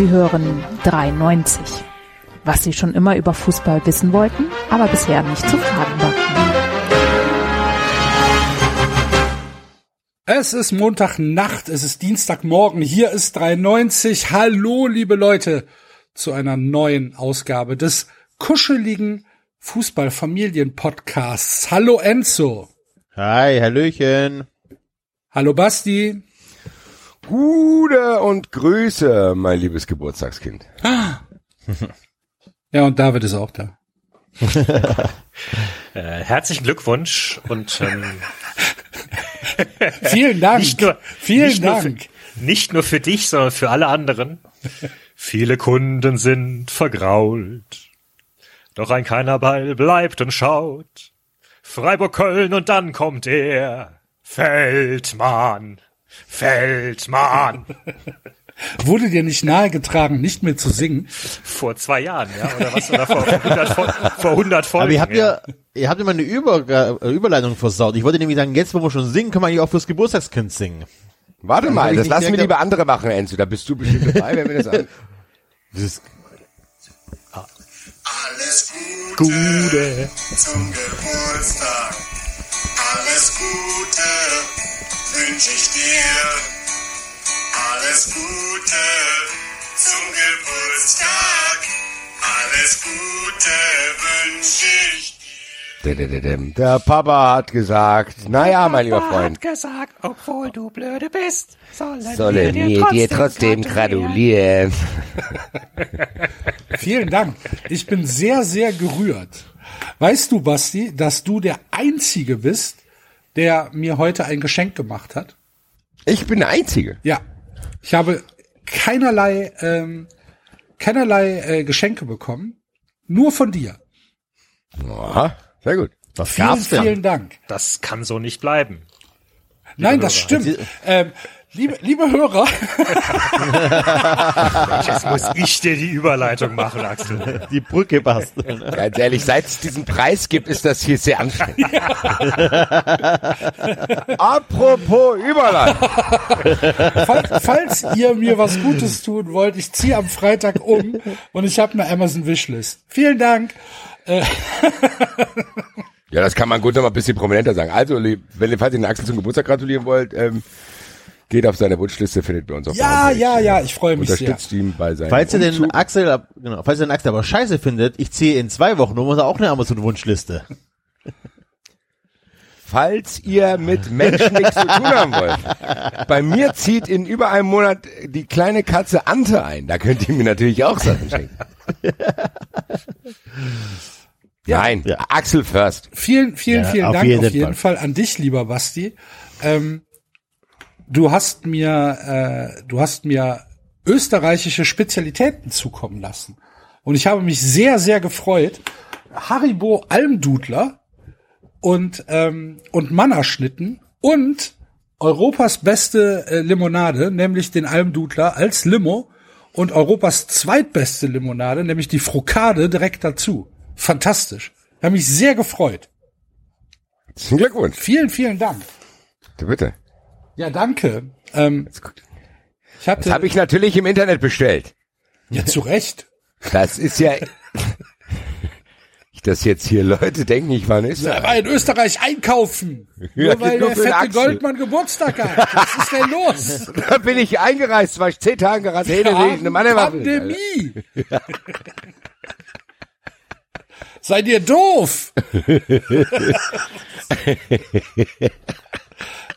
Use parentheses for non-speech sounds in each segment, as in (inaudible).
Sie hören 93. Was Sie schon immer über Fußball wissen wollten, aber bisher nicht zu fragen war. Es ist Montagnacht, es ist Dienstagmorgen, hier ist 93. Hallo, liebe Leute, zu einer neuen Ausgabe des kuscheligen Fußballfamilien-Podcasts. Hallo Enzo. Hi, Hallöchen. Hallo Basti. Gute und Grüße, mein liebes Geburtstagskind. (laughs) Ja, und David ist auch da. (laughs) Äh, herzlichen Glückwunsch und ähm, (laughs) Vielen Dank. nicht nur, Vielen nicht Dank. Nur für, nicht nur für dich, sondern für alle anderen. Viele Kunden sind vergrault. Doch ein keiner Ball bleibt und schaut. Freiburg, Köln und dann kommt er. Feldmann. Feldmann. (laughs) Wurde dir nicht nahegetragen, nicht mehr zu singen? Vor zwei Jahren, ja? Oder was? Oder vor 100, Fol- vor 100 Folgen. Aber ihr habt ja. ihr habt immer eine Über äh, Überleitung versaut. Ich wollte nämlich sagen, jetzt, wo wir schon singen, können wir eigentlich auch fürs Geburtstagskind singen. Warte mal, ich das lassen wir lieber andere machen, Enzo. Da bist du bestimmt dabei, wenn wir das an. (laughs) Das ist, Alles Gute, Gute. zum Geburtstag. Alles Gute wünsche ich dir. Alles Gute zum Geburtstag. Alles Gute wünsche ich dir. Der Papa hat gesagt, naja, mein lieber Freund, gesagt, obwohl du blöde bist, sollen, sollen wir dir trotzdem gratulieren. (laughs) Vielen Dank. Ich bin sehr, sehr gerührt. Weißt du, Basti, dass du der Einzige bist, der mir heute ein Geschenk gemacht hat? Ich bin der Einzige. Ja. Ich habe keinerlei, ähm, keinerlei äh, Geschenke bekommen. Nur von dir. Aha, sehr gut. das Vielen, vielen Dank. Das kann so nicht bleiben. Nein, das stimmt. Ähm, liebe, liebe Hörer, (laughs) Jetzt muss ich dir die Überleitung machen, Axel. Die Brücke basteln. Ganz ehrlich, seit es diesen Preis gibt, ist das hier sehr anstrengend. Apropos Überleitung. falls, falls ihr mir was Gutes tun wollt, ich ziehe am Freitag um und ich habe eine Amazon Wishlist. Vielen Dank. Ja, das kann man gut noch mal ein bisschen prominenter sagen. Also, wenn ihr, falls ihr den Axel zum Geburtstag gratulieren wollt, ähm, geht auf seine Wunschliste, findet bei uns auf Ja, Homepage. ja, ja, ich freue mich sehr. Unterstützt ihn bei seinem Falls ihr den. Axel, genau, falls ihr den Axel aber scheiße findet, ich ziehe in zwei Wochen um und auch eine Amazon-Wunschliste. Falls ihr mit Menschen nichts zu tun haben wollt. Bei mir zieht in über einem Monat die kleine Katze Ante ein. Da könnt ihr mir natürlich auch Sachen schenken. Nein, Ja. Axel first. Vielen, vielen, Ja, vielen auf Dank jeden auf jeden Fall. an dich, lieber Basti. Ähm, du hast mir, äh, du hast mir österreichische Spezialitäten zukommen lassen. Und ich habe mich sehr, sehr gefreut. Haribo Almdudler und, ähm, und Mannerschnitten und Europas beste äh, Limonade, nämlich den Almdudler als Limo und Europas zweitbeste Limonade, nämlich die Frokade direkt dazu. Fantastisch. Ich habe mich sehr gefreut. Glückwunsch. Vielen, vielen Dank. Bitte. Ja, danke. Ähm, ich hatte, Das habe ich natürlich im Internet bestellt. ja zu Recht. Das ist ja... Dass jetzt hier Leute denken, ich war in Er Österreich. war in Österreich einkaufen. Ja, nur weil nur der fette Axel. Goldmann Geburtstag hat. Was ist denn los? (laughs) Da bin ich eingereist, war ich zehn Tage in Quarantäne wegen einem Mann Pandemie. Seid ihr doof? (laughs)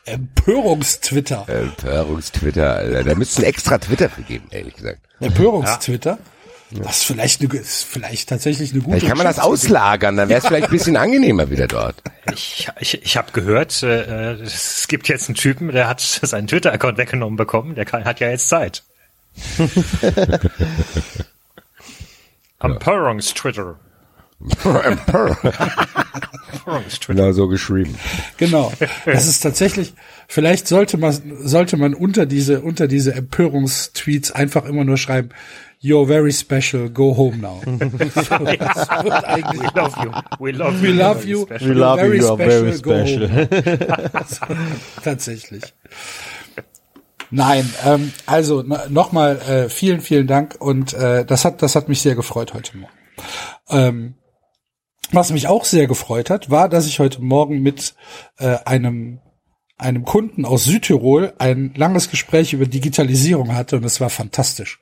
Empörungstwitter. Empörungstwitter, Alter. Da müsste es extra Twitter für geben, ehrlich gesagt. Empörungstwitter? Das ist vielleicht eine, ist vielleicht tatsächlich eine gute Vielleicht kann man das auslagern, dann wäre es vielleicht ein bisschen angenehmer wieder dort. Ich, ich, ich habe gehört, äh, es gibt jetzt einen Typen, der hat (laughs) seinen Twitter-Account weggenommen bekommen. Der kann, hat ja jetzt Zeit. (laughs) Empörungs-Twitter. (laughs) Genau so geschrieben. Genau. Das ist tatsächlich, vielleicht sollte man, sollte man unter diese, unter diese Empörungstweets einfach immer nur schreiben, You're very special, go home now. (laughs) (laughs) We love you. We love We you. love you. We You're love very you, you are very special. Tatsächlich. Nein, ähm, also nochmal äh, vielen, vielen Dank und äh, das hat, das hat mich sehr gefreut heute Morgen. Ähm, was mich auch sehr gefreut hat, war, dass ich heute Morgen mit äh, einem einem Kunden aus Südtirol ein langes Gespräch über Digitalisierung hatte und es war fantastisch.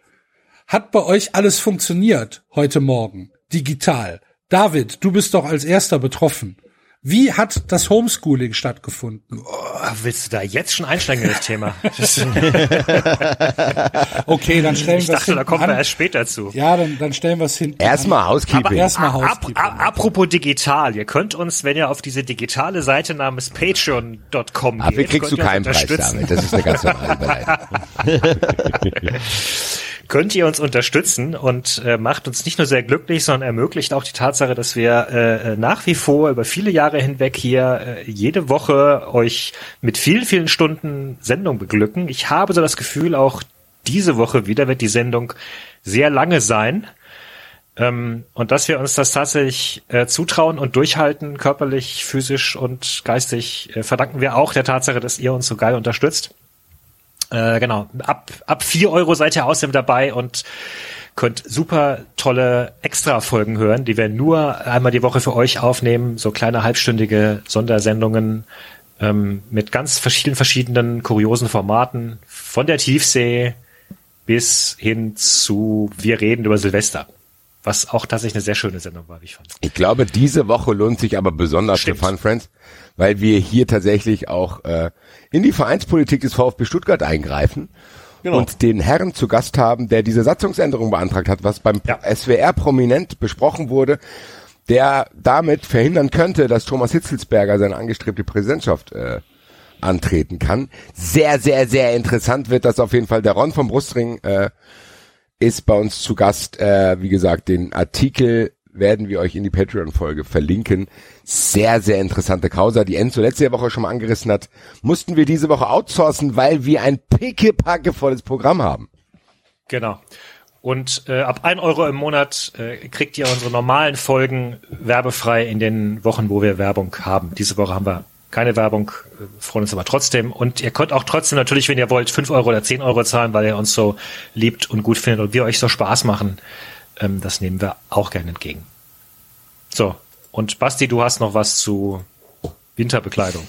Hat bei euch alles funktioniert heute Morgen digital? David, du bist doch als erster betroffen. Wie hat das Homeschooling stattgefunden? Oh, willst du da jetzt schon einsteigen in das Thema? (laughs) okay, dann stellen ich wir dachte, da kommen wir erst später zu. Ja, dann, dann stellen wir es hinten. Erstmal Housekeeping. Erstmal Housekeeping. ab, apropos digital, ihr könnt uns, wenn ihr auf diese digitale Seite namens patreon.com geht, Dafür kriegst du könnt ihr uns keinen Preis unterstützen. damit. Das ist eine ganz normale Überleitung. (laughs) (laughs) könnt ihr uns unterstützen und äh, macht uns nicht nur sehr glücklich, sondern ermöglicht auch die Tatsache, dass wir äh, nach wie vor über viele Jahre hinweg hier äh, jede Woche euch mit vielen, vielen Stunden Sendung beglücken. Ich habe so das Gefühl, auch diese Woche wieder wird die Sendung sehr lange sein. Ähm, und dass wir uns das tatsächlich äh, zutrauen und durchhalten, körperlich, physisch und geistig, äh, verdanken wir auch der Tatsache, dass ihr uns so geil unterstützt. Äh, genau, ab, ab vier Euro seid ihr außerdem dabei und könnt super tolle Extra-Folgen hören, die wir nur einmal die Woche für euch aufnehmen, so kleine halbstündige Sondersendungen ähm, mit ganz verschiedenen, verschiedenen kuriosen Formaten, von der Tiefsee bis hin zu Wir reden über Silvester. Was auch tatsächlich eine sehr schöne Sendung war, wie ich fand. Ich glaube, diese Woche lohnt sich aber besonders Stimmt. für Fun Friends, weil wir hier tatsächlich auch äh, in die Vereinspolitik des VfB Stuttgart eingreifen Genau. und den Herrn zu Gast haben, der diese Satzungsänderung beantragt hat, was beim Ja. SWR prominent besprochen wurde, der damit verhindern könnte, dass Thomas Hitzelsberger seine angestrebte Präsidentschaft äh, antreten kann. Sehr, sehr, sehr interessant wird das auf jeden Fall. Der Ron vom Brustring äh, ist bei uns zu Gast. Äh, wie gesagt, den Artikel werden wir euch in die Patreon-Folge verlinken. Sehr, sehr interessante Causa, die Enzo letzte Woche schon mal angerissen hat. Mussten wir diese Woche outsourcen, weil wir ein pickepackevolles Programm haben. Genau. Und äh, ab 1 Euro im Monat äh, kriegt ihr unsere normalen Folgen werbefrei in den Wochen, wo wir Werbung haben. Diese Woche haben wir keine Werbung, freuen uns aber trotzdem. Und ihr könnt auch trotzdem natürlich, wenn ihr wollt, 5 Euro oder 10 Euro zahlen, weil ihr uns so liebt und gut findet und wir euch so Spaß machen. Ähm, das nehmen wir auch gerne entgegen. So, und Basti, du hast noch was zu Winterbekleidung.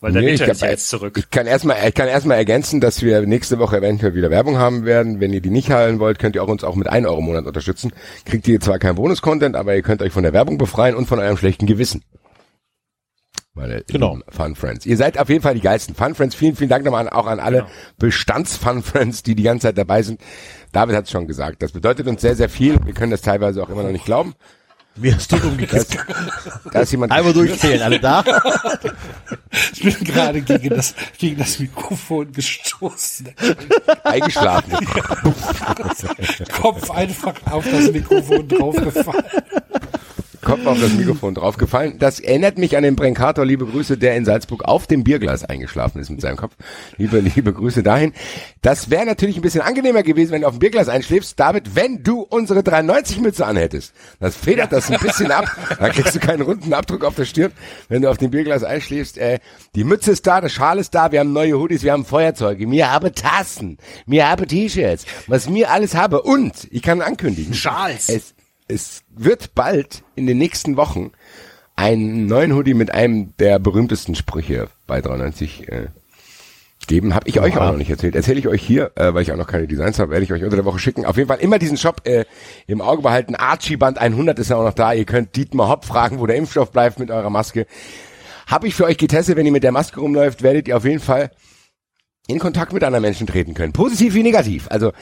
Weil der Nee, Winter ich ist ja jetzt zurück. Ich kann erstmal, ich kann erstmal ergänzen, dass wir nächste Woche eventuell wieder Werbung haben werden. Wenn ihr die nicht heilen wollt, könnt ihr auch uns auch mit 1 Euro im Monat unterstützen. Kriegt ihr zwar kein Bonus-Content, aber ihr könnt euch von der Werbung befreien und von eurem schlechten Gewissen. Meine Genau. Fun Friends. Ihr seid auf jeden Fall die geilsten Fun Friends. Vielen, vielen Dank nochmal an, auch an alle Genau. Bestands-Fun Friends, die die ganze Zeit dabei sind. David hat es schon gesagt. Das bedeutet uns sehr, sehr viel. Wir können das teilweise auch immer noch nicht glauben. Wie hast du umgekippt? Da ist jemand Einmal durchzählen, alle da? (laughs) Ich bin gerade gegen das, gegen das Mikrofon gestoßen. eingeschlafen. (laughs) Kopf einfach auf das Mikrofon draufgefallen. Kopf auf das Mikrofon draufgefallen. Das erinnert mich an den Brenkator, liebe Grüße, der in Salzburg auf dem Bierglas eingeschlafen ist mit seinem Kopf. Liebe, liebe Grüße dahin. Das wäre natürlich ein bisschen angenehmer gewesen, wenn du auf dem Bierglas einschläfst. David, wenn du unsere 93 Mütze anhättest. Das federt das ein bisschen ab. Da kriegst du keinen runden Abdruck auf der Stirn, wenn du auf dem Bierglas einschläfst. Äh, die Mütze ist da, der Schal ist da, wir haben neue Hoodies, wir haben Feuerzeuge, mir habe Tassen, mir habe T-Shirts, was mir alles habe. Und, ich kann ankündigen. Schals. Es, es wird bald in den nächsten Wochen einen neuen Hoodie mit einem der berühmtesten Sprüche bei 93 äh, geben. Habe ich euch auch noch nicht erzählt. Erzähle ich euch hier, äh, weil ich auch noch keine Designs habe, werde ich euch unter der Woche schicken. Auf jeden Fall immer diesen Shop äh, im Auge behalten. Archie Band 100 ist ja auch noch da. Ihr könnt Dietmar Hopp fragen, wo der Impfstoff bleibt mit eurer Maske. Habe ich für euch getestet. Wenn ihr mit der Maske rumläuft, werdet ihr auf jeden Fall in Kontakt mit anderen Menschen treten können. Positiv wie negativ. Also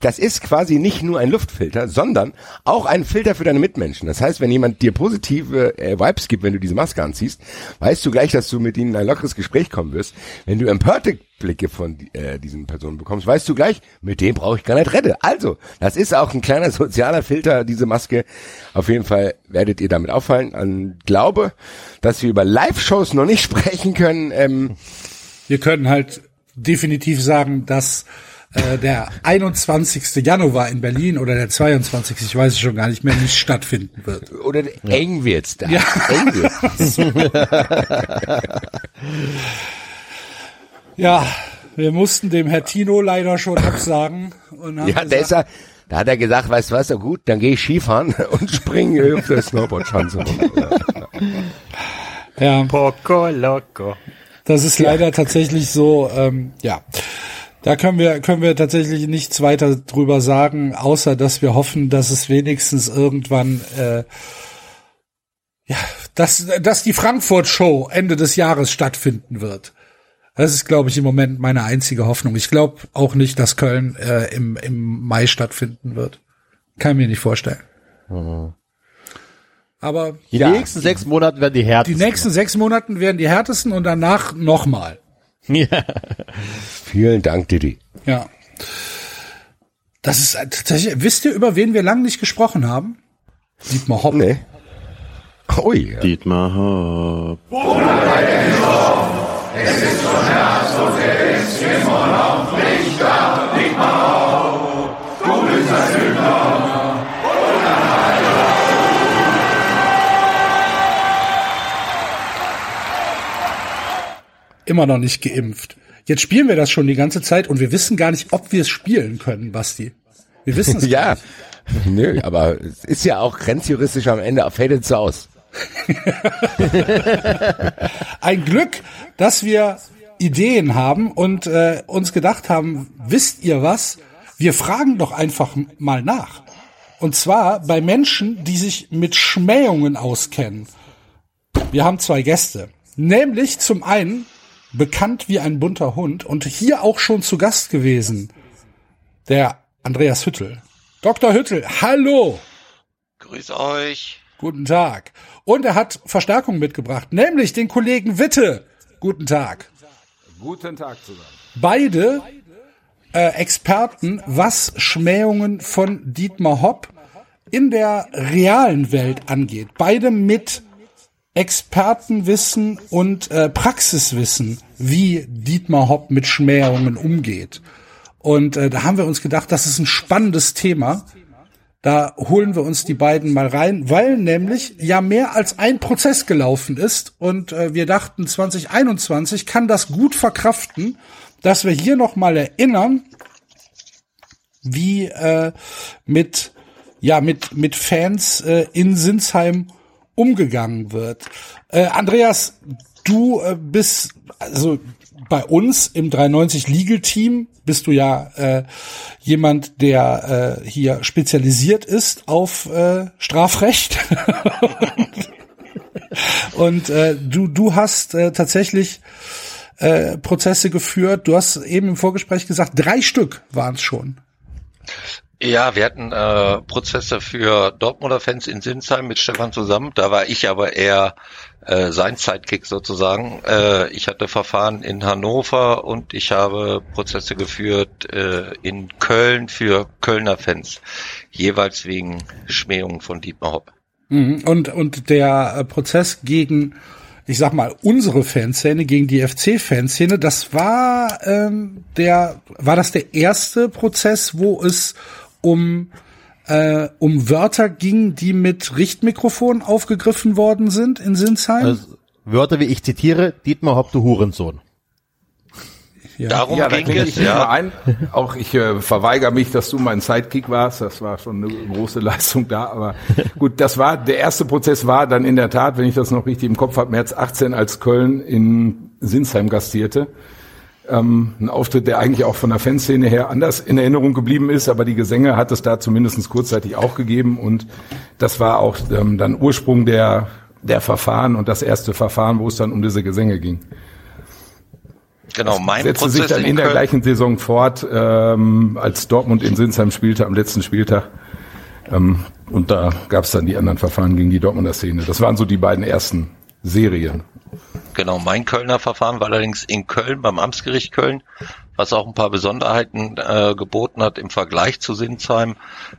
das ist quasi nicht nur ein Luftfilter, sondern auch ein Filter für deine Mitmenschen. Das heißt, wenn jemand dir positive äh, Vibes gibt, wenn du diese Maske anziehst, weißt du gleich, dass du mit ihnen in ein lockeres Gespräch kommen wirst. Wenn du empörte Blicke von äh, diesen Personen bekommst, weißt du gleich, mit dem brauche ich gar nicht reden. Also, das ist auch ein kleiner (laughs) sozialer Filter, diese Maske. Auf jeden Fall werdet ihr damit auffallen. Und glaube, dass wir über Live-Shows noch nicht (laughs) sprechen können. Ähm, Wir können halt definitiv sagen, dass äh, der 21. Januar in Berlin oder der 22. ich weiß es schon gar nicht mehr, nicht stattfinden wird. Oder eng wird's da. Ja. Eng wird's. (laughs) Ja, wir mussten dem Herr Tino leider schon absagen. Und haben Ja, der gesagt, ist ja, da hat er gesagt, weißt du was, so gut, dann gehe ich Skifahren (laughs) und springe auf der Snowboardschanze ja, Poco Loco. Das ist leider tatsächlich so, ähm, ja. Da können wir, können wir tatsächlich nichts weiter drüber sagen, außer dass wir hoffen, dass es wenigstens irgendwann, äh, ja, dass, dass die Frankfurt-Show Ende des Jahres stattfinden wird. Das ist, glaube ich, im Moment meine einzige Hoffnung. Ich glaube auch nicht, dass Köln äh, im, im Mai stattfinden wird. Kann mir nicht vorstellen. Aber Die Ja. nächsten sechs Monate werden die die härtesten. nächsten sechs Monaten werden die härtesten und danach nochmal. (laughs) Ja. Vielen Dank, Didi. Ja. Das ist tatsächlich, wisst ihr, über wen wir lange nicht gesprochen haben? Dietmar Hopp. Nee. Ui, ja. Dietmar Hopp. Immer noch nicht geimpft. Jetzt spielen wir das schon die ganze Zeit und wir wissen gar nicht, ob wir es spielen können, Basti. Wir wissen es (laughs) ja. nicht. (laughs) Nö, aber es ist ja auch grenzjuristisch am Ende, fadet es aus. (laughs) Ein Glück, dass wir Ideen haben und äh, uns gedacht haben, wisst ihr was? Wir fragen doch einfach mal nach. Und zwar bei Menschen, die sich mit Schmähungen auskennen. Wir haben zwei Gäste. Nämlich zum einen bekannt wie ein bunter Hund und hier auch schon zu Gast gewesen. Der Andreas Hüttel. Dr. Hüttel, hallo. Grüß euch. Guten Tag. Und er hat Verstärkung mitgebracht, nämlich den Kollegen Witte. Guten Tag. Guten Tag zusammen. Beide äh, Experten, was Schmähungen von Dietmar Hopp in der realen Welt angeht. Beide mit Expertenwissen und äh, Praxiswissen, wie Dietmar Hopp mit Schmähungen umgeht. Und äh, da haben wir uns gedacht, das ist ein spannendes Thema. Da holen wir uns die beiden mal rein, weil nämlich ja mehr als ein Prozess gelaufen ist und äh, wir dachten 2021 kann das gut verkraften, dass wir hier noch mal erinnern, wie äh, mit ja mit mit Fans äh, in Sinsheim umgegangen wird. Äh, Andreas, du äh, bist also bei uns im 390 Legal Team bist du ja äh, jemand, der äh, hier spezialisiert ist auf äh, Strafrecht. (laughs) Und äh, du du hast äh, tatsächlich äh, Prozesse geführt. Du hast eben im Vorgespräch gesagt, drei Stück waren es schon. Ja, wir hatten äh, Prozesse für Dortmunder Fans in Sinsheim mit Stefan zusammen. Da war ich aber eher äh, sein Sidekick sozusagen. Äh, ich hatte Verfahren in Hannover und ich habe Prozesse geführt äh, in Köln für Kölner Fans, jeweils wegen Schmähungen von Dietmar Hopp. Mhm. Und, und der äh, Prozess gegen, ich sag mal, unsere Fanszene, gegen die FC-Fanszene, das war ähm, der, war das der erste Prozess, wo es um äh, um Wörter ging, die mit Richtmikrofon aufgegriffen worden sind in Sinsheim? Also, Wörter wie ich zitiere, Dietmar Hopp, du Hurensohn. ja. Darum Ja, da ging klinge es, ich mich ja. ein. Auch ich äh, verweigere mich, dass du mein Sidekick warst. Das war schon eine große Leistung da. Aber (laughs) gut, das war, der erste Prozess war dann in der Tat, wenn ich das noch richtig im Kopf habe, März 18, als Köln in Sinsheim gastierte. Ähm, ein Auftritt, der eigentlich auch von der Fanszene her anders in Erinnerung geblieben ist, aber die Gesänge hat es da zumindest kurzzeitig auch gegeben und das war auch ähm, dann Ursprung der, der Verfahren und das erste Verfahren, wo es dann um diese Gesänge ging Genau, mein setzte Prozess sich dann in der Köln. gleichen Saison fort, ähm, als Dortmund in Sinsheim spielte am letzten Spieltag. Ähm, und da gab es dann die anderen Verfahren gegen die Dortmunder Szene. Das waren so die beiden ersten Serien. Genau, mein Kölner Verfahren war allerdings in Köln beim Amtsgericht Köln, was auch ein paar Besonderheiten äh, geboten hat im Vergleich zu Sinsheim,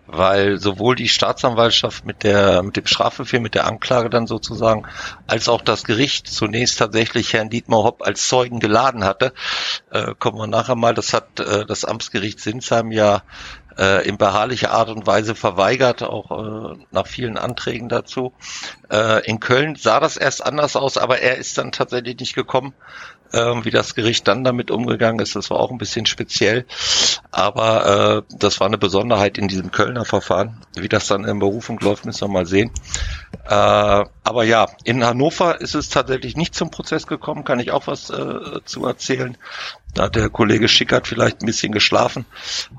weil sowohl die Staatsanwaltschaft mit der mit dem Strafbefehl, mit der Anklage dann sozusagen, als auch das Gericht zunächst tatsächlich Herrn Dietmar Hopp als Zeugen geladen hatte. Äh, kommen wir nachher mal. Das hat äh, das Amtsgericht Sinsheim ja äh, in beharrlicher Art und Weise verweigert, auch äh, nach vielen Anträgen dazu. Äh, in Köln sah das erst anders aus, aber er ist dann tatsächlich nicht gekommen. ähm, wie das Gericht dann damit umgegangen ist. Das war auch ein bisschen speziell. Aber äh, das war eine Besonderheit in diesem Kölner Verfahren. Wie das dann in Berufung läuft, müssen wir mal sehen. Äh, aber ja, in Hannover ist es tatsächlich nicht zum Prozess gekommen, kann ich auch was äh, zu erzählen. Da hat der Kollege Schickert vielleicht ein bisschen geschlafen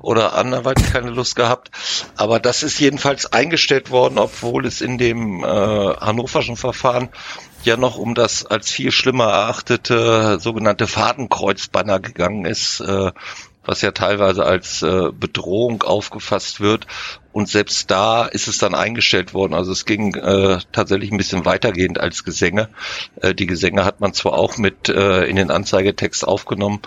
oder anderweitig keine Lust gehabt. Aber das ist jedenfalls eingestellt worden, obwohl es in dem äh, hannoverschen Verfahren ja noch um das als viel schlimmer erachtete sogenannte Fadenkreuzbanner gegangen ist, äh, was ja teilweise als äh, Bedrohung aufgefasst wird. Und selbst da ist es dann eingestellt worden. Also es ging äh, tatsächlich ein bisschen weitergehend als Gesänge. Äh, die Gesänge hat man zwar auch mit äh, in den Anzeigetext aufgenommen,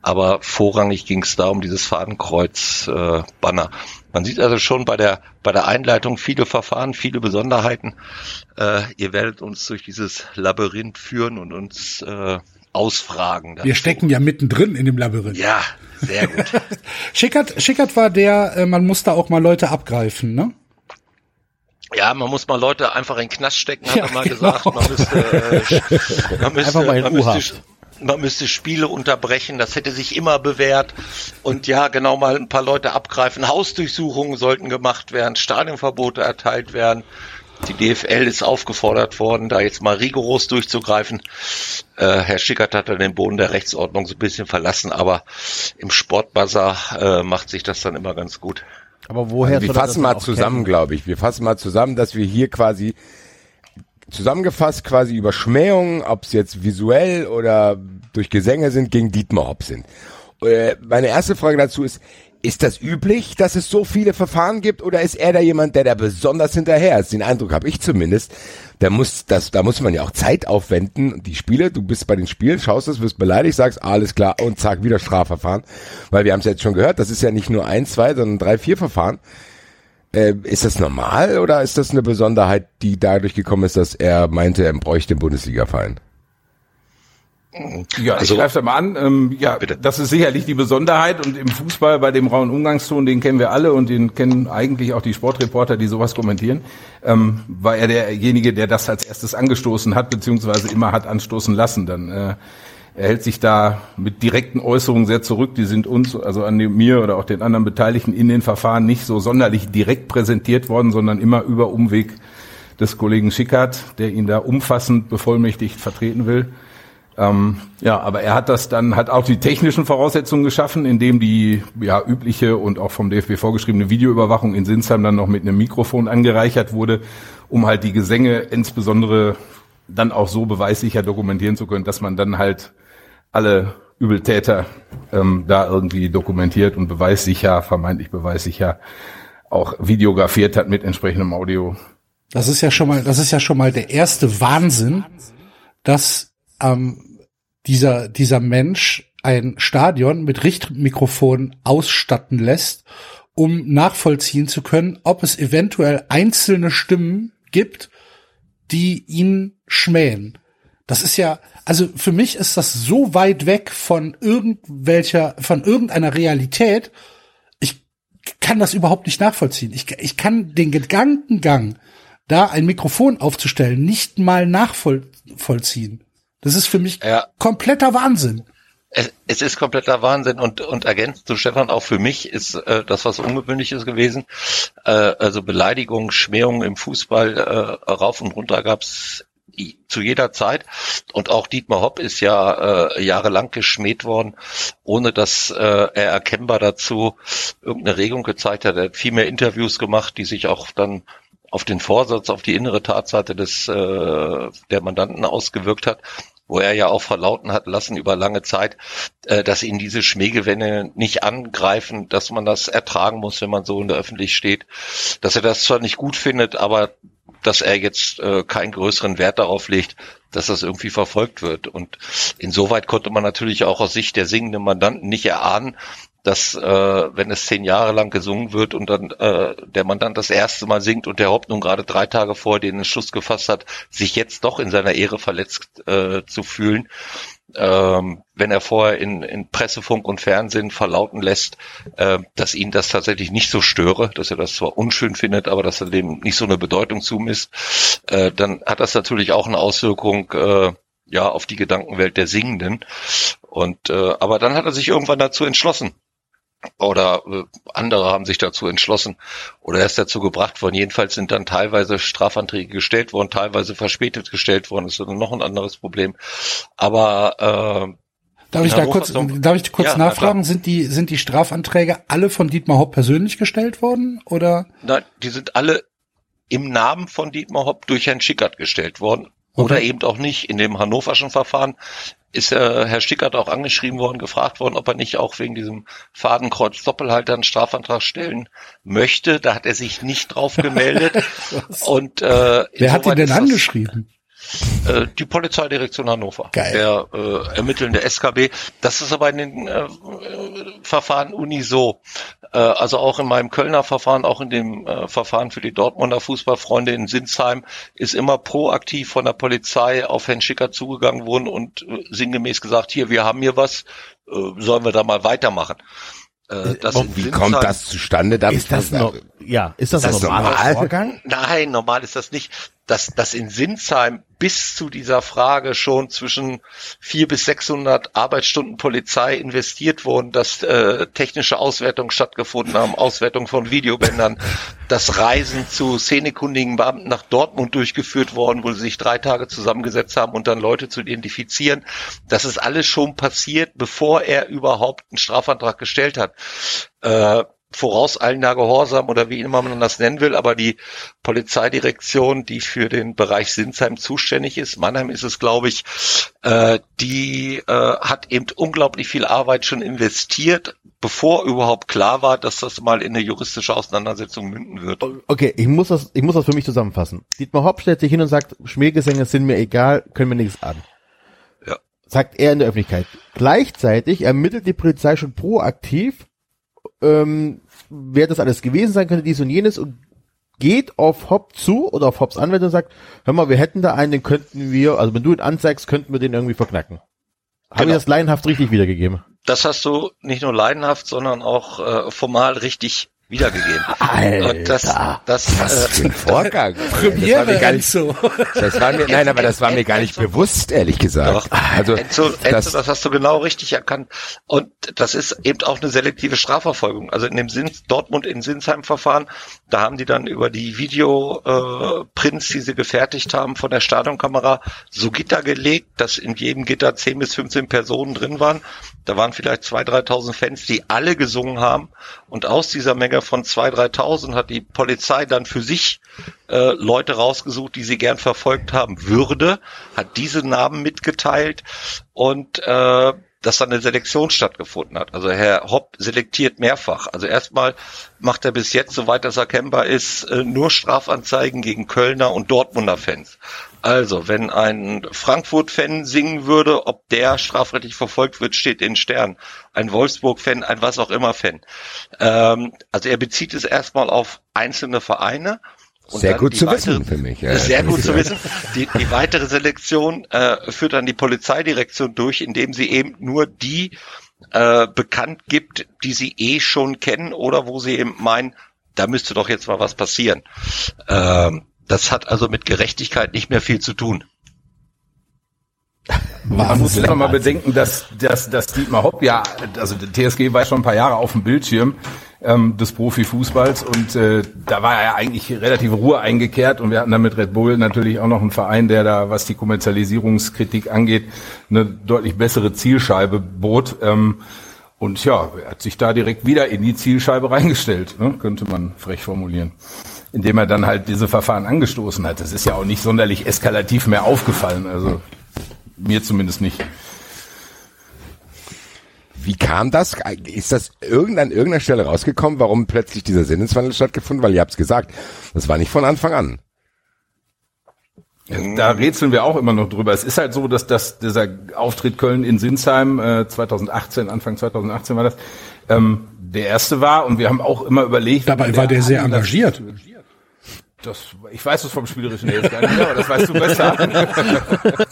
aber vorrangig ging es da um dieses Fadenkreuz-Banner. Äh, man sieht also schon bei der bei der Einleitung viele Verfahren, viele Besonderheiten. Äh, ihr werdet uns durch dieses Labyrinth führen und uns äh, ausfragen. Wir stecken ja mittendrin in dem Labyrinth. Ja, sehr gut. (laughs) Schickert, Schickert war der, äh, man muss da auch mal Leute abgreifen, ne? Ja, man muss mal Leute einfach in den Knast stecken, hat Ja, er mal genau. gesagt. Man müsste, äh, man (laughs) müsste, Einfach mal in man müsste, man müsste Spiele unterbrechen, das hätte sich immer bewährt. Und ja, genau mal ein paar Leute abgreifen. Hausdurchsuchungen sollten gemacht werden, Stadionverbote erteilt werden. Die DFL ist aufgefordert worden, da jetzt mal rigoros durchzugreifen. Äh, Herr Schickert hat dann den Boden der Rechtsordnung so ein bisschen verlassen, aber im Sportbazar äh, macht sich das dann immer ganz gut. Aber woher Also wir fassen mal zusammen, glaube ich. Wir fassen mal zusammen, dass wir hier quasi zusammengefasst quasi über Schmähungen, ob es jetzt visuell oder durch Gesänge sind, gegen Dietmar Hopp sind. Äh, meine erste Frage dazu ist, ist das üblich, dass es so viele Verfahren gibt oder ist er da jemand, der da besonders hinterher ist? Den Eindruck habe ich zumindest. Da muss, das, da muss man ja auch Zeit aufwenden. Die Spiele, du bist bei den Spielen, schaust es, wirst beleidigt, sagst, alles klar und zack, wieder Strafverfahren. Weil wir haben es jetzt schon gehört, das ist ja nicht nur ein, zwei, sondern drei, vier Verfahren. Äh, ist das normal oder ist das eine Besonderheit, die dadurch gekommen ist, dass er meinte, er bräuchte den Bundesliga-Verein? Ja, Also- ich greife da mal an. Ähm, ja, Bitte. das ist sicherlich die Besonderheit und im Fußball bei dem rauen Umgangston, den kennen wir alle und den kennen eigentlich auch die Sportreporter, die sowas kommentieren, ähm, war er derjenige, der das als erstes angestoßen hat, beziehungsweise immer hat anstoßen lassen. Dann äh, er hält sich da mit direkten Äußerungen sehr zurück. Die sind uns, also an mir oder auch den anderen Beteiligten in den Verfahren nicht so sonderlich direkt präsentiert worden, sondern immer über Umweg des Kollegen Schickert, der ihn da umfassend bevollmächtigt vertreten will. Ähm, ja, aber er hat das dann, hat auch die technischen Voraussetzungen geschaffen, indem die ja übliche und auch vom DFB vorgeschriebene Videoüberwachung in Sinsheim dann noch mit einem Mikrofon angereichert wurde, um halt die Gesänge insbesondere dann auch so beweissicher dokumentieren zu können, dass man dann halt alle Übeltäter ähm, da irgendwie dokumentiert und beweissicher, vermeintlich beweissicher auch videografiert hat mit entsprechendem Audio. Das ist ja schon mal, das ist ja schon mal der erste Wahnsinn, dass ähm, dieser dieser Mensch ein Stadion mit Richtmikrofon ausstatten lässt, um nachvollziehen zu können, ob es eventuell einzelne Stimmen gibt, die ihn schmähen. Das ist ja, also für mich ist das so weit weg von irgendwelcher, von irgendeiner Realität. Ich kann das überhaupt nicht nachvollziehen. Ich, ich kann den Gedankengang, da ein Mikrofon aufzustellen, nicht mal nachvollziehen. Das ist für mich Ja. kompletter Wahnsinn. Es, es ist kompletter Wahnsinn und, und ergänzend zu Stefan, auch für mich ist äh, das was Ungewöhnliches gewesen. Äh, also Beleidigungen, Schmähungen im Fußball äh, rauf und runter gab's zu jeder Zeit. Und auch Dietmar Hopp ist ja äh, jahrelang geschmäht worden, ohne dass äh, er erkennbar dazu irgendeine Regung gezeigt hat. Er hat viel mehr Interviews gemacht, die sich auch dann auf den Vorsatz, auf die innere Tatseite des äh, der Mandanten ausgewirkt hat, wo er ja auch verlauten hat lassen über lange Zeit, äh, dass ihn diese Schmähgewänne nicht angreifen, dass man das ertragen muss, wenn man so in der Öffentlichkeit steht, dass er das zwar nicht gut findet, aber dass er jetzt äh, keinen größeren Wert darauf legt, dass das irgendwie verfolgt wird. Und insoweit konnte man natürlich auch aus Sicht der singenden Mandanten nicht erahnen, dass äh, wenn es zehn Jahre lang gesungen wird und dann äh, der Mandant das erste Mal singt und der Haupt nun gerade drei Tage vor den Entschluss gefasst hat, sich jetzt doch in seiner Ehre verletzt äh, zu fühlen, ähm, wenn er vorher in, in Pressefunk und Fernsehen verlauten lässt, äh, dass ihn das tatsächlich nicht so störe, dass er das zwar unschön findet, aber dass er dem nicht so eine Bedeutung zumisst, äh, dann hat das natürlich auch eine Auswirkung, äh, ja auf die Gedankenwelt der Singenden. Und äh, aber dann hat er sich irgendwann dazu entschlossen. Oder äh, andere haben sich dazu entschlossen oder er ist dazu gebracht worden. Jedenfalls sind dann teilweise Strafanträge gestellt worden, teilweise verspätet gestellt worden. Das ist dann noch ein anderes Problem. Aber äh, Darf ich da kurz, darf ich kurz Ja, na nachfragen? Sind die, sind die Strafanträge alle von Dietmar Hopp persönlich gestellt worden? Oder? Nein, die sind alle im Namen von Dietmar Hopp durch Herrn Schickert gestellt worden. Oder Okay. eben auch nicht. In dem hannoverschen Verfahren ist äh, Herr Schickert auch angeschrieben worden, gefragt worden, ob er nicht auch wegen diesem Fadenkreuz Doppelhalter einen Strafantrag stellen möchte. Da hat er sich nicht drauf gemeldet. (laughs) Und äh, Wer hat ihn denn angeschrieben? Äh, die Polizeidirektion Hannover. Geil. Der äh, ermittelnde SKB. Das ist aber in den äh, Verfahren uni so. Äh, also auch in meinem Kölner Verfahren, auch in dem äh, Verfahren für die Dortmunder Fußballfreunde in Sinsheim ist immer proaktiv von der Polizei auf Herrn Schicker zugegangen worden und äh, sinngemäß gesagt, hier, wir haben hier was, äh, sollen wir da mal weitermachen. Äh, Wie kommt das zustande? Darf Ist das noch, ja, ist das, Das ein normaler normal. Vorgang? Nein, normal ist das nicht. Dass, dass in Sinsheim bis zu dieser Frage schon zwischen vier bis 600 Arbeitsstunden Polizei investiert wurden, dass äh, technische Auswertungen stattgefunden haben, Auswertung von Videobändern, dass Reisen zu szenekundigen Beamten nach Dortmund durchgeführt worden, wo sie sich drei Tage zusammengesetzt haben, um dann Leute zu identifizieren. Das ist alles schon passiert, bevor er überhaupt einen Strafantrag gestellt hat. Äh, vorauseilender Gehorsam oder wie immer man das nennen will, aber die Polizeidirektion, die für den Bereich Sinsheim zuständig ist, Mannheim ist es, glaube ich, äh, die äh, hat eben unglaublich viel Arbeit schon investiert, bevor überhaupt klar war, dass das mal in eine juristische Auseinandersetzung münden wird. Okay, ich muss das, ich muss das für mich zusammenfassen. Dietmar Hopp stellt sich hin und sagt, Schmähgesänge sind mir egal, können mir nichts an. Ja. Sagt er in der Öffentlichkeit. Gleichzeitig ermittelt die Polizei schon proaktiv, ähm, wer das alles gewesen sein könnte, dies und jenes und geht auf Hopp zu oder auf Hopps Anwender und sagt, hör mal, wir hätten da einen, den könnten wir, also wenn du ihn anzeigst, könnten wir den irgendwie verknacken. Habe Genau. ich das laienhaft richtig wiedergegeben? Das hast du nicht nur leidenhaft, sondern auch äh, formal richtig wiedergegeben. Und das, das, Was äh, für ein Vorgang. (laughs) Premiere, das war mir gar nicht, Enzo. das war mir, nein, aber das war mir gar nicht bewusst, ehrlich gesagt. Doch. Also, Enzo, Enzo, das, das, hast du genau richtig erkannt. Und das ist eben auch eine selektive Strafverfolgung. Also in dem Sinn, Dortmund in Sinsheim-Verfahren, da haben die dann über die Videoprints, äh, die sie gefertigt haben von der Stadionkamera, so Gitter gelegt, dass in jedem Gitter 10 bis 15 Personen drin waren. Da waren vielleicht 2.000, 3.000 Fans, die alle gesungen haben. Und aus dieser Menge von 2.000, 3.000 hat die Polizei dann für sich äh, Leute rausgesucht, die sie gern verfolgt haben würde, hat diese Namen mitgeteilt und äh, dass dann eine Selektion stattgefunden hat. Also Herr Hopp selektiert mehrfach. Also erstmal macht er bis jetzt, soweit das erkennbar ist, äh, nur Strafanzeigen gegen Kölner und Dortmunder Fans. Also, wenn ein Frankfurt-Fan singen würde, ob der strafrechtlich verfolgt wird, steht in Stern. Ein Wolfsburg-Fan, ein was auch immer Fan. Ähm, also er bezieht es erstmal auf einzelne Vereine. Und Sehr gut zu weitere- wissen für mich, ja. Sehr gut zu wissen. Die, die weitere Selektion äh, führt dann die Polizeidirektion durch, indem sie eben nur die äh, bekannt gibt, die sie eh schon kennen oder wo sie eben meinen, da müsste doch jetzt mal was passieren. Ähm, das hat also mit Gerechtigkeit nicht mehr viel zu tun. Man muss immer mal bedenken, dass, dass, dass Dietmar Hopp ja, also der TSG war schon ein paar Jahre auf dem Bildschirm ähm, des Profifußballs und äh, da war ja eigentlich relative Ruhe eingekehrt und wir hatten dann mit Red Bull natürlich auch noch einen Verein, der da, was die Kommerzialisierungskritik angeht, eine deutlich bessere Zielscheibe bot. Ähm, und ja, er hat sich da direkt wieder in die Zielscheibe reingestellt, ne? könnte man frech formulieren. Indem er dann halt diese Verfahren angestoßen hat. Das ist ja auch nicht sonderlich eskalativ mehr aufgefallen. Also mir zumindest nicht. Wie kam das? Ist das irgend an irgendeiner Stelle rausgekommen, warum plötzlich dieser Sinneswandel stattgefunden? Weil ihr habt's gesagt, das war nicht von Anfang an. Da rätseln wir auch immer noch drüber. Es ist halt so, dass das, dieser Auftritt Köln in Sinsheim äh, 2018, Anfang 2018 war das, ähm, der erste war und wir haben auch immer überlegt. Dabei war der sehr engagiert. Das, ich weiß es vom Spielerischen her jetzt gar nicht mehr, aber das weißt du besser. (laughs)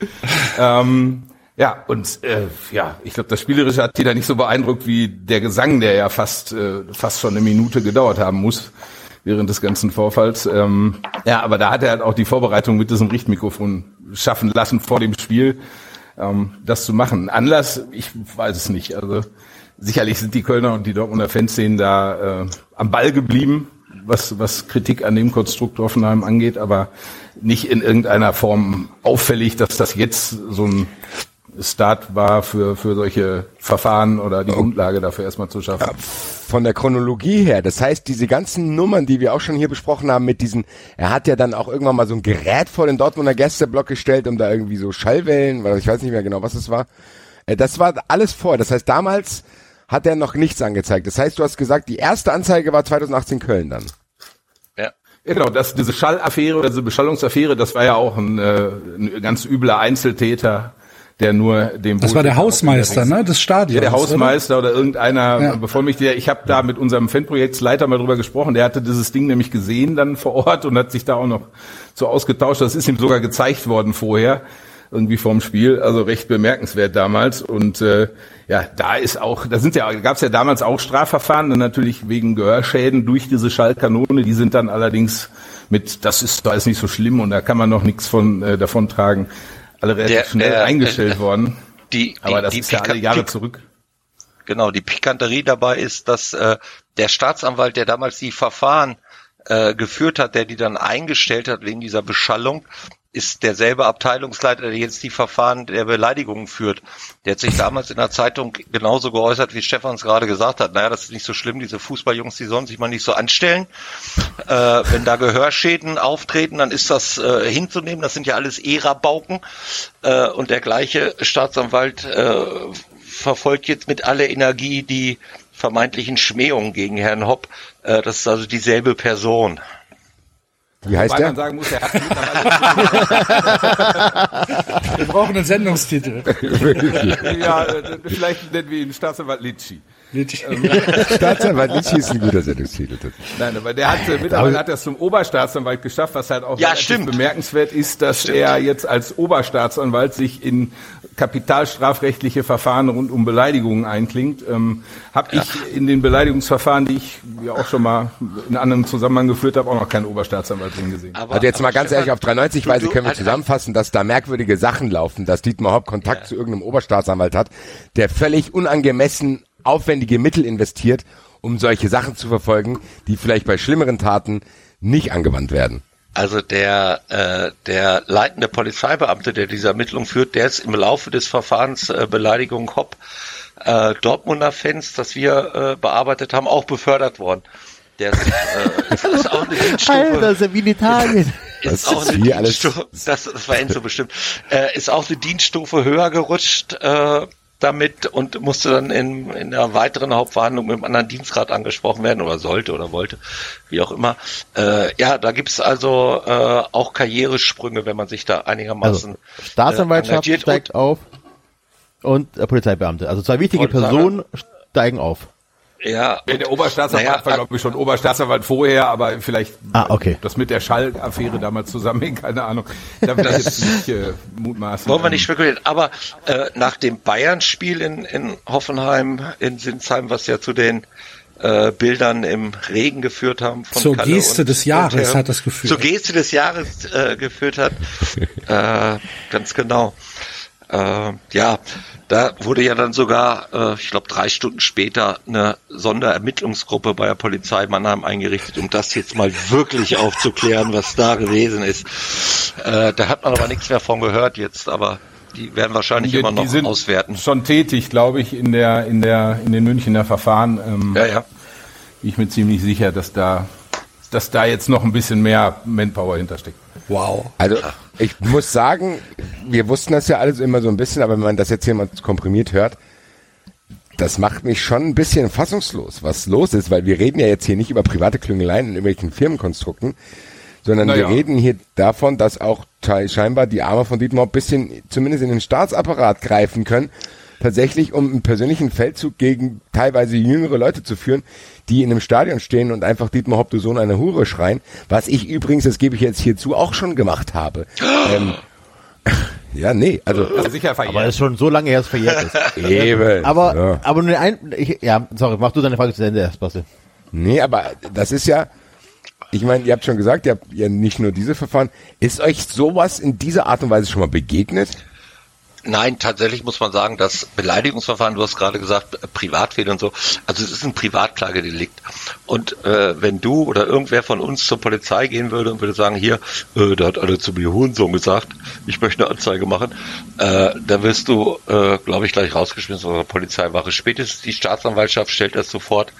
(laughs) ähm, ja, und äh, ja, ich glaube, das Spielerische hat jeder nicht so beeindruckt wie der Gesang, der ja fast, äh, fast schon eine Minute gedauert haben muss. während des ganzen Vorfalls. Ähm, ja, aber da hat er halt auch die Vorbereitung mit diesem Richtmikrofon schaffen lassen vor dem Spiel, ähm, das zu machen. Anlass, ich weiß es nicht. Also sicherlich sind die Kölner und die Dortmunder Fanszenen da äh, am Ball geblieben, was, was Kritik an dem Konstrukt Hoffenheim angeht, aber nicht in irgendeiner Form auffällig, dass das jetzt so ein Start war für, für solche Verfahren oder die Grundlage dafür erstmal zu schaffen. von der Chronologie her, das heißt, diese ganzen Nummern, die wir auch schon hier besprochen haben, mit diesen, er hat ja dann auch irgendwann mal so ein Gerät vor den Dortmunder Gästeblock gestellt, um da irgendwie so Schallwellen, weil ich weiß nicht mehr genau, was es war. Äh, Das war alles vor. Das heißt, damals hat er noch nichts angezeigt. Das heißt, du hast gesagt, die erste Anzeige war 2018 Köln dann. Ja. Ja, genau, das, diese Schallaffäre oder diese Beschallungsaffäre, das war ja auch ein, äh, ein ganz übler Einzeltäter, der nur dem Das war der Hausmeister, ne, des Stadions. Ja, der Hausmeister oder, irgendeiner Ja. Bevollmächtigter. Ich habe da mit unserem Fanprojektsleiter mal drüber gesprochen. Der hatte dieses Ding nämlich gesehen dann vor Ort und hat sich da auch noch so ausgetauscht. Das ist ihm sogar gezeigt worden vorher, irgendwie vorm Spiel. Also recht bemerkenswert damals. Und äh, ja, da ist auch, da sind ja, gab es ja damals auch Strafverfahren, dann natürlich wegen Gehörschäden durch diese Schallkanone. Die sind dann allerdings mit, das ist da ist nicht so schlimm und da kann man noch nichts von äh, davon tragen, alle relativ Der- schnell der- eingestellt äh, worden. Die, Aber die, das die ist ja alle Jahre Pik- zurück. Genau, die Pikanterie dabei ist, dass äh, der Staatsanwalt, der damals die Verfahren äh, geführt hat, der die dann eingestellt hat wegen dieser Beschallung, ist derselbe Abteilungsleiter, der jetzt die Verfahren der Beleidigungen führt. Der hat sich damals in der Zeitung genauso geäußert, wie Stefan es gerade gesagt hat. Naja, das ist nicht so schlimm, diese Fußballjungs, die sollen sich mal nicht so anstellen. Äh, wenn da Gehörschäden auftreten, dann ist das äh, hinzunehmen. Das sind ja alles Ära-Bauken. Äh, und der gleiche Staatsanwalt äh, verfolgt jetzt mit aller Energie die vermeintlichen Schmähungen gegen Herrn Hopp. Äh, das ist also dieselbe Person. Wie heißt Weil man der? sagen muss, er hat mittlerweile (laughs) Wir brauchen einen Sendungstitel. (laughs) ja, äh, vielleicht nennen wir ihn Staatsanwalt Litschi. (laughs) Staatsanwalt Litschi ist ein guter Sendungstitel. Nein, aber der hat äh, mittlerweile hat er es zum Oberstaatsanwalt geschafft, was halt auch Ja, stimmt. bemerkenswert ist, dass er jetzt als Oberstaatsanwalt sich in kapitalstrafrechtliche Verfahren rund um Beleidigungen einklingt. Ähm, habe ich in den Beleidigungsverfahren, die ich ja auch schon mal in anderem Zusammenhang geführt habe, auch noch keinen Oberstaatsanwalt drin gesehen. Aber, Also jetzt mal ganz ehrlich, auf 93 du- Weise können wir zusammenfassen, dass da merkwürdige Sachen laufen, dass Dietmar Hopp Kontakt Ja. zu irgendeinem Oberstaatsanwalt hat, der völlig unangemessen aufwendige Mittel investiert, um solche Sachen zu verfolgen, die vielleicht bei schlimmeren Taten nicht angewandt werden. Also der, äh, der leitende Polizeibeamte, der diese Ermittlung führt, der ist im Laufe des Verfahrens äh, Beleidigung Hopp äh, Dortmunder Fans, das wir äh, bearbeitet haben, auch befördert worden. Der ist, äh, das ist auch eine Dienststufe. (laughs) Alter, ist ja wie in Italien. (laughs) ist Das auch ist eine Dienststufe, das, das war Enzo bestimmt, äh, ist auch eine Dienststufe höher gerutscht äh, damit und musste dann in, in einer weiteren Hauptverhandlung mit einem anderen Dienstgrad angesprochen werden oder sollte oder wollte, wie auch immer. Äh, ja, da gibt's also äh, auch Karrieresprünge, wenn man sich da einigermaßen Also, Staatsanwaltschaft äh, steigt auf und äh, Polizeibeamte. Also zwei wichtige sagen. Personen steigen auf. Ja, Ja, der Oberstaatsanwalt Naja, war, glaube ich, schon Oberstaatsanwalt vorher, aber vielleicht Ah, okay. das mit der Schallaffäre damals zusammenhängt, keine Ahnung. Da will ich jetzt nicht äh, mutmaßen. Wollen wir nicht spekulieren. Aber äh, nach dem Bayern-Spiel in, in Hoffenheim, in Sinsheim, was ja zu den äh, Bildern im Regen geführt haben. Von Zur Kalle Geste und, des Jahres und Herr- hat das geführt. Zur Geste des Jahres äh, geführt hat. (laughs) äh, ganz genau. Äh, ja, da wurde ja dann sogar, äh, ich glaube, drei Stunden später eine Sonderermittlungsgruppe bei der Polizei Mannheim eingerichtet, um das jetzt mal wirklich aufzuklären, was da gewesen ist. Äh, da hat man aber nichts mehr von gehört jetzt, aber die werden wahrscheinlich die, immer noch die sind auswerten. schon tätig, glaube ich, in der in der in den Münchner Verfahren. Ähm, Ja, ja. Bin ich mir ziemlich sicher, dass da dass da jetzt noch ein bisschen mehr Manpower hintersteckt. Wow. Also ich muss sagen, wir wussten das ja alles immer so ein bisschen, aber wenn man das jetzt hier mal komprimiert hört, das macht mich schon ein bisschen fassungslos, was los ist, weil wir reden ja jetzt hier nicht über private Klüngeleien in irgendwelchen Firmenkonstrukten, sondern Naja. wir reden hier davon, dass auch scheinbar die Arme von Dietmar ein bisschen zumindest in den Staatsapparat greifen können, tatsächlich um einen persönlichen Feldzug gegen teilweise jüngere Leute zu führen, die in einem Stadion stehen und einfach Dietmar Hopp, du Sohn einer Hure schreien, was ich übrigens, das gebe ich jetzt hierzu, auch schon gemacht habe. (gasps) ähm, ja, nee, also Sicher Aber verjährt. das ist schon so lange her, dass es verjährt ist. (laughs) eben. Aber, ja. aber nur ein, ich, ja, sorry, mach du deine Frage zu Ende erst, Basti. Nee, aber das ist ja, ich meine, ihr habt schon gesagt, ihr habt ja nicht nur diese Verfahren. Ist euch sowas in dieser Art und Weise schon mal begegnet? Nein, tatsächlich muss man sagen, das Beleidigungsverfahren, du hast gerade gesagt, äh, Privatfehler und so, also es ist ein Privatklagedelikt. Und äh, wenn du oder irgendwer von uns zur Polizei gehen würde und würde sagen, hier, äh, da hat alle zu mir Hurensohn gesagt, ich möchte eine Anzeige machen, äh, dann wirst du, äh, glaube ich, gleich rausgeschmissen von der Polizeiwache. Spätestens die Staatsanwaltschaft stellt das sofort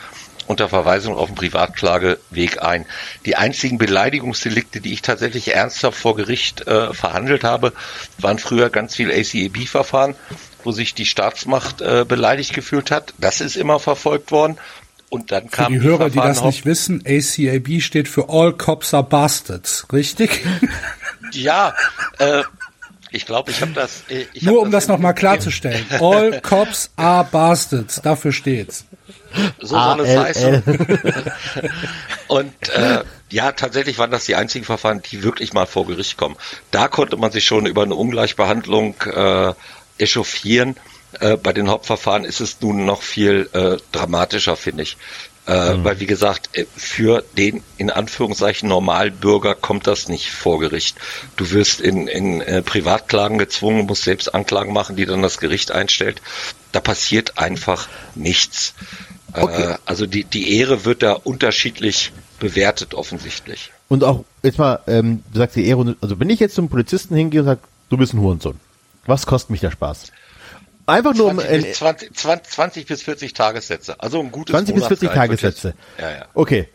unter Verweisung auf den Privatklageweg ein. Die einzigen Beleidigungsdelikte, die ich tatsächlich ernsthaft vor Gericht äh, verhandelt habe, waren früher ganz viel ACAB-Verfahren, wo sich die Staatsmacht äh, beleidigt gefühlt hat. Das ist immer verfolgt worden. Und dann Für kam die Hörer, die Verfahren das nicht wissen, ACAB steht für All Cops are Bastards, richtig? (laughs) Ja, äh, ich glaube, ich habe das. äh, Ich Nur hab um das in- nochmal klarzustellen. All Cops are Bastards, dafür steht's. So soll es ALL. heißen. (laughs) Und äh, ja, tatsächlich waren das die einzigen Verfahren, die wirklich mal vor Gericht kommen. Da konnte man sich schon über eine Ungleichbehandlung äh, echauffieren. Äh, bei den Hauptverfahren ist es nun noch viel äh, dramatischer, finde ich. Äh, Weil, wie gesagt, äh, für den in Anführungszeichen Normalbürger kommt das nicht vor Gericht. Du wirst in, in äh, Privatklagen gezwungen, musst selbst Anklagen machen, die dann das Gericht einstellt. Da passiert einfach nichts. Äh, also die, die Ehre wird da unterschiedlich bewertet offensichtlich. Und auch, jetzt mal, ähm, du sagst die Ehre, also wenn ich jetzt zum Polizisten hingehe und sage, du bist ein Hurensohn, was kostet mich der Spaß? Einfach nur um, 20, äh, bis 20, 20, 20 bis 40 Tagessätze. Also ein gutes 20 bis 40 Monatsgehalt wird Tagessätze. Ja, ja. Okay.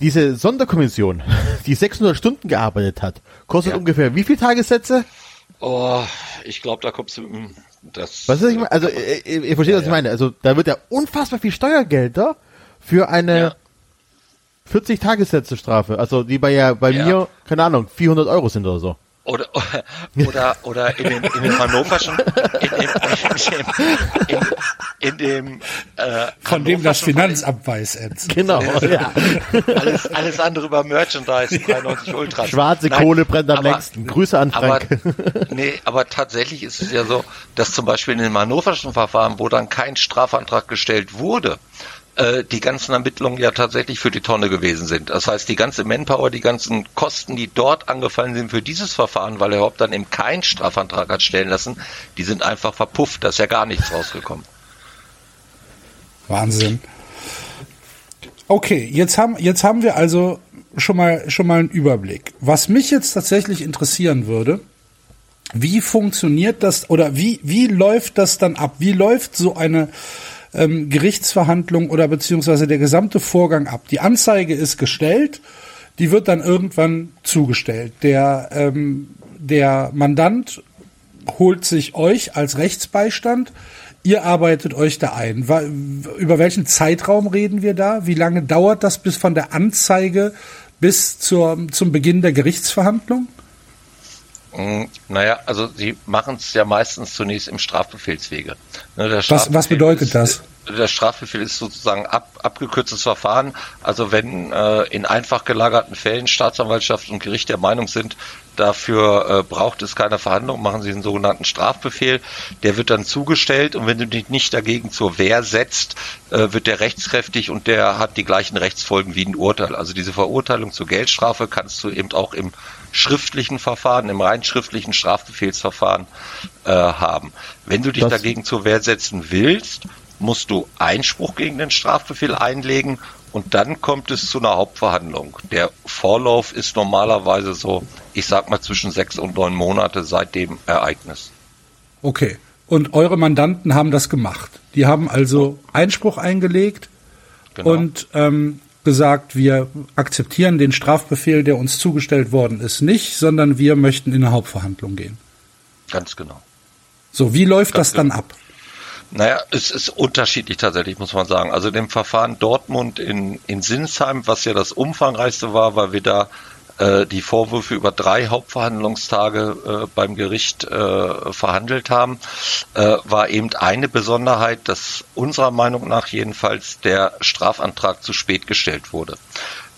Diese Sonderkommission, (laughs) die 600 Stunden gearbeitet hat, kostet Ja. ungefähr wie viele Tagessätze? Oh, ich glaube, da kommst du. mm, Das, Was ist das, ich meine? Also, äh, ihr, ihr versteht, was ich meine. Also, da wird ja unfassbar viel Steuergelder für eine Ja. 40 Tagessätze Strafe. Also, die bei ja, bei Ja. mir, keine Ahnung, 400 Euro sind oder so. Oder, oder, oder in dem, in dem hannoverschen, in dem, in dem, in, in dem äh, Von dem das Finanzamt weiß, Ed. Genau, ja. alles, alles andere über Merchandise, 93 Ultras. Schwarze Nein, Kohle brennt am aber- längsten. Grüße an Frank. Aber, nee, aber tatsächlich ist es ja so, dass zum Beispiel in dem hannoverschen Verfahren, wo dann kein Strafantrag gestellt wurde, äh, die ganzen Ermittlungen ja tatsächlich für die Tonne gewesen sind. Das heißt, die ganze Manpower, die ganzen Kosten, die dort angefallen sind für dieses Verfahren, weil er überhaupt dann eben keinen Strafantrag hat stellen lassen, die sind einfach verpufft. Da ist ja gar nichts rausgekommen. Wahnsinn. Okay, jetzt haben, jetzt haben wir also schon mal, schon mal einen Überblick. Was mich jetzt tatsächlich interessieren würde, wie funktioniert das oder wie, wie läuft das dann ab? Wie läuft so eine ähm, Gerichtsverhandlung oder beziehungsweise der gesamte Vorgang ab? Die Anzeige ist gestellt, die wird dann irgendwann zugestellt. Der, ähm, der Mandant holt sich euch als Rechtsbeistand. Ihr arbeitet euch da ein. Über welchen Zeitraum reden wir da? Wie lange dauert das bis von der Anzeige bis zur, zum Beginn der Gerichtsverhandlung? Mm, Naja, also sie machen es ja meistens zunächst im Strafbefehlswege. Ne, der Was, was Strafbefehl bedeutet ist, das? Der Strafbefehl ist sozusagen ab, abgekürztes Verfahren. Also wenn äh, in einfach gelagerten Fällen Staatsanwaltschaft und Gericht der Meinung sind, dafür äh, braucht es keine Verhandlung, machen sie den sogenannten Strafbefehl. Der wird dann zugestellt und wenn du dich nicht dagegen zur Wehr setzt, äh, wird der rechtskräftig und der hat die gleichen Rechtsfolgen wie ein Urteil. Also diese Verurteilung zur Geldstrafe kannst du eben auch im schriftlichen Verfahren, im rein schriftlichen Strafbefehlsverfahren äh, haben. Wenn du dich Das- dagegen zur Wehr setzen willst, musst du Einspruch gegen den Strafbefehl einlegen und dann kommt es zu einer Hauptverhandlung. Der Vorlauf ist normalerweise so, ich sag mal zwischen sechs und neun Monate seit dem Ereignis. Okay. Und eure Mandanten haben das gemacht. Die haben also Einspruch eingelegt Genau. und ähm, gesagt, wir akzeptieren den Strafbefehl, der uns zugestellt worden ist, nicht, sondern wir möchten in eine Hauptverhandlung gehen. Ganz genau. So, wie läuft Ganz das dann ab? Naja, es ist unterschiedlich tatsächlich, muss man sagen. Also dem Verfahren Dortmund in, in Sinsheim, was ja das umfangreichste war, weil wir da die Vorwürfe über drei Hauptverhandlungstage äh, beim Gericht äh, verhandelt haben, äh, war eben eine Besonderheit, dass unserer Meinung nach jedenfalls der Strafantrag zu spät gestellt wurde.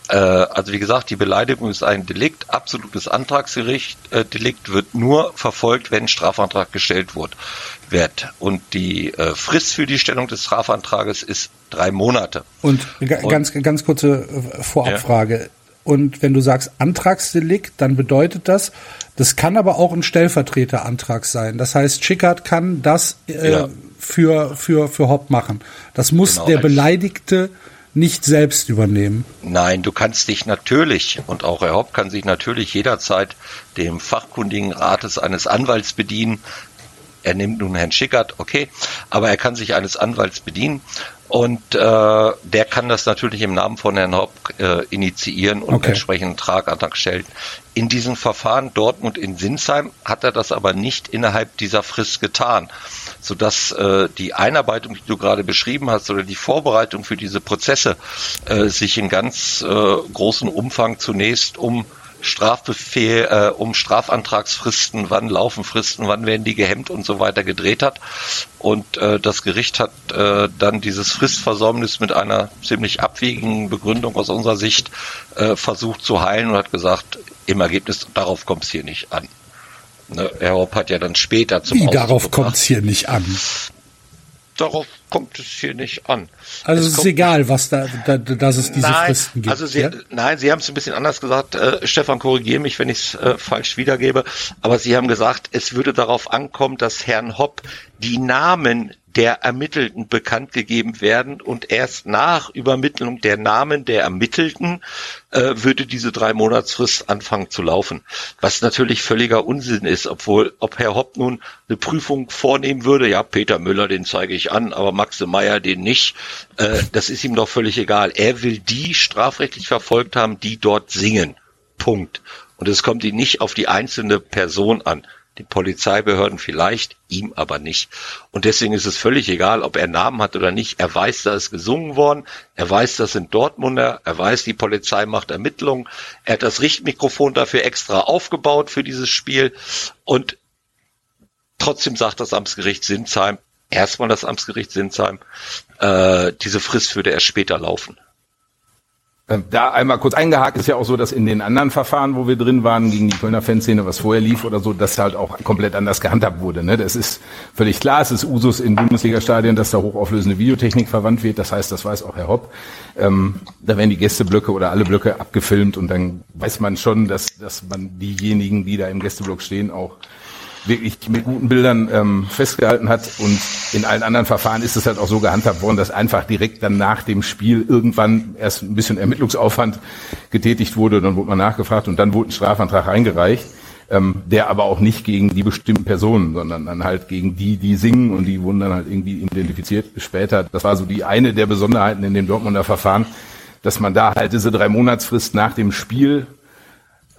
Äh, also wie gesagt, die Beleidigung ist ein Delikt, absolutes Antragsgericht. Äh, Delikt wird nur verfolgt, wenn Strafantrag gestellt wird. Und die äh, Frist für die Stellung des Strafantrages ist drei Monate. Und ga- Und- ganz, ganz kurze äh, Vorabfrage. Und wenn du sagst Antragsdelikt, dann bedeutet das, das kann aber auch ein Stellvertreterantrag sein. Das heißt, Schickert kann das äh, Ja. für, für, für Hopp machen. Das muss Genau, der Beleidigte nicht selbst übernehmen. Nein, du kannst dich natürlich, und auch Herr Hopp kann sich natürlich jederzeit dem fachkundigen Rates eines Anwalts bedienen. Er nimmt nun Herrn Schickert, okay, aber er kann sich eines Anwalts bedienen und äh, der kann das natürlich im Namen von Herrn Hopp äh, initiieren und Okay. entsprechend einen Tragantrag stellen. In diesem Verfahren Dortmund in Sinsheim hat er das aber nicht innerhalb dieser Frist getan, sodass äh, die Einarbeitung, die du gerade beschrieben hast, oder die Vorbereitung für diese Prozesse äh, sich in ganz äh, großem Umfang zunächst um Strafbefehl, äh, um Strafantragsfristen, wann laufen Fristen, wann werden die gehemmt und so weiter gedreht hat. Und äh, das Gericht hat äh, dann dieses Fristversäumnis mit einer ziemlich abwegigen Begründung aus unserer Sicht äh, versucht zu heilen und hat gesagt, im Ergebnis, darauf kommt es hier nicht an. Ne, Herr Hopp hat ja dann später zum Wie, Ausdruck darauf kommt es hier nicht an. Darauf kommt es hier nicht an. Also es Es ist egal, was da, da, dass es diese nein, Fristen gibt. Also Sie, ja? Nein, Sie haben es ein bisschen anders gesagt. Äh, Stefan, korrigiere mich, wenn ich es äh, falsch wiedergebe. Aber Sie haben gesagt, es würde darauf ankommen, dass Herrn Hopp die Namen der Ermittelten bekannt gegeben werden und erst nach Übermittlung der Namen der Ermittelten äh, würde diese drei Monatsfrist anfangen zu laufen. Was natürlich völliger Unsinn ist, obwohl, ob Herr Hopp nun eine Prüfung vornehmen würde, ja, Peter Müller, den zeige ich an, aber Maxe Meyer den nicht, äh, das ist ihm doch völlig egal. Er will die strafrechtlich verfolgt haben, die dort singen. Punkt. Und es kommt ihm nicht auf die einzelne Person an. Den Polizeibehörden vielleicht, ihm aber nicht. Und deswegen ist es völlig egal, ob er Namen hat oder nicht. Er weiß, da ist gesungen worden. Er weiß, das sind Dortmunder. Er weiß, die Polizei macht Ermittlungen. Er hat das Richtmikrofon dafür extra aufgebaut für dieses Spiel. Und trotzdem sagt das Amtsgericht Sinsheim, erstmal das Amtsgericht Sinsheim, äh, diese Frist würde erst später laufen. Ähm, Da einmal kurz eingehakt ist ja auch so, dass in den anderen Verfahren, wo wir drin waren, gegen die Kölner Fanszene, was vorher lief oder so, das halt auch komplett anders gehandhabt wurde. Ne? Das ist völlig klar. Es ist Usus in Bundesliga-Stadien, dass da hochauflösende Videotechnik verwandt wird. Das heißt, das weiß auch Herr Hopp. Ähm, da werden die Gästeblöcke oder alle Blöcke abgefilmt und dann weiß man schon, dass, dass man diejenigen, die da im Gästeblock stehen, auch wirklich mit guten Bildern ähm, festgehalten hat. Und in allen anderen Verfahren ist es halt auch so gehandhabt worden, dass einfach direkt dann nach dem Spiel irgendwann erst ein bisschen Ermittlungsaufwand getätigt wurde. Dann wurde man nachgefragt und dann wurde ein Strafantrag eingereicht, ähm, der aber auch nicht gegen die bestimmten Personen, sondern dann halt gegen die, die singen und die wurden dann halt irgendwie identifiziert später. Das war so die eine der Besonderheiten in dem Dortmunder Verfahren, dass man da halt diese drei Monatsfrist nach dem Spiel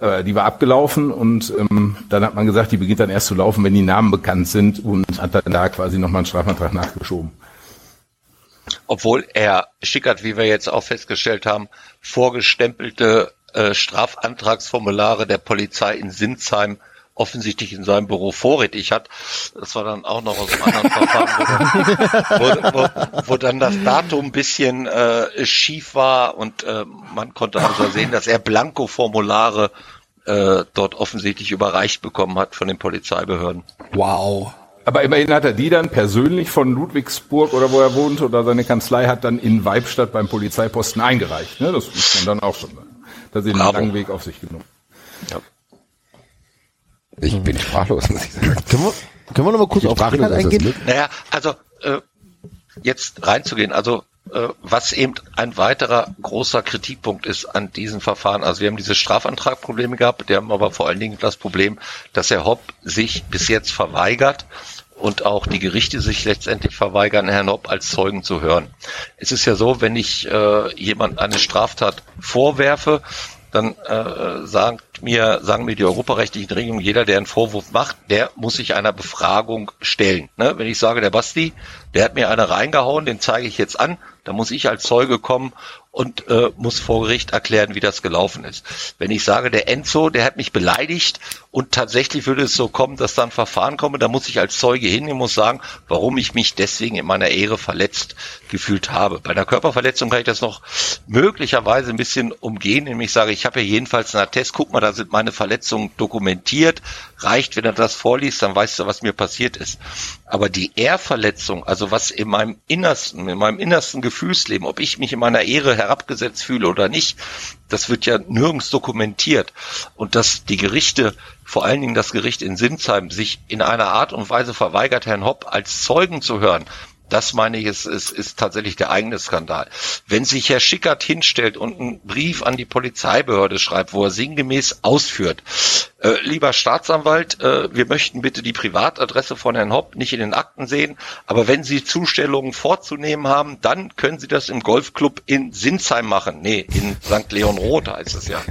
äh, die war abgelaufen und ähm, dann hat man gesagt, die beginnt dann erst zu laufen, wenn die Namen bekannt sind und hat dann da quasi nochmal einen Strafantrag nachgeschoben. obwohl er Schickert, wie wir jetzt auch festgestellt haben, vorgestempelte äh, Strafantragsformulare der Polizei in Sinsheim offensichtlich in seinem Büro vorrätig hat. Das war dann auch noch aus einem anderen Verfahren, wo, dann, wo, wo, wo dann das Datum ein bisschen äh, schief war und äh, man konnte also sehen, dass er Blanko-Formulare äh, dort offensichtlich überreicht bekommen hat von den Polizeibehörden. Wow. Aber immerhin hat er die dann persönlich von Ludwigsburg oder wo er wohnt oder seine Kanzlei hat dann in Weibstadt beim Polizeiposten eingereicht. Ne? Das muss man dann auch schon sagen. Da sie einen langen Weg auf sich genommen. Ich bin sprachlos, muss ich sagen. Können wir, können wir noch mal kurz auf ist das eingehen? Naja, also äh, jetzt reinzugehen, also äh, was eben ein weiterer großer Kritikpunkt ist an diesem Verfahren. Also wir haben diese Strafantragprobleme gehabt, wir haben aber vor allen Dingen das Problem, dass Herr Hopp sich bis jetzt verweigert und auch die Gerichte sich letztendlich verweigern, Herrn Hopp als Zeugen zu hören. Es ist ja so, wenn ich äh, jemand eine Straftat vorwerfe, dann äh, sagt mir, sagen mir die europarechtlichen Regelungen, jeder, der einen Vorwurf macht, der muss sich einer Befragung stellen. Ne? Wenn ich sage, der Basti, der hat mir eine reingehauen, den zeige ich jetzt an, dann muss ich als Zeuge kommen und äh, muss vor Gericht erklären, wie das gelaufen ist. Wenn ich sage, der Enzo, der hat mich beleidigt und tatsächlich würde es so kommen, dass da ein Verfahren komme, dann muss ich als Zeuge hin und muss sagen, warum ich mich deswegen in meiner Ehre verletzt gefühlt habe. Bei einer Körperverletzung kann ich das noch möglicherweise ein bisschen umgehen, indem ich sage, ich habe ja jedenfalls einen Attest, guck mal, da sind meine Verletzungen dokumentiert, reicht, wenn er das vorliest, dann weißt du, was mir passiert ist. Aber die Ehrverletzung, also was in meinem Innersten, in meinem innersten Gefühlsleben, ob ich mich in meiner Ehre herabgesetzt fühle oder nicht, das wird ja nirgends dokumentiert. Und dass die Gerichte, vor allen Dingen das Gericht in Sinsheim, sich in einer Art und Weise verweigert, Herrn Hopp als Zeugen zu hören, das meine ich, ist, ist, ist tatsächlich der eigene Skandal. Wenn sich Herr Schickert hinstellt und einen Brief an die Polizeibehörde schreibt, wo er sinngemäß ausführt, äh, lieber Staatsanwalt, äh, wir möchten bitte die Privatadresse von Herrn Hopp nicht in den Akten sehen, aber wenn Sie Zustellungen vorzunehmen haben, dann können Sie das im Golfclub in Sinsheim machen. Nee, in St. Leon Roth heißt es ja.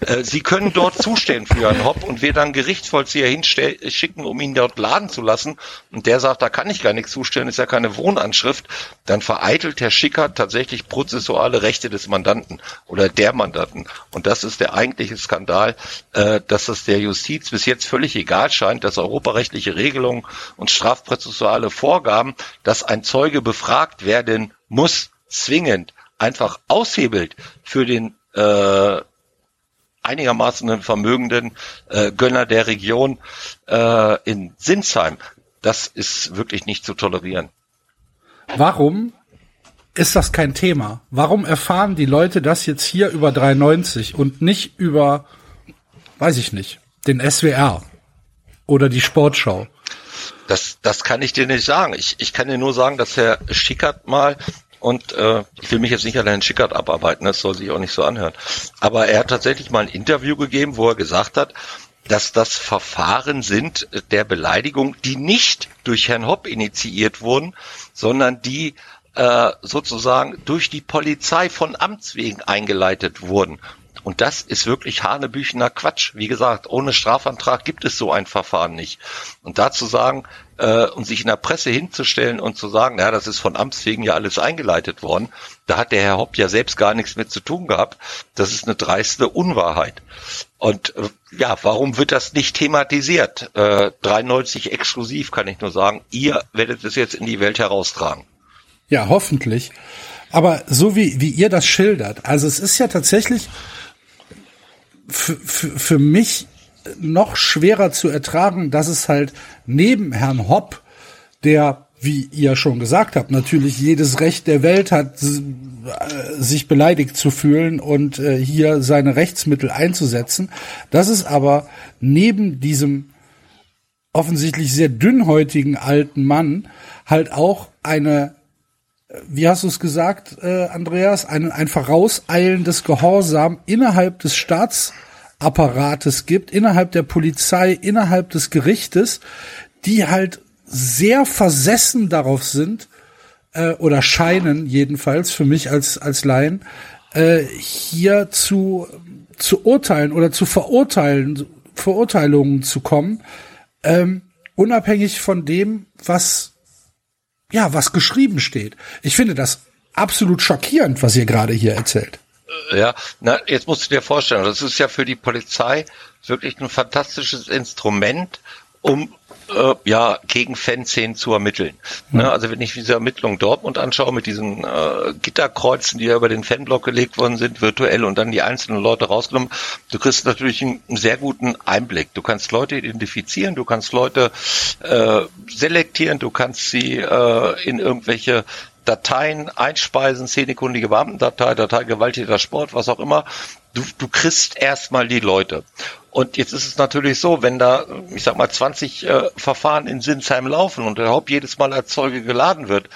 Äh, Sie können dort zustellen für Herrn Hopp und wir dann Gerichtsvollzieher hinschicken, um ihn dort laden zu lassen. Und der sagt, da kann ich gar nichts zustellen, ist ja keine Wohnanschrift. Dann vereitelt Herr Schicker tatsächlich prozessuale Rechte des Mandanten oder der Mandanten. Und das ist der eigentliche Skandal, äh, dass das der Justiz bis jetzt völlig egal scheint, dass europarechtliche Regelungen und strafprozessuale Vorgaben, dass ein Zeuge befragt werden muss, zwingend einfach aushebelt für den äh, einigermaßen vermögenden äh, Gönner der Region äh, in Sinsheim. Das ist wirklich nicht zu tolerieren. Warum ist das kein Thema? Warum erfahren die Leute das jetzt hier über 390 und nicht über, weiß ich nicht, den SWR oder die Sportschau? Das, das kann ich dir nicht sagen. Ich, ich kann dir nur sagen, dass Herr Schickert mal und äh, ich will mich jetzt nicht an Herrn Schickert abarbeiten, das soll sich auch nicht so anhören. Aber er hat tatsächlich mal ein Interview gegeben, wo er gesagt hat, dass das Verfahren sind der Beleidigung, die nicht durch Herrn Hopp initiiert wurden, sondern die äh, sozusagen durch die Polizei von Amts wegen eingeleitet wurden. Und das ist wirklich hanebüchener Quatsch. Wie gesagt, ohne Strafantrag gibt es so ein Verfahren nicht. Und dazu sagen äh, und sich in der Presse hinzustellen und zu sagen, ja, das ist von Amts wegen ja alles eingeleitet worden, da hat der Herr Hopp ja selbst gar nichts mit zu tun gehabt. Das ist eine dreiste Unwahrheit. Und äh, ja, warum wird das nicht thematisiert? Äh, 93 exklusiv kann ich nur sagen. Ihr werdet es jetzt in die Welt heraustragen. Ja, hoffentlich. Aber so wie, wie ihr das schildert, also es ist ja tatsächlich für, mich noch schwerer zu ertragen, dass es halt neben Herrn Hopp, der, wie ihr schon gesagt habt, natürlich jedes Recht der Welt hat, äh, sich beleidigt zu fühlen und äh, hier seine Rechtsmittel einzusetzen, dass es aber neben diesem offensichtlich sehr dünnhäutigen alten Mann halt auch eine wie hast du es gesagt, äh, Andreas, ein, ein vorauseilendes Gehorsam innerhalb des Staatsapparates gibt, innerhalb der Polizei, innerhalb des Gerichtes, die halt sehr versessen darauf sind, äh, oder scheinen jedenfalls für mich als, als Laien, äh, hier zu, zu urteilen oder zu verurteilen, Verurteilungen zu kommen, ähm, unabhängig von dem, was ja, was geschrieben steht. Ich finde das absolut schockierend, was ihr gerade hier erzählt. Ja, na, jetzt musst du dir vorstellen, das ist ja für die Polizei wirklich ein fantastisches Instrument, um äh, ja gegen Fanszenen zu ermitteln. Mhm. Ne, also wenn ich diese Ermittlung Dortmund anschaue mit diesen äh, Gitterkreuzen, die ja über den Fanblock gelegt worden sind, virtuell und dann die einzelnen Leute rausgenommen, du kriegst natürlich einen, einen sehr guten Einblick. Du kannst Leute identifizieren, du kannst Leute äh, selektieren, du kannst sie äh, in irgendwelche Dateien einspeisen, szenekundige Beamtendatei, Datei gewaltiger Sport, was auch immer. Du, du kriegst erstmal die Leute. Und jetzt ist es natürlich so, wenn da, ich sag mal, 20 äh, Verfahren in Sinsheim laufen und der Haupt jedes Mal als Zeuge geladen wird,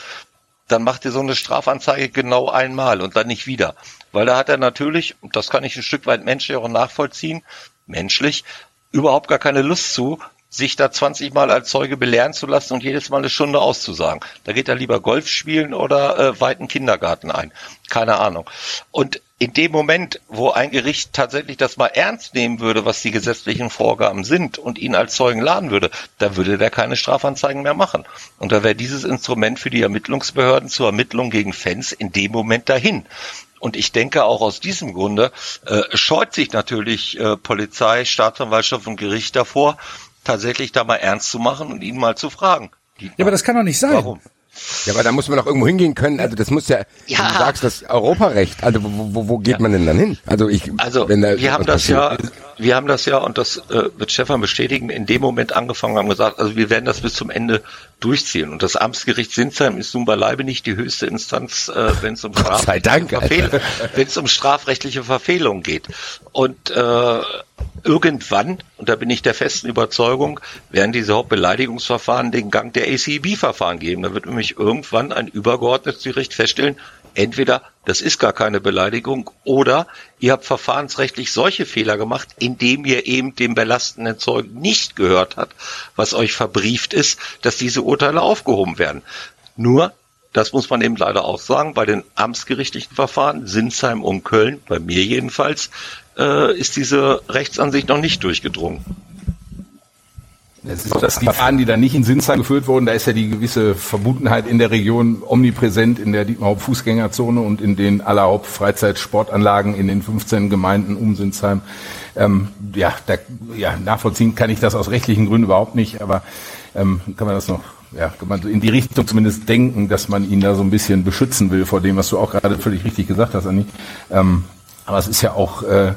dann macht er so eine Strafanzeige genau einmal und dann nicht wieder. Weil da hat er natürlich, und das kann ich ein Stück weit menschlich auch nachvollziehen, menschlich, überhaupt gar keine Lust zu, sich da 20 Mal als Zeuge belehren zu lassen und jedes Mal eine Stunde auszusagen. Da geht er lieber Golf spielen oder äh, weiten Kindergarten ein. Keine Ahnung. Und in dem Moment, wo ein Gericht tatsächlich das mal ernst nehmen würde, was die gesetzlichen Vorgaben sind und ihn als Zeugen laden würde, da würde der keine Strafanzeigen mehr machen. Und da wäre dieses Instrument für die Ermittlungsbehörden zur Ermittlung gegen Fans in dem Moment dahin. Und ich denke auch aus diesem Grunde äh, scheut sich natürlich äh, Polizei, Staatsanwaltschaft und Gericht davor, tatsächlich da mal ernst zu machen und ihn mal zu fragen. Ja, aber das kann doch nicht sein. Warum? Ja, aber da muss man doch irgendwo hingehen können. Also das muss ja, ja. du sagst das Europarecht. Also wo, wo, wo geht ja. man denn dann hin? Also ich, also wenn da wir haben das ja, wir haben das ja und das äh, wird Stefan bestätigen. In dem Moment angefangen, haben gesagt, also wir werden das bis zum Ende durchziehen. Und das Amtsgericht Sinsheim ist nun beileibe nicht die höchste Instanz, äh, wenn es um, um strafrechtliche Verfehlungen geht. Und äh, irgendwann, und da bin ich der festen Überzeugung, werden diese Hauptbeleidigungsverfahren den Gang der ACEB-Verfahren geben. Da wird nämlich irgendwann ein übergeordnetes Gericht feststellen, entweder das ist gar keine Beleidigung oder ihr habt verfahrensrechtlich solche Fehler gemacht, indem ihr eben dem belastenden Zeugen nicht gehört hat, was euch verbrieft ist, dass diese Urteile aufgehoben werden. Nur, das muss man eben leider auch sagen, bei den amtsgerichtlichen Verfahren, Sinsheim und Köln, bei mir jedenfalls, äh, ist diese Rechtsansicht noch nicht durchgedrungen. Es ist, dass die Fahnen, die da nicht in Sinsheim geführt wurden, da ist ja die gewisse Verbundenheit in der Region omnipräsent in der Dietmar Fußgängerzone und in den aller Freizeitsportanlagen in den 15 Gemeinden um Sinsheim. Ähm, ja, da, ja, nachvollziehen kann ich das aus rechtlichen Gründen überhaupt nicht, aber ähm, kann man das noch, ja, kann man in die Richtung zumindest denken, dass man ihn da so ein bisschen beschützen will vor dem, was du auch gerade völlig richtig gesagt hast, Anni. Ähm, aber es ist ja auch äh,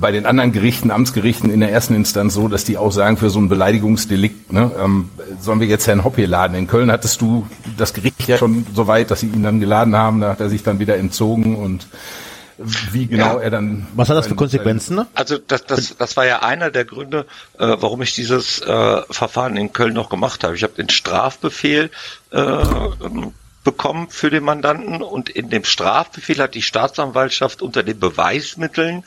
bei den anderen Gerichten, Amtsgerichten in der ersten Instanz so, dass die auch sagen, für so ein Beleidigungsdelikt, ne, ähm, sollen wir jetzt Herrn Hopp hier laden. In Köln hattest du das Gericht ja schon so weit, dass sie ihn dann geladen haben, da hat er sich dann wieder entzogen und wie genau Ja. er dann. Was hat das für Konsequenzen? Ne? Also das, das, das war ja einer der Gründe, äh, warum ich dieses äh, Verfahren in Köln noch gemacht habe. Ich habe den Strafbefehl äh, bekommen für den Mandanten und in dem Strafbefehl hat die Staatsanwaltschaft unter den Beweismitteln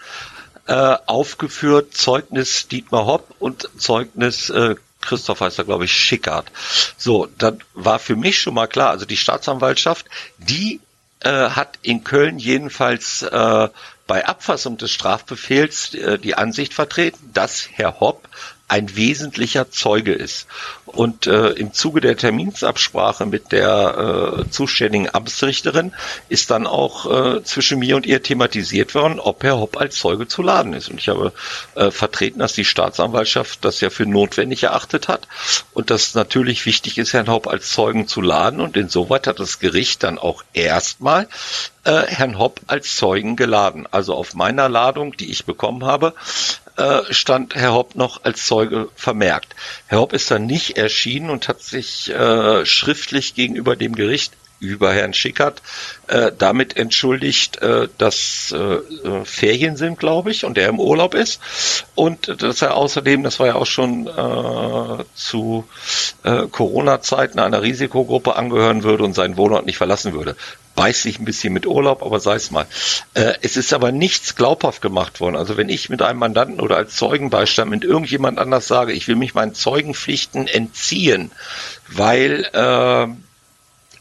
äh, aufgeführt Zeugnis Dietmar Hopp und Zeugnis äh, Christoph heißt er, glaube ich, Schickard. So, dann war für mich schon mal klar, also die Staatsanwaltschaft, die äh, hat in Köln jedenfalls äh, bei Abfassung des Strafbefehls äh, die Ansicht vertreten, dass Herr Hopp ein wesentlicher Zeuge ist. Und äh, im Zuge der Terminsabsprache mit der äh, zuständigen Amtsrichterin ist dann auch äh, zwischen mir und ihr thematisiert worden, ob Herr Hopp als Zeuge zu laden ist. Und ich habe äh, vertreten, dass die Staatsanwaltschaft das ja für notwendig erachtet hat und dass natürlich wichtig ist, Herrn Hopp als Zeugen zu laden. Und insoweit hat das Gericht dann auch erstmal äh, Herrn Hopp als Zeugen geladen. Also auf meiner Ladung, die ich bekommen habe, äh, stand Herr Hopp noch als Zeuge vermerkt. Herr Hopp ist dann nicht erschienen und hat sich äh, schriftlich gegenüber dem Gericht über Herrn Schickert äh, damit entschuldigt, äh, dass äh, äh, Ferien sind, glaube ich, und er im Urlaub ist und dass er außerdem, das war ja auch schon äh, zu äh, Corona-Zeiten einer Risikogruppe angehören würde und seinen Wohnort nicht verlassen würde. Beißt sich ein bisschen mit Urlaub, aber sei es mal. Äh, es ist aber nichts glaubhaft gemacht worden. Also wenn ich mit einem Mandanten oder als Zeugenbeistand mit irgendjemand anders sage, ich will mich meinen Zeugenpflichten entziehen, weil äh,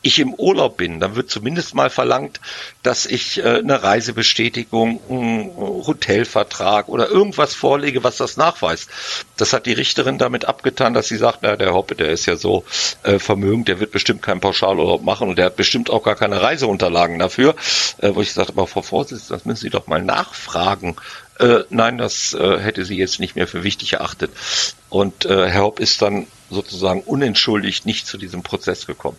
ich im Urlaub bin, dann wird zumindest mal verlangt, dass ich äh, eine Reisebestätigung, einen Hotelvertrag oder irgendwas vorlege, was das nachweist. Das hat die Richterin damit abgetan, dass sie sagt, na, der Hoppe, der ist ja so äh, vermögend, der wird bestimmt keinen Pauschalurlaub machen und der hat bestimmt auch gar keine Reiseunterlagen dafür. Äh, wo ich sagte, aber Frau Vorsitzende, das müssen Sie doch mal nachfragen. Äh, nein, das äh, hätte sie jetzt nicht mehr für wichtig erachtet. Und äh, Herr Hopp ist dann sozusagen unentschuldigt nicht zu diesem Prozess gekommen.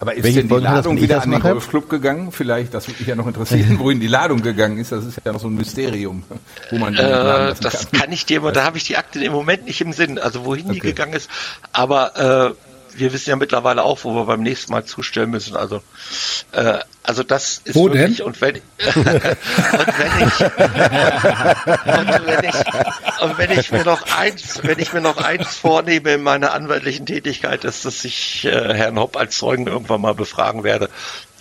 Aber ist Welche denn die das, Ladung ich wieder an den? Golfclub gegangen? Vielleicht, das würde mich ja noch interessieren, (laughs) wohin die Ladung gegangen ist. Das ist ja noch so ein Mysterium, wo man die Äh, das kann ich dir, aber da habe ich die Akte im Moment nicht im Sinn, also wohin die Okay. gegangen ist. Aber äh, wir wissen ja mittlerweile auch, wo wir beim nächsten Mal zustellen müssen. Also, äh, also das ist Wo wirklich denn? und wenn (laughs) und wenn ich und wenn ich und wenn ich mir noch eins, wenn ich mir noch eins vornehme in meiner anwaltlichen Tätigkeit, ist, dass ich äh, Herrn Hopp als Zeugen irgendwann mal befragen werde,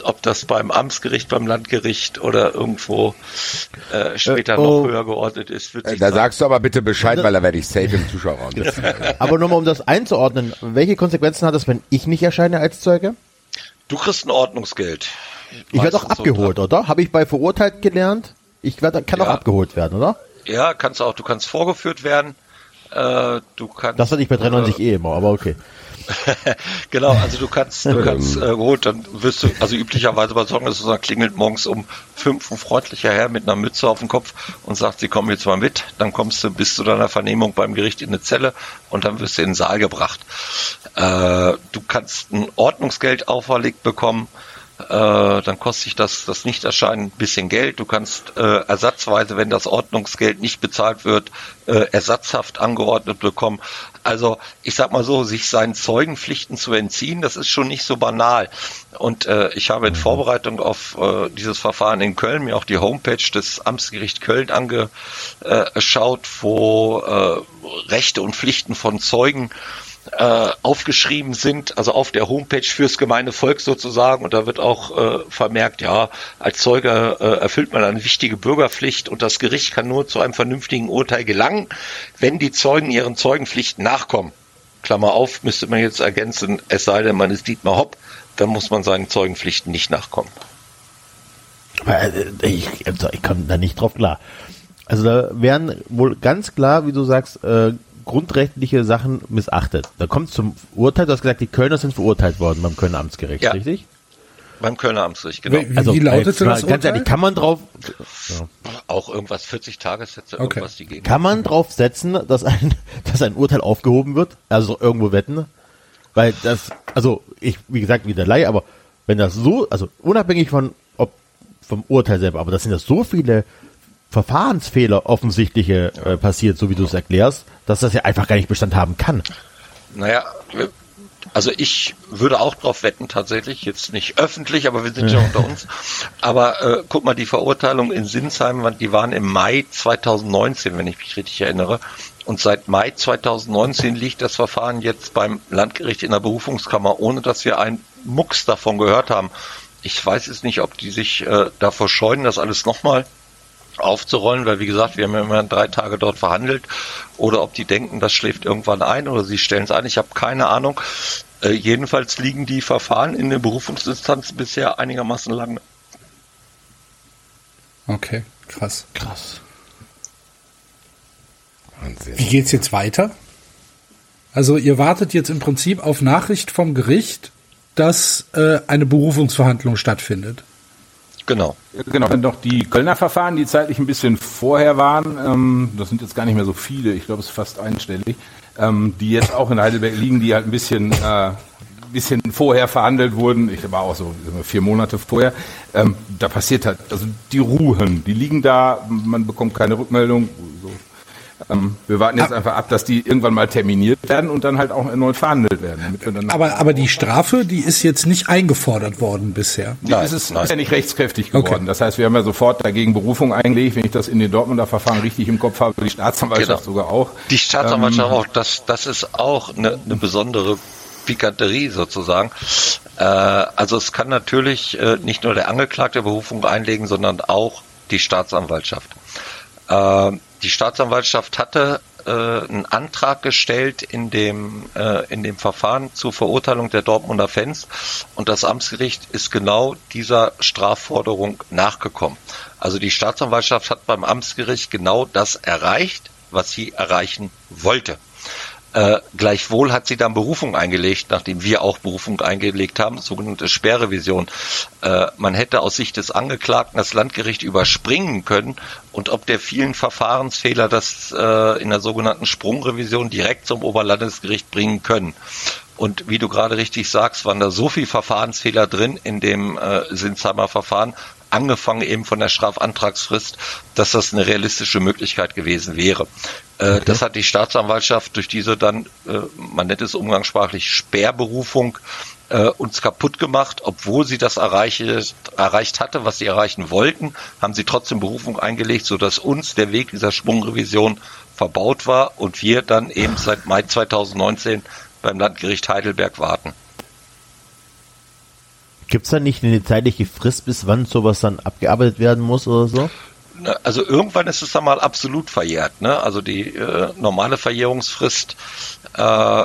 ob das beim Amtsgericht, beim Landgericht oder irgendwo äh, später Äh, oh. noch höher geordnet ist. Wird Äh, Da zeigen. sagst du aber bitte Bescheid, weil da werde ich safe im Zuschauerraum sitzen. (laughs) Aber nur mal um das einzuordnen, welche Konsequenzen hat das, wenn ich nicht erscheine als Zeuge? Du kriegst ein Ordnungsgeld. Ich werde auch Meistens so abgeholt, oder? Habe ich bei verurteilt gelernt? Ich werde, kann auch Ja. abgeholt werden, oder? Ja, kannst auch. Du kannst vorgeführt werden. Äh, du kannst. Das hatte ich bei 93 eh immer, aber okay. (laughs) genau, also du kannst, du (laughs) kannst, äh, gut, dann wirst du, also üblicherweise bei Sorgen ist es so, klingelt morgens um fünf ein freundlicher Herr mit einer Mütze auf dem Kopf und sagt, Sie kommen jetzt mal mit, dann kommst du bis zu deiner Vernehmung beim Gericht in eine Zelle und dann wirst du in den Saal gebracht. Äh, du kannst ein Ordnungsgeld auferlegt bekommen, äh, dann kostet sich das, das Nichterscheinen ein bisschen Geld. Du kannst äh, ersatzweise, wenn das Ordnungsgeld nicht bezahlt wird, äh, ersatzhaft angeordnet bekommen. Also ich sag mal so, sich seinen Zeugenpflichten zu entziehen, das ist schon nicht so banal. Und äh, ich habe in Vorbereitung auf äh, dieses Verfahren in Köln mir auch die Homepage des Amtsgericht Köln angeschaut, wo äh, Rechte und Pflichten von Zeugen äh, aufgeschrieben sind, also auf der Homepage fürs gemeine Volk sozusagen. Und da wird auch äh, vermerkt, ja, als Zeuge äh, erfüllt man eine wichtige Bürgerpflicht und das Gericht kann nur zu einem vernünftigen Urteil gelangen, wenn die Zeugen ihren Zeugenpflichten nachkommen. Klammer auf, müsste man jetzt ergänzen, es sei denn, man ist Dietmar Hopp, dann muss man seinen Zeugenpflichten nicht nachkommen. Äh, Ich, also ich komme da nicht drauf klar. Also da werden wohl ganz klar, wie du sagst, äh, grundrechtliche Sachen missachtet. Da kommt zum Urteil, du hast gesagt, die Kölner sind verurteilt worden beim Kölner Amtsgericht, Ja. richtig? Beim Kölner Amtsgericht, genau. Wie, wie lautete äh, mal das Ganz Urteil? ehrlich, kann man drauf, Auch irgendwas 40 Tagessätze, Okay. irgendwas die gehen. kann man drauf setzen, dass ein, (laughs) dass ein Urteil aufgehoben wird? Also irgendwo wetten? Weil das, also ich, wie gesagt, wie der Laie, aber wenn das so, also unabhängig von, ob vom Urteil selber, aber das sind ja so viele Verfahrensfehler offensichtliche äh, passiert, so wie du es erklärst, dass das ja einfach gar nicht Bestand haben kann. Naja, also ich würde auch drauf wetten tatsächlich, jetzt nicht öffentlich, aber wir sind ja (laughs) unter uns. Aber äh, guck mal, die Verurteilung in Sinsheim, die waren im Mai 2019, wenn ich mich richtig erinnere. Und seit Mai 2019 liegt das Verfahren jetzt beim Landgericht in der Berufungskammer, ohne dass wir einen Mucks davon gehört haben. Ich weiß jetzt nicht, ob die sich äh, davor scheuen, das alles nochmal aufzurollen, weil wie gesagt, wir haben ja immer drei Tage dort verhandelt, oder ob die denken, das schläft irgendwann ein oder sie stellen es ein. Ich habe keine Ahnung. Äh, jedenfalls liegen die Verfahren in den Berufungsinstanzen bisher einigermaßen lang. Okay, krass. Krass. Wahnsinn. Wie geht's jetzt weiter? Also ihr wartet jetzt im Prinzip auf Nachricht vom Gericht, dass äh, eine Berufungsverhandlung stattfindet. Genau. Genau, dann noch die Kölner Verfahren, die zeitlich ein bisschen vorher waren. Ähm, das sind jetzt gar nicht mehr so viele, ich glaube, es ist fast einstellig, ähm, die jetzt auch in Heidelberg liegen, die halt ein bisschen, äh, bisschen vorher verhandelt wurden. Ich war auch so vier Monate vorher. Ähm, da passiert halt, also die ruhen, die liegen da, man bekommt keine Rückmeldung. So. Ähm, wir warten jetzt einfach ab, dass die irgendwann mal terminiert werden und dann halt auch erneut verhandelt werden. Damit wir dann Aber, aber die Strafe, die ist jetzt nicht eingefordert worden bisher. Nein, es ist, nein. ist ja nicht rechtskräftig geworden. Okay. Das heißt, wir haben ja sofort dagegen Berufung eingelegt. Wenn ich das in den Dortmunder Verfahren richtig im Kopf habe, die Staatsanwaltschaft Genau. sogar auch. Die Staatsanwaltschaft Ähm, auch, das, das ist auch eine, eine besondere Pikanterie sozusagen. Äh, also es kann natürlich äh, nicht nur der Angeklagte Berufung einlegen, sondern auch die Staatsanwaltschaft. Äh, die Staatsanwaltschaft hatte äh, einen Antrag gestellt in dem, äh, in dem Verfahren zur Verurteilung der Dortmunder Fans und das Amtsgericht ist genau dieser Strafforderung nachgekommen. Also die Staatsanwaltschaft hat beim Amtsgericht genau das erreicht, was sie erreichen wollte. Äh, gleichwohl hat sie dann Berufung eingelegt, nachdem wir auch Berufung eingelegt haben, sogenannte Sperrrevision. Äh, man hätte aus Sicht des Angeklagten das Landgericht überspringen können und ob der vielen Verfahrensfehler das äh, in der sogenannten Sprungrevision direkt zum Oberlandesgericht bringen können. Und wie du gerade richtig sagst, waren da so viel Verfahrensfehler drin in dem äh, Sinsheimer Verfahren, angefangen eben von der Strafantragsfrist, dass das eine realistische Möglichkeit gewesen wäre. Äh, Das hat die Staatsanwaltschaft durch diese dann, äh, man nennt es umgangssprachlich Sperrberufung, äh, uns kaputt gemacht, obwohl sie das erreiche, erreicht hatte, was sie erreichen wollten, haben sie trotzdem Berufung eingelegt, sodass uns der Weg dieser Sprungrevision verbaut war und wir dann eben seit Mai 2019 beim Landgericht Heidelberg warten. Gibt's da nicht eine zeitliche Frist, bis wann sowas dann abgearbeitet werden muss oder so? Also irgendwann ist es dann mal absolut verjährt. Ne? Also die äh, normale Verjährungsfrist äh,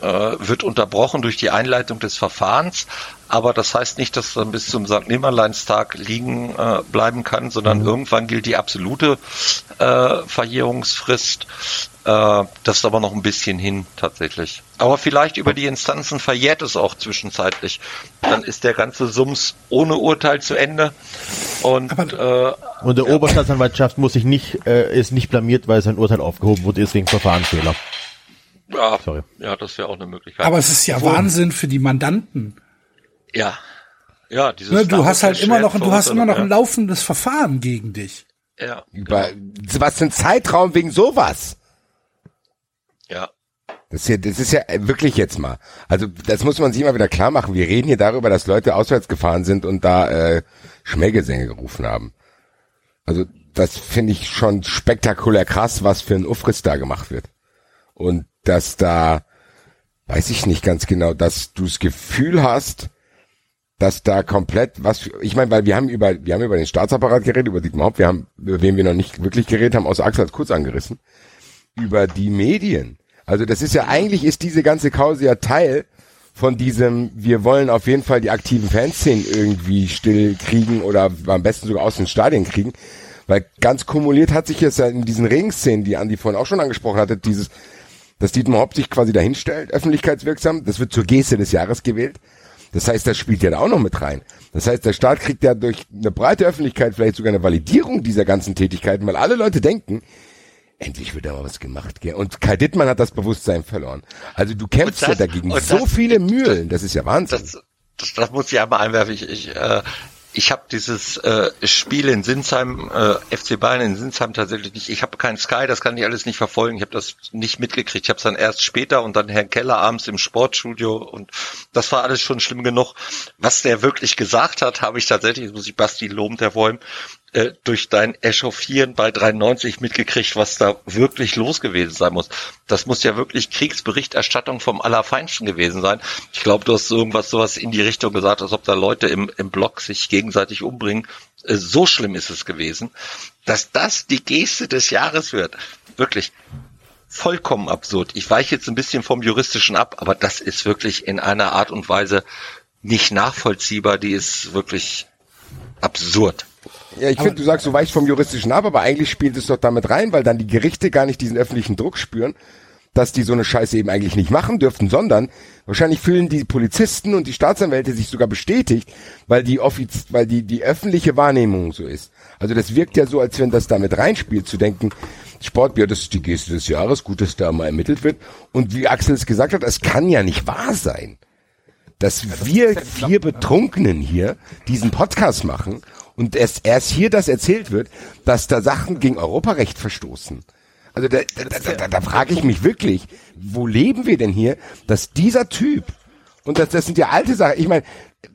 äh, wird unterbrochen durch die Einleitung des Verfahrens, aber das heißt nicht, dass dann bis zum St. Nimmerleinstag liegen äh, bleiben kann, sondern irgendwann gilt die absolute äh, Verjährungsfrist. Äh, das ist aber noch ein bisschen hin tatsächlich. Aber vielleicht über die Instanzen verjährt es auch zwischenzeitlich. Dann ist der ganze Sums ohne Urteil zu Ende. Und äh, Und der Oberstaatsanwaltschaft muss sich nicht, äh, ist nicht blamiert, weil sein Urteil aufgehoben wurde, ist wegen Verfahrensfehler. Ja, Sorry. ja, das wäre auch eine Möglichkeit. Aber es ist ja Wahnsinn für die Mandanten. ja, Ja, dieses Ne, du hast halt immer noch, du hast immer noch ein ja. laufendes Verfahren gegen dich. Ja, Über, was für ein Zeitraum wegen sowas? Ja. Das, hier, das ist ja wirklich jetzt mal. Also das muss man sich immer wieder klar machen. Wir reden hier darüber, dass Leute auswärts gefahren sind und da äh, Schmähgesänge gerufen haben. Also das finde ich schon spektakulär krass, was für ein Ufriss da gemacht wird. Und dass da, weiß ich nicht ganz genau, dass du das Gefühl hast, dass da komplett was, ich meine, weil wir haben über, wir haben über den Staatsapparat geredet, über Dietmar Hopp, wir haben, über wen wir noch nicht wirklich geredet haben, außer Axel hat kurz angerissen, über die Medien. Also das ist ja, eigentlich ist diese ganze Kause ja Teil von diesem, wir wollen auf jeden Fall die aktiven Fanszenen irgendwie still kriegen oder am besten sogar aus den Stadien kriegen. Weil ganz kumuliert hat sich jetzt ja in diesen Regenszenen, die Andi vorhin auch schon angesprochen hatte, dieses, dass Dietmar Hopp sich quasi dahinstellt, öffentlichkeitswirksam, das wird zur Geste des Jahres gewählt. Das heißt, das spielt ja da auch noch mit rein. Das heißt, der Staat kriegt ja durch eine breite Öffentlichkeit vielleicht sogar eine Validierung dieser ganzen Tätigkeiten, weil alle Leute denken, endlich wird da mal was gemacht. Gell? Und Kai Dittmann hat das Bewusstsein verloren. Also du kämpfst das- ja dagegen so das- viele Mühlen, das ist ja Wahnsinn. Das, das, das muss ich einmal einwerfen. Ich, ich, äh, ich habe dieses äh, Spiel in Sinsheim, äh, FC Bayern in Sinsheim tatsächlich nicht. Ich habe keinen Sky, das kann ich alles nicht verfolgen. Ich habe das nicht mitgekriegt. Ich habe es dann erst später und dann Herrn Keller abends im Sportstudio und das war alles schon schlimm genug. Was der wirklich gesagt hat, habe ich tatsächlich, das muss ich Basti lobend hervorheben, äh, durch dein Echauffieren bei 93 mitgekriegt, was da wirklich los gewesen sein muss. Das muss ja wirklich Kriegsberichterstattung vom Allerfeinsten gewesen sein. Ich glaube, du hast irgendwas sowas in die Richtung gesagt, als ob da Leute im, im Block sich gegenseitig umbringen. Äh, so schlimm ist es gewesen, dass das die Geste des Jahres wird. Wirklich vollkommen absurd. Ich weiche jetzt ein bisschen vom Juristischen ab, aber das ist wirklich in einer Art und Weise nicht nachvollziehbar. Die ist wirklich absurd. Ja, ich finde, du sagst, du weichst vom Juristischen ab, aber eigentlich spielt es doch damit rein, weil dann die Gerichte gar nicht diesen öffentlichen Druck spüren, dass die so eine Scheiße eben eigentlich nicht machen dürften, sondern wahrscheinlich fühlen die Polizisten und die Staatsanwälte sich sogar bestätigt, weil die offiz weil die, die öffentliche Wahrnehmung so ist. Also das wirkt ja so, als wenn das damit reinspielt, zu denken, Sport, ja, das ist die Geste des Jahres, gut, dass da mal ermittelt wird. Und wie Axel es gesagt hat, es kann ja nicht wahr sein dass wir vier Betrunkenen hier diesen Podcast machen und es erst hier das erzählt wird, dass da Sachen gegen Europarecht verstoßen. Also da, da, da, da, da frage ich mich wirklich, wo leben wir denn hier, dass dieser Typ, und das, das sind ja alte Sachen, ich meine,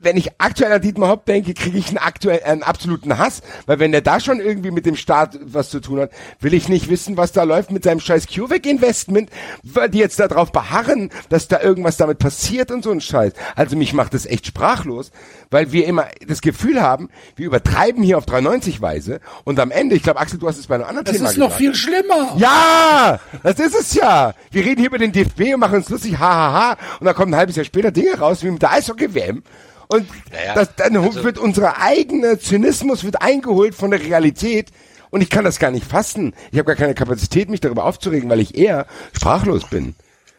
wenn ich aktuell an Dietmar Hopp denke, kriege ich einen, aktuell, einen absoluten Hass, weil wenn der da schon irgendwie mit dem Staat was zu tun hat, will ich nicht wissen, was da läuft mit seinem scheiß CureVac-Investment, weil die jetzt darauf beharren, dass da irgendwas damit passiert und so ein Scheiß. Also mich macht das echt sprachlos, weil wir immer das Gefühl haben, wir übertreiben hier auf 390 Weise und am Ende, ich glaube Axel, du hast es bei einem anderen Das Thema ist noch gesagt. viel schlimmer. Ja, das ist es ja. Wir reden hier über den DFB und machen uns lustig, hahaha. Und dann kommen ein halbes Jahr später Dinge raus, wie mit der Eishockey-WM. Und Naja, das, dann also- wird unser eigener Zynismus wird eingeholt von der Realität. Und ich kann das gar nicht fassen. Ich habe gar keine Kapazität, mich darüber aufzuregen, weil ich eher sprachlos bin.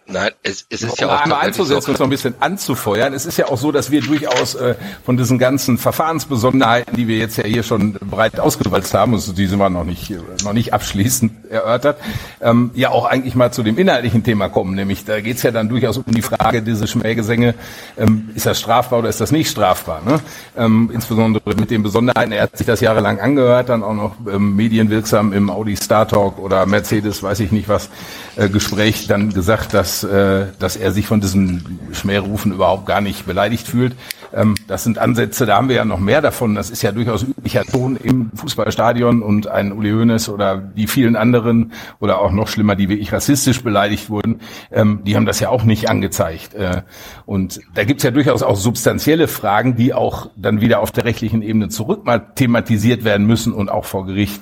Nein, es, es ist Um ja auch einmal und noch ein bisschen anzufeuern. Es ist ja auch so, dass wir durchaus äh, von diesen ganzen Verfahrensbesonderheiten, die wir jetzt ja hier schon breit ausgewalzt haben, also die sind wir noch nicht, noch nicht abschließend erörtert, ähm, ja auch eigentlich mal zu dem inhaltlichen Thema kommen. Nämlich da geht's ja dann durchaus um die Frage, diese Schmähgesänge, ähm, ist das strafbar oder ist das nicht strafbar? Ne? Ähm, insbesondere mit den Besonderheiten, er hat sich das jahrelang angehört, dann auch noch ähm, medienwirksam im Audi Star Talk oder Mercedes, weiß ich nicht was, äh, Gespräch dann gesagt, dass, äh, dass er sich von diesen Schmährufen überhaupt gar nicht beleidigt fühlt. Ähm, das sind Ansätze, da haben wir ja noch mehr davon. Das ist ja durchaus üblicher Ton im Fußballstadion und ein Uli Hoeneß oder die vielen anderen oder auch noch schlimmer, die wirklich rassistisch beleidigt wurden, ähm, die haben das ja auch nicht angezeigt. Äh, und da gibt's ja durchaus auch substanzielle Fragen, die auch dann wieder auf der rechtlichen Ebene zurück mal thematisiert werden müssen und auch vor Gericht.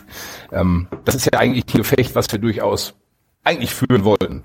Ähm, das ist ja eigentlich ein Gefecht, was wir durchaus eigentlich führen wollten.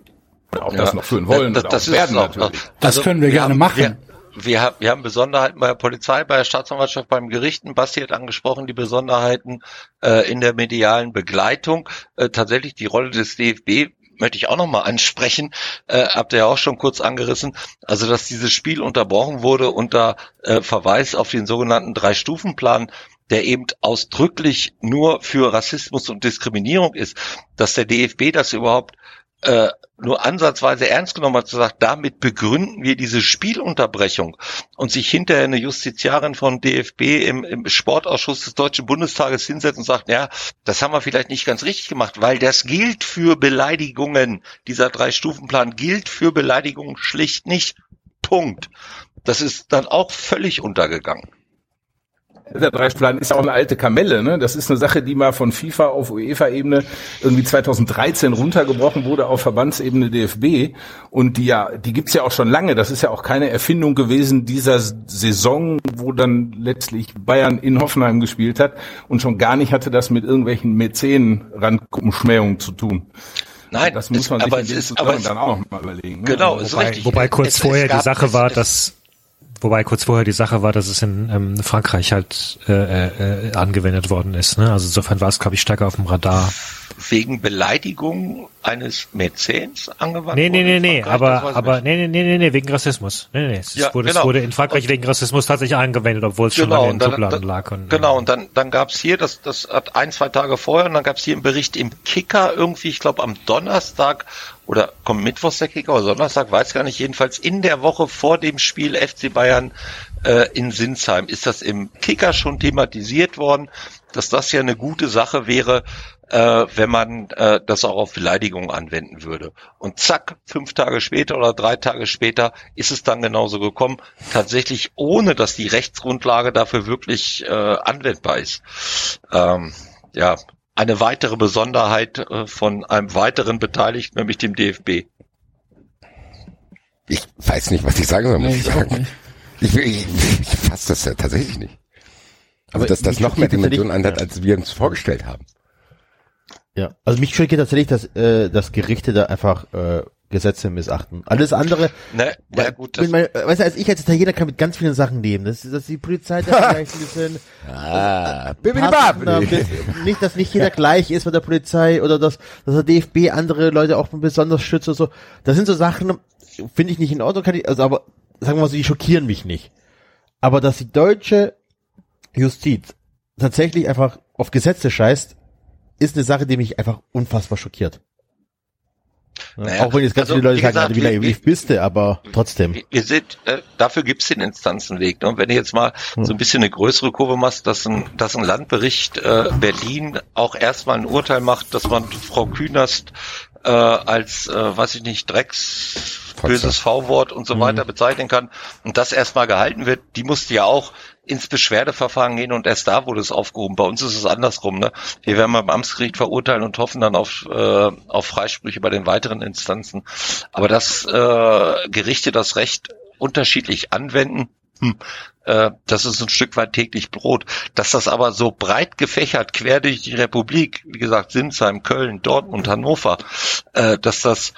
Auch das noch führen wollen Das, oder das auch werden auch. natürlich. Das können wir gerne haben, machen. Wir, wir, haben, wir haben Besonderheiten bei der Polizei, bei der Staatsanwaltschaft, beim Gerichten. Basti hat angesprochen, die Besonderheiten äh, in der medialen Begleitung. Äh, tatsächlich die Rolle des DFB möchte ich auch nochmal ansprechen, äh, habt ihr ja auch schon kurz angerissen, also dass dieses Spiel unterbrochen wurde unter äh, Verweis auf den sogenannten Drei-Stufen-Plan, der eben ausdrücklich nur für Rassismus und Diskriminierung ist, dass der DFB das überhaupt äh, nur ansatzweise ernst genommen hat, gesagt, damit begründen wir diese Spielunterbrechung und sich hinterher eine Justiziarin von DFB im, im Sportausschuss des Deutschen Bundestages hinsetzt und sagt, ja, das haben wir vielleicht nicht ganz richtig gemacht, weil das gilt für Beleidigungen. Dieser Drei-Stufen-Plan gilt für Beleidigungen schlicht nicht. Punkt. Das ist dann auch völlig untergegangen. Der Dreisplan ist ja auch eine alte Kamelle, ne? Das ist eine Sache, die mal von FIFA auf UEFA-Ebene irgendwie 2013 runtergebrochen wurde auf Verbandsebene DFB und die ja, die gibt's ja auch schon lange. Das ist ja auch keine Erfindung gewesen dieser Saison, wo dann letztlich Bayern in Hoffenheim gespielt hat und schon gar nicht hatte das mit irgendwelchen Mäzen-Randgruppenschmähungen zu tun. Nein, das muss man es, sich aber in es dem ist, aber es, dann auch noch mal überlegen. Ne? genau, ist Wobei, richtig. wobei kurz Es- es vorher gab- die Sache es- war, es- dass wobei kurz vorher die Sache war, dass es in ähm, Frankreich halt äh, äh, angewendet worden ist. Ne? Also insofern war es, glaube ich, stärker auf dem Radar. wegen Beleidigung eines Mäzens angewandt Nee, nee, nee, nee, aber, aber, nee, nee, nee, nee, wegen Rassismus. Nee, nee, nee. Es Ja, wurde, genau. es wurde in Frankreich wegen Rassismus tatsächlich angewendet, obwohl es schon Genau, lange in und Schubladen lag. Und, genau, ähm, und dann, dann gab's hier, das, das hat ein, zwei Tage vorher, und dann gab's hier einen Bericht im Kicker irgendwie, ich glaube am Donnerstag, oder kommt Mittwochs der Kicker oder Donnerstag, weiß gar nicht, jedenfalls in der Woche vor dem Spiel FC Bayern äh, in Sinsheim ist das im Kicker schon thematisiert worden, dass das ja eine gute Sache wäre, äh, wenn man äh, das auch auf Beleidigungen anwenden würde. Und zack, fünf Tage später oder drei Tage später ist es dann genauso gekommen, tatsächlich ohne, dass die Rechtsgrundlage dafür wirklich äh, anwendbar ist. Ähm, ja, eine weitere Besonderheit äh, von einem weiteren Beteiligten, nämlich dem DFB. Ich weiß nicht, was ich sagen soll, muss Nee, ich sagen. nicht. Ich, ich, ich fasse das ja tatsächlich nicht. Also, Aber dass das noch mehr Dimensionen hat, als wir uns vorgestellt haben. Ja, also mich schockiert tatsächlich, dass, äh, dass Gerichte da einfach äh, Gesetze missachten. Alles andere, Ne, ja gut, das, ich meine, weißt du, als ich als Italiener kann mit ganz vielen Sachen leben. Das ist, dass die Polizei da (laughs) gleich sind. Ah, Partner, nicht, dass nicht jeder gleich ist mit der Polizei oder dass, dass der DFB andere Leute auch besonders schützt oder so. Das sind so Sachen, finde ich nicht in Ordnung, kann ich, also aber sagen wir mal so, die schockieren mich nicht. Aber dass die deutsche Justiz tatsächlich einfach auf Gesetze scheißt, ist eine Sache, die mich einfach unfassbar schockiert. Ja, Naja, auch wenn jetzt ganz also, viele Leute wie sagen, gesagt, wie naiv bist du, aber trotzdem. wir sind, äh, dafür gibt's den Instanzenweg. Ne? Und wenn du jetzt mal so ein bisschen eine größere Kurve machst, dass ein, dass ein Landbericht äh, Berlin auch erstmal ein Urteil macht, dass man Frau Künast äh, als, äh, weiß ich nicht, Drecks böses V-Wort und so weiter bezeichnen kann und das erstmal gehalten wird, die musste ja auch ins Beschwerdeverfahren gehen und erst da wurde es aufgehoben. Bei uns ist es andersrum. Ne? Wir werden beim Amtsgericht verurteilen und hoffen dann auf, äh, auf Freisprüche bei den weiteren Instanzen. Aber dass äh, Gerichte das Recht unterschiedlich anwenden, hm, äh, das ist ein Stück weit täglich Brot. Dass das aber so breit gefächert quer durch die Republik, wie gesagt, Sinsheim, Köln, Dortmund, Hannover, äh, dass das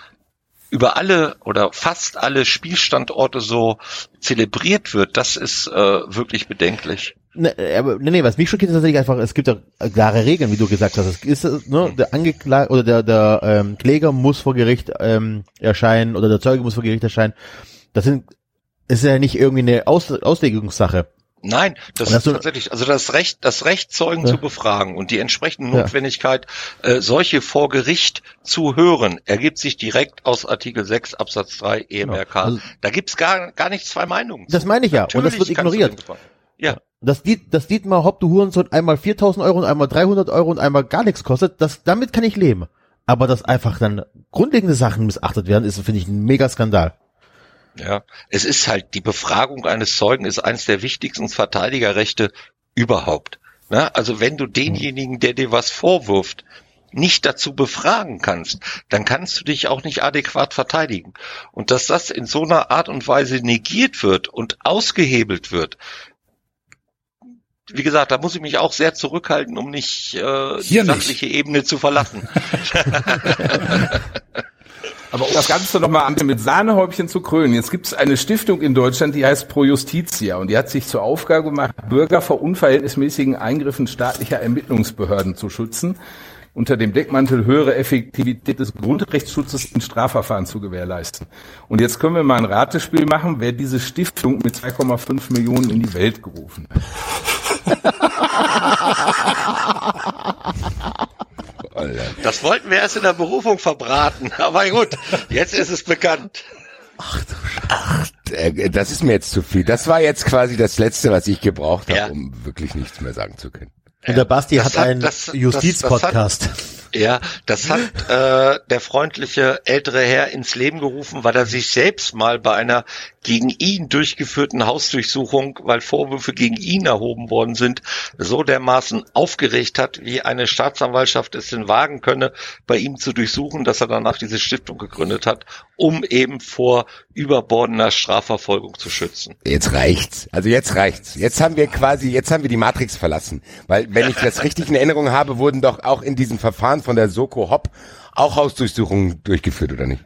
über alle oder fast alle Spielstandorte so zelebriert wird, das ist äh, wirklich bedenklich. Ne, aber, nee, nee, was mich schockiert ist tatsächlich einfach, es gibt ja klare Regeln, wie du gesagt hast. Es ist, äh, ne, der Angeklagte oder der, der ähm, Kläger muss vor Gericht ähm, erscheinen oder der Zeuge muss vor Gericht erscheinen. Das sind, ist ja nicht irgendwie eine Aus, Auslegungssache. Nein, das ist tatsächlich, also das Recht, das Recht, Zeugen Ja. zu befragen und die entsprechende Ja. Notwendigkeit, äh, solche vor Gericht zu hören, ergibt sich direkt aus Artikel 6 Absatz 3 EMRK. Also- da gibt's gar, gar nicht zwei Meinungen. Das meine ich ja. Und das wird Natürlich ignoriert. Ja, Das, Diet, das Dietmar Hopp, du Hurensohn, einmal 4000 Euro und einmal 300 Euro und einmal gar nichts kostet, das, damit kann ich leben. Aber dass einfach dann grundlegende Sachen missachtet werden, ist, finde ich, ein mega Skandal. Ja, es ist halt, die Befragung eines Zeugen ist eines der wichtigsten Verteidigerrechte überhaupt. Ne? Also wenn du denjenigen, der dir was vorwirft, nicht dazu befragen kannst, dann kannst du dich auch nicht adäquat verteidigen. Und dass das in so einer Art und Weise negiert wird und ausgehebelt wird, wie gesagt, da muss ich mich auch sehr zurückhalten, um nicht äh, die Hier nicht. sachliche Ebene zu verlassen. (laughs) (laughs) Aber um das Ganze nochmal mit Sahnehäubchen zu krönen, jetzt gibt es eine Stiftung in Deutschland, die heißt Pro Justitia und die hat sich zur Aufgabe gemacht, Bürger vor unverhältnismäßigen Eingriffen staatlicher Ermittlungsbehörden zu schützen, unter dem Deckmantel höhere Effektivität des Grundrechtsschutzes in Strafverfahren zu gewährleisten. Und jetzt können wir mal ein Ratespiel machen, wer diese Stiftung mit 2,5 Millionen in die Welt gerufen hat. (laughs) Alter. Das wollten wir erst in der Berufung verbraten. (laughs) Aber gut, jetzt ist es bekannt. Äh, Das ist mir jetzt zu viel. Das war jetzt quasi das Letzte, was ich gebraucht habe, Ja. um wirklich nichts mehr sagen zu können. Und der Basti Das hat einen das- das- Justizpodcast. Ja, das hat (laughs) äh, der freundliche ältere Herr ins Leben gerufen, weil er sich selbst mal bei einer gegen ihn durchgeführten Hausdurchsuchung, weil Vorwürfe gegen ihn erhoben worden sind, so dermaßen aufgeregt hat, wie eine Staatsanwaltschaft es denn wagen könne, bei ihm zu durchsuchen, dass er danach diese Stiftung gegründet hat, um eben vor überbordender Strafverfolgung zu schützen. Jetzt reicht's. Also jetzt reicht's. Jetzt haben wir quasi, jetzt haben wir die Matrix verlassen. Weil, wenn ich das richtig in Erinnerung habe, wurden doch auch in diesem Verfahren von der Soko Hopp auch Hausdurchsuchungen durchgeführt, oder nicht?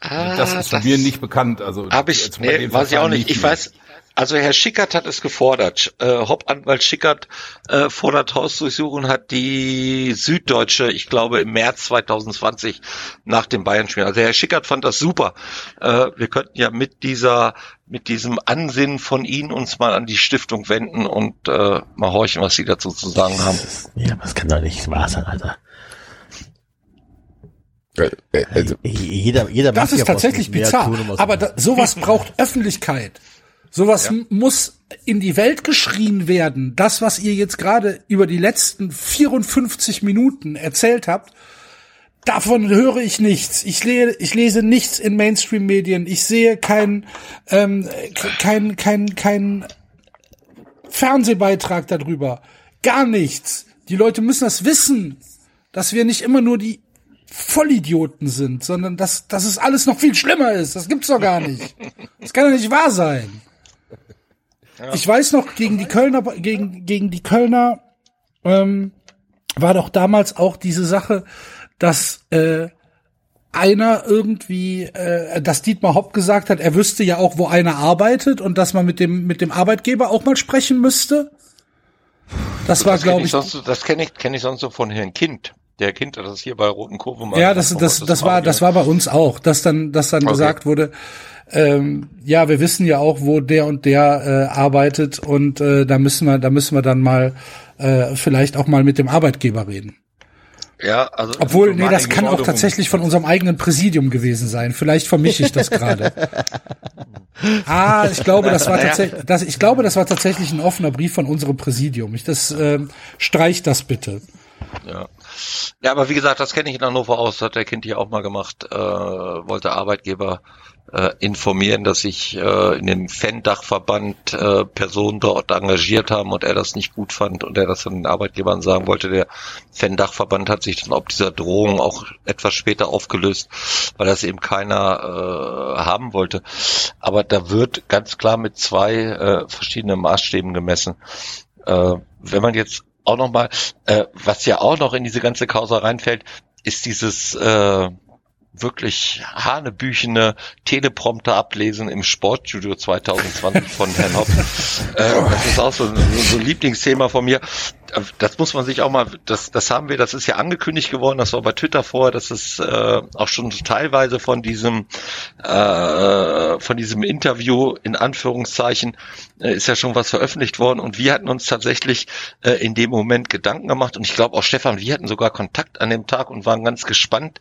das ist mir nicht bekannt. Also Habe ich, nee, weiß ich auch nicht. Ich weiß, also Herr Schickert hat es gefordert. Äh, Hauptanwalt Schickert äh, fordert Hausdurchsuchung, hat die Süddeutsche, ich glaube im März 2020 nach dem Bayern-Spiel. Also Herr Schickert fand das super. Äh, wir könnten ja mit dieser, mit diesem Ansinnen von Ihnen uns mal an die Stiftung wenden und äh, mal horchen, was Sie dazu zu sagen haben. Ja, das kann doch nicht wahr sein, Alter. Äh, äh, Also, Jeder, jeder Das macht ja ist tatsächlich bizarr. tun, um Aber da, sowas braucht Öffentlichkeit. Sowas m- muss in die Welt geschrien werden. Das, was ihr jetzt gerade über die letzten 54 Minuten erzählt habt, davon höre ich nichts. Ich, le ich lese nichts in Mainstream-Medien. Ich sehe kein, ähm, kein, kein, kein Fernsehbeitrag darüber. Gar nichts. Die Leute müssen das wissen, dass wir nicht immer nur die Vollidioten sind, sondern dass, dass es alles noch viel schlimmer ist. Das gibt's doch gar nicht. Das kann doch nicht wahr sein. Ich weiß noch, gegen die Kölner, gegen, gegen die Kölner ähm, war doch damals auch diese Sache, dass äh, einer irgendwie, äh, dass Dietmar Hopp gesagt hat, er wüsste ja auch, wo einer arbeitet und dass man mit dem mit dem Arbeitgeber auch mal sprechen müsste. Das war, Das kenne glaube ich, ich, sonst, so- das kenne ich, kenne ich sonst so von Herrn Kind. Der Kind hat das hier bei Roten Kurve mal. Ja, das, das, aber das war, das war bei uns auch, dass dann, dass dann Okay. gesagt wurde, ähm, ja, wir wissen ja auch, wo der und der äh, arbeitet und äh, da müssen wir, da müssen wir dann mal äh, vielleicht auch mal mit dem Arbeitgeber reden. Ja, also Obwohl, nee, das kann auch tatsächlich von unserem eigenen Präsidium gewesen sein. Vielleicht vermische ich das gerade. (laughs) ah, ich glaube, das war tatsächlich, das, ich glaube, das war tatsächlich ein offener Brief von unserem Präsidium. Ich das ähm, streich das bitte. Ja. Ja, aber wie gesagt, das kenne ich in Hannover aus, hat der Kind hier auch mal gemacht, äh, wollte Arbeitgeber äh, informieren, dass sich äh, in dem Fan-Dachverband äh, Personen dort engagiert haben und er das nicht gut fand und er das dann den Arbeitgebern sagen wollte. Der Fan-Dachverband hat sich dann ob dieser Drohung auch etwas später aufgelöst, weil das eben keiner äh, haben wollte. Aber da wird ganz klar mit zwei äh, verschiedenen Maßstäben gemessen. Äh, wenn man jetzt auch noch mal, äh, was ja auch noch in diese ganze Causa reinfällt, ist dieses äh, wirklich hanebüchene Teleprompter ablesen im Sportstudio 2020 von Herrn Hopp. äh, das ist auch so, so ein Lieblingsthema von mir. Das muss man sich auch mal, das, das haben wir, das ist ja angekündigt geworden, das war bei Twitter vorher, das ist äh, auch schon teilweise von diesem äh, von diesem Interview in Anführungszeichen äh, ist ja schon was veröffentlicht worden und wir hatten uns tatsächlich äh, in dem Moment Gedanken gemacht und ich glaube auch Stefan, wir hatten sogar Kontakt an dem Tag und waren ganz gespannt,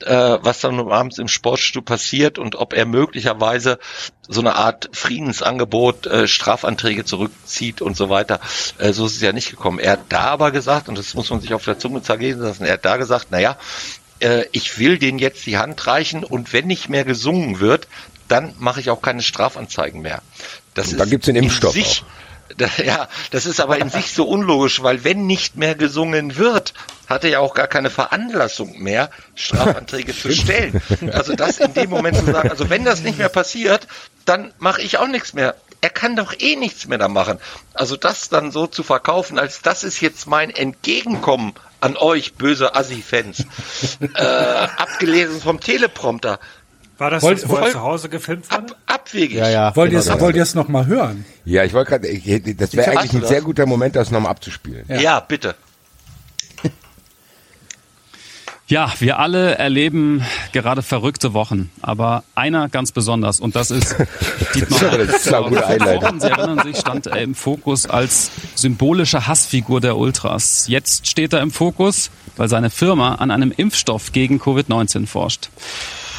äh, was dann abends im Sportstudio passiert und ob er möglicherweise so eine Art Friedensangebot, äh, Strafanträge zurückzieht und so weiter. Äh, so ist es ja nicht gekommen. Er hat da aber gesagt, und das muss man sich auf der Zunge zergehen lassen, er hat da gesagt, naja, äh, ich will denen jetzt die Hand reichen und wenn nicht mehr gesungen wird, dann mache ich auch keine Strafanzeigen mehr. Das Und dann ist gibt's den Impfstoff Sich, (laughs) da, ja, das ist aber in sich so unlogisch, weil wenn nicht mehr gesungen wird, hat er ja auch gar keine Veranlassung mehr, Strafanträge zu stellen. Also das in dem Moment zu sagen, also wenn das nicht mehr passiert, dann mache ich auch nichts mehr. Er kann doch eh nichts mehr da machen. Also das dann so zu verkaufen, als das ist jetzt mein Entgegenkommen an euch, böse Assi-Fans, (laughs) äh, abgelesen vom Teleprompter, War das Wollt- jetzt, wo er wollt- zu Hause gefilmt wurde? ab, abwegig. Ja, ja. Wollt ihr genau es, wollt ihr es noch mal hören? ja, ich wollte gerade, das wäre eigentlich ein das? sehr guter Moment, das nochmal abzuspielen. Ja, bitte. Ja, wir alle erleben gerade verrückte Wochen, aber einer ganz besonders und das ist (laughs) Dietmar. Das ist eine gute Einleitung. Sie erinnern sich, stand er im Fokus als symbolische Hassfigur der Ultras. Jetzt steht er im Fokus, weil seine Firma an einem Impfstoff gegen Covid-19 forscht.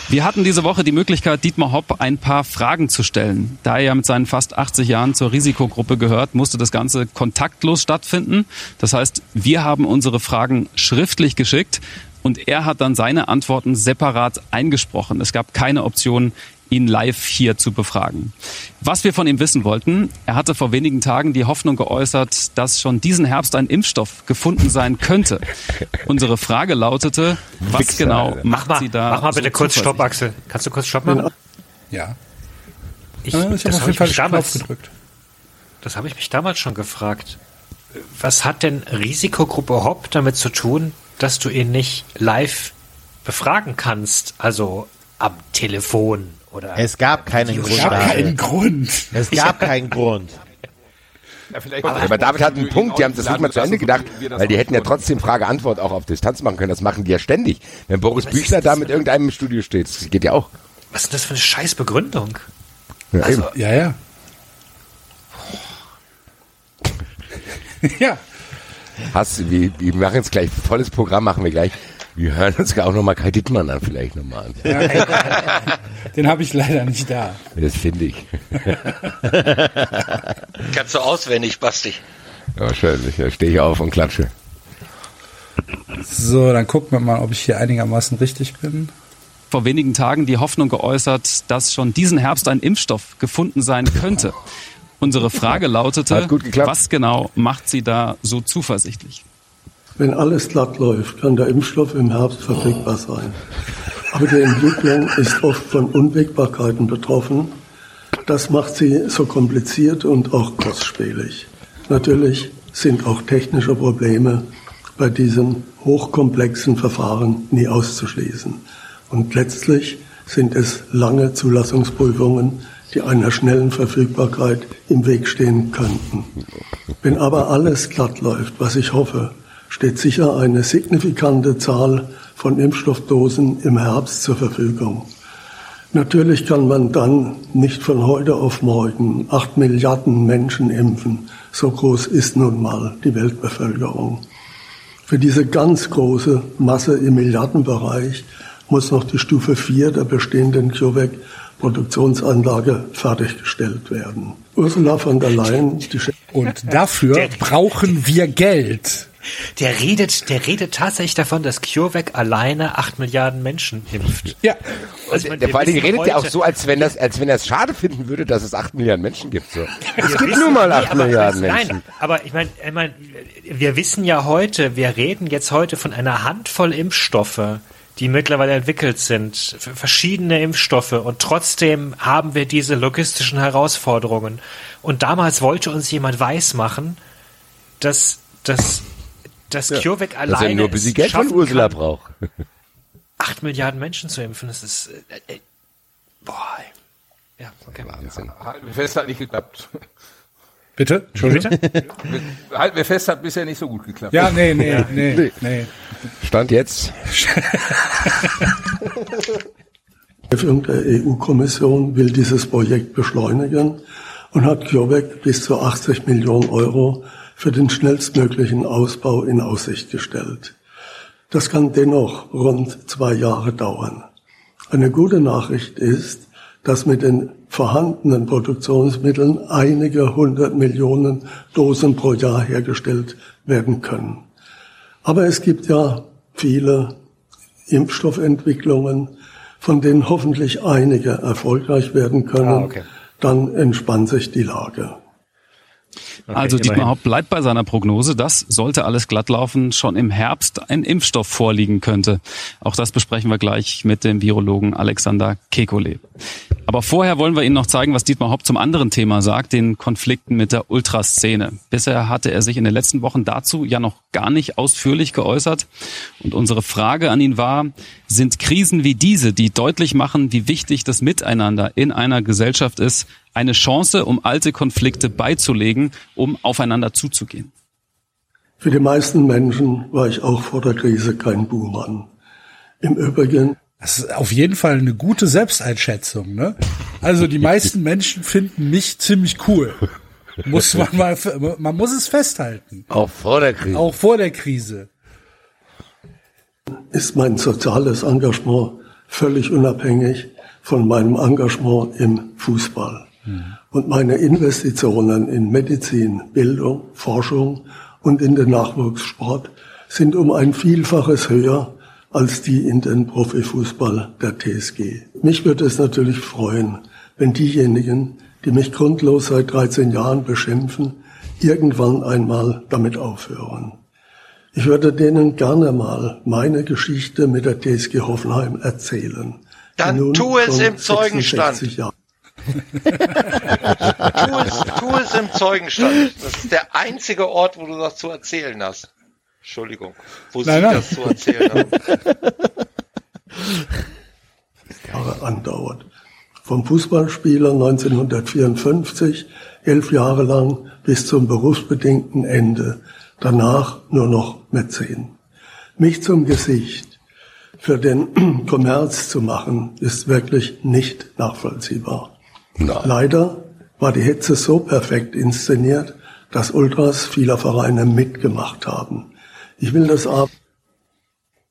Wir hatten diese Woche die Möglichkeit, Dietmar Hopp ein paar Fragen zu stellen. Da er ja mit seinen fast 80 Jahren zur Risikogruppe gehört, musste das Ganze kontaktlos stattfinden. Das heißt, wir haben unsere Fragen schriftlich geschickt und er hat dann seine Antworten separat eingesprochen. Es gab keine Option, ihn live hier zu befragen. Was wir von ihm wissen wollten, er hatte vor wenigen Tagen die Hoffnung geäußert, dass schon diesen Herbst ein Impfstoff gefunden sein könnte. Unsere Frage lautete, was Wichser, genau Alter. macht Mach mal, sie da mach mal bitte so kurz Stopp? Axel. Kannst du kurz Stopp machen? Ja. Ich, ja ich das habe auf jeden Fall damals- gedrückt. das habe ich mich damals schon gefragt. Was hat denn Risikogruppe Hopp damit zu tun, dass du ihn nicht live befragen kannst? Also am Telefon oder Es gab keinen Grund. Es gab keinen Grund. Es gab keinen Grund. Ja, vielleicht Aber David hat einen Punkt, die haben das nicht mal zu Ende gedacht, weil die hätten ja trotzdem Frage-Antwort auch auf Distanz machen können. Das machen die ja ständig. Wenn Boris Büchner da mit irgendeinem im Studio steht, das geht ja auch. was ist das für eine scheiß Begründung? Ja, eben. Ja, ja. (laughs) ja. Hast, wir, wir machen jetzt gleich volles Programm, machen wir gleich. Wir hören uns auch nochmal Kai Dittmann an, vielleicht nochmal an. Den habe ich leider nicht da. Das finde ich. (laughs) Kannst du auswendig, Basti. Wahrscheinlich. Da stehe ich auf und klatsche. So, dann gucken wir mal, ob ich hier einigermaßen richtig bin. vor wenigen Tagen die Hoffnung geäußert, dass schon diesen Herbst ein Impfstoff gefunden sein könnte. Unsere Frage lautete, was genau macht Sie da so zuversichtlich? Wenn alles glatt läuft, kann der Impfstoff im Herbst verfügbar sein. Aber die Entwicklung ist oft von Unwägbarkeiten betroffen. Das macht sie so kompliziert und auch kostspielig. Natürlich sind auch technische Probleme bei diesen hochkomplexen Verfahren nie auszuschließen. Und letztlich sind es lange Zulassungsprüfungen, die einer schnellen Verfügbarkeit im Weg stehen könnten. Wenn aber alles glatt läuft, was ich hoffe, steht sicher eine signifikante Zahl von Impfstoffdosen im Herbst zur Verfügung. Natürlich kann man dann nicht von heute auf morgen acht Milliarden Menschen impfen. So groß ist nun mal die Weltbevölkerung. Für diese ganz große Masse im Milliardenbereich muss noch die Stufe 4 der bestehenden CureVac-Produktionsanlage fertiggestellt werden. Ursula von der Leyen, die Chefin Und dafür brauchen wir Geld. Der redet, der redet tatsächlich davon, dass CureVac alleine acht Milliarden Menschen impft. Ja. Also, meine, vor allen Dingen redet ja auch so, als wenn das, als wenn er es schade finden würde, dass es acht Milliarden Menschen gibt. So. Es Wir gibt wissen- nur mal nee, acht aber- Milliarden Nein, Menschen. aber ich meine, ich mein, wir wissen ja heute, wir reden jetzt heute von einer Handvoll Impfstoffe, die mittlerweile entwickelt sind, für verschiedene Impfstoffe und trotzdem haben wir diese logistischen Herausforderungen. Und damals wollte uns jemand weismachen, dass, dass, dass CureVac Dass er alleine nur ein bisschen es Geld von Ursula kann, braucht. (laughs) acht Milliarden Menschen zu impfen. Das ist, äh, äh, boah. Ja, okay. Wahnsinn. Fest, hat nicht geklappt. Bitte? Entschuldigung? (laughs) Halten wir fest, hat bisher nicht so gut geklappt. Ja, nee, nee, nee, nee. Stand jetzt. (laughs) Chefin der EU-Kommission will dieses Projekt beschleunigen und hat CureVac bis zu 80 Millionen Euro für den schnellstmöglichen Ausbau in Aussicht gestellt. Das kann dennoch rund zwei Jahre dauern. Eine gute Nachricht ist, dass mit den vorhandenen Produktionsmitteln einige hundert Millionen Dosen pro Jahr hergestellt werden können. Aber es gibt ja viele Impfstoffentwicklungen, von denen hoffentlich einige erfolgreich werden können. Ah, okay. Dann entspannt sich die Lage. Also Dietmar immerhin. Hopp bleibt bei seiner Prognose, dass, sollte alles glatt laufen, schon im Herbst ein Impfstoff vorliegen könnte. Auch das besprechen wir gleich mit dem Virologen Alexander Kekulé. Aber vorher wollen wir Ihnen noch zeigen, was Dietmar Hopp zum anderen Thema sagt, den Konflikten mit der Ultraszene. Bisher hatte er sich in den letzten Wochen dazu ja noch gar nicht ausführlich geäußert. Und unsere Frage an ihn war, sind Krisen wie diese, die deutlich machen, wie wichtig das Miteinander in einer Gesellschaft ist, eine Chance, um alte Konflikte beizulegen, um aufeinander zuzugehen? Für die meisten Menschen war ich auch vor der Krise kein Buhmann. Im Übrigen Das ist auf jeden Fall eine gute Selbsteinschätzung, ne? Also die meisten Menschen finden mich ziemlich cool. Muss man mal, man muss es festhalten. Auch vor der Krise. Auch vor der Krise. ist mein soziales Engagement völlig unabhängig von meinem Engagement im Fußball. Und meine Investitionen in Medizin, Bildung, Forschung und in den Nachwuchssport sind um ein Vielfaches höher als die in den Profifußball der TSG. Mich würde es natürlich freuen, wenn diejenigen, die mich grundlos seit 13 Jahren beschimpfen, irgendwann einmal damit aufhören. Ich würde denen gerne mal meine Geschichte mit der TSG Hoffenheim erzählen. Dann tu es im Zeugenstand. 66 Jahre Tu es, tu es im Zeugenstand. Das ist der einzige Ort, wo du das zu erzählen hast. Entschuldigung, wo Nein, sie nein. das zu erzählen haben. Jahre andauert. Vom Fußballspieler 1954, elf Jahre lang bis zum berufsbedingten Ende. Danach nur noch Mäzen. Mich zum Gesicht für den (clears throat) Kommerz zu machen, ist wirklich nicht nachvollziehbar. Leider war die Hetze so perfekt inszeniert, dass Ultras vieler Vereine mitgemacht haben. Ich will das aber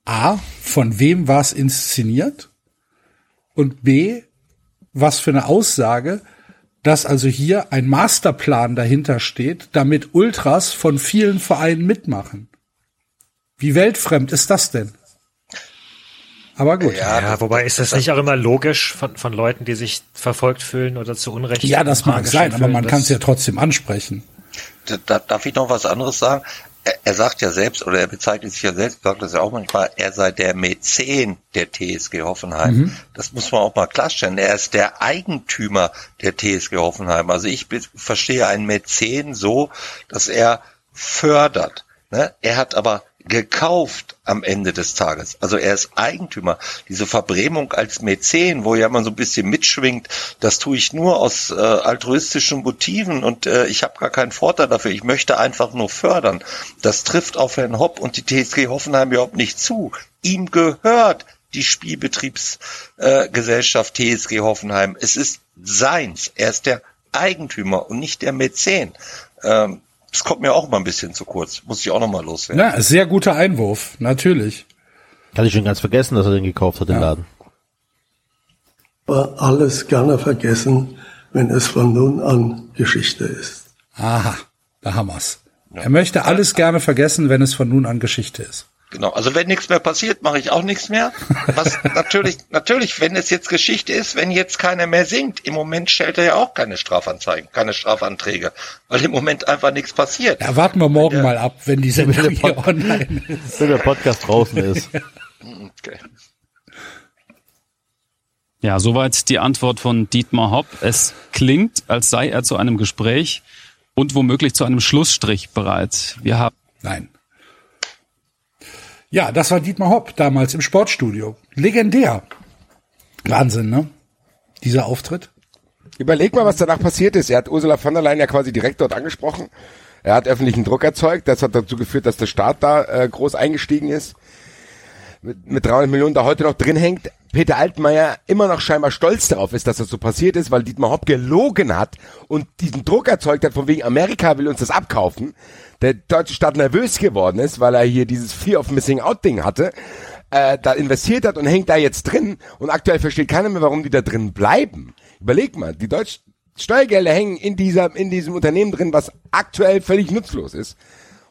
A, von wem war es inszeniert? Und B, was für eine Aussage, dass also hier ein Masterplan dahinter steht, damit Ultras von vielen Vereinen mitmachen. Wie weltfremd ist das denn? Aber gut. Ja, Ja, wobei ist das nicht auch immer logisch von, von Leuten, die sich verfolgt fühlen oder zu Unrecht? Ja, das mag sein, gestellt aber man fühlen, kann es ja trotzdem ansprechen. Da, da, darf ich noch was anderes sagen? Er, er sagt ja selbst, oder er bezeichnet sich ja selbst, sagt das ja auch manchmal, er sei der Mäzen der TSG Hoffenheim. Das muss man auch mal klarstellen. Er ist der Eigentümer der TSG Hoffenheim. Also ich verstehe einen Mäzen so, dass er fördert. Ne? Er hat aber gekauft am Ende des Tages. Also er ist Eigentümer. Diese Verbrämung als Mäzen, wo ja man so ein bisschen mitschwingt, das tue ich nur aus äh, altruistischen Motiven und äh, ich habe gar keinen Vorteil dafür. Ich möchte einfach nur fördern. Das trifft auf Herrn Hopp und die TSG Hoffenheim überhaupt nicht zu. Ihm gehört die Spielbetriebsgesellschaft äh, TSG Hoffenheim. Es ist seins. Er ist der Eigentümer und nicht der Mäzen. Ähm, das kommt mir auch mal ein bisschen zu kurz. Muss ich auch noch mal loswerden. Ja, sehr guter Einwurf, natürlich. Hatte ich schon ganz vergessen, dass er den gekauft hat, den Laden. alles gerne vergessen, wenn es von nun an Geschichte ist. Aha, da haben wir's. Er möchte alles gerne vergessen, wenn es von nun an Geschichte ist. Genau, also wenn nichts mehr passiert, mache ich auch nichts mehr. Was (laughs) natürlich, natürlich, wenn es jetzt Geschichte ist, wenn jetzt keiner mehr singt, im Moment stellt er ja auch keine Strafanzeigen, keine Strafanträge, weil im Moment einfach nichts passiert. Ja, warten wir morgen Ja. mal ab, wenn die Sendung hier online ist. (laughs) Wenn der Podcast draußen ist. (laughs) Okay. Ja, soweit die Antwort von Dietmar Hopp. Es klingt, als sei er zu einem Gespräch und womöglich zu einem Schlussstrich bereit. Wir haben Nein. Ja, das war Dietmar Hopp damals im Sportstudio. Legendär. Wahnsinn, ne? Dieser Auftritt. Überleg mal, was danach passiert ist. Er hat Ursula von der Leyen ja quasi direkt dort angesprochen. Er hat öffentlichen Druck erzeugt. Das hat dazu geführt, dass der Staat da äh, groß eingestiegen ist. Mit, mit 300 Millionen da heute noch drin hängt. Peter Altmaier immer noch scheinbar stolz darauf ist, dass das so passiert ist, weil Dietmar Hopp gelogen hat und diesen Druck erzeugt hat, von wegen Amerika will uns das abkaufen. Der deutsche Staat nervös geworden ist, weil er hier dieses Fear of Missing Out Ding hatte äh, da investiert hat und hängt da jetzt drin und aktuell versteht keiner mehr, warum die da drin bleiben. Überleg mal, die deutschen Steuergelder hängen in dieser, in diesem Unternehmen drin, was aktuell völlig nutzlos ist.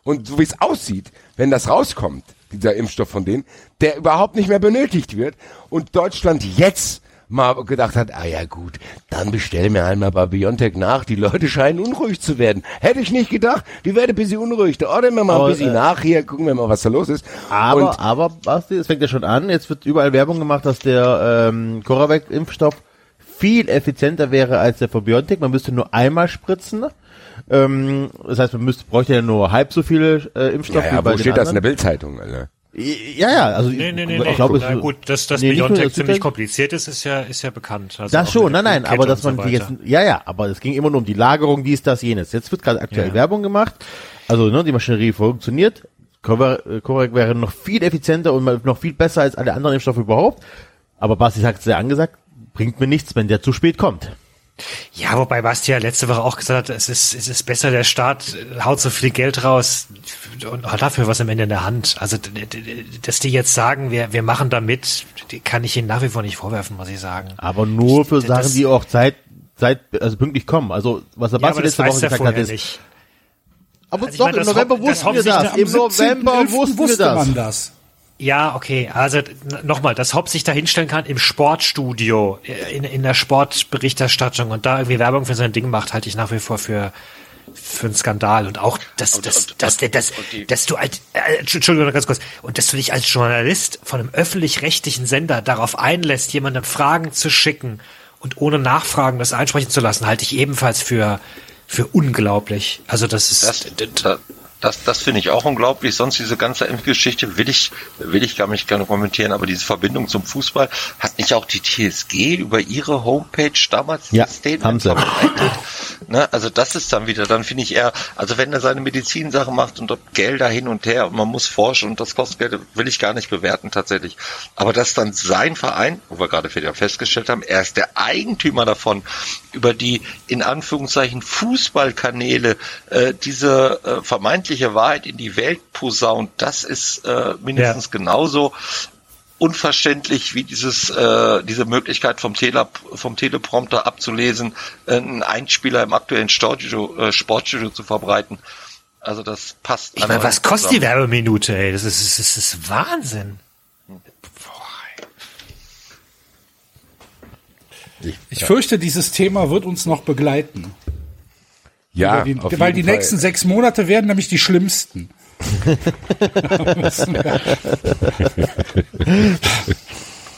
Und so wie es aussieht, wenn das rauskommt, dieser Impfstoff von denen, der überhaupt nicht mehr benötigt wird und Deutschland jetzt mal gedacht hat, ah ja gut, dann bestellen wir einmal bei Biontech nach, die Leute scheinen unruhig zu werden. Hätte ich nicht gedacht, die werden ein bisschen unruhig, da ordnen wir mal Aber, ein bisschen äh, nach, hier gucken wir mal, was da los ist. Aber, Und aber, Basti, es fängt ja schon an. Jetzt wird überall Werbung gemacht, dass der ähm, Coravec-Impfstoff viel effizienter wäre als der von BioNTech. Man müsste nur einmal spritzen. Ähm, das heißt, man müsste, bräuchte ja nur halb so viele äh, Impfstoffe ja, ja, wo steht das in der anderen. Bildzeitung, Alter? Ja, ja, also Nee, nee, nee, ich nee. glaube, es- gut, dass das nee, Biontech das ziemlich kompliziert ist, ist ja, ist ja bekannt. Also Das schon, nein, nein, aber dass so man die jetzt, ja, ja, aber es ging immer nur um die Lagerung, dies, das, jenes. Jetzt wird gerade aktuell Ja. Werbung gemacht. Also, ne, die Maschinerie funktioniert. Cover- äh, wäre noch viel effizienter und noch viel besser als alle anderen Impfstoffe überhaupt. Aber Basti hat sehr angesagt, bringt mir nichts, wenn der zu spät kommt. Ja, wobei Basti ja letzte Woche auch gesagt hat, es ist, es ist besser, der Staat haut so viel Geld raus und hat dafür was am Ende in der Hand. Also, dass die jetzt sagen, wir, wir machen da mit, die kann ich ihnen nach wie vor nicht vorwerfen, muss ich sagen. Aber nur für Das- Sachen, die auch Zeit, Zeit, also pünktlich kommen. Also, was der Ja, Basti das letzte Woche gesagt hat, ist, nicht. aber Also ich doch, meine, im November wussten wir das. da- Im November 17.11. wussten wir wusste das. Ja, okay. Also nochmal, dass Hopp sich da hinstellen kann im Sportstudio, äh, in, in der Sportberichterstattung und da irgendwie Werbung für sein Ding macht, halte ich nach wie vor für für einen Skandal und auch dass Und- dass und- dass, und- dass, die- dass du als äh, Entschuldigung ganz kurz und dass du dich als Journalist von einem öffentlich-rechtlichen Sender darauf einlässt, jemandem Fragen zu schicken und ohne Nachfragen das einsprechen zu lassen, halte ich ebenfalls für für unglaublich. Also das ist Das, das, das, finde ich auch unglaublich. Sonst diese ganze Impfgeschichte will ich, will ich gar nicht gerne kommentieren, aber diese Verbindung zum Fußball hat nicht auch die TSG über ihre Homepage damals Ja, haben sie. verbreitet? Ne? Also das ist dann wieder, dann finde ich eher, also wenn er seine Medizinsachen macht und dort Gelder hin und her und man muss forschen und das kostet Geld, will ich gar nicht bewerten tatsächlich. Aber dass dann sein Verein, wo wir gerade festgestellt haben, er ist der Eigentümer davon, über die in Anführungszeichen Fußballkanäle äh, diese äh, vermeintliche Wahrheit in die Welt posaunt, das ist äh, mindestens genauso unverständlich wie dieses äh, diese Möglichkeit vom Tele vom Teleprompter abzulesen, äh, einen Einspieler im aktuellen Sportstudio, äh, Sportstudio zu verbreiten. Also das passt. ich meine, was kostet die. Werbeminute, ey? Das ist das ist, das ist Wahnsinn. Ich fürchte, dieses Thema wird uns noch begleiten. Ja, weil die, weil die Fall. nächsten sechs Monate werden nämlich die schlimmsten. (laughs)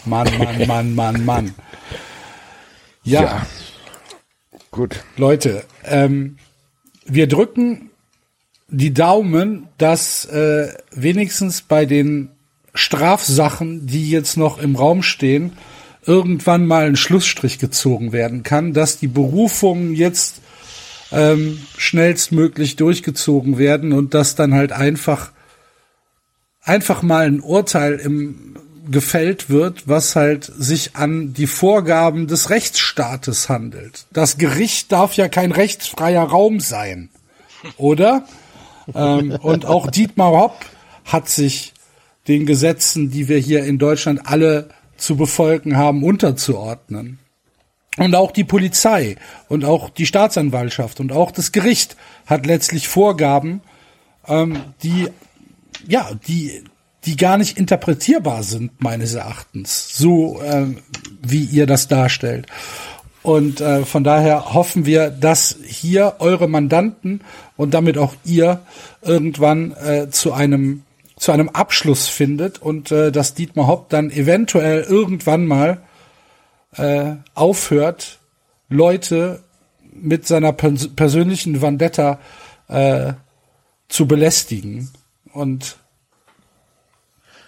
Mann, Mann, Mann, Mann, Mann. Ja, Ja. Gut. Leute, ähm, wir drücken die Daumen, dass äh, wenigstens bei den Strafsachen, die jetzt noch im Raum stehen, irgendwann mal ein Schlussstrich gezogen werden kann, dass die Berufungen jetzt ähm, schnellstmöglich durchgezogen werden und dass dann halt einfach einfach mal ein Urteil im gefällt wird, was halt sich an die Vorgaben des Rechtsstaates handelt. Das Gericht darf ja kein rechtsfreier Raum sein, oder? (laughs) ähm, und auch Dietmar Hopp hat sich den Gesetzen, die wir hier in Deutschland alle zu befolgen haben, unterzuordnen. Und auch die Polizei und auch die Staatsanwaltschaft und auch das Gericht hat letztlich Vorgaben, ähm, die ja, die die gar nicht interpretierbar sind meines Erachtens, so ähm, wie ihr das darstellt. Und äh, von daher hoffen wir, dass hier eure Mandanten und damit auch ihr irgendwann äh, zu einem zu einem Abschluss findet und äh, dass Dietmar Hopp dann eventuell irgendwann mal äh, aufhört, Leute mit seiner pers persönlichen Vendetta äh, zu belästigen und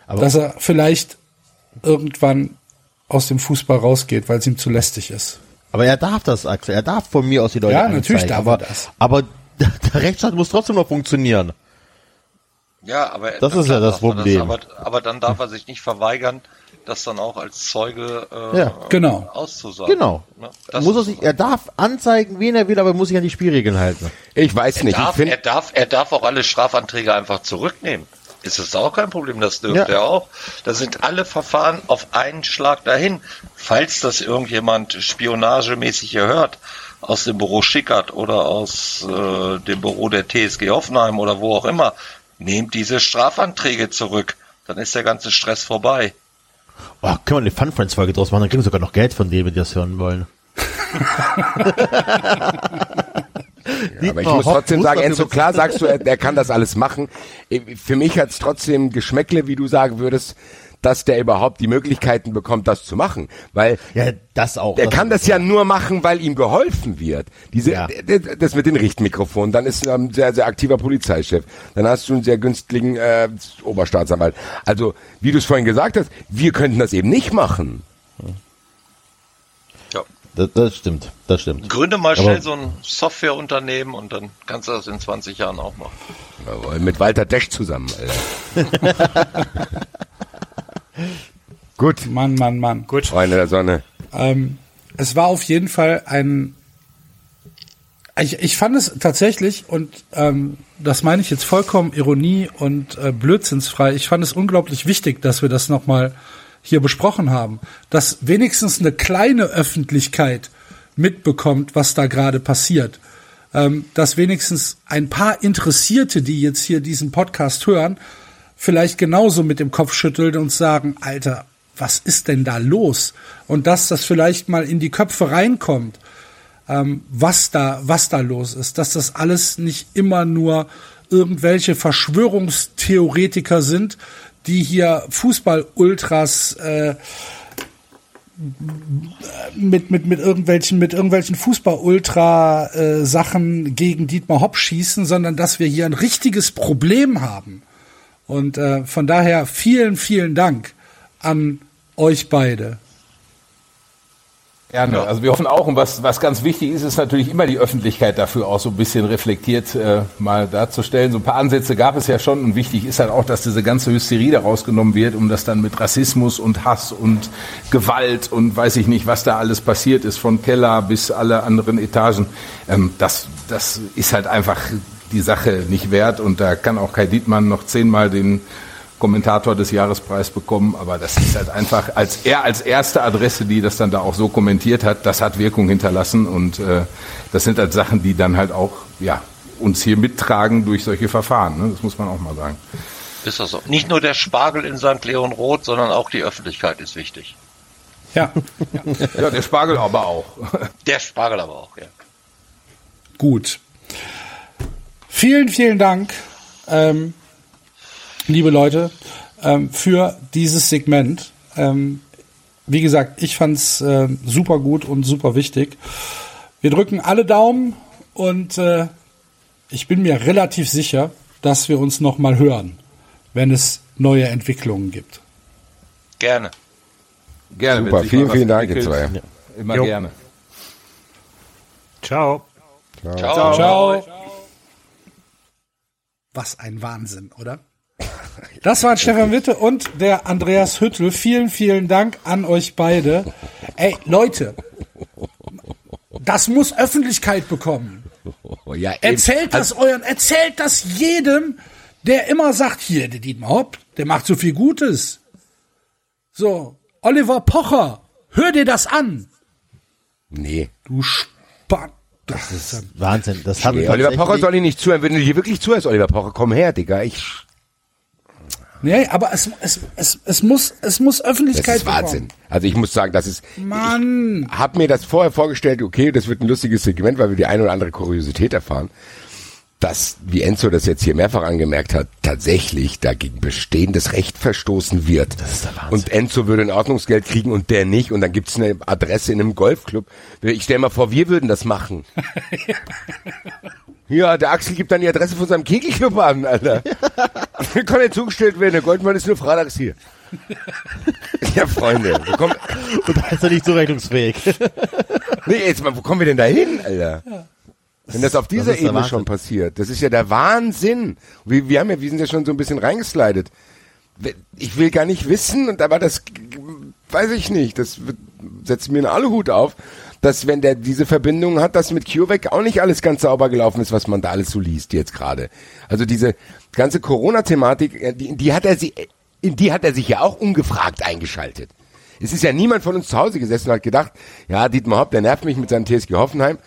Aber- dass er vielleicht irgendwann aus dem Fußball rausgeht, weil es ihm zu lästig ist. Aber er darf das, Axel. Er darf von mir aus die Leute Ja, natürlich anzeigen. darf aber, er das. Aber (laughs) der Rechtsstaat muss trotzdem noch funktionieren. Ja, aber Das ist ja das er Problem. aber, aber dann darf er sich nicht verweigern, das dann auch als Zeuge äh, Ja, genau. auszusagen. Genau. Ne? Er Das muss er sich, er darf anzeigen, wen er will, aber er muss sich an die Spielregeln halten. Ich weiß er, nicht. Ich darf, finde, er, darf, er darf auch alle Strafanträge einfach zurücknehmen. Ist das auch kein Problem, das dürfte Ja. er auch. Da sind alle Verfahren auf einen Schlag dahin. Falls das irgendjemand spionagemäßig hört, aus dem Büro Schickert oder aus äh, dem Büro der TSG Hoffenheim oder wo auch immer, nehmt diese Strafanträge zurück. Dann ist der ganze Stress vorbei. Oh, können wir eine Fun Friends Folge draus machen, dann kriegen wir sogar noch Geld von denen, wenn die das hören wollen. (laughs) aber ich muss trotzdem sagen, Enzo, klar sagst du, er, er kann das alles machen. Für mich hat es trotzdem Geschmäckle, wie du sagen würdest, dass der überhaupt die Möglichkeiten bekommt, das zu machen. Weil Ja, das auch. der kann das ja nur machen, weil ihm geholfen wird. Diese, Ja. Das mit den Richtmikrofonen, dann ist er ein sehr, sehr aktiver Polizeichef. Dann hast du einen sehr günstigen äh, Oberstaatsanwalt. Also, wie du es vorhin gesagt hast, wir könnten das eben nicht machen. Ja. Das, das stimmt, das stimmt. Gründe mal Aber- schnell so ein Softwareunternehmen und dann kannst du das in 20 Jahren auch machen. Jawohl, mit Walter Desch zusammen, Alter. (laughs) Gut, Mann, Mann, Mann. Gut. Freunde der Sonne. Ähm, es war auf jeden Fall ein. Ich, ich fand es tatsächlich, und ähm, das meine ich jetzt vollkommen Ironie und äh, blödsinnsfrei, ich fand es unglaublich wichtig, dass wir das nochmal hier besprochen haben. Dass wenigstens eine kleine Öffentlichkeit mitbekommt, was da gerade passiert. Ähm, dass wenigstens ein paar Interessierte, die jetzt hier diesen Podcast hören, vielleicht genauso mit dem Kopf schütteln und sagen, Alter, was ist denn da los? Und dass das vielleicht mal in die Köpfe reinkommt, ähm, was da, was da los ist, dass das alles nicht immer nur irgendwelche Verschwörungstheoretiker sind, die hier Fußball-Ultras äh, mit, mit, mit irgendwelchen, mit irgendwelchen Fußball-Ultra-Sachen gegen Dietmar Hopp schießen, sondern dass wir hier ein richtiges Problem haben. Und äh, von daher vielen, vielen Dank an euch beide. Gerne. Also wir hoffen auch, und was, was ganz wichtig ist, ist natürlich immer die Öffentlichkeit dafür auch so ein bisschen reflektiert äh, mal darzustellen. So ein paar Ansätze gab es ja schon und wichtig ist halt auch, dass diese ganze Hysterie da rausgenommen wird, um das dann mit Rassismus und Hass und Gewalt und weiß ich nicht, was da alles passiert ist, von Keller bis alle anderen Etagen. Ähm, das, das ist halt einfach die Sache nicht wert und da kann auch Kai Dietmann noch zehnmal den Kommentator des Jahrespreis bekommen, aber das ist halt einfach als er als erste Adresse, die das dann da auch so kommentiert hat, das hat Wirkung hinterlassen und äh, das sind halt Sachen, die dann halt auch ja uns hier mittragen durch solche Verfahren. Ne? Das muss man auch mal sagen. Ist das so? Nicht nur der Spargel in St. Leon Roth, sondern auch die Öffentlichkeit ist wichtig. Ja, Ja, der Spargel aber auch. Der Spargel aber auch, ja. gut. Vielen, vielen Dank, ähm, liebe Leute, ähm, für dieses Segment. Ähm, wie gesagt, ich fand's äh, super gut und super wichtig. Wir drücken alle Daumen und äh, ich bin mir relativ sicher, dass wir uns noch mal hören, wenn es neue Entwicklungen gibt. Gerne. Gerne. Super, vielen, vielen Dank, ihr zwei. Immer Jo. gerne. Ciao. Ciao. Ciao. Was ein Wahnsinn, oder? Das waren Stefan Witte und der Andreas Hüttel. Vielen, vielen Dank an euch beide. Ey, Leute, das muss Öffentlichkeit bekommen. Oh, ja. Erzählt das euren, erzählt das jedem, der immer sagt, hier, der Dietmar Hopp, der macht so viel Gutes. So, Oliver Pocher, hör dir das an. Nee. Du Spann. Das ist Wahnsinn. Das hat nee Oliver Pocher soll ich nicht zuhören. Wenn du hier wirklich zuhörst, Oliver Pocher, komm her, Digga. Ich, Nee, aber es, es, es, es muss, es muss das Öffentlichkeit ist Wahnsinn. Also ich muss sagen, das ist, Mann. ich hab mir das vorher vorgestellt, okay, das wird ein lustiges Segment, weil wir die eine oder andere Kuriosität erfahren. Dass, wie Enzo das jetzt hier mehrfach angemerkt hat, tatsächlich dagegen bestehendes Recht verstoßen wird. Das ist der Wahnsinn. Und Enzo würde ein Ordnungsgeld kriegen und der nicht. Und dann gibt's eine Adresse in einem Golfclub. Ich stell mal vor, wir würden das machen. (laughs) Ja, der Axel gibt dann die Adresse von seinem Kegelclub an, Alter. (laughs) Kann ja zugestellt werden, der Goldmann ist nur freitags hier. (laughs) ja, Freunde, wo kommen, Und da ist er nicht zurechnungsfähig. nee, jetzt mal, wo kommen wir denn da hin, Alter? Wenn das auf dieser der Ebene schon passiert, das ist ja der Wahnsinn. Wir, wir haben ja, wir sind ja schon so ein bisschen reingeslidet. Ich will gar nicht wissen, und aber das weiß ich nicht, das setzt mir einen Aluhut auf, dass wenn der diese Verbindung hat, dass mit CureVac auch nicht alles ganz sauber gelaufen ist, was man da alles so liest jetzt gerade. Also diese ganze Corona-Thematik, äh, die, die hat er sie, in die hat er sich ja auch ungefragt eingeschaltet. Es ist ja niemand von uns zu Hause gesessen und hat gedacht, ja, Dietmar Hopp, der nervt mich mit seinem TSG Hoffenheim.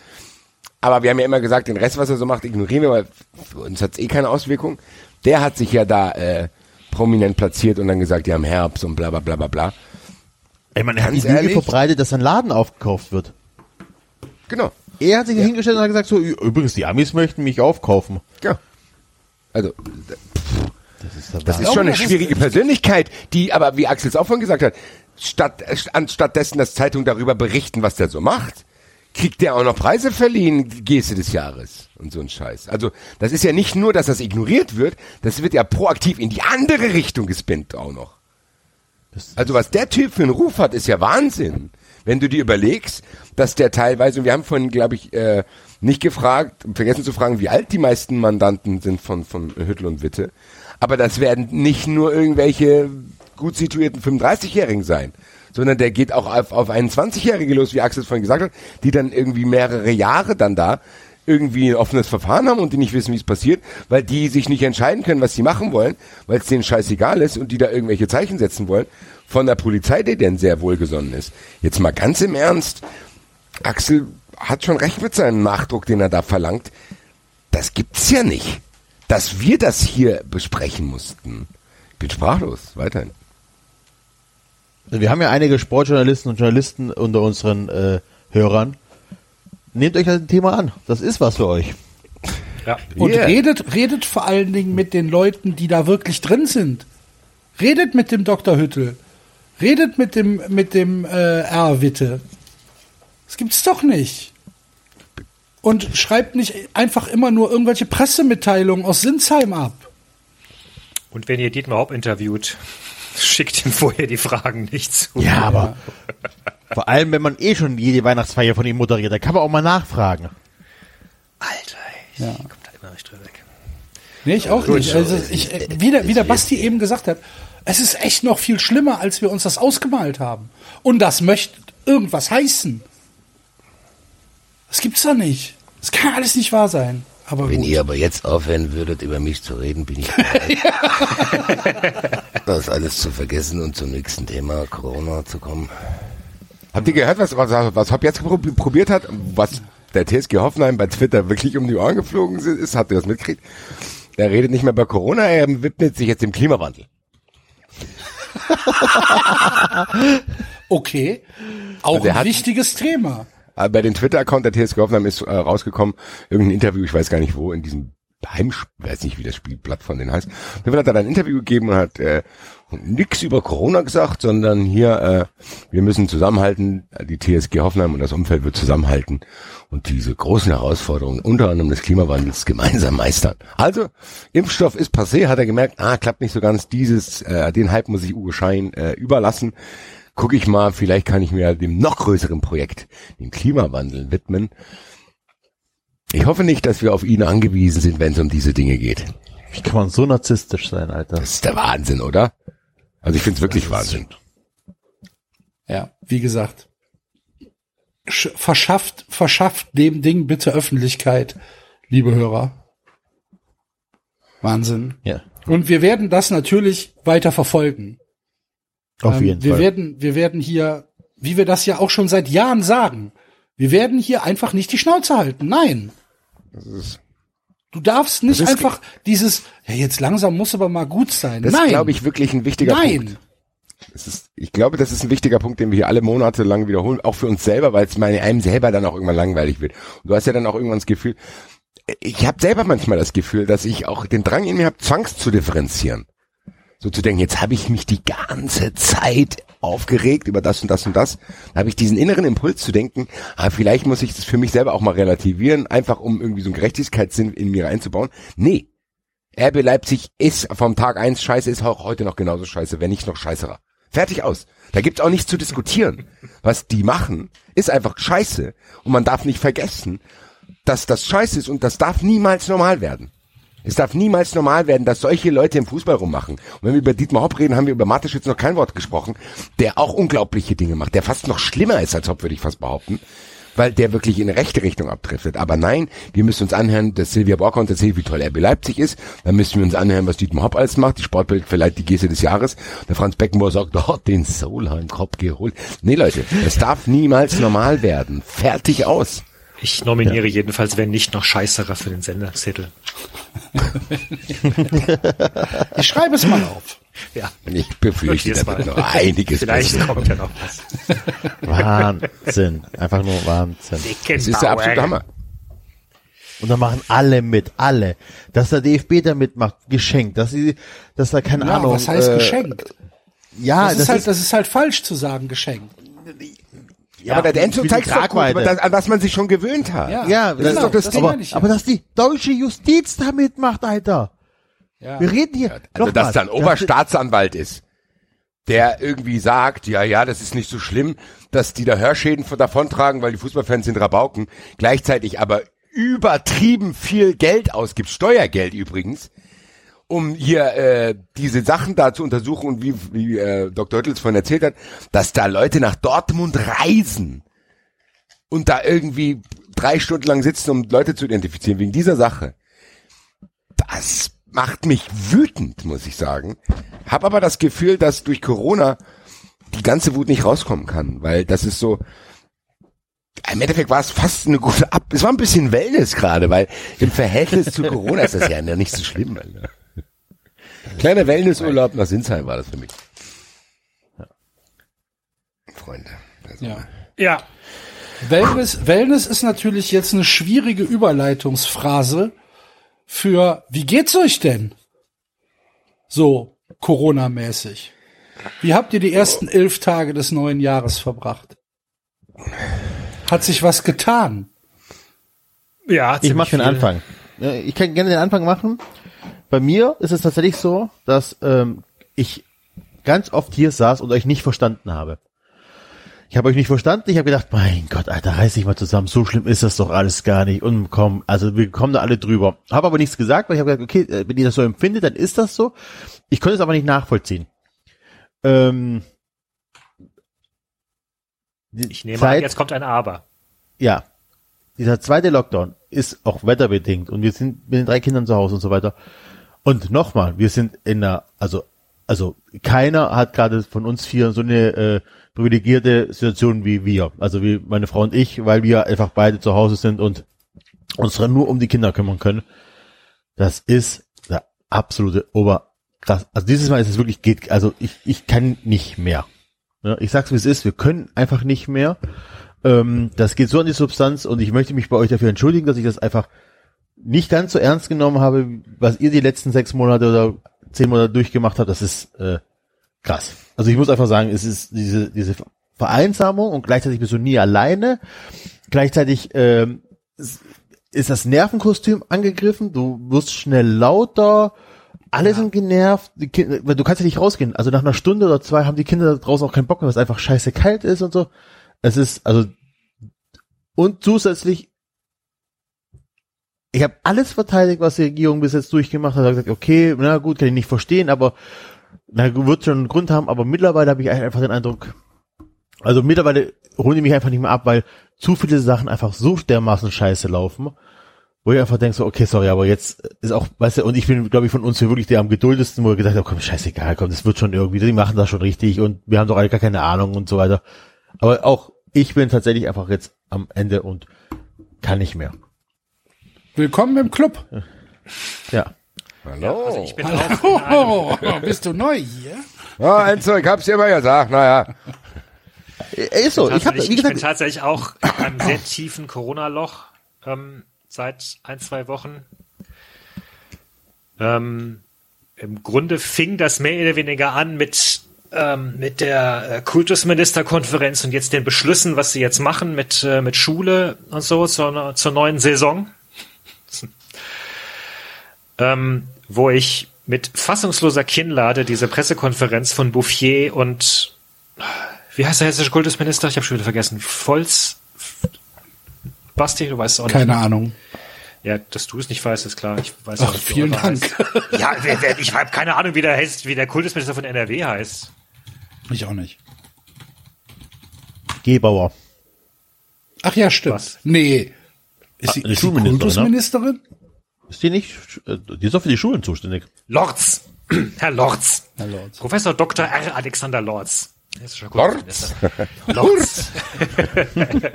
Aber wir haben ja immer gesagt, den Rest, was er so macht, ignorieren wir, weil für uns hat's eh keine Auswirkung. Der hat sich ja da äh, prominent platziert und dann gesagt, ja, im Herbst und bla bla bla bla bla. Ey, man hat die Lüge verbreitet, dass ein Laden aufgekauft wird. Genau. Er hat sich hingestellt und hat gesagt, so, übrigens, die Amis möchten mich aufkaufen. Ja. Also, Das ist, das ist schon eine schwierige Persönlichkeit, die aber, wie Axel es auch vorhin gesagt hat, statt, anstatt dessen, dass Zeitungen darüber berichten, was der so macht, kriegt der auch noch Preise verliehen, die Geste des Jahres und so ein Scheiß. Also, das ist ja nicht nur, dass das ignoriert wird, das wird ja proaktiv in die andere Richtung gespinnt auch noch. Also, was der Typ für einen Ruf hat, ist ja Wahnsinn. Wenn du dir überlegst, dass der teilweise, und wir haben vorhin, glaube ich, äh, nicht gefragt, vergessen zu fragen, wie alt die meisten Mandanten sind von, von Hüttel und Witte. Aber das werden nicht nur irgendwelche gut situierten 35-Jährigen sein, sondern der geht auch auf, auf 21-Jährige los, wie Axel vorhin gesagt hat, die dann irgendwie mehrere Jahre dann da irgendwie ein offenes Verfahren haben und die nicht wissen, wie es passiert, weil die sich nicht entscheiden können, was sie machen wollen, weil es denen scheißegal ist und die da irgendwelche Zeichen setzen wollen von der Polizei, die denn sehr wohlgesonnen ist. Jetzt mal ganz im Ernst, Axel hat schon recht mit seinem Nachdruck, den er da verlangt. Das gibt's ja nicht. Dass wir das hier besprechen mussten. Bin sprachlos. Weiterhin. Wir haben ja einige Sportjournalisten und Journalisten unter unseren äh, Hörern. Nehmt euch das Thema an. Das ist was für euch. Ja. Und Yeah. redet, redet vor allen Dingen mit den Leuten, die da wirklich drin sind. Redet mit dem Dr. Hüttel. Redet mit dem, mit dem äh, R. Witte. Das gibt's doch nicht. Und schreibt nicht einfach immer nur irgendwelche Pressemitteilungen aus Sinsheim ab. Und wenn ihr Dietmar Hopp interviewt, schickt ihm vorher die Fragen nicht zu. Ja, aber vor allem, wenn man eh schon jede Weihnachtsfeier von ihm moderiert, da kann man auch mal nachfragen. Alter, ich Ja. komm da immer nicht drüber weg. Nee, ich auch nicht. Also ich, äh, wie, der, wie der Basti eben gesagt hat, es ist echt noch viel schlimmer, als wir uns das ausgemalt haben. Und das möchte irgendwas heißen. Das gibt's doch nicht. Das kann alles nicht wahr sein. Aber Wenn gut. ihr aber jetzt aufhören würdet, über mich zu reden, bin ich (laughs) bereit, das alles zu vergessen und zum nächsten Thema Corona zu kommen. Habt ihr gehört, was, was, was Hopp jetzt prob- probiert hat? Was der TSG Hoffenheim bei Twitter wirklich um die Ohren geflogen ist? Habt ihr das mitgekriegt? Er redet nicht mehr über Corona, er widmet sich jetzt dem Klimawandel. (laughs) Okay. Auch Also ein hat- wichtiges Thema. Aber bei den Twitter-Account der TSG Hoffenheim ist äh, rausgekommen, irgendein Interview, ich weiß gar nicht wo, in diesem Heimspiel, weiß nicht, wie das Spielblatt von denen heißt. Fall hat er dann ein Interview gegeben und hat äh, nix über Corona gesagt, sondern hier, äh, wir müssen zusammenhalten, die TSG Hoffenheim und das Umfeld wird zusammenhalten und diese großen Herausforderungen, unter anderem des Klimawandels, gemeinsam meistern. Also, Impfstoff ist passé, hat er gemerkt, ah, klappt nicht so ganz, dieses, äh, den Hype muss ich Uwe Schein äh, überlassen gucke ich mal, vielleicht kann ich mir dem noch größeren Projekt, dem Klimawandel, widmen. Ich hoffe nicht, dass wir auf ihn angewiesen sind, wenn es um diese Dinge geht. Wie kann man so narzisstisch sein, Alter? Das ist der Wahnsinn, oder? Also ich finde es wirklich Wahnsinn. Ja, wie gesagt. Sch verschafft, verschafft dem Ding bitte Öffentlichkeit, liebe Hörer. Wahnsinn. Ja, Und wir werden das natürlich weiter verfolgen. Auf Ähm, jeden wir Fall. werden, wir werden hier, wie wir das ja auch schon seit Jahren sagen, wir werden hier einfach nicht die Schnauze halten. Nein. Du darfst nicht einfach dieses, ja, jetzt langsam muss aber mal gut sein. Das Nein. ist, glaube ich, wirklich ein wichtiger Nein. Punkt. Ist, ich glaube, das ist ein wichtiger Punkt, den wir hier alle Monate lang wiederholen, auch für uns selber, weil es meine einem selber dann auch irgendwann langweilig wird. Und du hast ja dann auch irgendwann das Gefühl, ich habe selber manchmal das Gefühl, dass ich auch den Drang in mir habe, zwangs zu differenzieren. So zu denken, jetzt habe ich mich die ganze Zeit aufgeregt über das und das und das. Da habe ich diesen inneren Impuls zu denken, ah, vielleicht muss ich das für mich selber auch mal relativieren, einfach um irgendwie so einen Gerechtigkeitssinn in mir einzubauen. Nee. RB Leipzig ist vom Tag eins scheiße, ist auch heute noch genauso scheiße, wenn nicht noch scheißerer. Fertig aus. Da gibt's auch nichts zu diskutieren. Was die machen, ist einfach scheiße. Und man darf nicht vergessen, dass das scheiße ist und das darf niemals normal werden. Es darf niemals normal werden, dass solche Leute im Fußball rummachen. Und wenn wir über Dietmar Hopp reden, haben wir über Mateschitz noch kein Wort gesprochen, der auch unglaubliche Dinge macht, der fast noch schlimmer ist als Hopp, würde ich fast behaupten, weil der wirklich in rechte Richtung abdriftet. Aber nein, wir müssen uns anhören, dass Silvia Borker uns erzählt, wie toll RB Leipzig ist. Dann müssen wir uns anhören, was Dietmar Hopp alles macht. Die Sportbild vielleicht die Geste des Jahres. Der Franz Beckenbauer sagt, oh, den Solheim Kopf geholt. Nee, Leute, es darf niemals normal werden. Fertig aus. Ich nominiere jedenfalls, wenn nicht noch Scheißerer für den Senderzettel. (laughs) Ich schreibe es mal auf. Ja, Ich befürchte, da wird mal. noch einiges vielleicht passieren. kommt ja noch was. Wahnsinn. Einfach nur Wahnsinn. Das ist der absolute Hammer. Und da machen alle mit, alle. Dass der DFB da mitmacht, geschenkt. Dass sie, dass da keine Ja, Ahnung. was heißt äh, geschenkt? Ja, Das, ist halt, das ist halt falsch zu sagen, geschenkt. Ja, aber der Enzo zeigt doch gut, das, an was man sich schon gewöhnt hat. Ja, Ja, das ist doch das Ding. aber, ja. aber dass die deutsche Justiz da mitmacht, Alter. Ja. Wir reden hier. Also, noch dass da ein Oberstaatsanwalt ist. der irgendwie sagt, ja, ja, das ist nicht so schlimm, dass die da Hörschäden von davontragen, weil die Fußballfans sind Rabauken, gleichzeitig aber übertrieben viel Geld ausgibt, Steuergeld übrigens, um hier äh, diese Sachen da zu untersuchen und wie, wie äh, Dr. Oettels vorhin erzählt hat, dass da Leute nach Dortmund reisen und da irgendwie drei Stunden lang sitzen, um Leute zu identifizieren wegen dieser Sache. Das macht mich wütend, muss ich sagen. Hab aber das Gefühl, dass durch Corona die ganze Wut nicht rauskommen kann, weil das ist so, im Endeffekt war es fast eine gute Ab, es war ein bisschen Wellness gerade, weil im Verhältnis zu Corona ist das ja nicht so schlimm. Alter. Kleiner Wellnessurlaub nach Sinsheim war das für mich. Ja. Freunde. Also Ja. Ja. Wellness, Wellness ist natürlich jetzt eine schwierige Überleitungsphrase für, wie geht's euch denn? So, Corona-mäßig. Wie habt ihr die ersten elf Tage des neuen Jahres verbracht? Hat sich was getan? Ja, Ich mache den. Anfang. Ich kann gerne den Anfang machen. Bei mir ist es tatsächlich so, dass ähm, ich ganz oft hier saß und euch nicht verstanden habe. Ich habe euch nicht verstanden. Ich habe gedacht, mein Gott, Alter, reiß dich mal zusammen. So schlimm ist das doch alles gar nicht. Und komm, also wir kommen da alle drüber. Habe aber nichts gesagt, weil ich habe gesagt, okay, äh, wenn ihr das so empfindet, dann ist das so. Ich konnte es aber nicht nachvollziehen. Ähm, Ich nehme Zeit- an, jetzt kommt ein Aber. ja, dieser zweite Lockdown ist auch wetterbedingt und wir sind mit den drei Kindern zu Hause und so weiter. Und nochmal, wir sind in einer, also, also keiner hat gerade von uns vier so eine äh, privilegierte Situation wie wir. Also wie meine Frau und ich, weil wir einfach beide zu Hause sind und uns nur um die Kinder kümmern können. Das ist der absolute Oberkrass. Also dieses Mal ist es wirklich geht, also ich, ich kann nicht mehr. Ja, ich sag's wie es ist, wir können einfach nicht mehr. Ähm, das geht so an die Substanz und ich möchte mich bei euch dafür entschuldigen, dass ich das einfach nicht ganz so ernst genommen habe, was ihr die letzten sechs Monate oder zehn Monate durchgemacht habt. Das ist äh, krass. Also ich muss einfach sagen, es ist diese, diese Vereinsamung und gleichzeitig bist du nie alleine. Gleichzeitig ähm, ist- ist das Nervenkostüm angegriffen, du wirst schnell lauter, alle sind genervt, die Kinder, du kannst ja nicht rausgehen. Also nach einer Stunde oder zwei haben die Kinder da draußen auch keinen Bock mehr, weil es einfach scheiße kalt ist und so. Es ist, also, und zusätzlich, ich habe alles verteidigt, was die Regierung bis jetzt durchgemacht hat. Ich gesagt, okay, na gut, kann ich nicht verstehen, aber na, wird schon einen Grund haben, aber mittlerweile habe ich einfach den Eindruck, also mittlerweile holen die mich einfach nicht mehr ab, weil zu viele Sachen einfach so dermaßen scheiße laufen, wo ich einfach denke so, okay, sorry, aber jetzt ist auch, weißt du, und ich bin, glaube ich, von uns hier wirklich der am geduldesten, wo wir gesagt haben, komm, scheißegal, komm, das wird schon irgendwie, die machen das schon richtig und wir haben doch alle gar keine Ahnung und so weiter. Aber auch ich bin tatsächlich einfach jetzt am Ende und kann nicht mehr. Willkommen im Club. Ja. Hallo. Also ich bin auch in einem, (laughs) Oh, bist du neu hier? Ja, Enzo, ich hab's dir immer gesagt, naja. Äh, Ist so, ich tatsächlich- wie ich bin gesagt, tatsächlich auch in einem sehr tiefen Corona-Loch ähm, seit ein, zwei Wochen. Ähm, Im Grunde fing das mehr oder weniger an mit, ähm, mit der äh, Kultusministerkonferenz und jetzt den Beschlüssen, was sie jetzt machen mit, äh, mit Schule und so zur, zur neuen Saison. Ähm, wo ich mit fassungsloser Kinnlade diese Pressekonferenz von Bouffier und wie heißt der hessische Kultusminister? Ich habe schon wieder vergessen. Volz. Basti, du weißt es auch nicht. Keine Ahnung. Ja, dass du es nicht weißt, ist klar. Ich weiß auch Ach, nicht, wie vielen Dank. Heißt. Ja, wer, wer, ich habe keine Ahnung, wie der heißt, wie der Kultusminister von NRW heißt. Ich auch nicht. Gebauer. Ach ja, stimmt. Was? Nee. Ist Ah, sie, ist sie Schulministerin, Kultusministerin? Ist die nicht, die ist doch für die Schulen zuständig. Lorz. (clears throat) Herr Lorz. Herr Lorz. Professor Dr. R. Alexander Lorz. Kultusminister. Lorz. (laughs)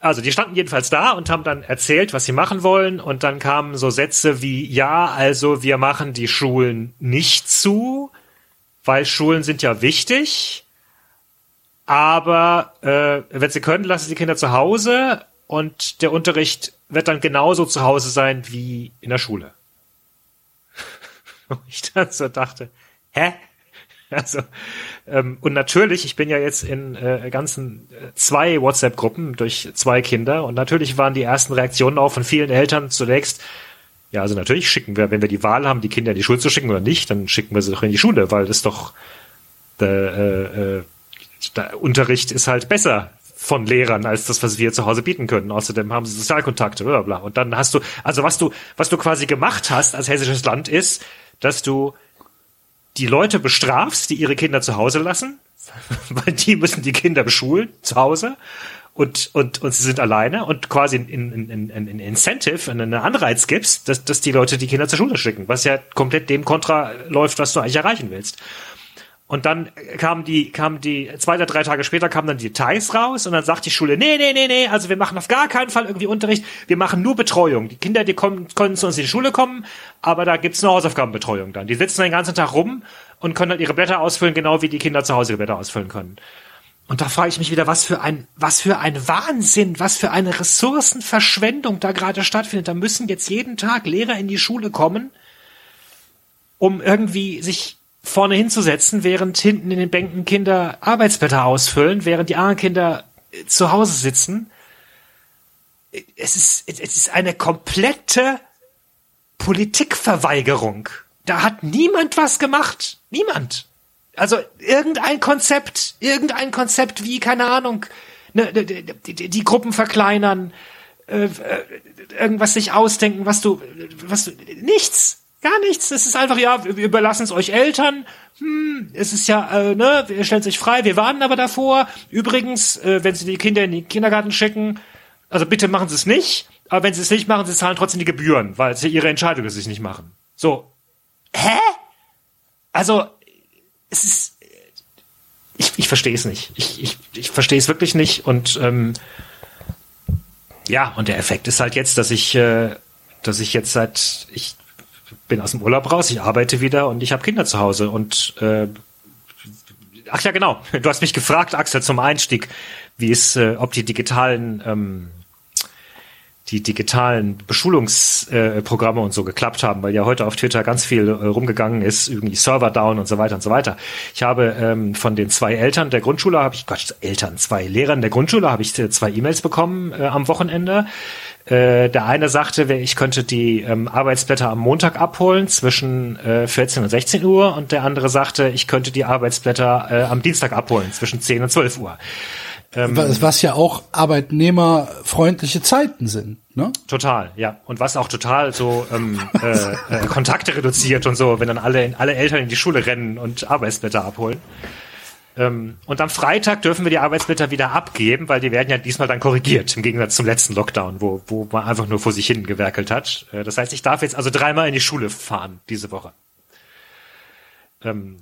Also, die standen jedenfalls da und haben dann erzählt, was sie machen wollen. Und dann kamen so Sätze wie, ja, also wir machen die Schulen nicht zu, weil Schulen sind ja wichtig. Aber äh, wenn sie können, lassen sie die Kinder zu Hause und der Unterricht wird dann genauso zu Hause sein wie in der Schule. (laughs) Und ich dann so dachte, hä? Also, ähm, und natürlich, ich bin ja jetzt in äh, ganzen äh, zwei WhatsApp-Gruppen durch zwei Kinder und natürlich waren die ersten Reaktionen auch von vielen Eltern zunächst, ja, also natürlich schicken wir, wenn wir die Wahl haben, die Kinder in die Schule zu schicken oder nicht, dann schicken wir sie doch in die Schule, weil das doch Der, äh, äh, der Unterricht ist halt besser von Lehrern als das, was wir zu Hause bieten können. Außerdem haben sie Sozialkontakte, bla bla. Und dann hast du, also was du, was du quasi gemacht hast als hessisches Land ist, dass du die Leute bestrafst, die ihre Kinder zu Hause lassen, (laughs) weil die müssen die Kinder beschulen zu Hause und, und, und sie sind alleine und quasi in, in, in, in, in Incentive, einen Anreiz gibst, dass, dass die Leute die Kinder zur Schule schicken, was ja komplett dem kontra läuft, was du eigentlich erreichen willst. Und dann kamen die, kamen die, zwei oder drei Tage später kamen dann die Details raus und dann sagt die Schule, nee, nee, nee, nee, also wir machen auf gar keinen Fall irgendwie Unterricht, wir machen nur Betreuung. Die Kinder, die kommen, können zu uns in die Schule kommen, aber da gibt's eine Hausaufgabenbetreuung dann. Die sitzen den ganzen Tag rum und können dann ihre Blätter ausfüllen, genau wie die Kinder zu Hause ihre Blätter ausfüllen können. Und da frage ich mich wieder, was für ein, was für ein Wahnsinn, was für eine Ressourcenverschwendung da gerade stattfindet. Da müssen jetzt jeden Tag Lehrer in die Schule kommen, um irgendwie sich vorne hinzusetzen, während hinten in den Bänken Kinder Arbeitsblätter ausfüllen, während die anderen Kinder äh, zu Hause sitzen. Es ist, es ist eine komplette Politikverweigerung. Da hat niemand was gemacht. Niemand. Also irgendein Konzept, irgendein Konzept wie, keine Ahnung, ne, die, die, die Gruppen verkleinern, äh, irgendwas sich ausdenken, was du, was du, nichts. Gar nichts. Es ist einfach, ja, wir überlassen es euch Eltern. Hm, es ist ja, äh, ne, ihr stellt sich frei, wir warnen aber davor. Übrigens, äh, wenn sie die Kinder in den Kindergarten schicken, also bitte machen sie es nicht, aber wenn sie es nicht machen, sie zahlen trotzdem die Gebühren, weil es ja ihre Entscheidung ist, sie es nicht machen. So. Hä? Also, es ist. Ich, ich verstehe es nicht. Ich, ich, ich verstehe es wirklich nicht. Und ähm, ja, und der Effekt ist halt jetzt, dass ich, äh, dass ich jetzt seit ich bin aus dem Urlaub raus, ich arbeite wieder und ich habe Kinder zu Hause und äh, ach ja genau, du hast mich gefragt, Axel, zum Einstieg, wie es, äh, ob die digitalen ähm, die digitalen Beschulungsprogramme äh, und so geklappt haben, weil ja heute auf Twitter ganz viel äh, rumgegangen ist, irgendwie Server down und so weiter und so weiter. Ich habe ähm, von den zwei Eltern der Grundschule habe ich Gott, Eltern, zwei Lehrern der Grundschule habe ich äh, zwei E-Mails bekommen äh, am Wochenende. Äh, der eine sagte, ich könnte die ähm, Arbeitsblätter am Montag abholen zwischen äh, 14 und 16 Uhr und der andere sagte, ich könnte die Arbeitsblätter äh, am Dienstag abholen zwischen 10 und 12 Uhr. Ähm, was, was ja auch arbeitnehmerfreundliche Zeiten sind, ne? Total, ja. Und was auch total so ähm, äh, äh, Kontakte reduziert und so, wenn dann alle, alle Eltern in die Schule rennen und Arbeitsblätter abholen. Ähm, und am Freitag dürfen wir die Arbeitsblätter wieder abgeben, weil die werden ja diesmal dann korrigiert, im Gegensatz zum letzten Lockdown, wo, wo man einfach nur vor sich hin gewerkelt hat. Äh, das heißt, ich darf jetzt also dreimal in die Schule fahren diese Woche. Ähm,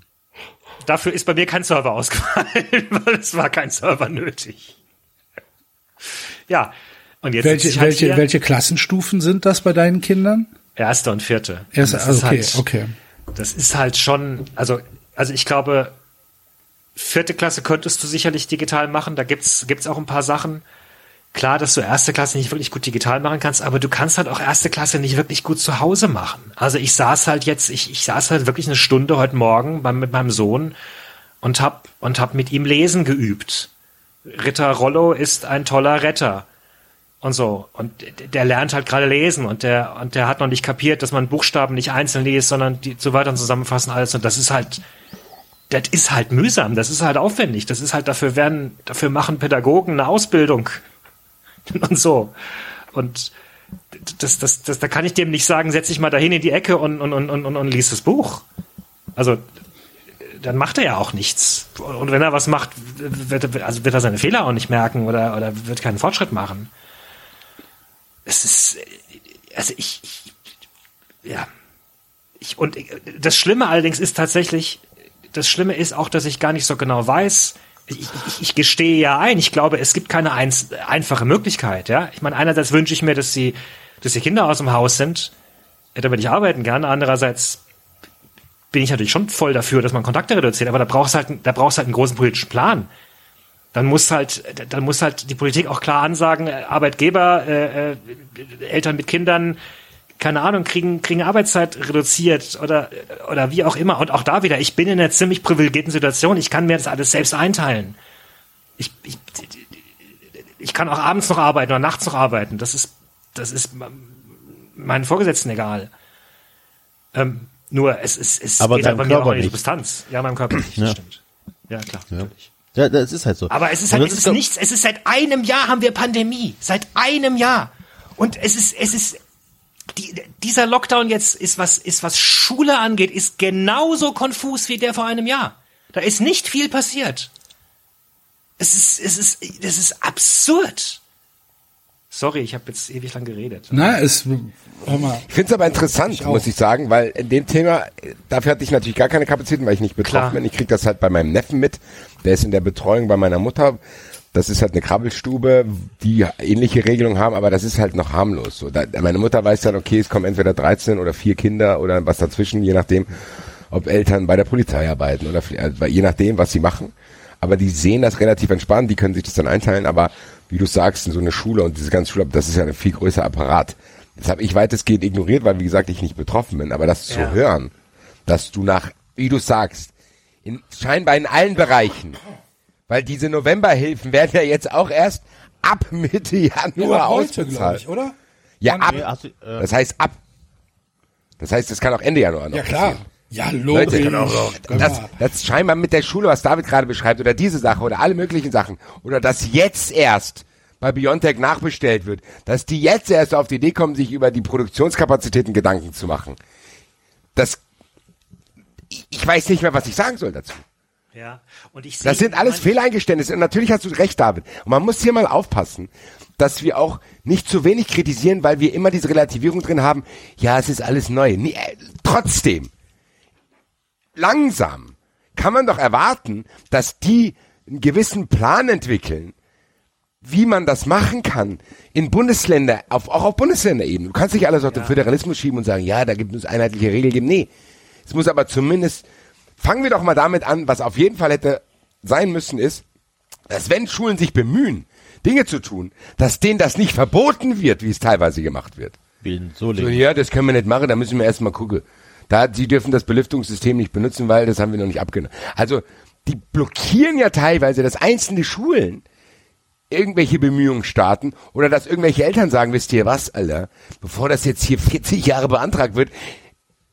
dafür ist bei mir kein Server (laughs) ausgefallen, weil es war kein Server nötig. Ja. Und jetzt welche, halt welche, welche Klassenstufen sind das bei deinen Kindern? Erste und vierte. Erste, und okay, halt, okay. Das ist halt schon, also, also ich glaube, vierte Klasse könntest du sicherlich digital machen. Da gibt's, gibt's auch ein paar Sachen. Klar, dass du erste Klasse nicht wirklich gut digital machen kannst, aber du kannst halt auch erste Klasse nicht wirklich gut zu Hause machen. Also ich saß halt jetzt, ich, ich saß halt wirklich eine Stunde heute Morgen beim, mit meinem Sohn und hab, und hab mit ihm lesen geübt. Ritter Rollo ist ein toller Retter. Und so. Und der lernt halt gerade lesen und der, und der hat noch nicht kapiert, dass man Buchstaben nicht einzeln liest, sondern die so weiter und zusammenfassen alles. Und das ist halt, das ist halt mühsam, das ist halt aufwendig, das ist halt dafür werden, dafür machen Pädagogen eine Ausbildung (laughs) und so. Und das, das, das, da kann ich dem nicht sagen, setz dich mal dahin in die Ecke und, und, und, und, und lies das Buch. Also, dann macht er ja auch nichts. Und wenn er was macht, wird, also wird er seine Fehler auch nicht merken oder, oder wird keinen Fortschritt machen. Es ist, also ich, ich ja. Ich, und das Schlimme allerdings ist tatsächlich, das Schlimme ist auch, dass ich gar nicht so genau weiß, ich, ich, ich gestehe ja ein, ich glaube, es gibt keine eins, einfache Möglichkeit, ja. Ich meine, einerseits wünsche ich mir, dass die, dass die Kinder aus dem Haus sind, damit ich arbeiten kann. Andererseits bin ich natürlich schon voll dafür, dass man Kontakte reduziert, aber da brauchst halt, da brauchst halt einen großen politischen Plan. Dann muss halt, dann muss halt die Politik auch klar ansagen, Arbeitgeber, äh, äh, Eltern mit Kindern, keine Ahnung, kriegen, kriegen Arbeitszeit reduziert oder, oder wie auch immer. Und auch da wieder, ich bin in einer ziemlich privilegierten Situation. Ich kann mir das alles selbst einteilen. Ich, ich, ich kann auch abends noch arbeiten oder nachts noch arbeiten. Das ist, das ist meinen Vorgesetzten egal. Ähm, nur es, es, es Aber geht deinem bei mir auch um die nicht. Substanz. Ja, meinem Körper nicht, Ja. stimmt. Ja, klar. Ja. Ja, das ist halt so. Aber es ist halt, es ist nichts, es ist seit einem Jahr haben wir Pandemie. Seit einem Jahr. Und es ist, es ist, die, dieser Lockdown jetzt ist was, ist was Schule angeht, ist genauso konfus wie der vor einem Jahr. Da ist nicht viel passiert. Es ist, es ist, es ist absurd. Sorry, ich habe jetzt ewig lang geredet. Na, es, hör mal. Ich finde es aber interessant, Ich muss ich sagen, weil in dem Thema, dafür hatte ich natürlich gar keine Kapazitäten, weil ich nicht betroffen Klar. bin. Ich krieg das halt bei meinem Neffen mit. Der ist in der Betreuung bei meiner Mutter. Das ist halt eine Krabbelstube, die ähnliche Regelungen haben, aber das ist halt noch harmlos. So, da, meine Mutter weiß dann, okay, es kommen entweder 13 oder vier Kinder oder was dazwischen, je nachdem, ob Eltern bei der Polizei arbeiten oder also, je nachdem, was sie machen. Aber die sehen das relativ entspannt, die können sich das dann einteilen, aber wie du sagst, in so eine Schule und diese ganze Schule, das ist ja ein viel größer Apparat. Das habe ich weitestgehend ignoriert, weil wie gesagt, ich nicht betroffen bin. Aber das zu Ja. hören, dass du nach, wie du sagst, in, scheinbar in allen Bereichen, weil diese Novemberhilfen werden ja jetzt auch erst ab Mitte Januar Nur heute, ausbezahlt. ich, oder? Ja, ab. Nee, du, äh, Das heißt ab. Das heißt, es kann auch Ende Januar noch Ja, klar. passieren. Ja, logisch. Leute, Hör das, mal. das scheinbar mit der Schule, was David gerade beschreibt, oder diese Sache oder alle möglichen Sachen, oder dass jetzt erst bei Biontech nachbestellt wird, dass die jetzt erst auf die Idee kommen, sich über die Produktionskapazitäten Gedanken zu machen. Das, ich- ich weiß nicht mehr, was ich sagen soll dazu. Ja. Und ich Das sind alles Fehleingeständnisse. Und natürlich hast du recht, David. Und man muss hier mal aufpassen, dass wir auch nicht zu wenig kritisieren, weil wir immer diese Relativierung drin haben. Ja, es ist alles neu. Nee, äh, trotzdem, langsam kann man doch erwarten, dass die einen gewissen Plan entwickeln, wie man das machen kann in Bundesländer, auf, auch auf Bundesländerebene. Du kannst nicht alles auf den Föderalismus schieben und sagen, ja, da gibt es einheitliche Regeln. Nee, es muss aber zumindest, fangen wir doch mal damit an, was auf jeden Fall hätte sein müssen, ist, dass wenn Schulen sich bemühen, Dinge zu tun, dass denen das nicht verboten wird, wie es teilweise gemacht wird. Bilden, so So, ja, das können wir nicht machen, da müssen wir erstmal gucken. Da, sie dürfen das Belüftungssystem nicht benutzen, weil das haben wir noch nicht abgenommen. Also, die blockieren ja teilweise, dass einzelne Schulen irgendwelche Bemühungen starten oder dass irgendwelche Eltern sagen, wisst ihr was, Alter, bevor das jetzt hier 40 Jahre beantragt wird,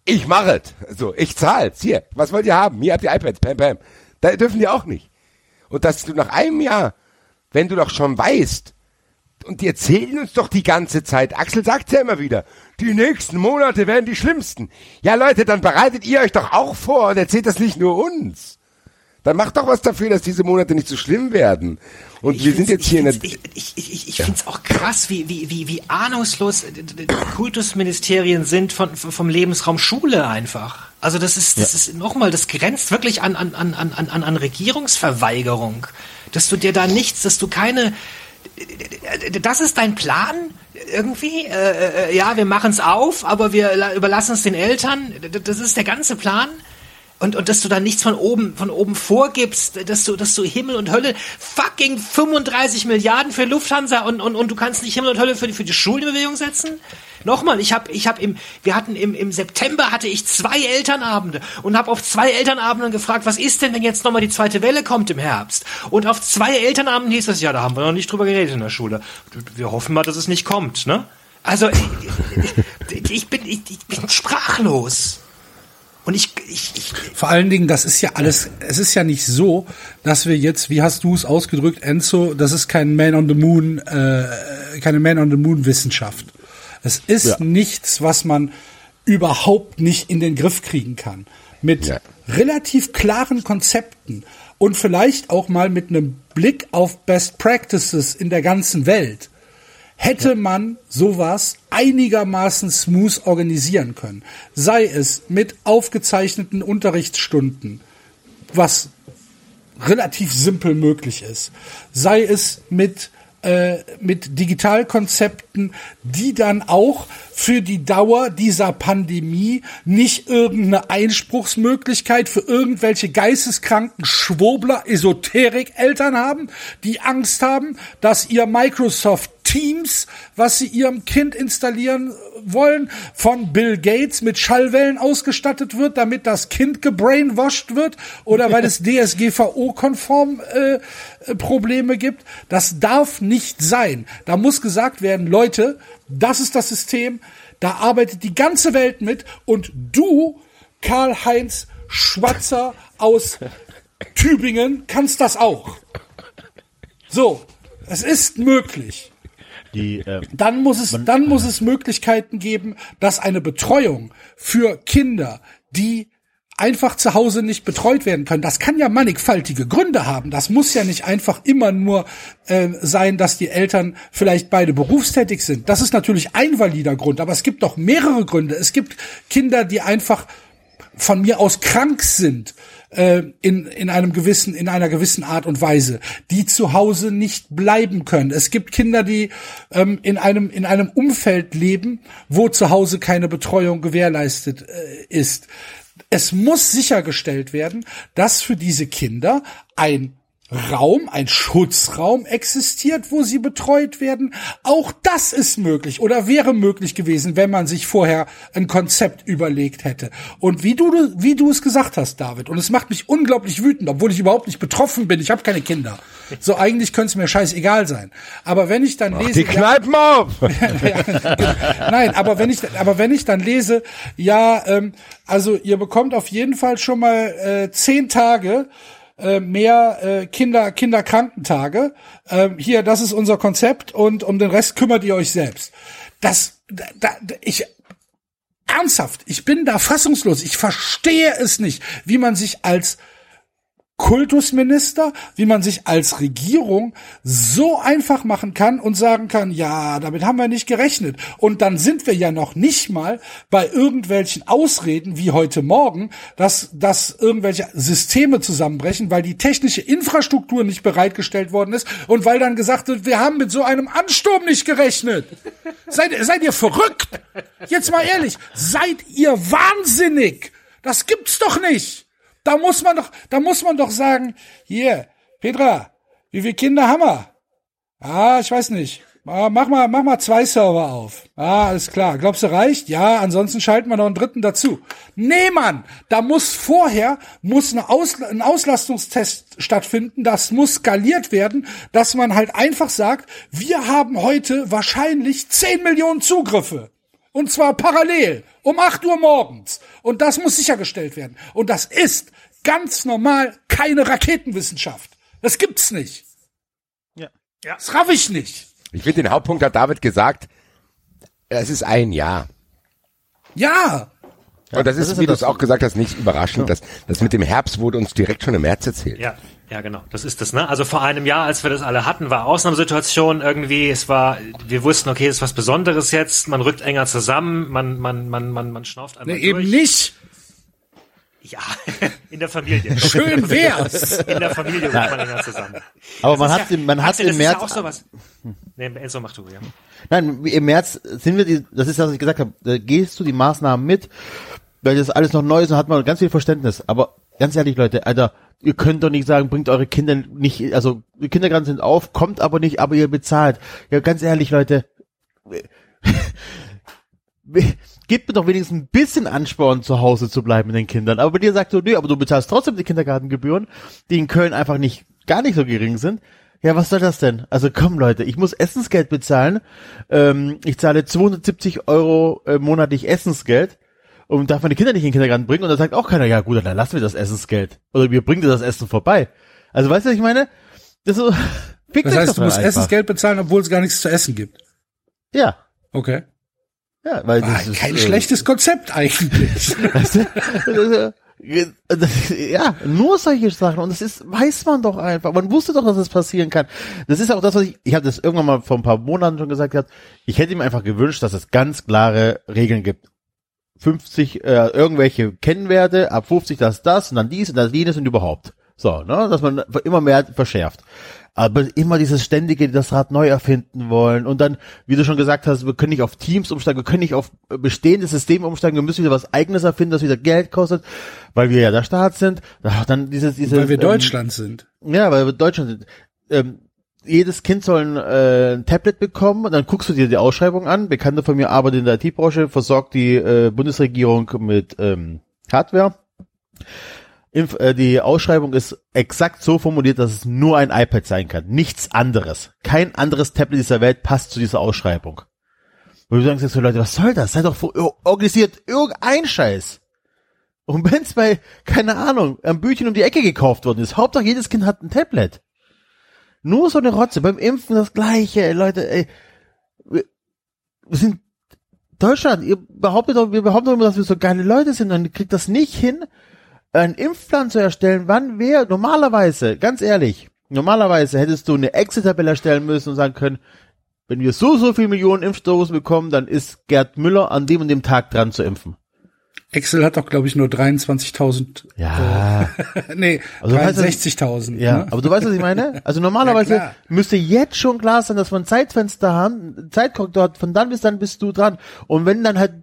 ich mache es. So, ich zahl's. Hier, was wollt ihr haben? Hier habt ihr iPads, pam, pam. Da dürfen die auch nicht. Und dass du nach einem Jahr, wenn du doch schon weißt, und die erzählen uns doch die ganze Zeit, Axel sagt ja immer wieder, die nächsten Monate werden die schlimmsten. Ja Leute, dann bereitet ihr euch doch auch vor und erzählt das nicht nur uns. Dann macht doch was dafür, dass diese Monate nicht so schlimm werden. Und Ich wir sind jetzt hier in der... Ich, ich, ich, ich finde es auch krass, wie, wie, wie, wie ahnungslos äh, Kultusministerien sind von, vom Lebensraum Schule einfach. Also das ist, das ist nochmal, das grenzt wirklich an, an, an, an, an, an Regierungsverweigerung. Dass du dir da nichts, dass du keine, das ist dein Plan irgendwie? Äh, äh, ja, wir machen es auf, aber wir la- überlassen es den Eltern. Das ist der ganze Plan. Und, und dass du da nichts von oben, von oben vorgibst, dass du, dass du Himmel und Hölle, fucking 35 Milliarden für Lufthansa und, und, und du kannst nicht Himmel und Hölle für die, für die Schulen in Bewegung setzen? Nochmal, ich habe ich hab im, wir hatten im, im September hatte ich zwei Elternabende und habe auf zwei Elternabenden gefragt, was ist denn, wenn jetzt nochmal die zweite Welle kommt im Herbst? Und auf zwei Elternabenden hieß es, ja, da haben wir noch nicht drüber geredet in der Schule. Wir hoffen mal, dass es nicht kommt, ne? Also, ich, ich, bin, ich, ich bin sprachlos. Und ich, ich, ich Vor allen Dingen, das ist ja alles, es ist ja nicht so, dass wir jetzt, wie hast du es ausgedrückt, Enzo, das ist kein Man on the Moon, äh, keine Man on the Moon Wissenschaft. Es ist Ja. nichts, was man überhaupt nicht in den Griff kriegen kann. Mit Ja. relativ klaren Konzepten und vielleicht auch mal mit einem Blick auf Best Practices in der ganzen Welt hätte man sowas einigermaßen smooth organisieren können. Sei es mit aufgezeichneten Unterrichtsstunden, was relativ simpel möglich ist. Sei es mit äh, mit Digitalkonzepten, die dann auch für die Dauer dieser Pandemie nicht irgendeine Einspruchsmöglichkeit für irgendwelche geisteskranken Schwurbler, Esoterik-Eltern haben, die Angst haben, dass ihr Microsoft Teams, was sie ihrem Kind installieren wollen, von Bill Gates mit Schallwellen ausgestattet wird, damit das Kind gebrainwashed wird oder weil es (laughs) DSGVO-konform äh, äh, Probleme gibt. Das darf nicht sein. Da muss gesagt werden, Leute, das ist das System, da arbeitet die ganze Welt mit und du, Karl-Heinz Schwatzer aus (laughs) Tübingen kann's das auch. So, es ist möglich. Die, ähm, Dann muss es, dann muss es Möglichkeiten geben, dass eine Betreuung für Kinder, die einfach zu Hause nicht betreut werden können. Das kann ja mannigfaltige Gründe haben. Das muss ja nicht einfach immer nur äh, sein, dass die Eltern vielleicht beide berufstätig sind. Das ist natürlich ein valider Grund, aber es gibt doch mehrere Gründe. Es gibt Kinder, die einfach von mir aus krank sind äh, in in einem gewissen in einer gewissen Art und Weise, die zu Hause nicht bleiben können. Es gibt Kinder, die ähm, in einem in einem Umfeld leben, wo zu Hause keine Betreuung gewährleistet äh, ist. Es muss sichergestellt werden, dass für diese Kinder ein Raum, ein Schutzraum existiert, wo sie betreut werden. Auch das ist möglich oder wäre möglich gewesen, wenn man sich vorher ein Konzept überlegt hätte. Und wie du, wie du es gesagt hast, David, und es macht mich unglaublich wütend, obwohl ich überhaupt nicht betroffen bin, ich habe keine Kinder. So eigentlich könnte es mir scheißegal sein. Aber wenn ich dann lese, Die Kneipen auf! (laughs) Nein, aber wenn ich, aber wenn ich dann lese, ja, ähm, also ihr bekommt auf jeden Fall schon mal äh, zehn Tage äh, mehr äh, Kinder Kinderkrankentage. Ähm, hier, das ist unser Konzept und um den Rest kümmert ihr euch selbst. Das, da, da, ich ernsthaft, ich bin da fassungslos. Ich verstehe es nicht, wie man sich als Kultusminister, wie man sich als Regierung so einfach machen kann und sagen kann, ja, damit haben wir nicht gerechnet. Und dann sind wir ja noch nicht mal bei irgendwelchen Ausreden wie heute Morgen, dass, dass irgendwelche Systeme zusammenbrechen, weil die technische Infrastruktur nicht bereitgestellt worden ist und weil dann gesagt wird, wir haben mit so einem Ansturm nicht gerechnet. Seid, seid ihr verrückt? Jetzt mal ehrlich, seid ihr wahnsinnig? Das gibt's doch nicht. Da muss man doch, da muss man doch sagen, hier, Petra, wie viele Kinder haben wir? Ah, ich weiß nicht. Ah, mach mal, mach mal zwei Server auf. Ah, alles klar. Glaubst du reicht? Ja, ansonsten schalten wir noch einen dritten dazu. Nee, Mann, da muss vorher, muss eine Aus, ein Auslastungstest stattfinden. Das muss skaliert werden, dass man halt einfach sagt, wir haben heute wahrscheinlich 10 Millionen Zugriffe. Und zwar parallel. Um 8 Uhr morgens. Und das muss sichergestellt werden. Und das ist ganz normal keine Raketenwissenschaft. Das gibt's nicht. Ja. Das raff ich nicht. Ich finde, den Hauptpunkt hat David gesagt, es ist ein Jahr. Ja. Und das, das ist, ist wie ja du es das- auch gesagt hast, nicht überraschend. Das, das mit dem Herbst wurde uns direkt schon im März erzählt. Ja, ja, genau. Das ist das, ne? Also vor einem Jahr, als wir das alle hatten, war Ausnahmesituation irgendwie. Es war, wir wussten, okay, es ist was Besonderes jetzt. Man rückt enger zusammen. Man, man, man, man, man schnauft einmal Nee, eben nicht. Ja, (laughs) in der Familie. (laughs) Schön wär's. In der Familie rückt man enger zusammen. Aber man Das hat, ist im- man hat Axel, im das März, Ist ja auch sowas. Nee, Enzo, mach du, ja. nein, im März sind wir die, das ist das, was ich gesagt habe, da gehst du die Maßnahmen mit, weil das alles noch neu ist und hat man ganz viel Verständnis. Aber ganz ehrlich, Leute, Alter, ihr könnt doch nicht sagen, bringt eure Kinder nicht, also die Kindergarten sind auf, kommt aber nicht, aber ihr bezahlt. Ja, ganz ehrlich, Leute, (laughs) gebt mir doch wenigstens ein bisschen Ansporn, zu Hause zu bleiben mit den Kindern. Aber bei dir sagt so, nö, aber du bezahlst trotzdem die Kindergartengebühren, die in Köln einfach nicht, gar nicht so gering sind. Ja, was soll das denn? Also komm Leute, ich muss Essensgeld bezahlen. Ähm, ich zahle 270 Euro äh, monatlich Essensgeld und darf meine Kinder nicht in den Kindergarten bringen. Und da sagt auch keiner, ja gut, dann lassen wir das Essensgeld. Oder wir bringen dir das Essen vorbei. Also weißt du, was ich meine? Das ist so, (laughs) Das heißt, du musst einfach. Essensgeld bezahlen, obwohl es gar nichts zu essen gibt. Ja. Okay. Ja, weil Ah, das ist, kein äh, schlechtes Konzept eigentlich. (laughs) Das- ja, nur solche Sachen. Und das ist, weiß man doch einfach. Man wusste doch, dass das passieren kann. Das ist auch das, was ich, ich habe das irgendwann mal vor ein paar Monaten schon gesagt gehabt. Ich hätte ihm einfach gewünscht, dass es ganz klare Regeln gibt. 50, äh, irgendwelche Kennwerte, ab 50 das, das, und dann dies und das, jenes und überhaupt. So, ne, dass man immer mehr verschärft. Aber immer dieses ständige, das Rad neu erfinden wollen und dann, wie du schon gesagt hast, wir können nicht auf Teams umsteigen, wir können nicht auf bestehende Systeme umsteigen, wir müssen wieder was eigenes erfinden, das wieder Geld kostet, weil wir ja der Staat sind. Ach, Dann dieses, dieses, weil wir ähm, Deutschland sind. ja, weil wir Deutschland sind. Ähm, jedes Kind soll ein, äh, ein Tablet bekommen und dann guckst du dir die Ausschreibung an. Bekannte von mir arbeitet in der IT-Branche, versorgt die äh, Bundesregierung mit ähm, Hardware. Inf äh, die Ausschreibung ist exakt so formuliert, dass es nur ein iPad sein kann. Nichts anderes. Kein anderes Tablet dieser Welt passt zu dieser Ausschreibung. Wo du sagst jetzt so, Leute, was soll das? Sei doch organisiert irgendein Scheiß. Und wenn's bei, keine Ahnung, am Bütchen um die Ecke gekauft worden ist, Hauptsache jedes Kind hat ein Tablet. Nur so eine Rotze. Beim Impfen das Gleiche, ey, Leute, ey. Wir, wir sind Deutschland, ihr behauptet doch, wir behaupten doch immer, dass wir so geile Leute sind und ihr kriegt das nicht hin, einen Impfplan zu erstellen, wann wer, normalerweise, ganz ehrlich, normalerweise hättest du eine Exit-Tabelle erstellen müssen und sagen können, wenn wir so, so viel Millionen Impfdosen bekommen, dann ist Gerd Müller an dem und dem Tag dran zu impfen. Excel hat doch, glaube ich, nur 23.000. Ja. Äh, (laughs) nee, Also du weißt, 63.000. Ja, ne? aber du weißt, was ich meine? Also (laughs) normalerweise Ja, müsste jetzt schon klar sein, dass ein Zeitfenster haben, Zeitkorridor hat, von dann bis dann bist du dran. Und wenn dann halt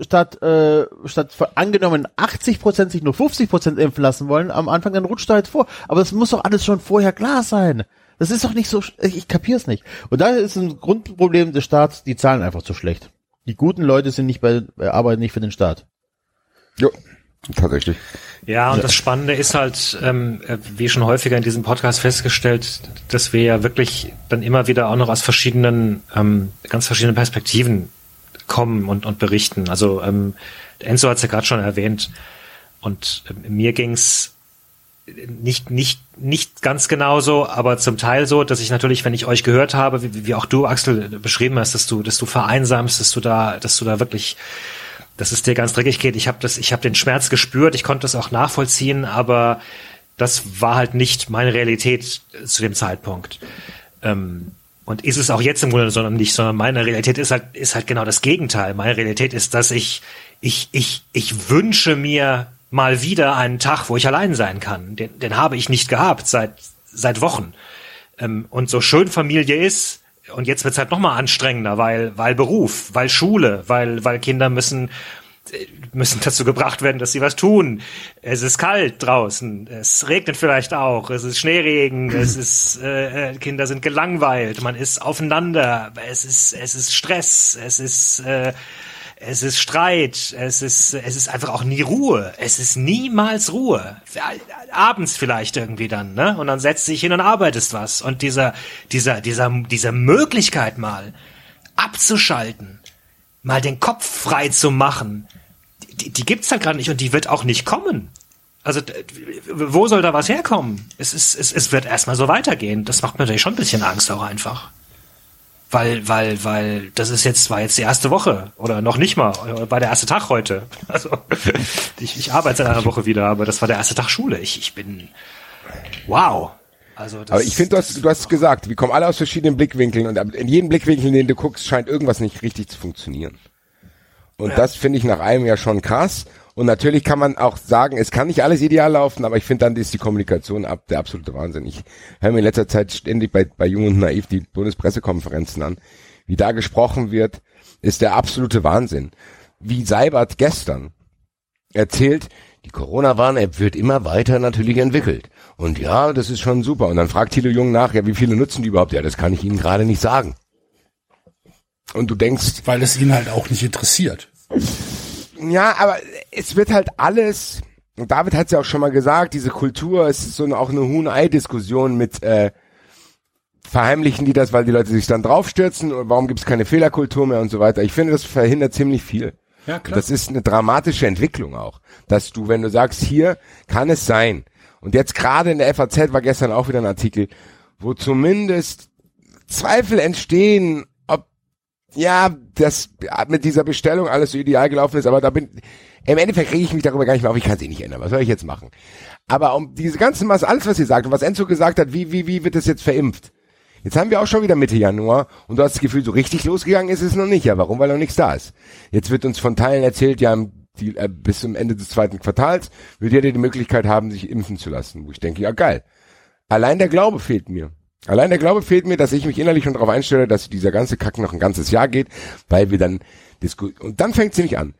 statt, äh, statt angenommen 80 Prozent sich nur 50 Prozent impfen lassen wollen, am Anfang dann rutscht da halt vor. Aber das muss doch alles schon vorher klar sein. Das ist doch nicht so, ich, ich kapier's nicht. Und da ist ein Grundproblem des Staats, die zahlen einfach zu schlecht. Die guten Leute sind nicht bei, äh, arbeiten nicht für den Staat. Jo, tatsächlich. Ja, und das Spannende ist halt, ähm, äh, wie schon häufiger in diesem Podcast festgestellt, dass wir ja wirklich dann immer wieder auch noch aus verschiedenen, ähm, ganz verschiedenen Perspektiven kommen und, und berichten. Also ähm, Enzo hat es ja gerade schon erwähnt. Und ähm, mir ging's nicht, nicht, nicht ganz genauso, aber zum Teil so, dass ich natürlich, wenn ich euch gehört habe, wie, wie auch du, Axel, beschrieben hast, dass du, dass du vereinsamst, dass du da, dass du da wirklich, dass es dir ganz dreckig geht. Ich habe das, ich habe den Schmerz gespürt, ich konnte das auch nachvollziehen, aber das war halt nicht meine Realität zu dem Zeitpunkt. Ähm, und ist es auch jetzt im Grunde sondern nicht, sondern meine Realität ist halt, ist halt genau das Gegenteil. Meine Realität ist, dass ich, ich, ich, ich wünsche mir mal wieder einen Tag, wo ich allein sein kann. Den, den habe ich nicht gehabt seit, seit Wochen. Ähm, und so schön Familie ist, und jetzt wird's halt noch mal anstrengender, weil, weil Beruf, weil Schule, weil, weil Kinder müssen, äh, müssen dazu gebracht werden, dass sie was tun. Es ist kalt draußen, es regnet vielleicht auch, es ist Schneeregen, (laughs) es ist äh, äh, Kinder sind gelangweilt, man ist aufeinander, es ist es ist Stress, es ist äh, es ist Streit, es ist es ist einfach auch nie Ruhe, es ist niemals Ruhe. Abends vielleicht irgendwie dann, ne? Und dann setzt dich hin und arbeitest was und dieser dieser dieser dieser Möglichkeit mal abzuschalten, mal den Kopf frei zu machen, die, die gibt's halt gerade nicht und die wird auch nicht kommen. Also wo soll da was herkommen? Es ist es, es wird erstmal so weitergehen. Das macht mir natürlich schon ein bisschen Angst auch einfach. Weil, weil, weil, das ist jetzt, war jetzt die erste Woche oder noch nicht mal, war der erste Tag heute. (laughs) Also ich, ich arbeite seit einer Woche wieder, aber das war der erste Tag Schule. Ich, ich bin wow. Also das, Aber ich finde, du hast, du hast gesagt, wir kommen alle aus verschiedenen Blickwinkeln und in jedem Blickwinkel, in den du guckst, scheint irgendwas nicht richtig zu funktionieren. Und das finde ich nach einem Jahr schon krass. Und natürlich kann man auch sagen, es kann nicht alles ideal laufen, aber ich finde, dann ist die Kommunikation ab der absolute Wahnsinn. Ich höre mir in letzter Zeit ständig bei, bei Jung und Naiv die Bundespressekonferenzen an. Wie da gesprochen wird, ist der absolute Wahnsinn. Wie Seibert gestern erzählt, die Corona-Warn-App wird immer weiter natürlich entwickelt. Und ja, das ist schon super. Und dann fragt Thilo Jung nach, ja, wie viele nutzen die überhaupt? Ja, das kann ich Ihnen gerade nicht sagen. Und du denkst, Weil es ihn halt auch nicht interessiert. Ja, aber es wird halt alles, und David hat es ja auch schon mal gesagt, diese Kultur, es ist so eine, auch eine Huhn-Ei-Diskussion mit äh, verheimlichen die das, weil die Leute sich dann draufstürzen und warum gibt es keine Fehlerkultur mehr und so weiter. Ich finde, das verhindert ziemlich viel. Ja, Und Das ist eine dramatische Entwicklung auch, dass du, wenn du sagst, hier kann es sein, und jetzt gerade in der FAZ war gestern auch wieder ein Artikel, wo zumindest Zweifel entstehen, ja, das mit dieser Bestellung alles so ideal gelaufen ist, aber da bin im Endeffekt rege ich mich darüber gar nicht mehr auf, ich kann es eh nicht ändern. Was soll ich jetzt machen? Aber um diese ganzen Masse, alles was ihr sagt und was Enzo gesagt hat, wie, wie, wie wird das jetzt verimpft? Jetzt haben wir auch schon wieder Mitte Januar und du hast das Gefühl, so richtig losgegangen ist es noch nicht. Ja, warum? Weil noch nichts da ist. Jetzt wird uns von Teilen erzählt, ja, die, äh, bis zum Ende des zweiten Quartals wird jeder die Möglichkeit haben, sich impfen zu lassen. Wo ich denke, ja geil. Allein der Glaube fehlt mir. Allein der Glaube fehlt mir, dass ich mich innerlich schon darauf einstelle, dass dieser ganze Kack noch ein ganzes Jahr geht, weil wir dann disku und dann fängt sie nicht an.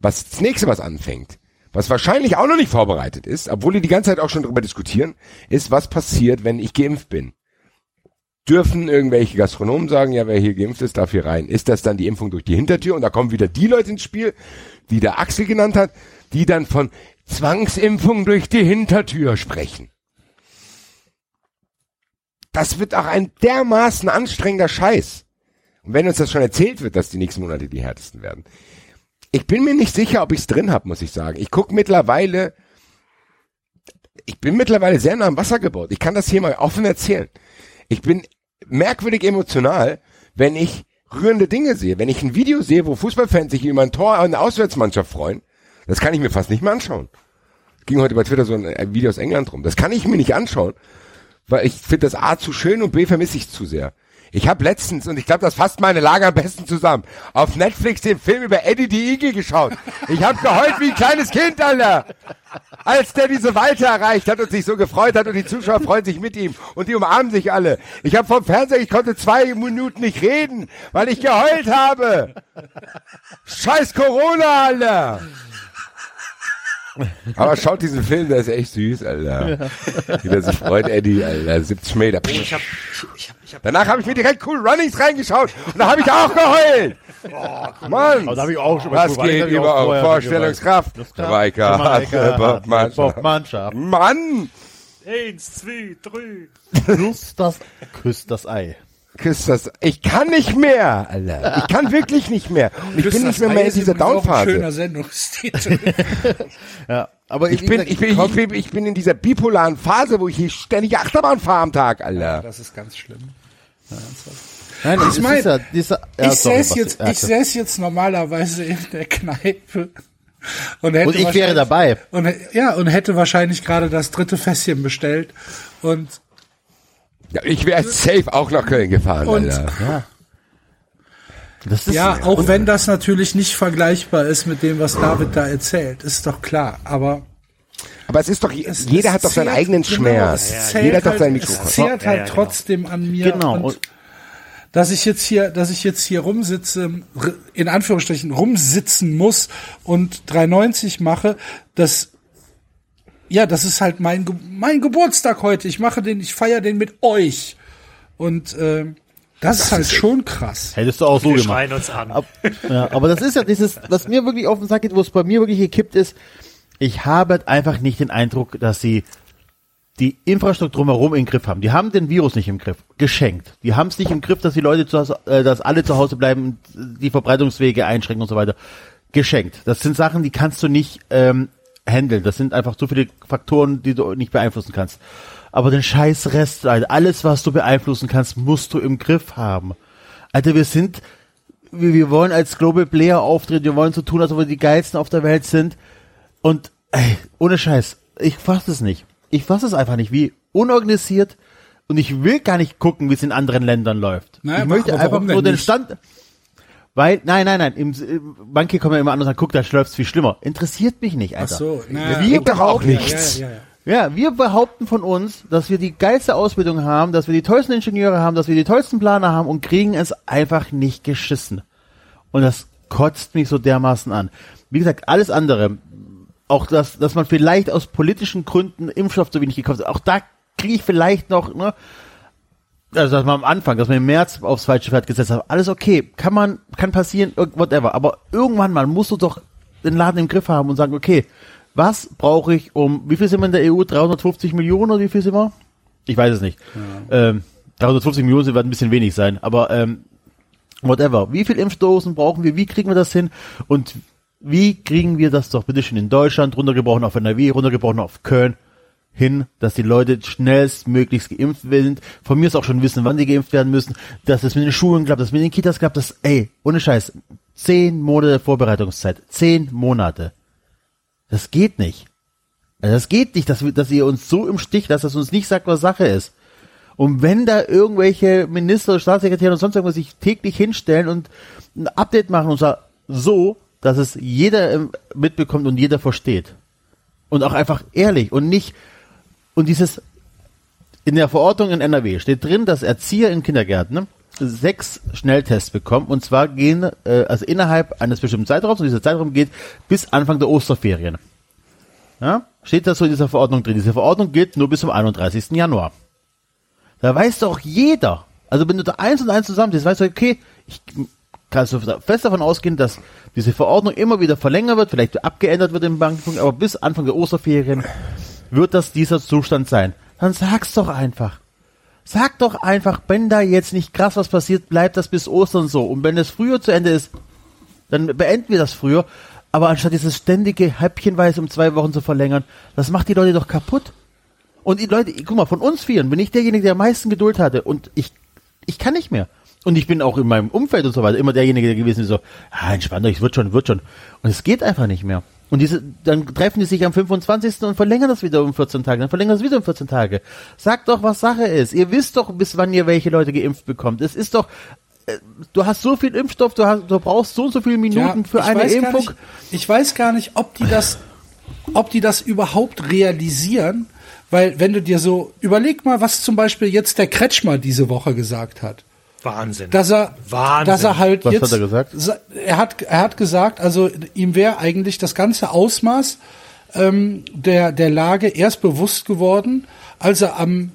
Was das nächste, was anfängt, was wahrscheinlich auch noch nicht vorbereitet ist, obwohl die die ganze Zeit auch schon darüber diskutieren, ist, was passiert, wenn ich geimpft bin. Dürfen irgendwelche Gastronomen sagen, ja, wer hier geimpft ist, darf hier rein. Ist das dann die Impfung durch die Hintertür? Und da kommen wieder die Leute ins Spiel, die der Axel genannt hat, die dann von Zwangsimpfung durch die Hintertür sprechen. Das wird auch ein dermaßen anstrengender Scheiß. Und wenn uns das schon erzählt wird, dass die nächsten Monate die härtesten werden. ich bin mir nicht sicher, ob ich es drin habe, muss ich sagen. Ich guck mittlerweile, ich bin mittlerweile sehr nah am Wasser gebaut. Ich kann das hier mal offen erzählen. Ich bin merkwürdig emotional, wenn ich rührende Dinge sehe. Wenn ich ein Video sehe, wo Fußballfans sich über ein Tor einer Auswärtsmannschaft freuen, das kann ich mir fast nicht mehr anschauen. Ging heute bei Twitter so ein Video aus England rum. Das kann ich mir nicht anschauen, weil ich finde das A zu schön und B vermisse ich zu sehr. Ich habe letztens, und ich glaube, das fasst meine Lage am besten zusammen, auf Netflix den Film über Eddie die Igel geschaut. Ich habe geheult wie ein kleines Kind, Alter. Als der diese Weite erreicht hat und sich so gefreut hat und die Zuschauer freuen sich mit ihm und die umarmen sich alle. Ich habe vom Fernseher, ich konnte zwei Minuten nicht reden, weil ich geheult habe. Scheiß Corona, Alter. Aber schaut diesen Film, der ist echt süß, Alter. Wie der sich freut, Eddie, Alter. 70 Meter. Oh, ich hab, ich, ich hab, ich hab, Danach habe ich mir direkt Cool Runnings reingeschaut und da habe ich auch geheult. Mann, Aber da habe ich auch schon was geht über vorher Vorstellungskraft? Jamaika (laughs) Bobmannschaft. Bobmannschaft. Mann, Eins, zwei, drei. Küsst das, küsst das Ei. Küsst das. Ich kann nicht mehr, Alter. Ich kann wirklich nicht mehr. Und ich bin nicht mehr, mehr in dieser Schöner Downphase. Sendungstitel. (laughs) Ja, aber Ich bin, ich bin, ich bin, ich bin in dieser bipolaren Phase, wo ich hier ständig Achterbahn fahre am Tag, Alter. Das ist ganz schlimm. Nein, Ich das ist mein, ja, dieser, ja, ich sorry, säß jetzt, Ja, ich säß jetzt normalerweise in der Kneipe und hätte Und ich wäre dabei. Und, ja, und hätte wahrscheinlich gerade das dritte Fässchen bestellt und Ja, ich wäre safe auch nach Köln gefahren, Und- Alter. Das ist, ja, auch wenn das natürlich nicht vergleichbar ist mit dem, was David da erzählt, ist doch klar, aber Aber es ist doch, es, jeder es hat doch seinen zehrt- eigenen genau, Schmerz. es jeder hat doch halt, seinen Es Mikrofon. zehrt Ja, halt ja, genau. trotzdem an mir. Genau, Und dass ich jetzt hier, dass ich jetzt hier rumsitze, in Anführungsstrichen rumsitzen muss und 390 mache, das, ja, das ist halt mein, Ge- mein Geburtstag heute. Ich mache den, ich feiere den mit euch. Und, äh, das, ist halt schon krass. hättest du auch so Wir gemacht. schreien uns an. Ab, ja, aber das ist ja dieses, was mir wirklich auf den Sack geht, wo es bei mir wirklich gekippt ist. Ich habe halt einfach nicht den Eindruck, dass sie die Infrastruktur drumherum im Griff haben. Die haben den Virus nicht im Griff. Geschenkt. Die haben es nicht im Griff, dass die Leute zu Hause, äh, dass alle zu Hause bleiben, die Verbreitungswege einschränken und so weiter. Geschenkt. Das sind Sachen, die kannst du nicht ähm, handeln. Das sind einfach zu viele Faktoren, die du nicht beeinflussen kannst. Aber den scheiß Rest, Alter, alles, was du beeinflussen kannst, musst du im Griff haben. Alter, wir sind, wir, wir wollen als Global Player auftreten, wir wollen so tun, als ob wir die geilsten auf der Welt sind. Und ey, ohne Scheiß, ich fass es nicht. Ich fass es einfach nicht, wie unorganisiert und ich will gar nicht gucken, wie es in anderen Ländern läuft. Naja, ich möchte einfach nur denn den nicht? Stand, weil, nein, nein, nein, im, im, manche kommen ja immer an und sagen, guck, da läuft's viel schlimmer. Interessiert mich nicht, Ach Alter. so, na, wir doch auch behaupten, nichts. Ja, ja, ja. ja, wir behaupten von uns, dass wir die geilste Ausbildung haben, dass wir die tollsten Ingenieure haben, dass wir die tollsten Planer haben und kriegen es einfach nicht geschissen. Und das kotzt mich so dermaßen an. Wie gesagt, alles andere, auch das, dass man vielleicht aus politischen Gründen Impfstoff so wenig gekauft hat, auch da kriege ich vielleicht noch, ne, also dass man am Anfang, dass man im März aufs falsche Pferd gesetzt hat, alles okay, kann man, kann passieren, whatever, aber irgendwann mal musst du doch den Laden im Griff haben und sagen, okay, was brauche ich um, wie viel sind wir in der EU? 350 Millionen oder wie viel sind wir? Ich weiß es nicht. Ähm, 350 Millionen werden ein bisschen wenig sein, aber ähm, whatever. Wie viel Impfdosen brauchen wir? Wie kriegen wir das hin? Und wie kriegen wir das doch bitte schön in Deutschland, runtergebrochen auf NRW, runtergebrochen auf Köln, hin, dass die Leute schnellstmöglichst geimpft sind. Von mir ist auch schon wissen, wann die geimpft werden müssen, dass es mit den Schulen klappt, dass es mit den Kitas klappt, dass, ey, ohne Scheiß, zehn Monate Vorbereitungszeit, zehn Monate. Das geht nicht. Also das geht nicht, dass, wir, dass ihr uns so im Stich lasst, dass uns nicht sagt, was Sache ist. Und wenn da irgendwelche Minister, Staatssekretäre und sonst irgendwas sich täglich hinstellen und ein Update machen und zwar so, dass es jeder ähm, mitbekommt und jeder versteht. Und auch einfach ehrlich und nicht, und dieses, in der Verordnung in NRW steht drin, dass Erzieher in Kindergärten sechs Schnelltests bekommen und zwar gehen, äh, also innerhalb eines bestimmten Zeitraums und dieser Zeitraum geht bis Anfang der Osterferien. Ja, steht das so in dieser Verordnung drin. Diese Verordnung gilt nur bis zum 31. Januar. Da weiß doch jeder. Also wenn du da eins und eins zusammen weißt du, okay, ich kann so fest davon ausgehen, dass diese Verordnung immer wieder verlängert wird, vielleicht abgeändert wird im Bankenpunkt, aber bis Anfang der Osterferien wird das dieser Zustand sein. Dann sag's doch einfach. Sag doch einfach, wenn da jetzt nicht krass was passiert, bleibt das bis Ostern so. Und wenn es früher zu Ende ist, Dann beenden wir das früher. Aber anstatt dieses ständige Häppchenweise um zwei Wochen zu verlängern, das macht die Leute doch kaputt. Und die Leute, guck mal, von uns vieren bin ich derjenige, der am meisten Geduld hatte. Und ich, ich kann nicht mehr. Und ich bin auch in meinem Umfeld und so weiter immer derjenige der gewesen, der so, ah, entspannt euch, es wird schon, wird schon. Und es geht einfach nicht mehr. Und diese, dann treffen die sich am 25. und verlängern das wieder um 14 Tage, dann verlängern das wieder um 14 Tage. Sagt doch, was Sache ist. Ihr wisst doch, bis wann ihr welche Leute geimpft bekommt. Es ist doch, äh, du hast so viel Impfstoff, du, hast, du brauchst so und so viele Minuten Ja, für eine Impfung. Nicht, ich weiß gar nicht, ob die das, ob die das überhaupt realisieren, weil wenn du dir so, überleg mal, was zum Beispiel jetzt der Kretschmer diese Woche gesagt hat. Wahnsinn. Dass er, Wahnsinn. dass er halt Was jetzt, hat er gesagt? sa- Er hat, er hat gesagt, also ihm wäre eigentlich das ganze Ausmaß ähm, der der Lage erst bewusst geworden, als er am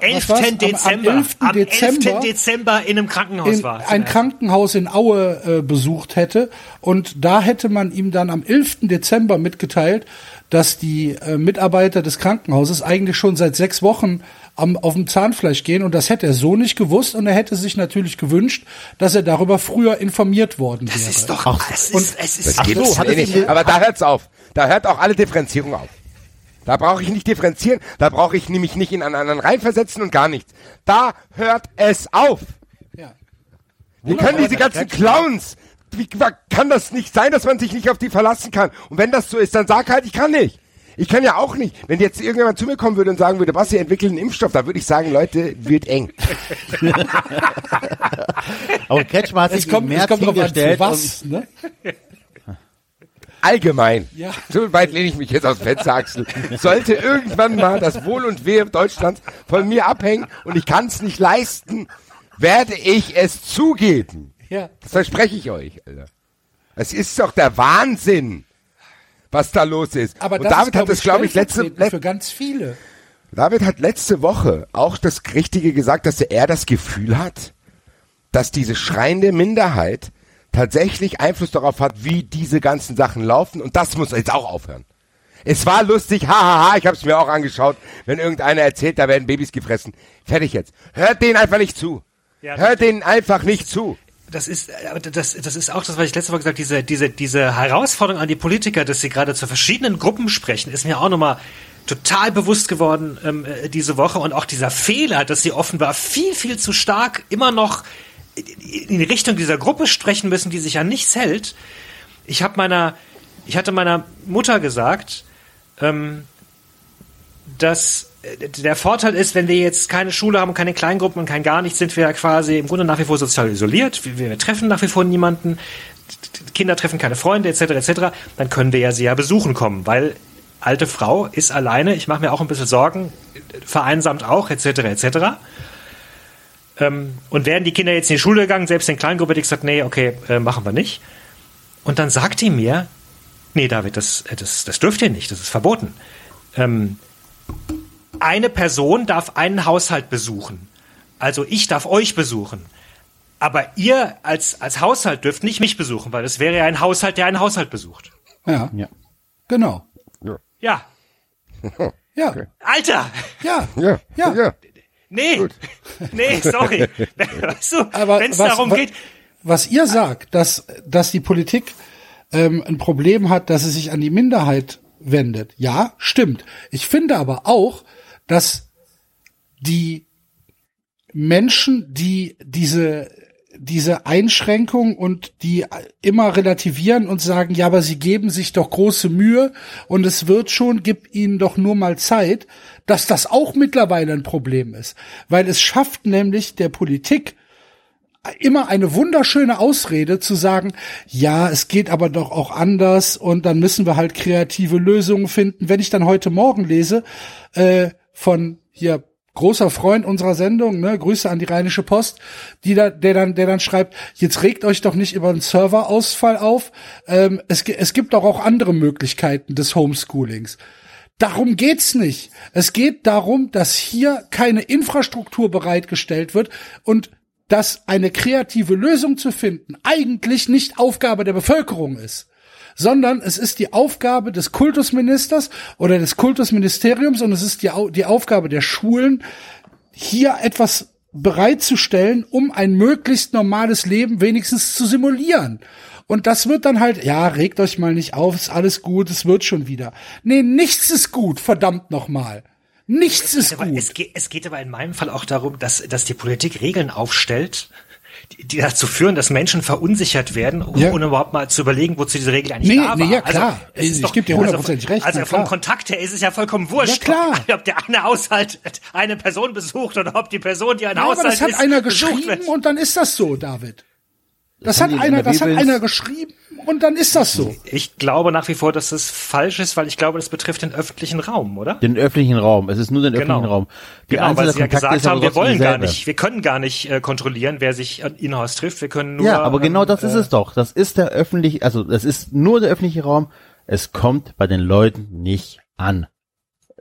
11. was war's? Am- am Dezember. 11. Am 11. Dezember Dezember in einem Krankenhaus in war. ein Krankenhaus in Aue äh, besucht hätte. Und da hätte man ihm dann am 11. Dezember mitgeteilt, dass die äh, Mitarbeiter des Krankenhauses eigentlich schon seit sechs Wochen am, auf dem Zahnfleisch gehen. Und das hätte er so nicht gewusst. Und er hätte sich natürlich gewünscht, dass er darüber früher informiert worden wäre. Das ist doch, Ach, es und- ist, es ist, geht so, hat es nicht. Aber da hört's auf. Da hört auch alle Differenzierung auf. Da brauche ich nicht differenzieren, da brauche ich nämlich nicht in einen anderen reinversetzen und gar nichts. Da hört es auf. Ja. Wir können diese ganzen Clowns. Wie kann das nicht sein, dass man sich nicht auf die verlassen kann? Und wenn das so ist, dann sag halt, ich kann nicht. Ich kann ja auch nicht. Wenn jetzt irgendjemand zu mir kommen würde und sagen würde, was, ihr entwickelt einen Impfstoff, da würde ich sagen, Leute, wird eng. (laughs) Aber Kretschmer hat Es sich kommt, an, hingestellt zu was. Ne? Allgemein. Ja. So weit lehne ich mich jetzt aus dem Fenster, Axel. Sollte irgendwann mal das Wohl und Wehe Deutschlands von mir abhängen und ich kann es nicht leisten, werde ich es zugeben. Ja. Das verspreche ich euch, Alter. Es ist doch der Wahnsinn, was da los ist. Aber und das David ist, hat das, glaube ich, letzte, für ganz viele. David hat letzte Woche auch das Richtige gesagt, dass er das Gefühl hat, dass diese schreiende Minderheit tatsächlich Einfluss darauf hat, wie diese ganzen Sachen laufen. Und das muss jetzt auch aufhören. Es war lustig, hahaha, ich habe es mir auch angeschaut, wenn irgendeiner erzählt, da werden Babys gefressen. Fertig jetzt. Hört denen einfach nicht zu. Ja, Hört denen einfach nicht zu. Das ist, das, das ist auch das, was ich letzte Woche gesagt habe, diese, diese, diese Herausforderung an die Politiker, dass sie gerade zu verschiedenen Gruppen sprechen, ist mir auch nochmal total bewusst geworden ähm, äh, diese Woche und auch dieser Fehler, dass sie offenbar viel, viel zu stark immer noch in Richtung dieser Gruppe sprechen müssen, die sich an nichts hält. Ich habe meiner, ich hatte meiner Mutter gesagt, ähm, dass der Vorteil ist, wenn wir jetzt keine Schule haben, keine Kleingruppen und kein gar nichts, sind wir ja quasi im Grunde nach wie vor sozial isoliert. Wir, wir treffen nach wie vor niemanden. Kinder treffen keine Freunde etc. etc. Dann können wir ja sie ja besuchen kommen, weil alte Frau ist alleine. Ich mache mir auch ein bisschen Sorgen, vereinsamt auch etc. etc. Ähm, und wären die Kinder jetzt in die Schule gegangen, selbst in Kleingruppe, hätte ich gesagt, nee, okay, äh, machen wir nicht. Und dann sagt die mir, nee, David, das, äh, das, das dürft ihr nicht, das ist verboten. Ähm, eine Person darf einen Haushalt besuchen. Also ich darf euch besuchen. Aber ihr als, als Haushalt dürft nicht mich besuchen, weil es wäre ja ein Haushalt, der einen Haushalt besucht. Ja, Ja. genau. Ja. Ja, Alter! Ja, ja, ja. Ja. ja. Nee! Nee, sorry. (laughs) Weißt du, aber wenn es was- darum wa- geht, was ihr sagt, dass, dass die Politik ähm, ein Problem hat, dass sie sich an die Minderheit wendet. Ja, stimmt. Ich finde aber auch, dass die Menschen, die diese diese Einschränkung und die immer relativieren und sagen, ja, aber sie geben sich doch große Mühe und es wird schon, gib ihnen doch nur mal Zeit, dass das auch mittlerweile ein Problem ist. Weil es schafft nämlich der Politik, immer eine wunderschöne Ausrede zu sagen, ja, es geht aber doch auch anders und dann müssen wir halt kreative Lösungen finden. Wenn ich dann heute Morgen lese äh, von hier großer Freund unserer Sendung, ne, Grüße an die Rheinische Post, die da, der dann, der dann schreibt, jetzt regt euch doch nicht über einen Serverausfall auf. Ähm, es, es gibt doch auch andere Möglichkeiten des Homeschoolings. Darum geht's nicht. Es geht darum, dass hier keine Infrastruktur bereitgestellt wird und dass eine kreative Lösung zu finden eigentlich nicht Aufgabe der Bevölkerung ist, sondern es ist die Aufgabe des Kultusministers oder des Kultusministeriums und es ist die, die Aufgabe der Schulen, hier etwas bereitzustellen, um ein möglichst normales Leben wenigstens zu simulieren. Und das wird dann halt, ja, regt euch mal nicht auf, ist alles gut, es wird schon wieder. Nee, nichts ist gut, verdammt nochmal. Nichts ist aber gut. Es geht, es geht aber in meinem Fall auch darum, dass, dass die Politik Regeln aufstellt, die, dazu führen, dass Menschen verunsichert werden, um, Ja. um überhaupt mal zu überlegen, wozu diese Regel eigentlich Nee, da war. nee, ja, klar. Also, es ist Ich doch- geb dir also hundertprozentig von- recht, Also vom klar. Kontakt her ist es ja vollkommen wurscht, Ja, klar. (laughs) Ob, der eine Haushalt eine Person besucht oder ob die Person, die ein Ja, aber Haushalt das hat ist, einer besucht geschrieben und dann ist das so, David. Das, Das hat in einer, das hat einer geschrieben und dann ist das so. Ich glaube nach wie vor, dass es falsch ist, weil ich glaube, das betrifft den öffentlichen Raum, oder? Den öffentlichen Raum. Es ist nur den Genau. öffentlichen Raum. Die genau, weil sie ja gesagt haben, wir wollen gar dieselbe. nicht, wir können gar nicht äh, kontrollieren, wer sich äh, in-house trifft. Wir können nur. Ja, aber genau ähm, das ist äh, es doch. Das ist der öffentliche, also das ist nur der öffentliche Raum. Es kommt bei den Leuten nicht an.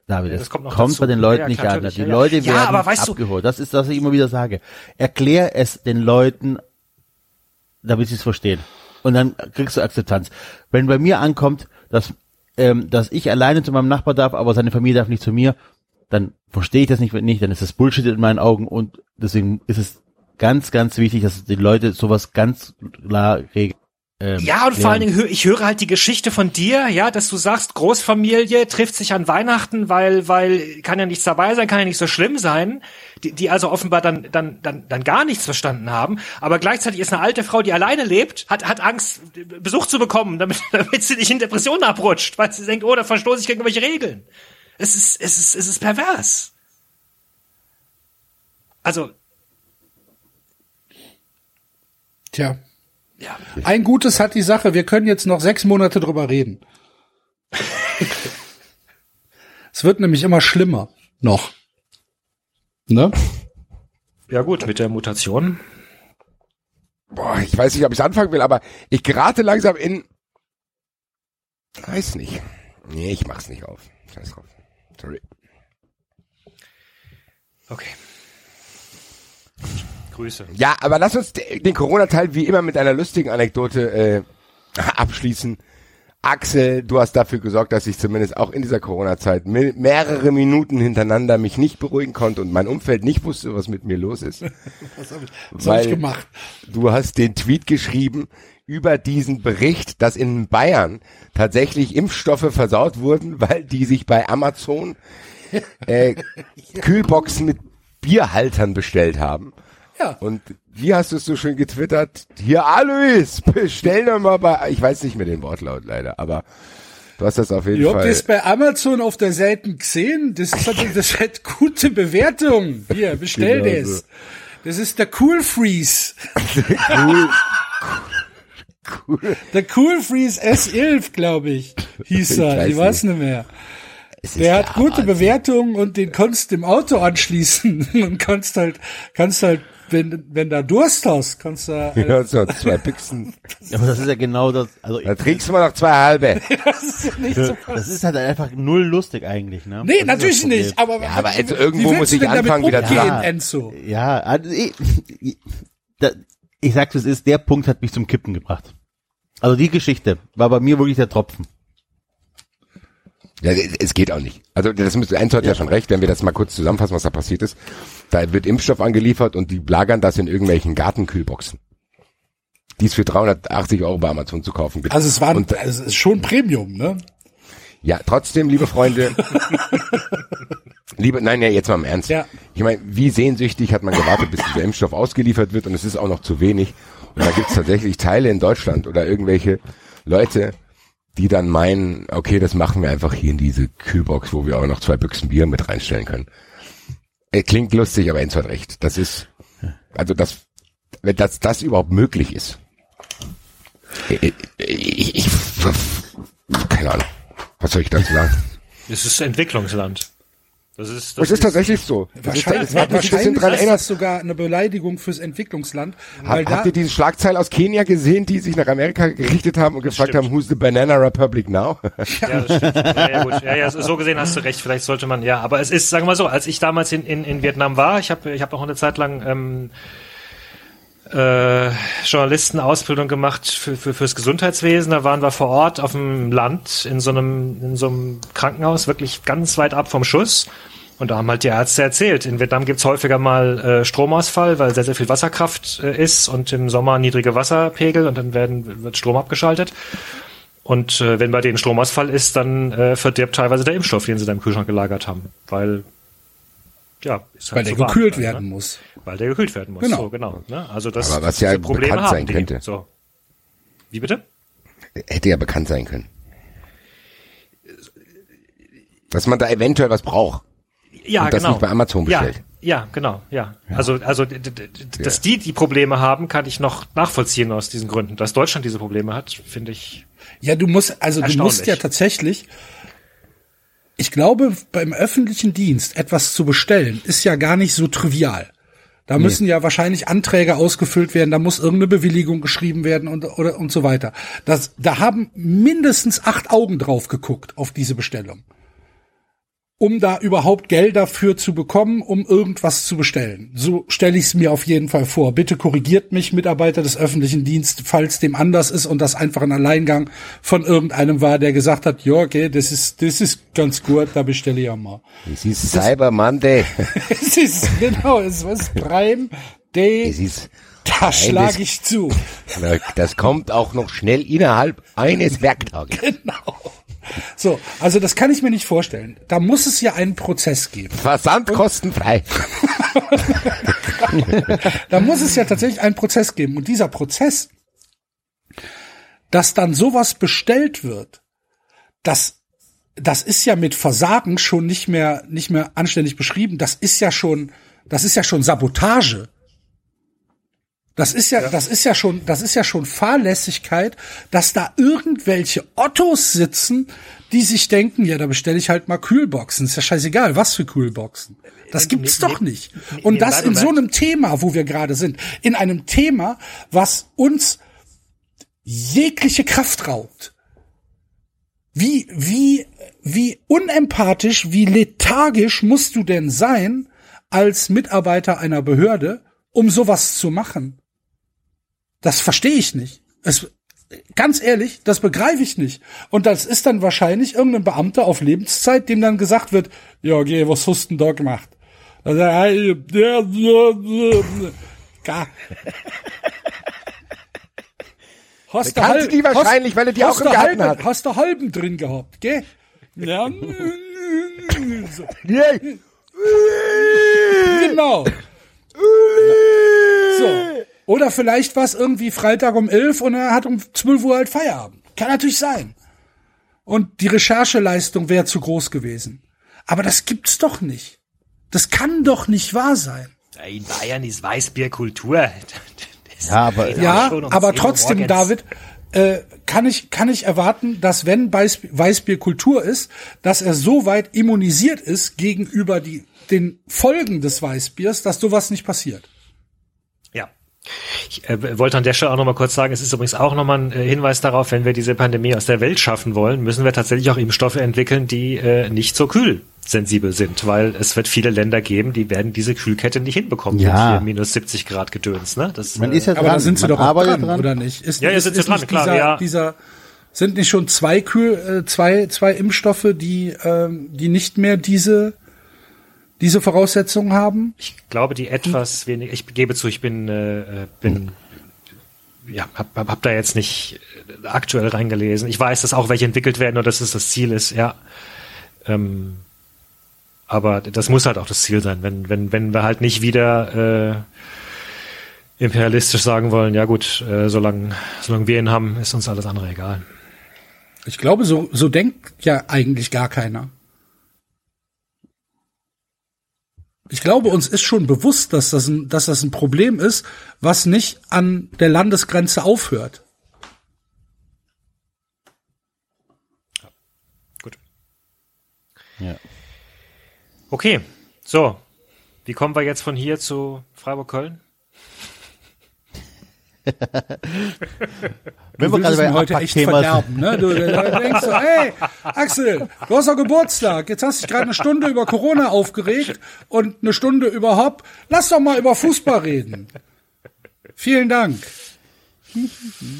David, Ja, das es kommt kommt, noch dazu. bei den Leuten Ja, nicht an. Die ja, ja. Leute Ja, werden aber weißt du- abgeholt. Das ist, was ich immer wieder sage. Erklär es den Leuten, damit sie es verstehen. Und dann kriegst du Akzeptanz. Wenn bei mir ankommt, dass, ähm, dass ich alleine zu meinem Nachbar darf, aber seine Familie darf nicht zu mir, dann verstehe ich das nicht, nicht, dann ist das Bullshit in meinen Augen und deswegen ist es ganz, ganz wichtig, dass die Leute sowas ganz klar regeln. Ähm, Ja, und vor allen. Dingen, ich höre halt die Geschichte von dir, ja, dass du sagst, Großfamilie trifft sich an Weihnachten, weil, weil kann ja nichts dabei sein, kann ja nicht so schlimm sein, die, die also offenbar dann, dann, dann, dann gar nichts verstanden haben. Aber gleichzeitig ist eine alte Frau, die alleine lebt, hat, hat Angst, Besuch zu bekommen, damit, (laughs) damit sie nicht in Depressionen abrutscht, weil sie denkt, oh, da verstoße ich gegen irgendwelche Regeln. Es ist, es ist, es ist pervers. Also, Tja. Ja. Ein Gutes hat die Sache, wir können jetzt noch sechs Monate drüber reden. es wird nämlich immer schlimmer. Noch. Ne? Ja gut, mit der Mutation. Boah, ich weiß nicht, ob ich anfangen will, aber ich gerate langsam in. Weiß nicht. Nee, ich mach's nicht auf. Scheiß drauf. Sorry. Okay. Grüße. Ja, aber lass uns de- den Corona-Teil wie immer mit einer lustigen Anekdote äh, (laughs) abschließen. Axel, du hast dafür gesorgt, dass ich zumindest auch in dieser Corona-Zeit me- mehrere Minuten hintereinander mich nicht beruhigen konnte und mein Umfeld nicht wusste, was mit mir los ist. Was habe ich, was hab ich gemacht? Du hast den Tweet geschrieben über diesen Bericht, dass in Bayern tatsächlich Impfstoffe versaut wurden, weil die sich bei Amazon äh, (laughs) Kühlboxen mit Bierhaltern bestellt haben. Ja. Und wie hast du es so schön getwittert? Hier, Alois, bestell doch mal bei, ich weiß nicht mehr den Wortlaut leider, aber du hast das auf jeden Ich hab Fall. das bei Amazon auf der Seite gesehen. Das, hat, das hat gute Bewertung. Hier, bestell Genau das. so. Das ist der Cool Freeze. cool. Der Cool Freeze S11, glaube ich, hieß Ich er. weiß Ich weiß nicht mehr. Der hat gute. Bewertungen und den kannst du im Auto anschließen (laughs) und kannst halt, kannst halt, wenn, wenn da Durst hast, kannst du, äh, Ja, so zwei Pixen. (laughs) Aber das ist ja genau das, also Da trinkst du mal noch zwei halbe. (laughs) das ist ja nicht so (laughs) das ist halt einfach null lustig eigentlich, ne? Nee, das natürlich nicht, aber, Ja, aber also wie irgendwo muss ich denn damit anfangen, wieder zu umgehen, lachen. Enzo? Ja, also ich, ich, da, ich sag's es ist, der Punkt hat mich zum Kippen gebracht. Also die Geschichte war bei mir wirklich der Tropfen. Ja, es geht auch nicht. Also das müsste Enzo hat ja. schon recht, wenn wir das mal kurz zusammenfassen, was da passiert ist. Da wird Impfstoff angeliefert und die lagern das in irgendwelchen Gartenkühlboxen. Die es für 380 Euro bei Amazon zu kaufen gibt. Also es war, und, also es ist schon Premium, ne? ja, trotzdem, liebe Freunde, (laughs) liebe, nein, ja, jetzt mal im Ernst. Ja. Ich meine, wie sehnsüchtig hat man gewartet, bis dieser Impfstoff ausgeliefert wird und es ist auch noch zu wenig. Und da gibt es tatsächlich Teile in Deutschland oder irgendwelche Leute, die dann meinen, okay, das machen wir einfach hier in diese Kühlbox, wo wir auch noch zwei Büchsen Bier mit reinstellen können. Äh, Klingt lustig, aber Enzo hat recht. Das ist, also das, wenn das, das überhaupt möglich ist. Ich, ich, ich, keine Ahnung. Was soll ich dazu sagen? Es ist Entwicklungsland. Das ist, Das ist tatsächlich so. Das ist, Wahrscheinlich, das bisschen wahrscheinlich dran ist das sogar eine Beleidigung fürs Entwicklungsland. Da, habt ihr diese Schlagzeile aus Kenia gesehen, die sich nach Amerika gerichtet haben und gefragt stimmt. haben, who's the Banana Republic now? (laughs) Ja, das stimmt. Ja, ja, gut. Ja, ja, so gesehen hast du recht. Vielleicht sollte man, ja, aber es ist, sagen wir mal so, als ich damals in, in, in Vietnam war, ich habe ich hab auch eine Zeit lang ähm, äh, Journalistenausbildung gemacht für, für, fürs Gesundheitswesen. Da waren wir vor Ort auf dem Land in so einem, in so einem Krankenhaus, wirklich ganz weit ab vom Schuss. Und da haben halt die Ärzte erzählt, in Vietnam gibt's häufiger mal äh, Stromausfall, weil sehr, sehr viel Wasserkraft äh, ist und im Sommer niedrige Wasserpegel und dann werden, wird Strom abgeschaltet. Und äh, wenn bei denen Stromausfall ist, dann äh, verdirbt teilweise der Impfstoff, den sie da im Kühlschrank gelagert haben. Weil, ja, ist halt Weil der so warm gekühlt dann, werden ne? muss. Weil der gekühlt werden muss. Genau. So, genau. Ne? Also das, Aber was diese ja Probleme bekannt haben sein die. könnte. So. Wie bitte? Hätte ja bekannt sein können. Dass man da eventuell was braucht. Ja, Und das genau. nicht bei Amazon bestellt. Ja, ja genau, ja. Also, also, d- dass die die Probleme haben, kann ich noch nachvollziehen aus diesen Gründen. Dass Deutschland diese Probleme hat, finde ich. Ja, du musst, also du musst ja tatsächlich, ich glaube, beim öffentlichen Dienst etwas zu bestellen, ist ja gar nicht so trivial. Da müssen ja wahrscheinlich Anträge ausgefüllt werden, da muss irgendeine Bewilligung geschrieben werden und, oder, und so weiter. Das, da haben mindestens acht Augen drauf geguckt auf diese Bestellung. Um da überhaupt Geld dafür zu bekommen, um irgendwas zu bestellen. So stelle ich es mir auf jeden Fall vor. Bitte korrigiert mich, Mitarbeiter des öffentlichen Dienstes, falls dem anders ist und das einfach ein Alleingang von irgendeinem war, der gesagt hat, ja, okay, das ist, das ist ganz gut, da bestelle ich ja mal. Es ist Cyber Monday. (laughs) es ist, genau, es ist Prime Day, Es ist, da schlage ich zu. das kommt auch noch schnell innerhalb eines Werktages. Genau. So, also das kann ich mir nicht vorstellen. Da muss es ja einen Prozess geben. Versand kostenfrei. (laughs) Da muss es ja tatsächlich einen Prozess geben. Und dieser Prozess, dass dann sowas bestellt wird, das, das ist ja mit Versagen schon nicht mehr, nicht mehr anständig beschrieben. Das ist ja schon, das ist ja schon Sabotage. Das ist ja, das ist ja schon, das ist ja schon Fahrlässigkeit, dass da irgendwelche Ottos sitzen, die sich denken, ja, da bestelle ich halt mal Kühlboxen. Ist ja scheißegal, was für Kühlboxen. Das gibt's ne- doch nicht. Und nebenbei das in so einem Thema, wo wir gerade sind, in einem Thema, was uns jegliche Kraft raubt. Wie, wie, wie unempathisch, wie lethargisch musst du denn sein als Mitarbeiter einer Behörde, um sowas zu machen? Das verstehe ich nicht. Es, ganz ehrlich, das begreife ich nicht. Und das ist dann wahrscheinlich irgendein Beamter auf Lebenszeit, dem dann gesagt wird, ja, geh, was hast du denn da gemacht? Also, ja, ja. (laughs) Hast Da kannte die wahrscheinlich, weil er die hast auch im du Garten halben, hat. Hast du halben drin gehabt, gell? Ja. (laughs) (laughs) so. Genau. So. Oder vielleicht war es irgendwie Freitag um 11 und er hat um 12 Uhr halt Feierabend. Kann natürlich sein. Und die Rechercheleistung wäre zu groß gewesen. Aber das gibt's doch nicht. Das kann doch nicht wahr sein. In Bayern ist Weißbierkultur. (laughs) Das Ja, aber- Ja, um aber 10 Uhr trotzdem, morgens. David, äh, kann ich, kann ich erwarten, dass wenn Weißbier, Weißbier Kultur ist, dass er so weit immunisiert ist gegenüber die, den Folgen des Weißbiers, dass sowas nicht passiert. Ich äh, wollte an der Stelle auch noch mal kurz sagen, es ist übrigens auch noch mal ein äh, Hinweis darauf, wenn wir diese Pandemie aus der Welt schaffen wollen, müssen wir tatsächlich auch Impfstoffe entwickeln, die äh, nicht so kühlsensibel sind, weil es wird viele Länder geben, die werden diese Kühlkette nicht hinbekommen Ja. mit hier minus 70 Grad Gedöns. Ne? Das, Man äh, ist ja Aber dran. da sind sie Man doch auch arbeitet dran, oder nicht? Ist, Ja, ja, ist, sind sie ist dran, nicht klar, dieser, ja. dieser, sind nicht schon zwei Kühl, äh, zwei, zwei Impfstoffe, die, ähm, die nicht mehr diese, diese Voraussetzungen haben? Ich glaube, die etwas weniger. Ich gebe zu, ich bin äh, bin ja hab, hab, hab da jetzt nicht äh, aktuell reingelesen. Ich weiß, dass auch welche entwickelt werden und dass es das Ziel ist. Ja. Ähm, aber das muss halt auch das Ziel sein, wenn wenn wenn wir halt nicht wieder äh, imperialistisch sagen wollen, ja gut, äh, solange solange wir ihn haben, ist uns alles andere egal. Ich glaube, so, so denkt ja eigentlich gar keiner. Ich glaube, uns ist schon bewusst, dass das, ein, dass das ein Problem ist, was nicht an der Landesgrenze aufhört. Gut. Ja. Okay, so. Wie kommen wir jetzt von hier zu Freiburg-Köln? Wenn wir gerade bei heute echt verderben, ne? Du, denkst so, hey, Axel, du hast doch Geburtstag. Jetzt hast du dich gerade eine Stunde über Corona aufgeregt und eine Stunde über Hopp. Lass doch mal über Fußball reden. Vielen Dank.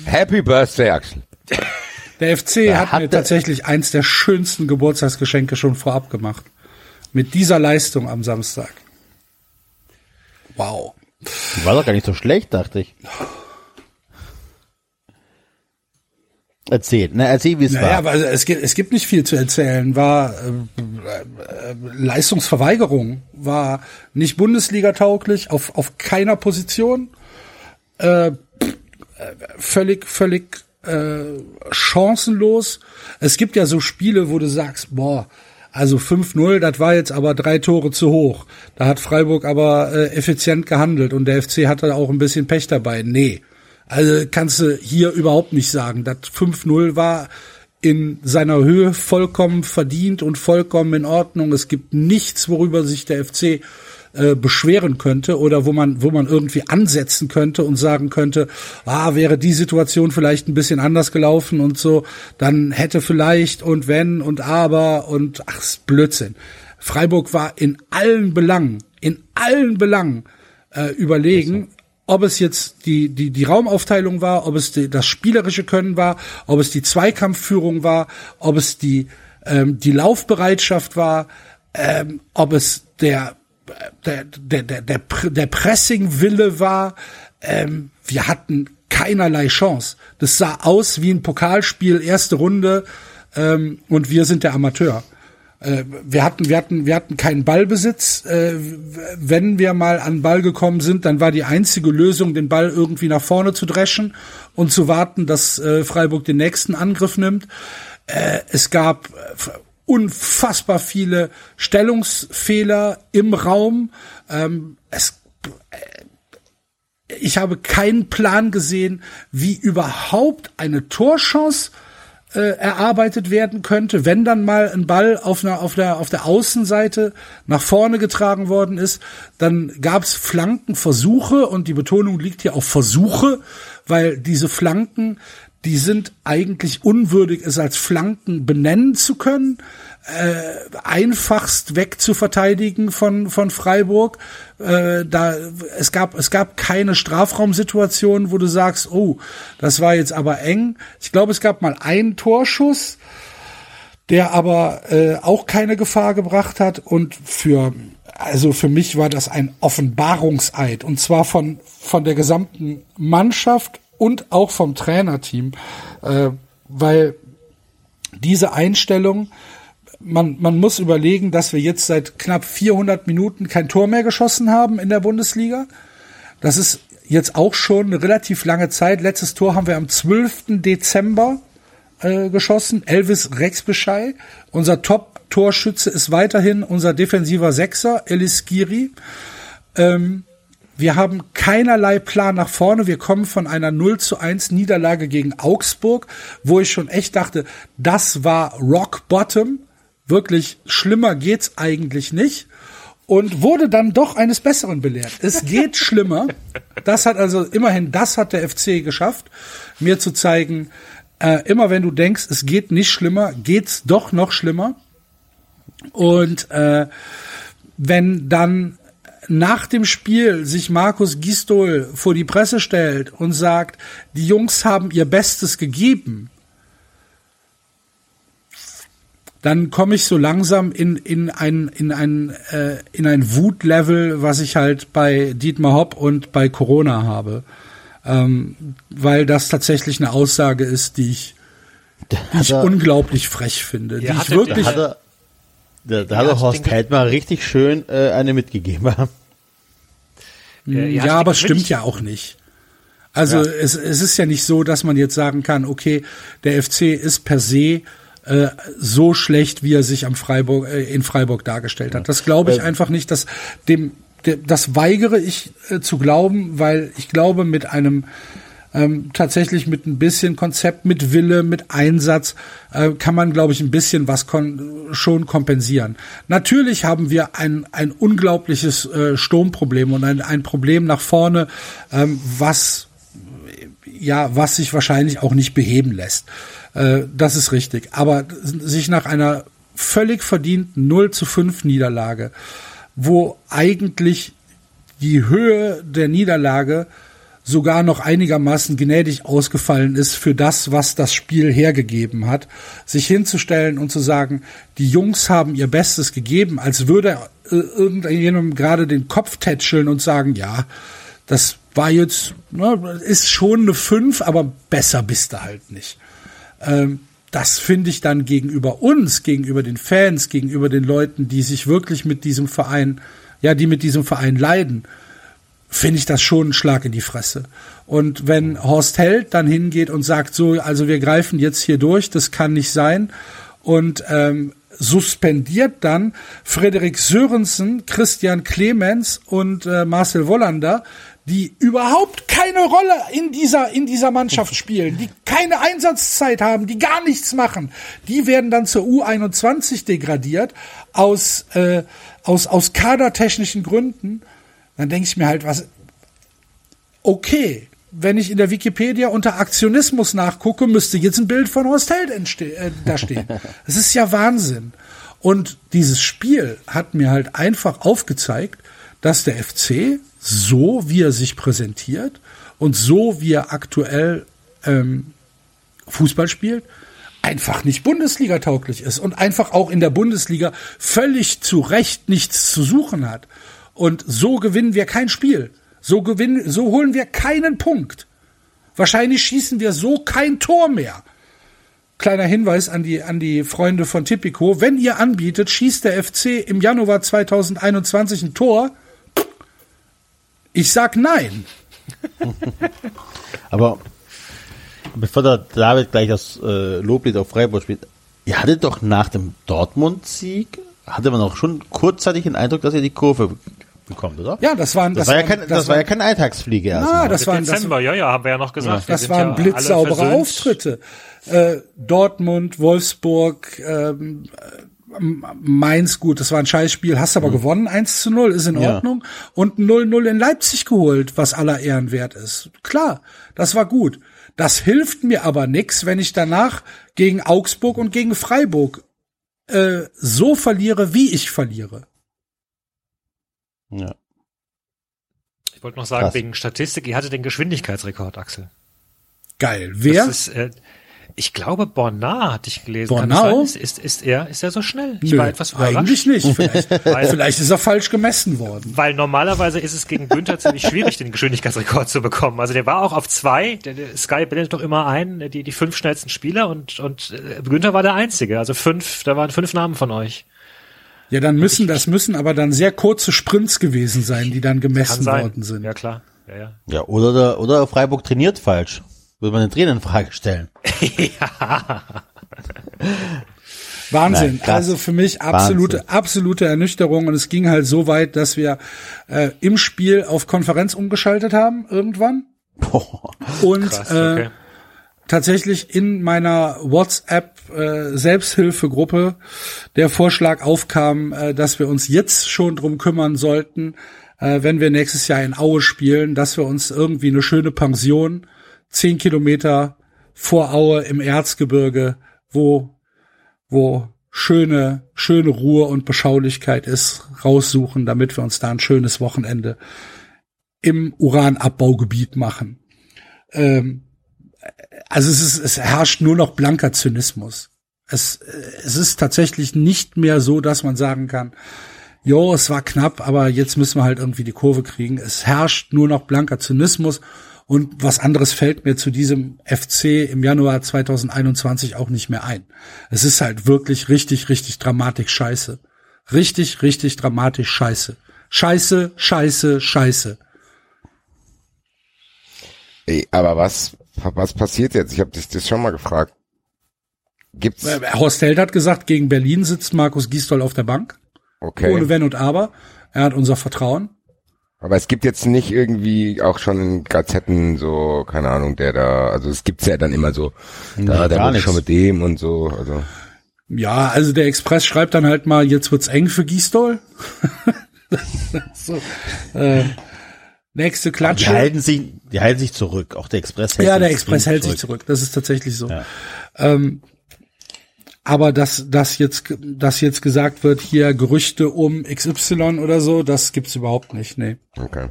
Happy Birthday, Axel. Der FC hat, hat mir tatsächlich eins der schönsten Geburtstagsgeschenke schon vorab gemacht. Mit dieser Leistung am Samstag. Wow. War doch gar nicht so schlecht, dachte ich. Erzähl, na, erzähl, wie es Naja, war. aber es gibt, es gibt nicht viel zu erzählen. War äh, äh, Leistungsverweigerung, war nicht Bundesliga-tauglich, auf, auf keiner Position. Äh, völlig, völlig äh, chancenlos. Es gibt ja so Spiele, wo du sagst, boah, also 5-0, das war jetzt aber drei Tore zu hoch. Da hat Freiburg aber äh, effizient gehandelt und der FC hatte auch ein bisschen Pech dabei. Nee. Also kannst du hier überhaupt nicht sagen. Das 5-0 war in seiner Höhe vollkommen verdient und vollkommen in Ordnung. Es gibt nichts, worüber sich der FC äh, beschweren könnte oder wo man wo man irgendwie ansetzen könnte und sagen könnte, ah, wäre die Situation vielleicht ein bisschen anders gelaufen und so, dann hätte vielleicht und wenn und aber und ach, Blödsinn. Freiburg war in allen Belangen, in allen Belangen äh, überlegen, ob es jetzt die, die, die Raumaufteilung war, ob es die, das spielerische Können war, ob es die Zweikampfführung war, ob es die, ähm, die Laufbereitschaft war, ähm, ob es der, der, der, der, der, der Pressing-Wille war. Ähm, wir hatten keinerlei Chance. Das sah aus wie ein Pokalspiel, erste Runde, ähm, und wir sind der Amateur. Äh, wir hatten, wir hatten, wir hatten keinen Ballbesitz. Äh, wenn wir mal an Ball gekommen sind, dann war die einzige Lösung, den Ball irgendwie nach vorne zu dreschen und zu warten, dass äh, Freiburg den nächsten Angriff nimmt. Es gab unfassbar viele Stellungsfehler im Raum. Ähm, es ich habe keinen Plan gesehen, wie überhaupt eine Torchance äh, erarbeitet werden könnte, wenn dann mal ein Ball auf einer auf der auf der Außenseite nach vorne getragen worden ist, dann gab es Flankenversuche und die Betonung liegt hier auf Versuche, weil diese Flanken, die sind eigentlich unwürdig, es als Flanken benennen zu können äh, einfachst wegzuverteidigen von von Freiburg. Äh, da es gab es gab keine Strafraumsituation, wo du sagst, oh, das war jetzt aber eng. Ich glaube, es gab mal einen Torschuss, der aber äh, auch keine Gefahr gebracht hat und für also für mich war das ein Offenbarungseid und zwar von von der gesamten Mannschaft und auch vom Trainerteam, äh, weil diese Einstellung man, man muss überlegen, dass wir jetzt seit knapp 400 Minuten kein Tor mehr geschossen haben in der Bundesliga. Das ist jetzt auch schon eine relativ lange Zeit. Letztes Tor haben wir am 12. Dezember äh, geschossen. Elvis Rexbeschei. Unser Top-Torschütze ist weiterhin unser defensiver Sechser, Elis Giri. Ähm, wir haben keinerlei Plan nach vorne. Wir kommen von einer 0 zu 1 Niederlage gegen Augsburg, wo ich schon echt dachte, das war Rock Bottom wirklich schlimmer geht's eigentlich nicht und wurde dann doch eines Besseren belehrt. Es geht (laughs) schlimmer. Das hat also immerhin, das hat der FC geschafft, mir zu zeigen, äh, immer wenn du denkst, es geht nicht schlimmer, geht's doch noch schlimmer. Und äh, wenn dann nach dem Spiel sich Markus Gistol vor die Presse stellt und sagt, die Jungs haben ihr Bestes gegeben, dann komme ich so langsam in, in ein, in ein, äh, in ein Wutlevel, was ich halt bei Dietmar Hopp und bei Corona habe. Ähm, weil das tatsächlich eine Aussage ist, die ich, die ich er- unglaublich frech finde. Die Ja, ich wirklich, Da hat er, da, hat Ja, er Horst Heidmar richtig schön äh, eine mitgegeben. (laughs) ja, Ja, aber stimmt es stimmt wirklich. ja auch nicht. Also es, es ist ja nicht so, dass man jetzt sagen kann, okay, der FC ist per se äh, so schlecht, wie er sich am Freiburg äh, in Freiburg dargestellt hat. Das glaube ich einfach nicht. Dass dem, de, das weigere ich äh, zu glauben, weil ich glaube, mit einem ähm, tatsächlich mit ein bisschen Konzept, mit Wille, mit Einsatz äh, kann man, glaube ich, ein bisschen was kon schon kompensieren. Natürlich haben wir ein, ein unglaubliches äh, Sturmproblem und ein, ein Problem nach vorne, ähm, was ja, was sich wahrscheinlich auch nicht beheben lässt. Äh, das ist richtig. Aber sich nach einer völlig verdienten 0 zu 5 Niederlage, wo eigentlich die Höhe der Niederlage sogar noch einigermaßen gnädig ausgefallen ist für das, was das Spiel hergegeben hat, sich hinzustellen und zu sagen, die Jungs haben ihr Bestes gegeben, als würde äh, irgendjemandem gerade den Kopf tätscheln und sagen, ja, das war jetzt, ne, ist schon eine fünf, aber besser bist du halt nicht. Ähm, das finde ich dann gegenüber uns, gegenüber den Fans, gegenüber den Leuten, die sich wirklich mit diesem Verein, ja, die mit diesem Verein leiden, finde ich das schon ein Schlag in die Fresse. Und wenn Horst Held dann hingeht und sagt, so, also wir greifen jetzt hier durch, das kann nicht sein, und ähm, suspendiert dann Frederik Sörensen, Christian Clemens und äh, Marcel Wollander, die überhaupt keine Rolle in dieser, in dieser Mannschaft (laughs) spielen, die keine Einsatzzeit haben, die gar nichts machen, die werden dann zur U21 degradiert aus, äh, aus, aus kadertechnischen Gründen. Dann denke ich mir halt, was, okay, wenn ich in der Wikipedia unter Aktionismus nachgucke, müsste jetzt ein Bild von Horst Held äh, da stehen. (laughs) Das ist ja Wahnsinn. Und dieses Spiel hat mir halt einfach aufgezeigt, dass der FC so, wie er sich präsentiert und so, wie er aktuell ähm, Fußball spielt, einfach nicht Bundesliga tauglich ist und einfach auch in der Bundesliga völlig zu Recht nichts zu suchen hat. Und so gewinnen wir kein Spiel. So gewinnen, so holen wir keinen Punkt. Wahrscheinlich schießen wir so kein Tor mehr. Kleiner Hinweis an die, an die Freunde von Tipico. Wenn ihr anbietet, schießt der FC im Januar 2021 ein Tor, ich sag nein. (laughs) Aber bevor der David gleich das äh, Loblied auf Freiburg spielt, ihr hattet doch nach dem Dortmund-Sieg, hatte man auch schon kurzzeitig den Eindruck, dass ihr die Kurve bekommt, oder? Ja, das waren, Das, das, war, ja kein, das, war ja keine Eintagsfliege erst. Ah, mal. das waren, das, Dezember, ja, ja, haben wir ja noch gesagt. Wir das waren ja blitzsaubere. Auftritte. Äh, Dortmund, Wolfsburg, ähm, Mainz, gut, das war ein Scheißspiel, hast aber gewonnen, 1 zu 0, ist in Ja. Ordnung. Und 0-0 in Leipzig geholt, was aller Ehren wert ist. Klar, das war gut. Das hilft mir aber nix, wenn ich danach gegen Augsburg und gegen Freiburg äh, so verliere, wie ich verliere. Ja. Ich wollte noch sagen, Krass. wegen Statistik, ihr hattet den Geschwindigkeitsrekord, Axel. Geil. Wer? Das ist, äh, ich glaube, Bornard hatte ich gelesen. Bornau? Ist, ist, ist er, ist er so schnell? Ich Nö, war etwas überrascht. eigentlich nicht. (laughs) Vielleicht, Weil- vielleicht ist er falsch gemessen worden. Weil normalerweise ist es gegen Günther ziemlich schwierig, den Geschwindigkeitsrekord zu bekommen. Also der war auch auf zwei. Der, der Sky blendet doch immer ein, die, die fünf schnellsten Spieler und, und äh, Günther war der Einzige. Also fünf, da waren fünf Namen von euch. Ja, dann müssen, das müssen aber dann sehr kurze Sprints gewesen sein, die dann gemessen worden sind. Ja, klar. Ja, ja. ja, oder, der, oder Freiburg trainiert falsch. Würde man den Trainer in Frage stellen. (laughs) (laughs) Wahnsinn. Nein, also für mich absolute, Wahnsinn. absolute Ernüchterung. Und es ging halt so weit, dass wir äh, im Spiel auf Konferenz umgeschaltet haben, irgendwann. Und Krass, äh, okay. tatsächlich in meiner WhatsApp äh, Selbsthilfegruppe der Vorschlag aufkam, äh, dass wir uns jetzt schon drum kümmern sollten, äh, wenn wir nächstes Jahr in Aue spielen, dass wir uns irgendwie eine schöne Pension zehn Kilometer vor Aue im Erzgebirge, wo wo schöne schöne Ruhe und Beschaulichkeit ist, raussuchen, damit wir uns da ein schönes Wochenende im Uranabbaugebiet machen. Ähm, also es ist, es herrscht nur noch blanker Zynismus. Es, es ist tatsächlich nicht mehr so, dass man sagen kann, jo, es war knapp, aber jetzt müssen wir halt irgendwie die Kurve kriegen. Es herrscht nur noch blanker Zynismus und was anderes fällt mir zu diesem FC im Januar 2021 auch nicht mehr ein. Es ist halt wirklich richtig, richtig dramatisch scheiße. Richtig, richtig dramatisch scheiße. Scheiße, scheiße, scheiße. Ey, aber was, was passiert jetzt? Ich habe dich das schon mal gefragt. Gibt's, Äh, Horst Held hat gesagt, gegen Berlin sitzt Markus Gisdol auf der Bank. okay. Ohne Wenn und Aber. Er hat unser Vertrauen. Aber es gibt jetzt nicht irgendwie auch schon in Gazetten so, keine Ahnung, der da, also es gibt's ja dann immer so, da, der wurde schon mit dem und so, also. Ja, also der Express schreibt dann halt mal, jetzt wird's eng für Gisdol. (laughs) so, äh, nächste Die Klatsche. halten sich, die halten sich zurück. Auch der Express hält Ja, sich der Express hält sich zurück. Das ist tatsächlich so. Ja. Ähm, aber dass, dass jetzt, dass jetzt gesagt wird, hier Gerüchte um XY oder so, das gibt's überhaupt nicht. Nee. Okay.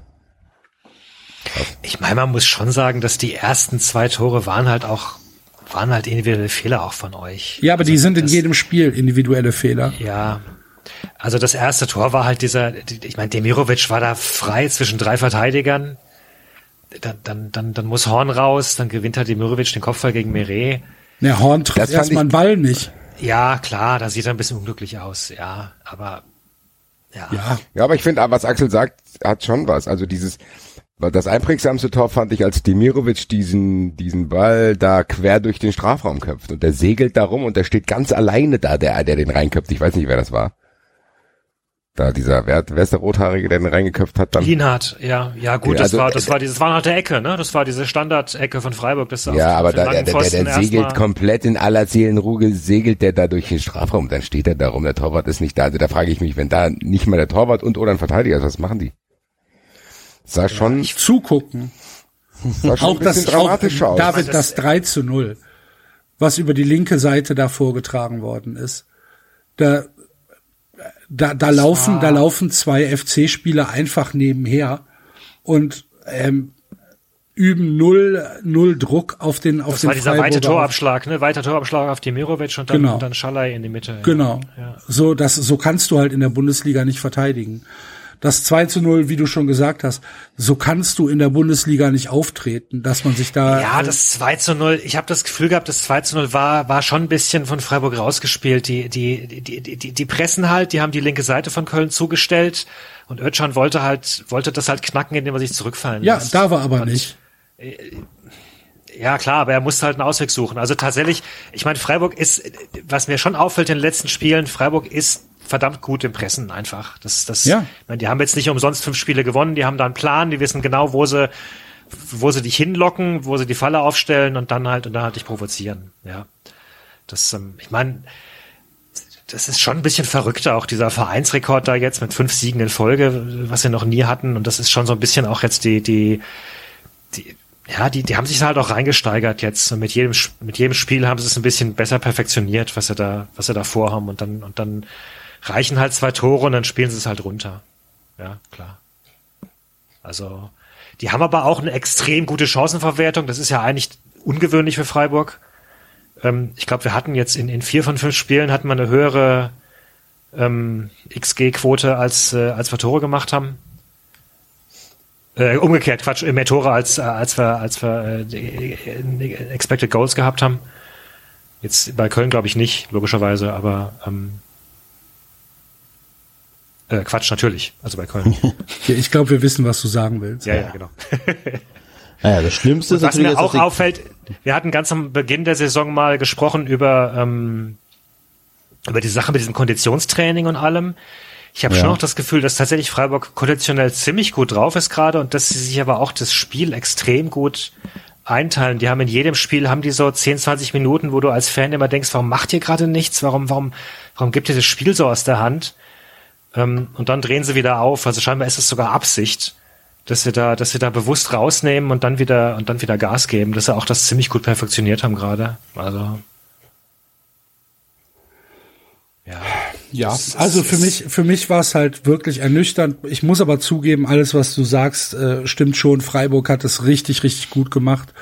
Ich meine, man muss schon sagen, dass die ersten zwei Tore waren halt auch, waren halt individuelle Fehler auch von euch. Ja, aber Also die sind in das- jedem Spiel individuelle Fehler. Ja. Also das erste Tor war halt dieser, ich meine, Demirovic war da frei zwischen drei Verteidigern. Dann, dann, dann, dann muss Horn raus, dann gewinnt halt Demirovic den Kopfball gegen Meret. Der Horn trifft Das erstmal einen Ball nicht. Ja, klar, da sieht er ein bisschen unglücklich aus, ja, aber ja. Ja, Ja, aber ich finde, was Axel sagt, hat schon was. Also dieses, das einprägsamste Tor fand ich, als Demirovic diesen, diesen Ball da quer durch den Strafraum köpft. Und der segelt da rum und der steht ganz alleine da, der, der den reinköpft. Ich weiß nicht, wer das war. Da dieser, wer, wer ist der Rothaarige, der den reingeköpft hat dann? Lienhardt, ja, ja gut, Ja, das also, war, das äh, war dieses, war nach der Ecke, ne? Das war diese Standardecke von Freiburg, das Ja, aber da, der, der, der, der segelt komplett in aller Seelenruhe, segelt der da durch den Strafraum. Dann steht er da rum, der Torwart ist nicht da. Also da frage ich mich, wenn da nicht mal der Torwart und oder ein Verteidiger ist, was machen die? Sah schon, zugucken. sah schon Auch ein das, dramatisch auch, aus. David, das 3 zu 0, was über die linke Seite da vorgetragen worden ist. Da, da, da laufen, da laufen zwei FC-Spieler einfach nebenher und ähm, üben null, null Druck auf den, auf Das den war dieser weite Freiburger Torabschlag, ne? Weiter Torabschlag auf Demirovic und dann, Genau. und dann Schalay in die Mitte. Genau. Ja. So, das, so kannst du halt in der Bundesliga nicht verteidigen. Das 2 zu 0, wie du schon gesagt hast, so kannst du in der Bundesliga nicht auftreten, dass man sich da. Ja, äh, das 2 zu 0, ich habe das Gefühl gehabt, das 2 zu 0 war, war schon ein bisschen von Freiburg rausgespielt. Die, die, die, die, die, die pressen halt, die haben die linke Seite von Köln zugestellt und Özcan wollte halt, wollte das halt knacken, indem er sich zurückfallen ja, lässt. da war aber nicht. Ja, klar, aber er musste halt einen Ausweg suchen. Also tatsächlich, ich meine, Freiburg ist, was mir schon auffällt in den letzten Spielen, Freiburg ist verdammt gut im Pressen einfach. Das, das, Ja. meine, die haben jetzt nicht umsonst fünf Spiele gewonnen, die haben da einen Plan, die wissen genau, wo sie, wo sie dich hinlocken, wo sie die Falle aufstellen und dann halt, und dann halt dich provozieren. Ja. Das, ähm, ich meine, das ist schon ein bisschen verrückter, auch dieser Vereinsrekord da jetzt mit fünf Siegen in Folge, was sie noch nie hatten. Und das ist schon so ein bisschen auch jetzt die, die, die, ja, die, die haben sich halt auch reingesteigert jetzt. Und mit jedem, mit jedem Spiel haben sie es ein bisschen besser perfektioniert, was sie da, was sie da vorhaben. Und dann, und dann reichen halt zwei Tore und dann spielen sie es halt runter. Ja, klar. Also, die haben aber auch eine extrem gute Chancenverwertung. Das ist ja eigentlich ungewöhnlich für Freiburg. Ähm, ich glaube, wir hatten jetzt in, in vier von fünf Spielen hatten wir eine höhere ähm, XG-Quote als, äh, als wir Tore gemacht haben. Äh, umgekehrt, Quatsch, äh, mehr Tore als, äh, als wir, als wir äh, äh, Expected Goals gehabt haben. Jetzt bei Köln glaube ich nicht, logischerweise, aber ähm, äh, Quatsch, natürlich, also bei Köln. (laughs) Ja, Ich glaube, wir wissen, was du sagen willst. ja, ja, genau. (laughs) Naja, das Schlimmste ist was natürlich, mir auch auffällt, wir hatten ganz am Beginn der Saison mal gesprochen über, ähm, über die Sache mit diesem Konditionstraining und allem. Ich habe Ja. schon noch das Gefühl, dass tatsächlich Freiburg konditionell ziemlich gut drauf ist gerade und dass sie sich aber auch das Spiel extrem gut einteilen. Die haben in jedem Spiel haben die so 10, 20 Minuten, wo du als Fan immer denkst, warum macht ihr gerade nichts? Warum, warum, warum gibt ihr das Spiel so aus der Hand? Ähm, und dann drehen sie wieder auf. Also scheinbar ist es sogar Absicht, dass sie da, dass sie da bewusst rausnehmen und dann wieder und dann wieder Gas geben, dass sie auch das ziemlich gut perfektioniert haben gerade. Also ja, Ja, also für mich, für mich war es halt wirklich ernüchternd. Ich muss aber zugeben, alles, was du sagst, äh, stimmt schon. Freiburg hat es richtig, richtig gut gemacht.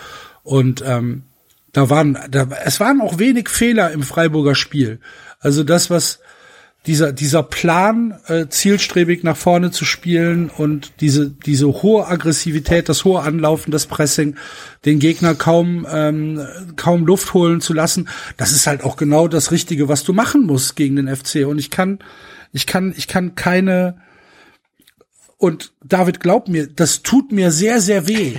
Und ähm, da waren, da, es waren auch wenig Fehler im Freiburger Spiel. Also das, was dieser dieser Plan, äh, zielstrebig nach vorne zu spielen und diese diese hohe Aggressivität, das hohe Anlaufen, das Pressing, den Gegner kaum ähm, kaum Luft holen zu lassen, das ist halt auch genau das Richtige, was du machen musst gegen den FC. Und ich kann ich kann ich kann keine und David, glaub mir, das tut mir sehr, sehr weh,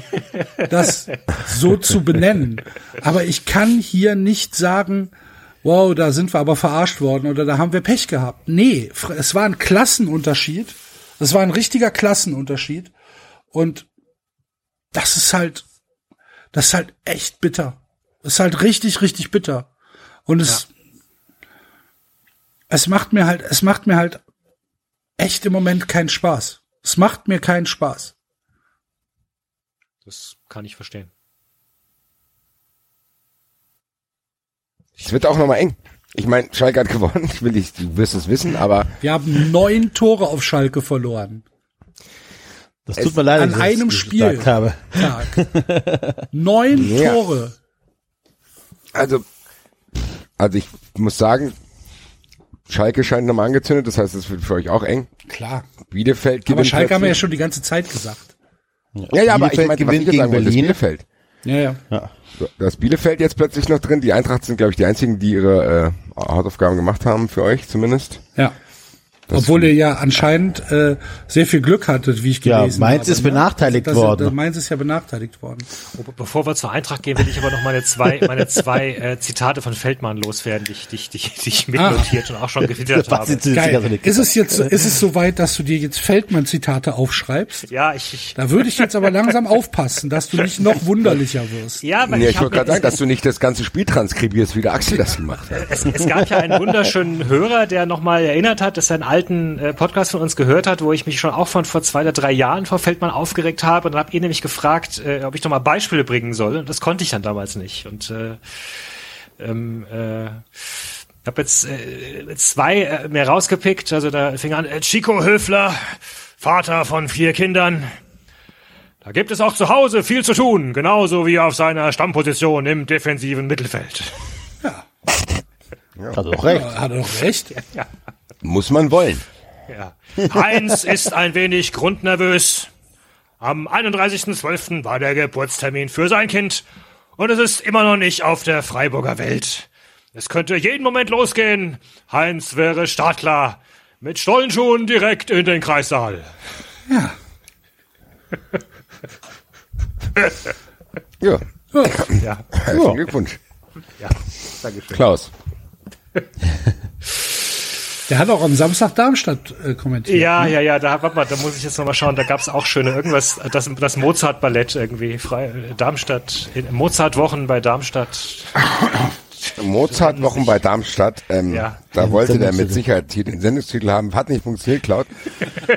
das so zu benennen. Aber ich kann hier nicht sagen, wow, da sind wir aber verarscht worden oder da haben wir Pech gehabt. Nee, es war ein Klassenunterschied. Es war ein richtiger Klassenunterschied. Und das ist halt, das ist halt echt bitter. Das ist halt richtig, richtig bitter. Und es, es macht mir halt, es macht mir halt echt im Moment keinen Spaß. Es macht mir keinen Spaß. das kann ich verstehen. Es wird auch nochmal eng. Ich meine, Schalke hat gewonnen. Ich will nicht, du wirst es wissen, aber Wir haben neun Tore auf Schalke verloren. Das tut mir leid, an dass ich einem das Spiel. habe. Tag. (laughs) Neun Ja. Tore. Also, also ich muss sagen, Schalke scheint nochmal angezündet, das heißt, es wird für euch auch eng. Klar. Bielefeld gewinnt Aber Schalke haben wir ja schon die ganze Zeit gesagt. Ja, ja, aber ich meine, was ich gegen sagen wollte, ist Berlin. Bielefeld. Ja, ja. Ja. So, Da ist Bielefeld jetzt plötzlich noch drin. Die Eintracht sind, glaube ich, die einzigen, die ihre äh, Hausaufgaben gemacht haben, für euch zumindest. Ja. Das- Obwohl ihr ja anscheinend äh, sehr viel Glück hattet, wie ich Ja, gelesen Mainz habe. ist benachteiligt das, worden. Das, Mainz ist ja benachteiligt worden. Oh, Bevor wir zur Eintracht gehen, will ich aber noch meine zwei, meine zwei äh, Zitate von Feldmann loswerden, die ich, die, ich- die, ich- die ich mitnotiert und auch schon gefiedert (laughs) habe. Geil. Ist es jetzt, ist es soweit, dass du dir jetzt Feldmann-Zitate aufschreibst? Ja, ich, ich Da würde ich jetzt aber langsam aufpassen, dass du nicht noch wunderlicher wirst. ja, aber Nee, ich, ich wollte gerade sagen, dass du nicht das ganze Spiel transkribierst, wie der Axel das gemacht hat. es, es gab ja einen wunderschönen Hörer, der nochmal erinnert hat, dass einen alten äh, Podcast von uns gehört hat, wo ich mich schon auch von vor zwei oder drei Jahren vor Feldmann aufgeregt habe. Und dann habt ihr nämlich gefragt, äh, ob ich doch mal Beispiele bringen soll. Und das konnte ich dann damals nicht. Und äh, ähm, äh, ich habe jetzt äh, zwei äh, mir rausgepickt. Also da fing an, äh, Chico Höfler, Vater von vier Kindern. Da gibt es auch zu Hause viel zu tun, genauso wie auf seiner Stammposition im defensiven Mittelfeld. Hat doch recht. Hat er doch recht? (laughs) Muss man wollen. Ja. Heinz ist ein wenig grundnervös. Am 31.12. war der Geburtstermin für sein Kind und es ist immer noch nicht auf der Freiburger Welt. Es könnte jeden Moment losgehen. Heinz wäre startklar. Mit Stollenschuhen direkt in den Kreissaal. Ja, Ja, herzlichen Glückwunsch. ja. Dankeschön. Klaus. Der hat auch am Samstag Darmstadt äh, kommentiert. Ja, ja, ja, da, warte mal, da muss ich jetzt nochmal schauen, da gab's auch schöne irgendwas, das, das Mozart-Ballett irgendwie, frei, Darmstadt, in- Mozart-Wochen bei Darmstadt. Mozart Wochen bei Darmstadt. Ähm, Ja. Da wollte der mit. Sicherheit hier den Sendungstitel haben. Hat nicht funktioniert, Cloud. (laughs)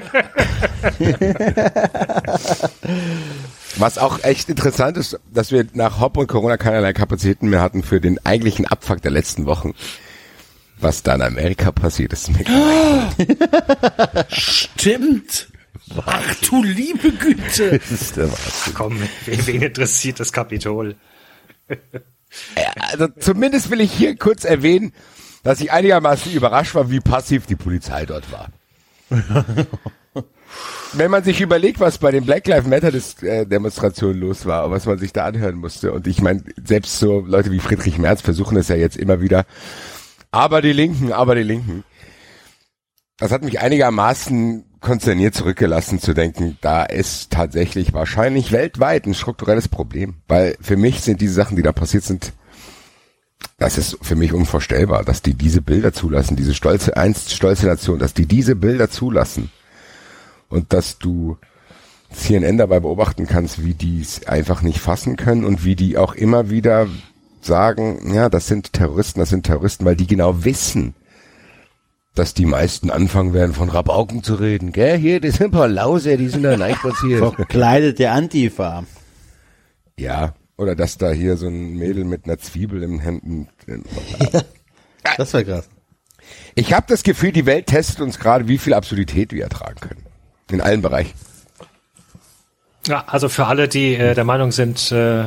Was auch echt interessant ist, dass wir nach Hop und Corona keinerlei Kapazitäten mehr hatten für den eigentlichen Abfuck der letzten Wochen. Was da in Amerika passiert ist. Mir klar. Stimmt. Ach du liebe Güte. (laughs) Das ist der Wahnsinn. Komm, wen, interessiert das Kapitol? Also zumindest will ich hier kurz erwähnen, dass ich einigermaßen überrascht war, wie passiv die Polizei dort war. (laughs) Wenn man sich überlegt, was bei den Black Lives Matter äh, Demonstrationen los war, was man sich da anhören musste, und ich meine, selbst so Leute wie Friedrich Merz versuchen es ja jetzt immer wieder, aber die Linken, aber die Linken. Das hat mich einigermaßen konsterniert zurückgelassen zu denken, da ist tatsächlich wahrscheinlich weltweit ein strukturelles Problem. Weil für mich sind diese Sachen, die da passiert sind, das ist für mich unvorstellbar, dass die diese Bilder zulassen, diese stolze, einst stolze Nation, dass die diese Bilder zulassen. Und dass du CNN dabei beobachten kannst, wie die es einfach nicht fassen können und wie die auch immer wieder sagen, ja, das sind Terroristen, das sind Terroristen, weil die genau wissen, dass die meisten anfangen werden, von Rabauken zu reden. Gell, hier, das sind ein paar Lause, die sind da reinspaziert. (laughs) Verkleidete Antifa. ja, oder dass da hier so ein Mädel mit einer Zwiebel im Händen. (laughs) Das war krass. Ich habe das Gefühl, die Welt testet uns gerade, wie viel Absurdität wir ertragen können. In allen Bereichen. Ja, also für alle, die äh, der Meinung sind, äh,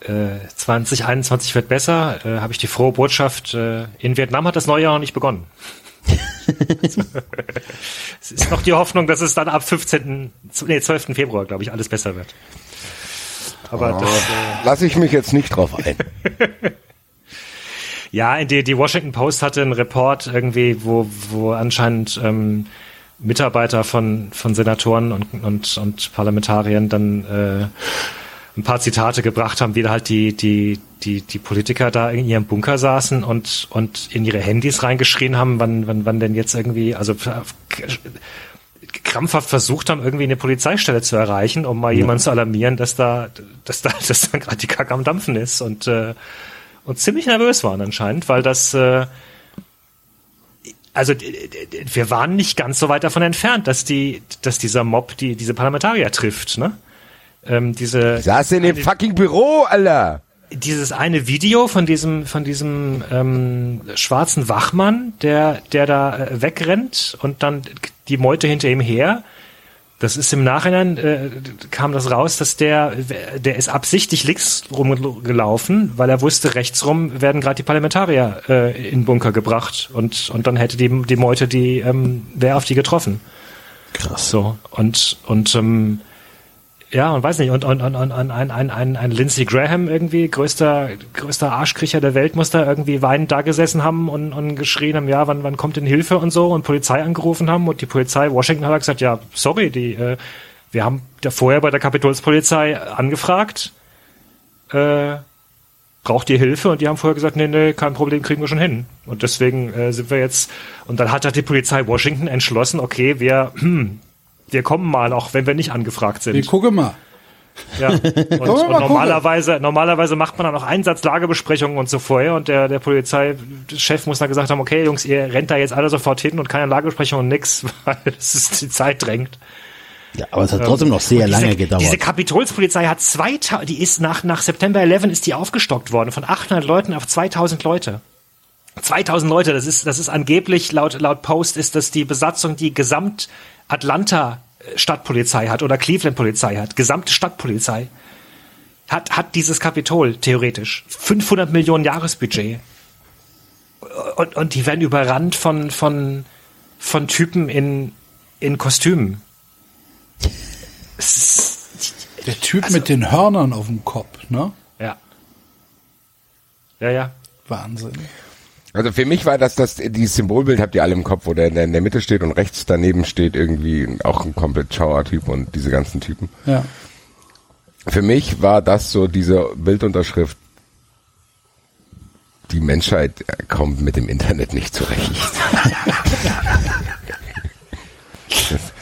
äh, 2021 wird besser, äh, habe ich die frohe Botschaft, äh, in Vietnam hat das neue Jahr noch nicht begonnen. (laughs) es ist noch die Hoffnung, dass es dann ab 15., nee, 12. Februar, glaube ich, alles besser wird. Aber das, äh, Lass ich mich jetzt nicht drauf ein. (laughs) Ja, die, die Washington Post hatte einen Report irgendwie, wo, wo anscheinend ähm, Mitarbeiter von, von Senatoren und, und, und Parlamentariern dann äh, ein paar Zitate gebracht haben, wie da halt die, die, die, die Politiker da in ihrem Bunker saßen und, und in ihre Handys reingeschrien haben, wann, wann, wann denn jetzt irgendwie, also krampfhaft versucht haben, irgendwie eine Polizeistelle zu erreichen, um mal jemanden zu alarmieren, dass da, dass da, (laughs) dass da gerade die Kacke am Dampfen ist und äh, und ziemlich nervös waren anscheinend, weil das äh, also wir waren nicht ganz so weit davon entfernt, dass die, dass dieser Mob die diese Parlamentarier trifft, ne? Ähm, diese Saß in dem fucking Büro, Alter. dieses eine Video von diesem von diesem ähm, schwarzen Wachmann, der der da äh, wegrennt und dann die Meute hinter ihm her. Das ist im Nachhinein, äh, kam das raus, dass der, der ist absichtlich links rumgelaufen, weil er wusste, rechts rum werden gerade die Parlamentarier äh, in Bunker gebracht und, und dann hätte die, die Meute, die, ähm, wäre auf die getroffen. Krass. So, und, und, ähm, ja, und weiß nicht, und, und, und, und ein, ein, ein, ein Lindsey Graham irgendwie, größter, größter Arschkriecher der Welt, muss da irgendwie weinend da gesessen haben und, und geschrien haben, ja, wann, wann kommt denn Hilfe und so und Polizei angerufen haben und die Polizei, Washington hat gesagt, ja, sorry, die, äh, wir haben da vorher bei der Kapitolspolizei angefragt, äh, braucht ihr Hilfe? Und die haben vorher gesagt, nee, nee, kein Problem, kriegen wir schon hin. Und deswegen äh, sind wir jetzt, und dann hat halt die Polizei Washington entschlossen, okay, wir, hm, (clears throat) wir kommen mal, auch wenn wir nicht angefragt sind. Wir gucken mal. Ja. (laughs) Und, und normalerweise, normalerweise macht man dann auch Einsatzlagebesprechungen und so vorher und der, der Polizeichef muss dann gesagt haben, okay, Jungs, ihr rennt da jetzt alle sofort hin und keine Lagebesprechung und nix, (laughs) weil es ist, die Zeit drängt. Ja, aber es hat trotzdem noch sehr Und lange diese, gedauert. Diese Kapitolspolizei hat 2000, die ist nach, nach September 11 ist die aufgestockt worden, von 800 Leuten auf 2000 Leute. 2000 Leute, das ist, das ist angeblich, laut, laut Post ist das die Besatzung, die Gesamt Atlanta äh, Stadtpolizei hat oder Cleveland Polizei hat, gesamte Stadtpolizei hat, hat dieses Kapitol theoretisch 500 Millionen Jahresbudget und, und die werden überrannt von, von, von Typen in, in Kostümen. Der Typ mit den Hörnern auf dem Kopf, ne? ja. Ja, ja. Wahnsinn. Also für mich war das, das dieses Symbolbild habt ihr alle im Kopf, wo der in der Mitte steht und rechts daneben steht irgendwie auch ein komplett Schauer-Typ und diese ganzen Typen. Ja. Für mich war das so diese Bildunterschrift. Die Menschheit kommt mit dem Internet nicht zurecht. (laughs) das,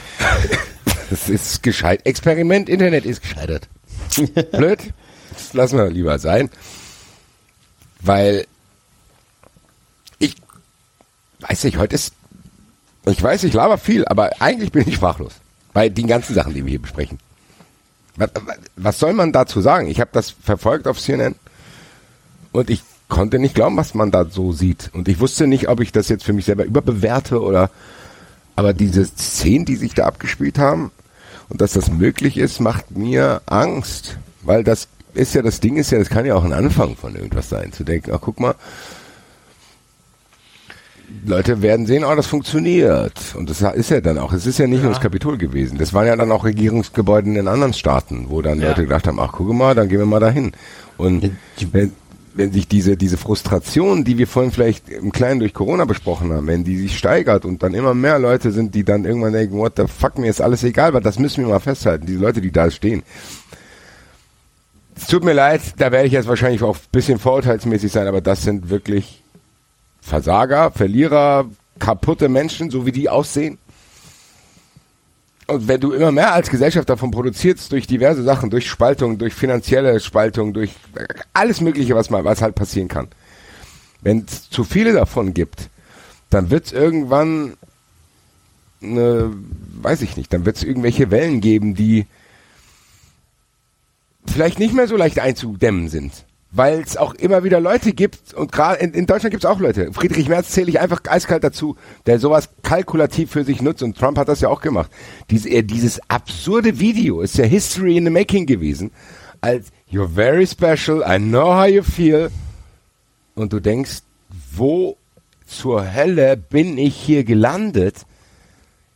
das ist gescheit. Experiment Internet ist gescheitert. (laughs) Blöd. Das lassen wir lieber sein. Weil weiß nicht, heute ist, ich weiß, ich laber viel, aber eigentlich bin ich sprachlos. Bei den ganzen Sachen, die wir hier besprechen. Was, was soll man dazu sagen? Ich habe das verfolgt auf CNN und ich konnte nicht glauben, was man da so sieht. Und ich wusste nicht, ob ich das jetzt für mich selber überbewerte oder, aber diese Szenen, die sich da abgespielt haben und dass das möglich ist, macht mir Angst. Weil das ist ja, das Ding ist ja, das kann ja auch ein Anfang von irgendwas sein. Zu denken, ach guck mal, Leute werden sehen, oh, das funktioniert. Und das ist ja dann auch, es ist ja nicht nur das Kapitol gewesen. Das waren ja dann auch Regierungsgebäude in den anderen Staaten, wo dann Ja. Leute gedacht haben, ach guck mal, dann gehen wir mal dahin. Und wenn, wenn sich diese, diese Frustration, die wir vorhin vielleicht im Kleinen durch Corona besprochen haben, wenn die sich steigert und dann immer mehr Leute sind, die dann irgendwann denken, what the fuck, mir ist alles egal, weil das müssen wir mal festhalten, diese Leute, die da stehen. Es tut mir leid, da werde ich jetzt wahrscheinlich auch ein bisschen vorurteilsmäßig sein, aber das sind wirklich Versager, Verlierer, kaputte Menschen, so wie die aussehen. Und wenn du immer mehr als Gesellschaft davon produzierst, durch diverse Sachen, durch Spaltung, durch finanzielle Spaltung, durch alles Mögliche, was mal, was halt passieren kann. Wenn es zu viele davon gibt, dann wird es irgendwann eine, weiß ich nicht, dann wird es irgendwelche Wellen geben, die vielleicht nicht mehr so leicht einzudämmen sind. Weil es auch immer wieder Leute gibt, und gerade in, in Deutschland gibt es auch Leute. Friedrich Merz zähle ich einfach eiskalt dazu, der sowas kalkulativ für sich nutzt. Und Trump hat das ja auch gemacht. Diese, er, dieses absurde Video ist ja History in the Making gewesen. Als You're very special, I know how you feel. Und du denkst, wo zur Hölle bin ich hier gelandet?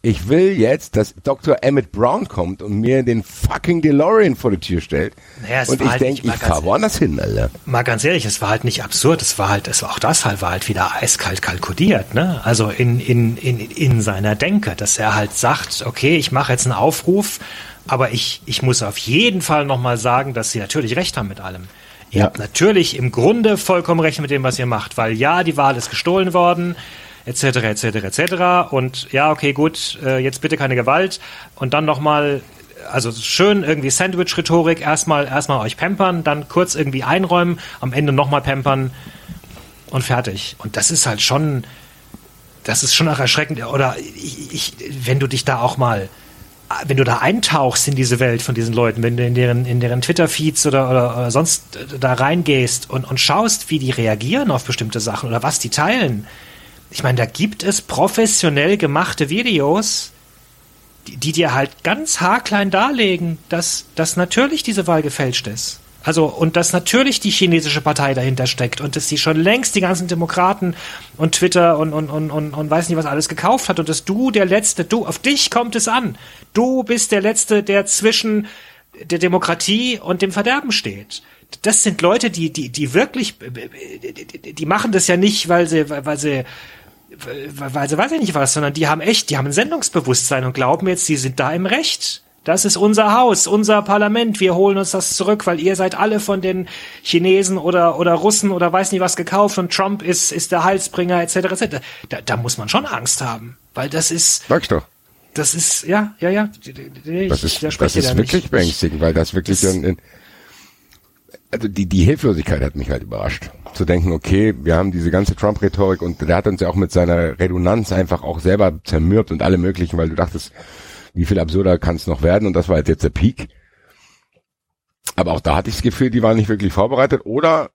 Ich will jetzt, dass Dr. Emmett Brown kommt und mir den fucking DeLorean vor die Tür stellt. Naja, und ich halt denke, ich ganz- fahr woanders hin, Alter. Mal ganz ehrlich, es war halt nicht absurd, es war halt, es war auch das halt, war halt wieder eiskalt kalkuliert, ne? Also in, in, in, in seiner Denke, dass er halt sagt, okay, ich mache jetzt einen Aufruf, aber ich, ich muss auf jeden Fall nochmal sagen, dass sie natürlich recht haben mit allem. Ihr Ja. habt natürlich im Grunde vollkommen recht mit dem, was ihr macht, weil ja, die Wahl ist gestohlen worden, etc., etc., etc. Und ja, okay, gut, äh, jetzt bitte keine Gewalt. Und dann nochmal, also schön irgendwie Sandwich-Rhetorik, erstmal erstmal euch pampern, dann kurz irgendwie einräumen, am Ende nochmal pampern und fertig. Und das ist halt schon, das ist schon auch erschreckend. Oder ich, ich, wenn du dich da auch mal, wenn du da eintauchst in diese Welt von diesen Leuten, wenn du in deren, in deren Twitter-Feeds oder, oder, oder sonst da reingehst und, und schaust, wie die reagieren auf bestimmte Sachen oder was die teilen. Ich meine, da gibt es professionell gemachte Videos, die, die dir halt ganz haarklein darlegen, dass, dass natürlich diese Wahl gefälscht ist. Also, und dass natürlich die chinesische Partei dahinter steckt und dass sie schon längst die ganzen Demokraten und Twitter und, und, und, und, und weiß nicht was alles gekauft hat und dass du der Letzte, du, auf dich kommt es an. Du bist der Letzte, der zwischen der Demokratie und dem Verderben steht. Das sind Leute, die, die, die wirklich, die machen das ja nicht, weil sie, weil sie, weil sie weiß ich nicht was, sondern die haben echt, die haben ein Sendungsbewusstsein und glauben jetzt, sie sind da im Recht. Das ist unser Haus, unser Parlament. Wir holen uns das zurück, weil ihr seid alle von den Chinesen oder, oder Russen oder weiß nicht was gekauft und Trump ist, ist der Halsbringer etc. etc. Da, da muss man schon Angst haben, weil das ist. Sag ich doch. Das ist, ja, ja, ja. Ich, Das ist, das ist wirklich nicht. beängstigend, weil das wirklich Das- ein, ein, also die, die Hilflosigkeit hat mich halt überrascht. Zu denken, okay, wir haben diese ganze Trump-Rhetorik und der hat uns ja auch mit seiner Redundanz einfach auch selber zermürbt und alle möglichen, weil du dachtest, wie viel absurder kann es noch werden und das war halt jetzt der Peak. Aber auch da hatte ich das Gefühl, die waren nicht wirklich vorbereitet oder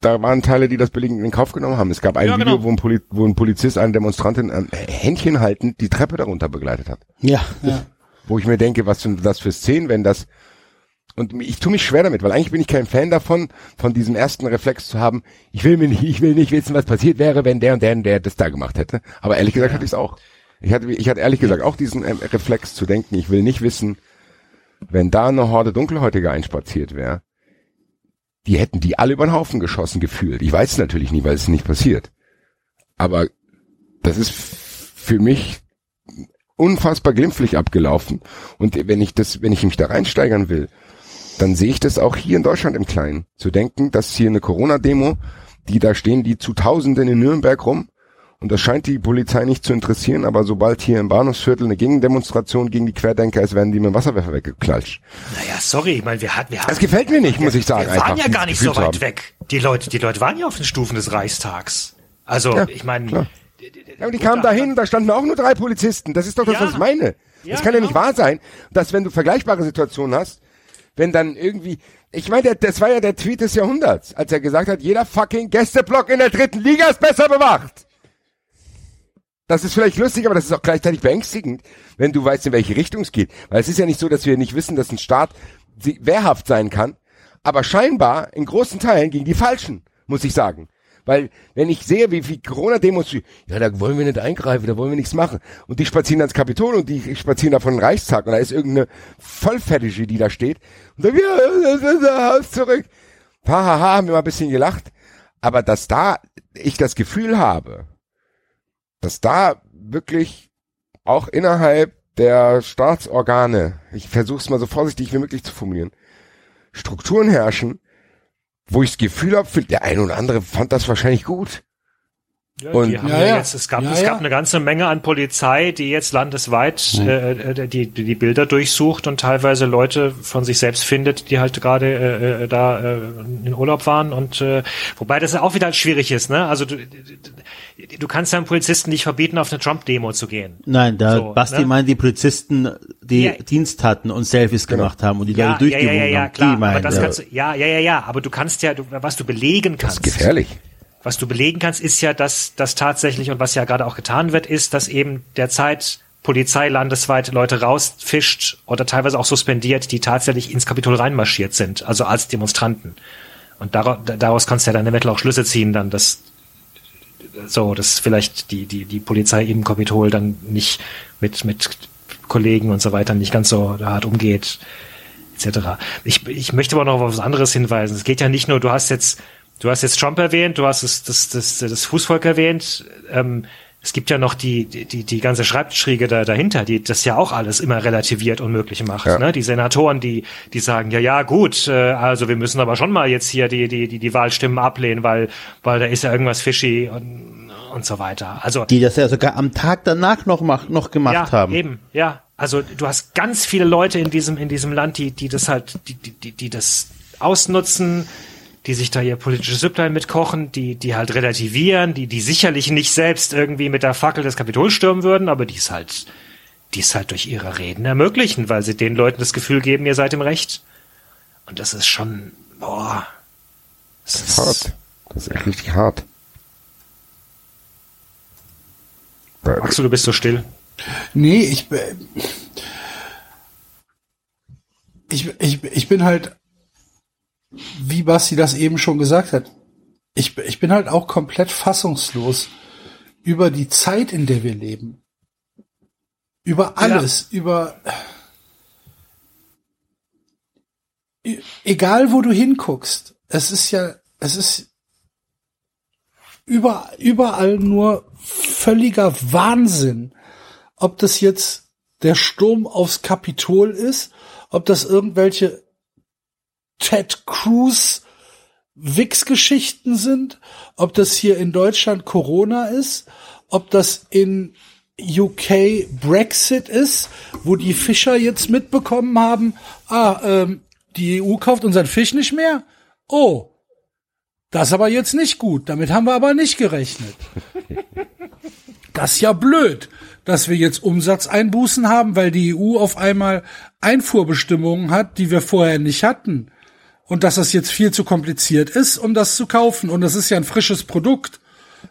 da waren Teile, die das billigend in Kauf genommen haben. Es gab ein Ja, Video, genau. wo, ein Poli wo ein Polizist eine Demonstrantin ähm, Händchen haltend die Treppe darunter begleitet hat Ja, ja. wo ich mir denke, was sind das für Szenen, wenn das und ich tue mich schwer damit, weil eigentlich bin ich kein Fan davon, von diesem ersten Reflex zu haben, ich will mir nicht, ich will nicht wissen, was passiert wäre, wenn der und der und der das da gemacht hätte. Aber ehrlich gesagt hatte ich es auch. Ich hatte, ich hatte ehrlich gesagt auch diesen ähm, Reflex zu denken, ich will nicht wissen, wenn da eine Horde Dunkelhäutiger einspaziert wäre, die hätten die alle über den Haufen geschossen gefühlt. Ich weiß es natürlich nie, weil es nicht passiert. Aber das ist für mich unfassbar glimpflich abgelaufen. Und wenn ich das, wenn ich mich da reinsteigern will, dann sehe ich das auch hier in Deutschland im Kleinen. Zu denken, dass hier eine Corona-Demo, die da stehen, die zu Tausenden in Nürnberg rum, und das scheint die Polizei nicht zu interessieren, aber sobald hier im Bahnhofsviertel eine Gegendemonstration gegen die Querdenker ist, werden die mit dem Wasserwerfer weggeklatscht. Naja, sorry, ich meine, wir hatten, wir hatten. Das gefällt mir nicht, muss ich sagen. Wir waren einfach, ja gar nicht so weit haben. weg. Die Leute, die Leute waren ja auf den Stufen des Reichstags. Also, Ja, ich meine. Ja, und die kamen dahin, da standen auch nur drei Polizisten. Das ist doch das, Ja. was ich meine. Ja, das kann ja genau. nicht wahr sein, dass wenn du vergleichbare Situationen hast, wenn dann irgendwie, ich meine, das war ja der Tweet des Jahrhunderts, als er gesagt hat, jeder fucking Gästeblock in der dritten Liga ist besser bewacht. Das ist vielleicht lustig, aber das ist auch gleichzeitig beängstigend, wenn du weißt, in welche Richtung es geht. Weil es ist ja nicht so, dass wir nicht wissen, dass ein Staat wehrhaft sein kann, aber scheinbar in großen Teilen gegen die Falschen, muss ich sagen. Weil, wenn ich sehe, wie viel Corona-Demos, ja, da wollen wir nicht eingreifen, da wollen wir nichts machen. Und die spazieren ans Kapitol und die spazieren da von den Reichstag und da ist irgendeine Vollfettische, die da steht. Und sagt, ja, das ist unser Haus zurück. Hahaha, haben wir mal ein bisschen gelacht. Aber dass da ich das Gefühl habe, dass da wirklich auch innerhalb der Staatsorgane, ich versuche es mal so vorsichtig wie möglich zu formulieren, Strukturen herrschen, wo ich das Gefühl habe, der eine oder andere fand das wahrscheinlich gut. Ja, Und- die haben Ja, ja, jetzt, es gab, Ja, es gab eine ganze Menge an Polizei, die jetzt landesweit äh, äh, die, die Bilder durchsucht und teilweise Leute von sich selbst findet, die halt gerade äh, äh, da äh, in Urlaub waren und äh, wobei das ja auch wieder schwierig ist, ne? Also du, du kannst einem Polizisten nicht verbieten, auf eine Trump-Demo zu gehen. Nein, da So, Basti ne? meint die Polizisten, die Ja. Dienst hatten und Selfies gemacht haben und die Ja, Leute ja, ja, durchgewunken ja, ja, haben. klar. die Aber meint das kannst du, ja, ja, ja, ja. Aber du kannst ja, du, was du belegen Das kannst. ist gefährlich. Was du belegen kannst, ist ja, dass das tatsächlich und was ja gerade auch getan wird, ist, dass eben derzeit Polizei landesweit Leute rausfischt oder teilweise auch suspendiert, die tatsächlich ins Kapitol reinmarschiert sind, also als Demonstranten. Und daraus, daraus kannst du ja dann eventuell auch Schlüsse ziehen, dann dass so, dass vielleicht die die die Polizei im Kapitol dann nicht mit mit Kollegen und so weiter nicht ganz so hart umgeht etc. Ich, ich möchte aber noch auf was anderes hinweisen. Es geht ja nicht nur, du hast jetzt, du hast jetzt Trump erwähnt, du hast das, das, das, das Fußvolk erwähnt. Ähm, es gibt ja noch die, die, die ganze Schreibtischriege da, dahinter, die das ja auch alles immer relativiert und möglich macht. Ja. Ne? Die Senatoren, die, die sagen, ja, ja, gut, äh, also wir müssen aber schon mal jetzt hier die, die, die, die Wahlstimmen ablehnen, weil, weil da ist ja irgendwas fishy und, und so weiter. Also, Die das ja sogar am Tag danach noch, mach, noch gemacht ja, haben. Eben, ja. Also du hast ganz viele Leute in diesem in diesem Land, die die das halt die die die, die das ausnutzen, die sich da ihr politisches Süpplein mitkochen, die die halt relativieren, die die sicherlich nicht selbst irgendwie mit der Fackel das Kapitol stürmen würden, aber die es halt die es halt durch ihre Reden ermöglichen, weil sie den Leuten das Gefühl geben, ihr seid im Recht. Und das ist schon boah. Das Das ist hart. Das ist echt richtig hart. Axel, du bist so still. Nee, ich, äh, ich, ich, ich bin halt, wie Basti das eben schon gesagt hat, ich, ich bin halt auch komplett fassungslos über die Zeit, in der wir leben. Über alles, ja. über e- egal wo du hinguckst, es ist ja, es ist über, überall nur völliger Wahnsinn. Ob das jetzt der Sturm aufs Kapitol ist, ob das irgendwelche Ted Cruz Wix-Geschichten sind, ob das hier in Deutschland Corona ist, ob das in UK Brexit ist, wo die Fischer jetzt mitbekommen haben, ah, ähm, die EU kauft unseren Fisch nicht mehr. Oh, das aber jetzt nicht gut. Damit haben wir aber nicht gerechnet. Das ist ja blöd, dass wir jetzt Umsatzeinbußen haben, weil die EU auf einmal Einfuhrbestimmungen hat, die wir vorher nicht hatten. Und dass das jetzt viel zu kompliziert ist, um das zu kaufen. Und das ist ja ein frisches Produkt.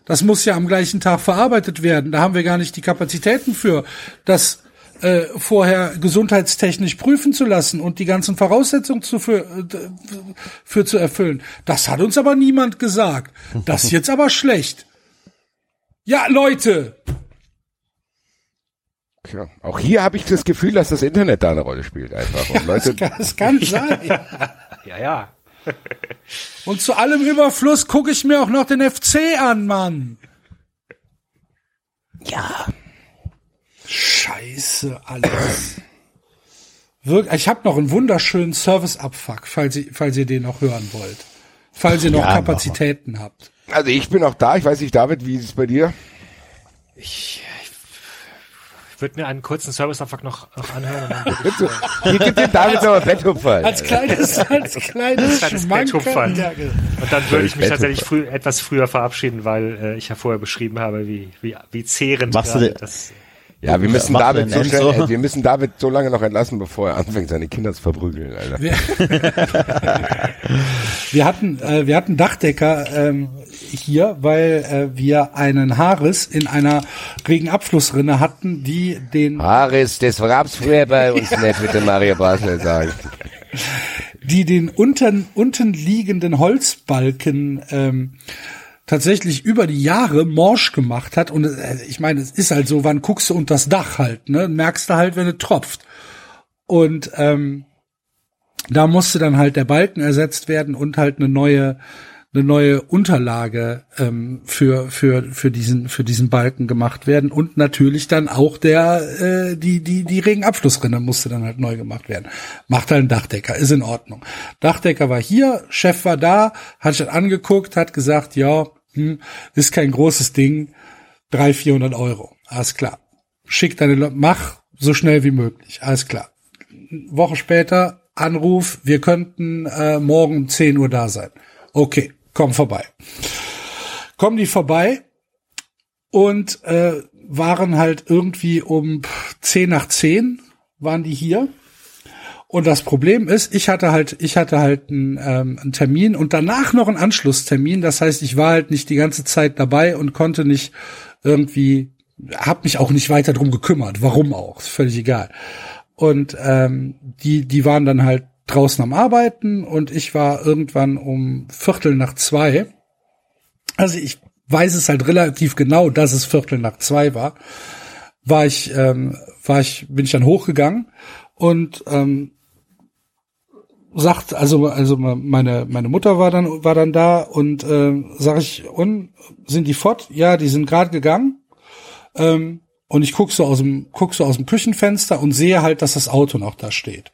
Das muss ja am gleichen Tag verarbeitet werden. Da haben wir gar nicht die Kapazitäten für, das äh, vorher gesundheitstechnisch prüfen zu lassen und die ganzen Voraussetzungen zu für, äh, für zu erfüllen. Das hat uns aber niemand gesagt. Das ist jetzt aber schlecht. Ja, Leute, Tja, auch hier habe ich das Gefühl, dass das Internet da eine Rolle spielt einfach. Und (laughs) Leute, das, kann, das kann sein. (laughs) ja, ja. (laughs) Und zu allem Überfluss gucke ich mir auch noch den FC an, Mann. Ja. Scheiße, alles. Wirk ich habe noch einen wunderschönen Service-Abfuck, falls ihr, falls ihr den noch hören wollt. Falls ihr noch Ja, Kapazitäten habt. also ich bin auch da. Ich weiß nicht, David, wie ist es bei dir? Ich, ich würde mir einen kurzen Service-Abfuck noch, noch anhören. Und dann würde ich, (laughs) Hier gibt den David noch ein Betthupfer. Als kleines, als (laughs) kleines Kleines. Betthupferl. Und dann würde ich mich tatsächlich früh, etwas früher verabschieden, weil äh, ich ja vorher beschrieben habe, wie, wie, wie zehrend Machst du das. Ja, wir müssen David so schnell, äh, wir müssen David so lange noch entlassen, bevor er anfängt, seine Kinder zu verprügeln, Alter. (laughs) Wir hatten, äh, wir hatten Dachdecker ähm, hier, weil äh, wir einen Haares in einer Regenabflussrinne hatten, die den, Haris, das gab's früher bei (laughs) uns nicht, mit dem Mario Basler sagen. die den unten, unten liegenden Holzbalken ähm, tatsächlich über die Jahre morsch gemacht hat. Und äh, ich meine, es ist halt so, wann guckst du unter das Dach halt, ne? Merkst du halt, wenn es tropft. Und ähm, da musste dann halt der Balken ersetzt werden und halt eine neue eine neue Unterlage ähm, für für für diesen für diesen Balken gemacht werden und natürlich dann auch der äh, die die die Regenabflussrinne musste dann halt neu gemacht werden. Macht halt ein Dachdecker, ist in Ordnung. Dachdecker war hier, Chef war da, hat sich angeguckt, hat gesagt, ja, hm, ist kein großes Ding, 300, 400 Euro, alles klar. Schick deine, Le mach so schnell wie möglich, alles klar. Woche später Anruf, wir könnten äh, morgen um 10 Uhr da sein. Okay, komm vorbei. Kommen die vorbei und äh, waren halt irgendwie um 10 nach 10 waren die hier. Und das Problem ist, ich hatte halt, ich hatte halt einen, ähm, einen Termin und danach noch einen Anschlusstermin. Das heißt, ich war halt nicht die ganze Zeit dabei und konnte nicht irgendwie, hab mich auch nicht weiter drum gekümmert. Warum auch? Ist völlig egal. Und ähm, die, die waren dann halt draußen am Arbeiten und ich war irgendwann um Viertel nach zwei. Also ich weiß es halt relativ genau, dass es Viertel nach zwei war. War ich, ähm, war ich, bin ich dann hochgegangen und ähm, sagt, also also meine meine Mutter war dann war dann da und äh, sag ich und sind die fort? Ja, die sind gerade gegangen. Ähm, und ich guck so aus dem guck so aus dem Küchenfenster und sehe halt, dass das Auto noch da steht.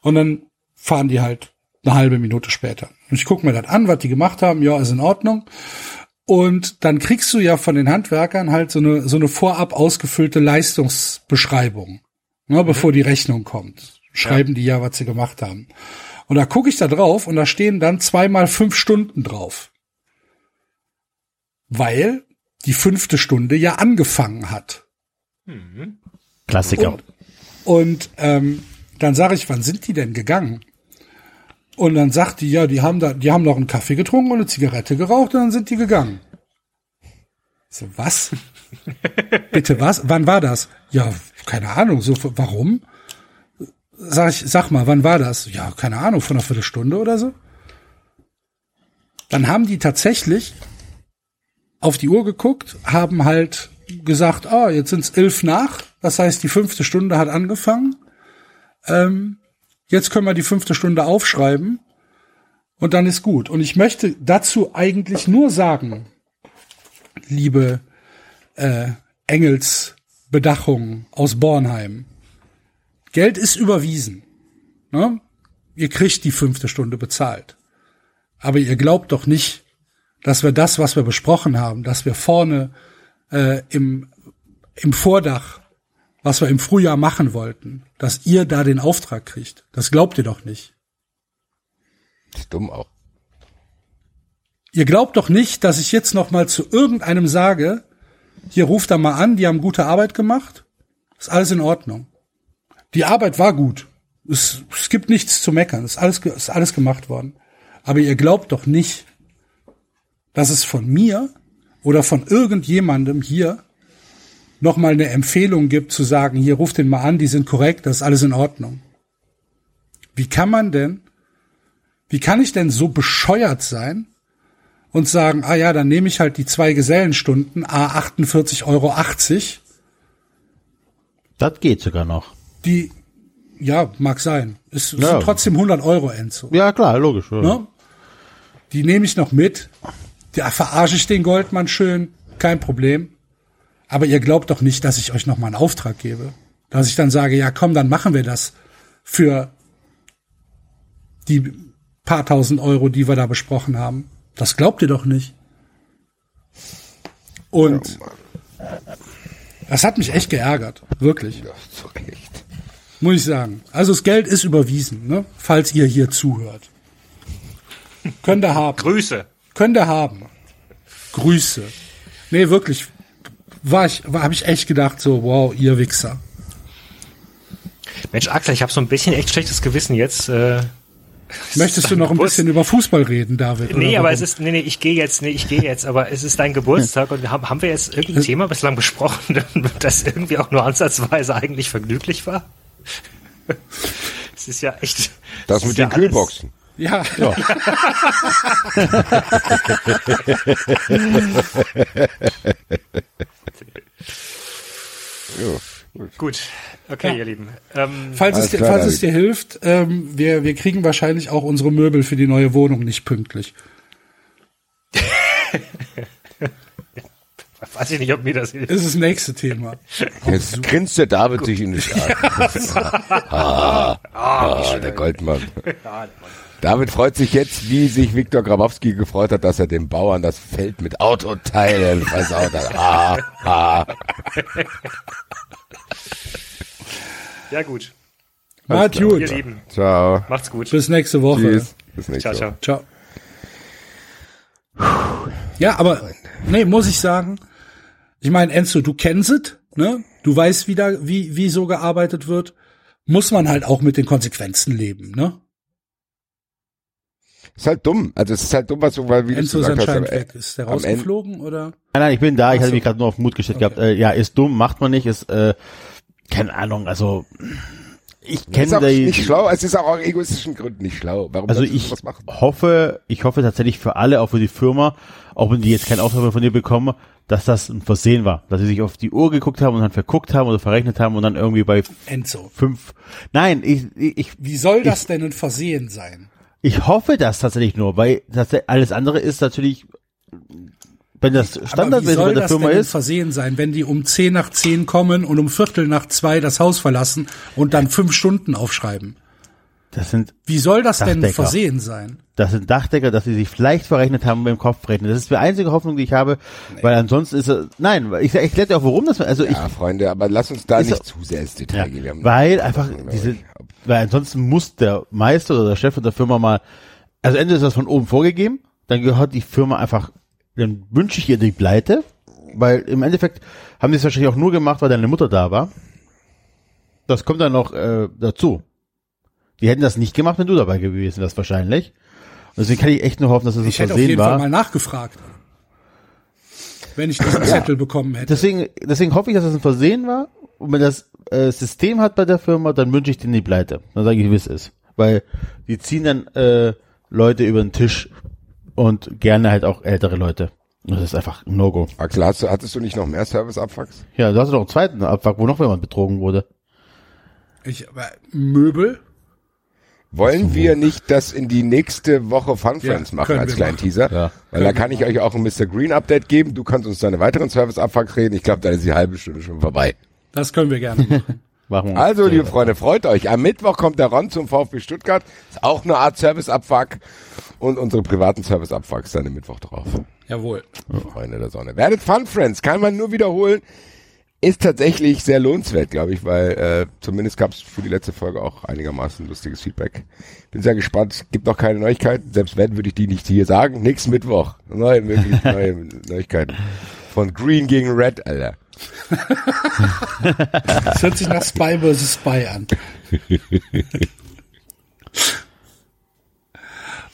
Und dann fahren die halt eine halbe Minute später. Und ich guck mir das an, was die gemacht haben. Ja, ist in Ordnung. Und dann kriegst du ja von den Handwerkern halt so eine so eine vorab ausgefüllte Leistungsbeschreibung, ne, bevor die Rechnung kommt. Schreiben die ja, was sie gemacht haben. Und da gucke ich da drauf und da stehen dann zweimal fünf Stunden drauf. Weil die fünfte Stunde ja angefangen hat. Klassiker. Und ähm, dann sage ich, wann sind die denn gegangen? Und dann sagt die, ja, die haben da, die haben noch einen Kaffee getrunken und eine Zigarette geraucht und dann sind die gegangen. So, was? (laughs) Bitte was? Wann war das? Ja, keine Ahnung. So, warum? sag ich, sag mal, wann war das? Ja, keine Ahnung, von einer Viertelstunde oder so. Dann haben die tatsächlich auf die Uhr geguckt, haben halt gesagt, ah, jetzt sind's elf nach, das heißt, die fünfte Stunde hat angefangen. Ähm, jetzt können wir die fünfte Stunde aufschreiben und dann ist gut. Und ich möchte dazu eigentlich nur sagen, liebe äh, Engelsbedachung aus Bornheim, Geld ist überwiesen. Ne? Ihr kriegt die fünfte Stunde bezahlt. Aber ihr glaubt doch nicht, dass wir das, was wir besprochen haben, dass wir vorne äh, im, im Vordach, was wir im Frühjahr machen wollten, dass ihr da den Auftrag kriegt. Das glaubt ihr doch nicht. Ist dumm auch. Ihr glaubt doch nicht, dass ich jetzt noch mal zu irgendeinem sage, hier ruft da mal an, die haben gute Arbeit gemacht. Ist alles in Ordnung. Die Arbeit war gut. Es, es gibt nichts zu meckern. Ist alles, ist alles gemacht worden. Aber ihr glaubt doch nicht, dass es von mir oder von irgendjemandem hier noch mal eine Empfehlung gibt zu sagen, hier ruft den mal an, die sind korrekt, das ist alles in Ordnung. Wie kann man denn, wie kann ich denn so bescheuert sein und sagen, ah ja, dann nehme ich halt die zwei Gesellenstunden, a 48,80 Euro, Das geht sogar noch. die, ja, mag sein. Es Ja. sind trotzdem 100 Euro, Enzo. Ja, klar, logisch. Ja. Ne? Die nehme ich noch mit. Da verarsche ich den Goldmann schön, kein Problem. Aber ihr glaubt doch nicht, dass ich euch noch mal einen Auftrag gebe. Dass ich dann sage, ja komm, dann machen wir das für die paar tausend Euro, die wir da besprochen haben. Das glaubt ihr doch nicht. Und das hat mich echt geärgert. Wirklich. Ja, zu Recht. Muss ich sagen. Also das Geld ist überwiesen, ne? falls ihr hier zuhört. Könnt ihr haben. Grüße. Könnt ihr haben. Grüße. Nee, wirklich. War ich, war, habe ich echt gedacht, so, wow, ihr Wichser. Mensch, Axel, ich habe so ein bisschen echt schlechtes Gewissen jetzt. Äh, (laughs) Möchtest du noch ein bisschen über Fußball reden, David? Nee, oder aber warum? es ist, nee, nee, ich gehe jetzt, nee, ich gehe jetzt, aber es ist dein Geburtstag und wir haben, haben wir jetzt irgendein Thema bislang besprochen, (laughs) das irgendwie auch nur ansatzweise eigentlich vergnüglich war? (laughs) Es ist ja echt. Das mit ist ja den alles- Kühlboxen. Ja, Gut, okay, ihr Lieben. Ähm, falls, es, klar, falls es dir hilft, ähm, wir, wir kriegen wahrscheinlich auch unsere Möbel für die neue Wohnung nicht pünktlich. (laughs) weiß ich nicht, ob mir das hilft. Das ist das nächste Thema. (laughs) Jetzt grinst der David sich in die Stadt. (laughs) ah, ah, der Goldmann. David freut sich jetzt, wie sich Viktor Grabowski gefreut hat, dass er dem Bauern das Feld mit Autoteilen versaut hat. Ah, ah. Ja, gut, Macht gut. ihr Lieben, Ciao. macht's gut. Bis nächste Woche. Tschüss. Bis nächste Ciao, Woche. ciao. Ciao. Ja, aber nee, muss ich sagen, ich meine, Enzo, du kennst es, ne? Du weißt wieder, wie, wie so gearbeitet wird. Muss man halt auch mit den Konsequenzen leben, ne? Ist halt dumm. Also es ist halt dumm, was du, weil wie du Enzo ist gesagt hast, anscheinend aber, weg. Ist der rausgeflogen oder? Nein, nein, ich bin da. Ich Ach hatte so. mich gerade nur auf Mut gestellt gehabt. Äh, ja, ist dumm, macht man nicht. Ist äh, keine Ahnung. Also ich ist kenne die. nicht schlau. Es ist auch aus egoistischen Gründen nicht schlau. Warum Also du ich hoffe, ich hoffe tatsächlich für alle, auch für die Firma, auch wenn die jetzt keinen Auftrag mehr von dir bekommen, dass das ein Versehen war, dass sie sich auf die Uhr geguckt haben und dann verguckt haben oder verrechnet haben und dann irgendwie bei Enzo. fünf. Nein, ich ich Wie soll das denn ein Versehen sein? Ich hoffe das tatsächlich nur, weil das alles andere ist natürlich, wenn das wie Standardmäßig bei der das Firma ist. Versehen sein, wenn die um 10 nach 10 kommen und um Viertel nach zwei das Haus verlassen und dann fünf Stunden aufschreiben? Das sind Wie soll das denn Dachdecker. Versehen sein? das sind Dachdecker, dass sie sich vielleicht verrechnet haben beim Kopfrechnen. Das ist die einzige Hoffnung, die ich habe, weil ansonsten ist es, nein, ich, ich erkläre dir auch, warum das, also ich, Ja, Freunde, aber lass uns da nicht zu sehr ins Detail ja, gehen. Weil einfach diese, weil ansonsten muss der Meister oder der Chef der Firma mal, also entweder ist das von oben vorgegeben, dann gehört die Firma einfach, dann wünsche ich ihr die Pleite, weil im Endeffekt haben die es wahrscheinlich auch nur gemacht, weil deine Mutter da war. Das kommt dann noch äh, dazu. Die hätten das nicht gemacht, wenn du dabei gewesen wärst, wahrscheinlich. Und deswegen kann ich echt nur hoffen, dass es das Ich hätte auf Versehen jeden Fall war. mal nachgefragt. Wenn ich diesen Zettel bekommen hätte. Deswegen, deswegen hoffe ich, dass das ein Versehen war. Und wenn das äh, System hat bei der Firma, dann wünsche ich denen die Pleite. Dann sage ich, wie es ist. Weil die ziehen dann äh, Leute über den Tisch und gerne halt auch ältere Leute. Das ist einfach ein No-Go. Axel, hast du, hattest du nicht noch mehr Service-Abfucks? Ja, du hast noch einen zweiten Abfuck, wo noch jemand betrogen wurde. Ich, aber Möbel? Wollen wir nicht das in die nächste Woche Fun Ja, Friends machen können als kleinen machen. Teaser? Ja. Weil da kann ich euch auch ein Mr. Green Update geben. Du kannst uns deine weiteren Service-Abfucks reden. Ich glaube, dann ist die halbe Stunde schon vorbei. Das können wir gerne machen. (laughs) Machen wir. Also, liebe Freunde, freut euch. Am Mittwoch kommt der Ron zum VfB Stuttgart. Ist auch eine Art Service-Abfuck. Und unsere privaten Service-Abfucks dann am Mittwoch drauf. Jawohl. Freunde der Sonne. Werdet Fun Friends, kann man nur wiederholen. Ist tatsächlich sehr lohnenswert, glaube ich, weil äh, zumindest gab es für die letzte Folge auch einigermaßen lustiges Feedback. Bin sehr gespannt. Gibt noch keine Neuigkeiten. Selbst wenn, würde ich die nicht hier sagen. Nächsten Mittwoch. Neue, neue (laughs) Neuigkeiten. Von Green gegen Red, Alter. Das hört sich nach Spy vs. Spy an. (laughs)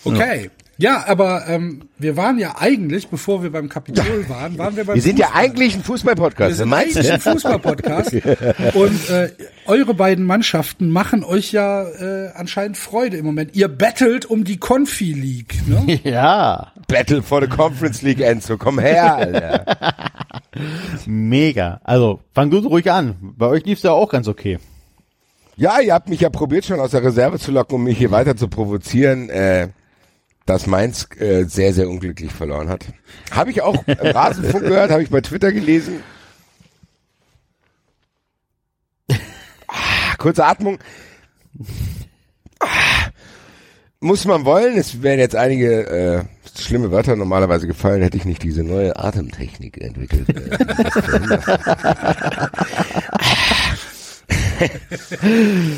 Okay. Ja, aber ähm, wir waren ja eigentlich, bevor wir beim Kapitol waren, waren wir beim Wir sind ja Fußball. eigentlich ein Fußball-Podcast. Wir sind eigentlich ein Fußball-Podcast. (laughs) Und äh, eure beiden Mannschaften machen euch ja äh, anscheinend Freude im Moment. Ihr battelt um die Confi League. Ne? (laughs) Ja, Battle for the Conference League, Enzo. Komm her, Alter. (laughs) mega. Also, fang du ruhig an. Bei euch lief's ja auch ganz okay. Ja, ihr habt mich ja probiert schon aus der Reserve zu locken, um mich hier weiter zu provozieren, äh, dass Mainz äh, sehr, sehr unglücklich verloren hat. Habe ich auch im (laughs) Rasenfunk gehört, habe ich bei Twitter gelesen. Ah, kurze Atmung. Ah, muss man wollen, es wären jetzt einige äh, schlimme Wörter normalerweise gefallen, hätte ich nicht diese neue Atemtechnik entwickelt. Äh. (laughs)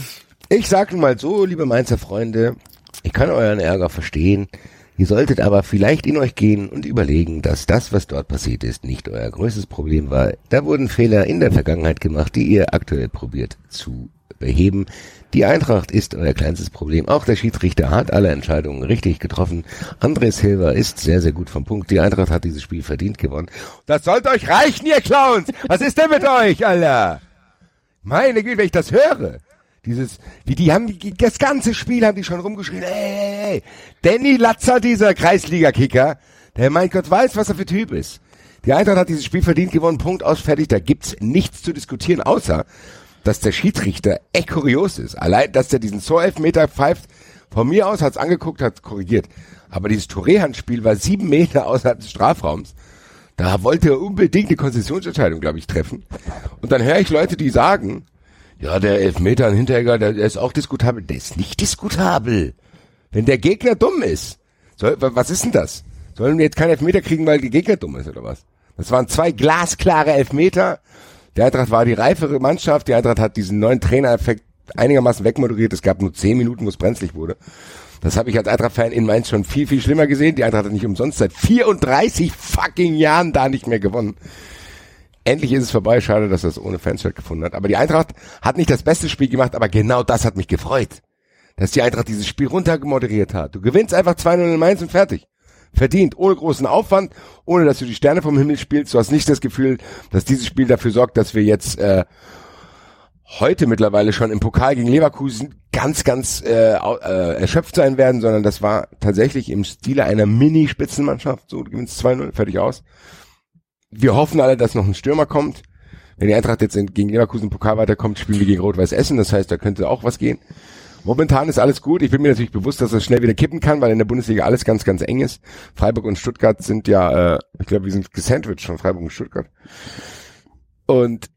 Ich sag nun mal so, liebe Mainzer Freunde, ich kann euren Ärger verstehen. Ihr solltet aber vielleicht in euch gehen und überlegen, dass das, was dort passiert ist, nicht euer größtes Problem war. Da wurden Fehler in der Vergangenheit gemacht, die ihr aktuell probiert zu beheben. Die Eintracht ist euer kleinstes Problem. Auch der Schiedsrichter hat alle Entscheidungen richtig getroffen. André Silva ist sehr, sehr gut vom Punkt. Die Eintracht hat dieses Spiel verdient gewonnen. Das sollte euch reichen, ihr Clowns! Was ist denn mit euch, Alter? Meine Güte, wenn ich das höre. Dieses, wie die haben, die- das ganze Spiel haben die schon rumgeschrien, ey, ey, ey. Danny Latzer, dieser Kreisliga-Kicker, der mein Gott weiß, was er für Typ ist. Die Eintracht hat dieses Spiel verdient gewonnen, Punkt aus, fertig, da gibt's nichts zu diskutieren, außer, dass der Schiedsrichter echt kurios ist. Allein, dass der diesen Zoll-Elfmeter pfeift, von mir aus hat's angeguckt, hat korrigiert. Aber dieses Touré-Handspiel war sieben Meter (laughs) außerhalb des Strafraums. Da wollte er unbedingt eine Konzessionsentscheidung, glaube ich, treffen. Und dann höre ich Leute, die sagen, ja, der Elfmeter an Hinteregger, der, ist auch diskutabel. Der ist nicht diskutabel. Wenn der Gegner dumm ist. Soll, wa- was ist denn das? Sollen wir jetzt keinen Elfmeter kriegen, weil der Gegner dumm ist, oder was? Das waren zwei glasklare Elfmeter. Der Eintracht war die reifere Mannschaft. Die Eintracht hat diesen neuen Trainereffekt einigermaßen wegmoderiert. Es gab nur zehn Minuten, wo es brenzlig wurde. Das habe ich als Eintracht-Fan in Mainz schon viel, viel schlimmer gesehen. Die Eintracht hat nicht umsonst seit 34 fucking Jahren da nicht mehr gewonnen. Endlich ist es vorbei. Schade, dass das ohne Fans stattgefunden hat. Aber die Eintracht hat nicht das beste Spiel gemacht, aber genau das hat mich gefreut. Dass die Eintracht dieses Spiel runtergemoderiert hat. Du gewinnst einfach 2-0 in Mainz und fertig. Verdient, ohne großen Aufwand, ohne dass du die Sterne vom Himmel spielst. Du hast nicht das Gefühl, dass dieses Spiel dafür sorgt, dass wir jetzt äh, heute mittlerweile schon im Pokal gegen Leverkusen ganz, ganz äh, äh, erschöpft sein werden, sondern das war tatsächlich im Stile einer Mini-Spitzenmannschaft. So, du gewinnst 2-0, fertig aus. Wir hoffen alle, dass noch ein Stürmer kommt. Wenn die Eintracht jetzt gegen Leverkusen Pokal weiterkommt, spielen wir gegen Rot-Weiß Essen. Das heißt, da könnte auch was gehen. Momentan ist alles gut. Ich bin mir natürlich bewusst, dass das schnell wieder kippen kann, weil in der Bundesliga alles ganz, ganz eng ist. Freiburg und Stuttgart sind ja, äh, ich glaube, wir sind gesandwiched von Freiburg und Stuttgart. Und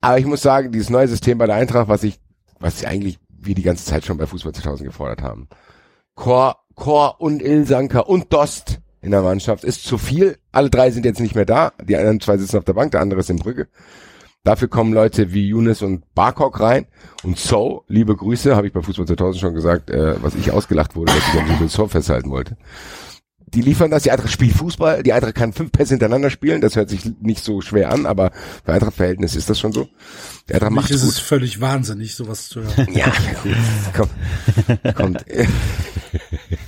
aber ich muss sagen, dieses neue System bei der Eintracht, was ich, was sie eigentlich wie die ganze Zeit schon bei Fußball 2000 gefordert haben. Chor, Chor und Ilsanker und Dost in der Mannschaft ist zu viel. Alle drei sind jetzt nicht mehr da. Die anderen zwei sitzen auf der Bank, der andere ist in Brügge. Dafür kommen Leute wie Younes und Barkok rein. Und So, liebe Grüße, habe ich bei Fußball 2000 schon gesagt, äh, was ich ausgelacht wurde, dass ich am Liebe So festhalten wollte. Die liefern das, die Eintracht spielt Fußball, die Eintracht kann fünf Pässe hintereinander spielen, das hört sich nicht so schwer an, aber für Eintracht-Verhältnis ist das schon so. Die Eintracht Mich macht ist gut. es völlig wahnsinnig, sowas zu hören. Ja, (laughs) gut. Kommt. kommt. (laughs)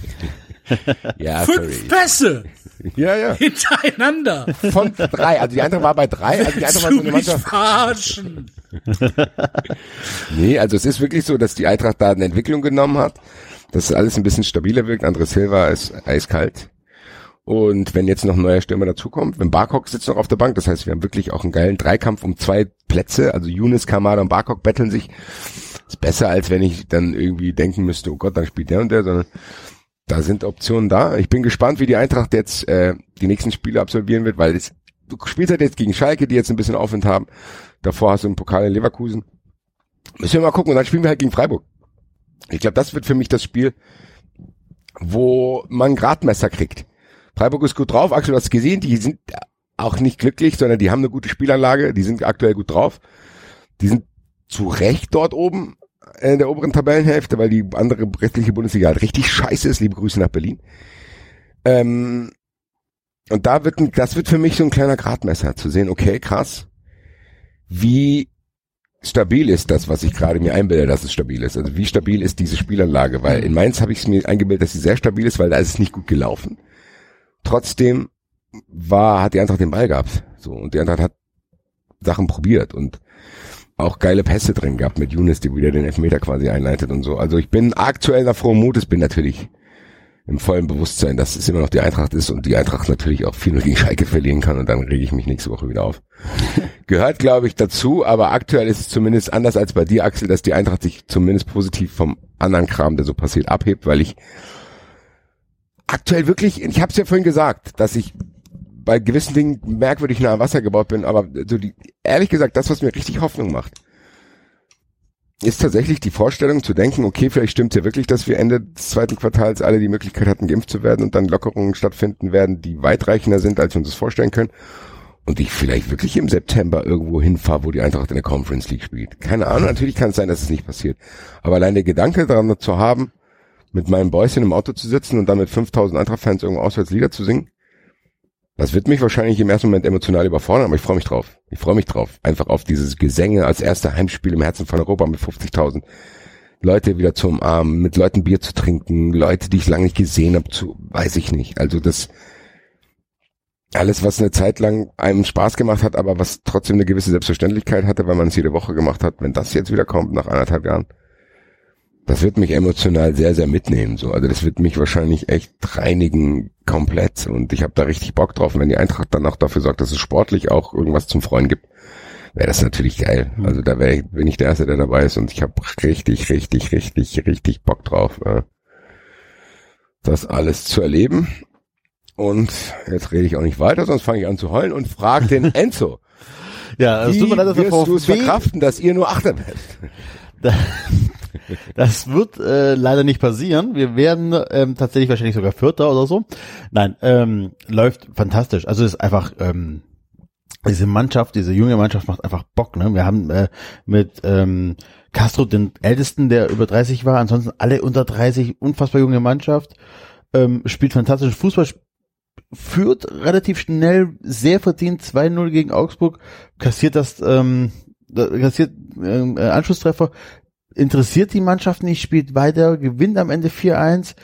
(laughs) ja, Fünf. Pässe (laughs) Ja, ja. hintereinander. Von drei. Also die Eintracht war bei drei. Also die Eintracht war so eine mich Mannschaft. verarschen? (laughs) nee, also es ist wirklich so, dass die Eintracht da eine Entwicklung genommen hat, dass alles ein bisschen stabiler wirkt. André Silva ist eiskalt. Und wenn jetzt noch ein neuer Stürmer dazukommt, wenn Barkok sitzt noch auf der Bank, das heißt, wir haben wirklich auch einen geilen Dreikampf um zwei Plätze, also Younes, Kamada und Barkok betteln sich. Ist besser, als wenn ich dann irgendwie denken müsste, oh Gott, dann spielt der und der, sondern da sind Optionen da. Ich bin gespannt, wie die Eintracht jetzt äh, die nächsten Spiele absolvieren wird, weil es, du spielst halt jetzt gegen Schalke, die jetzt ein bisschen Aufwind haben. Davor hast du einen Pokal in Leverkusen. Müssen wir mal gucken und dann spielen wir halt gegen Freiburg. Ich glaube, das wird für mich das Spiel, wo man Gradmesser kriegt. Freiburg ist gut drauf. Axel, du hast gesehen, die sind auch nicht glücklich, sondern die haben eine gute Spielanlage. Die sind aktuell gut drauf. Die sind zu Recht dort oben in der oberen Tabellenhälfte, weil die andere restliche Bundesliga halt richtig scheiße ist. Liebe Grüße nach Berlin. Ähm, und da wird, das wird für mich so ein kleiner Gradmesser zu sehen, okay, krass, wie stabil ist das, was ich gerade mir einbilde, dass es stabil ist. Also wie stabil ist diese Spielanlage? Weil in Mainz habe ich es mir eingebildet, dass sie sehr stabil ist, weil da ist es nicht gut gelaufen. Trotzdem war, hat die Eintracht den Ball gehabt. So, und die Eintracht hat Sachen probiert und auch geile Pässe drin gehabt mit Younes, die wieder den Elfmeter quasi einleitet und so. Also ich bin aktuell nach frohem Mutes, bin natürlich im vollen Bewusstsein, dass es immer noch die Eintracht ist und die Eintracht natürlich auch viel nur gegen Schalke verlieren kann und dann rege ich mich nächste Woche wieder auf. (laughs) Gehört, glaube ich, dazu, aber aktuell ist es zumindest anders als bei dir, Axel, dass die Eintracht sich zumindest positiv vom anderen Kram, der so passiert, abhebt, weil ich aktuell wirklich, ich habe es ja vorhin gesagt, dass ich bei gewissen Dingen merkwürdig nah am Wasser gebaut bin, aber so die, ehrlich gesagt, das, was mir richtig Hoffnung macht, ist tatsächlich die Vorstellung zu denken, okay, vielleicht stimmt ja wirklich, dass wir Ende des zweiten Quartals alle die Möglichkeit hatten, geimpft zu werden und dann Lockerungen stattfinden werden, die weitreichender sind, als wir uns das vorstellen können. Und ich vielleicht wirklich im September irgendwo hinfahre, wo die Eintracht in der Conference League spielt. Keine Ahnung, natürlich kann es sein, dass es nicht passiert. Aber allein der Gedanke daran zu haben, mit meinem Bäuschen im Auto zu sitzen und dann mit 5000 Eintracht-Fans irgendwo auswärts Lieder zu singen, das wird mich wahrscheinlich im ersten Moment emotional überfordern, aber ich freue mich drauf. Ich freue mich drauf. Einfach auf dieses Gesänge als erster Heimspiel im Herzen von Europa mit 50.000 Leute wieder zu umarmen, mit Leuten Bier zu trinken, Leute, die ich lange nicht gesehen habe, zu, weiß ich nicht. Also das, alles, was eine Zeit lang einem Spaß gemacht hat, aber was trotzdem eine gewisse Selbstverständlichkeit hatte, weil man es jede Woche gemacht hat, wenn das jetzt wieder kommt nach anderthalb Jahren, das wird mich emotional sehr, sehr mitnehmen. So, also das wird mich wahrscheinlich echt reinigen komplett. Und ich habe da richtig Bock drauf. Und wenn die Eintracht dann auch dafür sorgt, dass es sportlich auch irgendwas zum Freuen gibt, wäre das natürlich geil. Mhm. Also da wäre ich, bin ich der Erste, der dabei ist. Und ich habe richtig, richtig, richtig, richtig Bock drauf, äh, das alles zu erleben. Und jetzt rede ich auch nicht weiter, sonst fange ich an zu heulen und frage den (laughs) Enzo. Ja, es Wie tut mir leid, dass der wirst du es verkraften, dass ihr nur Achter werdet? (laughs) Das wird äh, leider nicht passieren. Wir werden ähm, tatsächlich wahrscheinlich sogar Vierter oder so. Nein, ähm, läuft fantastisch. Also ist einfach ähm, diese Mannschaft, diese junge Mannschaft macht einfach Bock. Ne? Wir haben äh, mit ähm, Castro den Ältesten, der über 30 war, ansonsten alle unter 30, unfassbar junge Mannschaft, ähm, spielt fantastischen Fußball, führt relativ schnell, sehr verdient 2-0 gegen Augsburg, kassiert das, ähm, kassiert ähm, äh, Anschlusstreffer, interessiert die Mannschaft nicht, spielt weiter, gewinnt am Ende 4-1.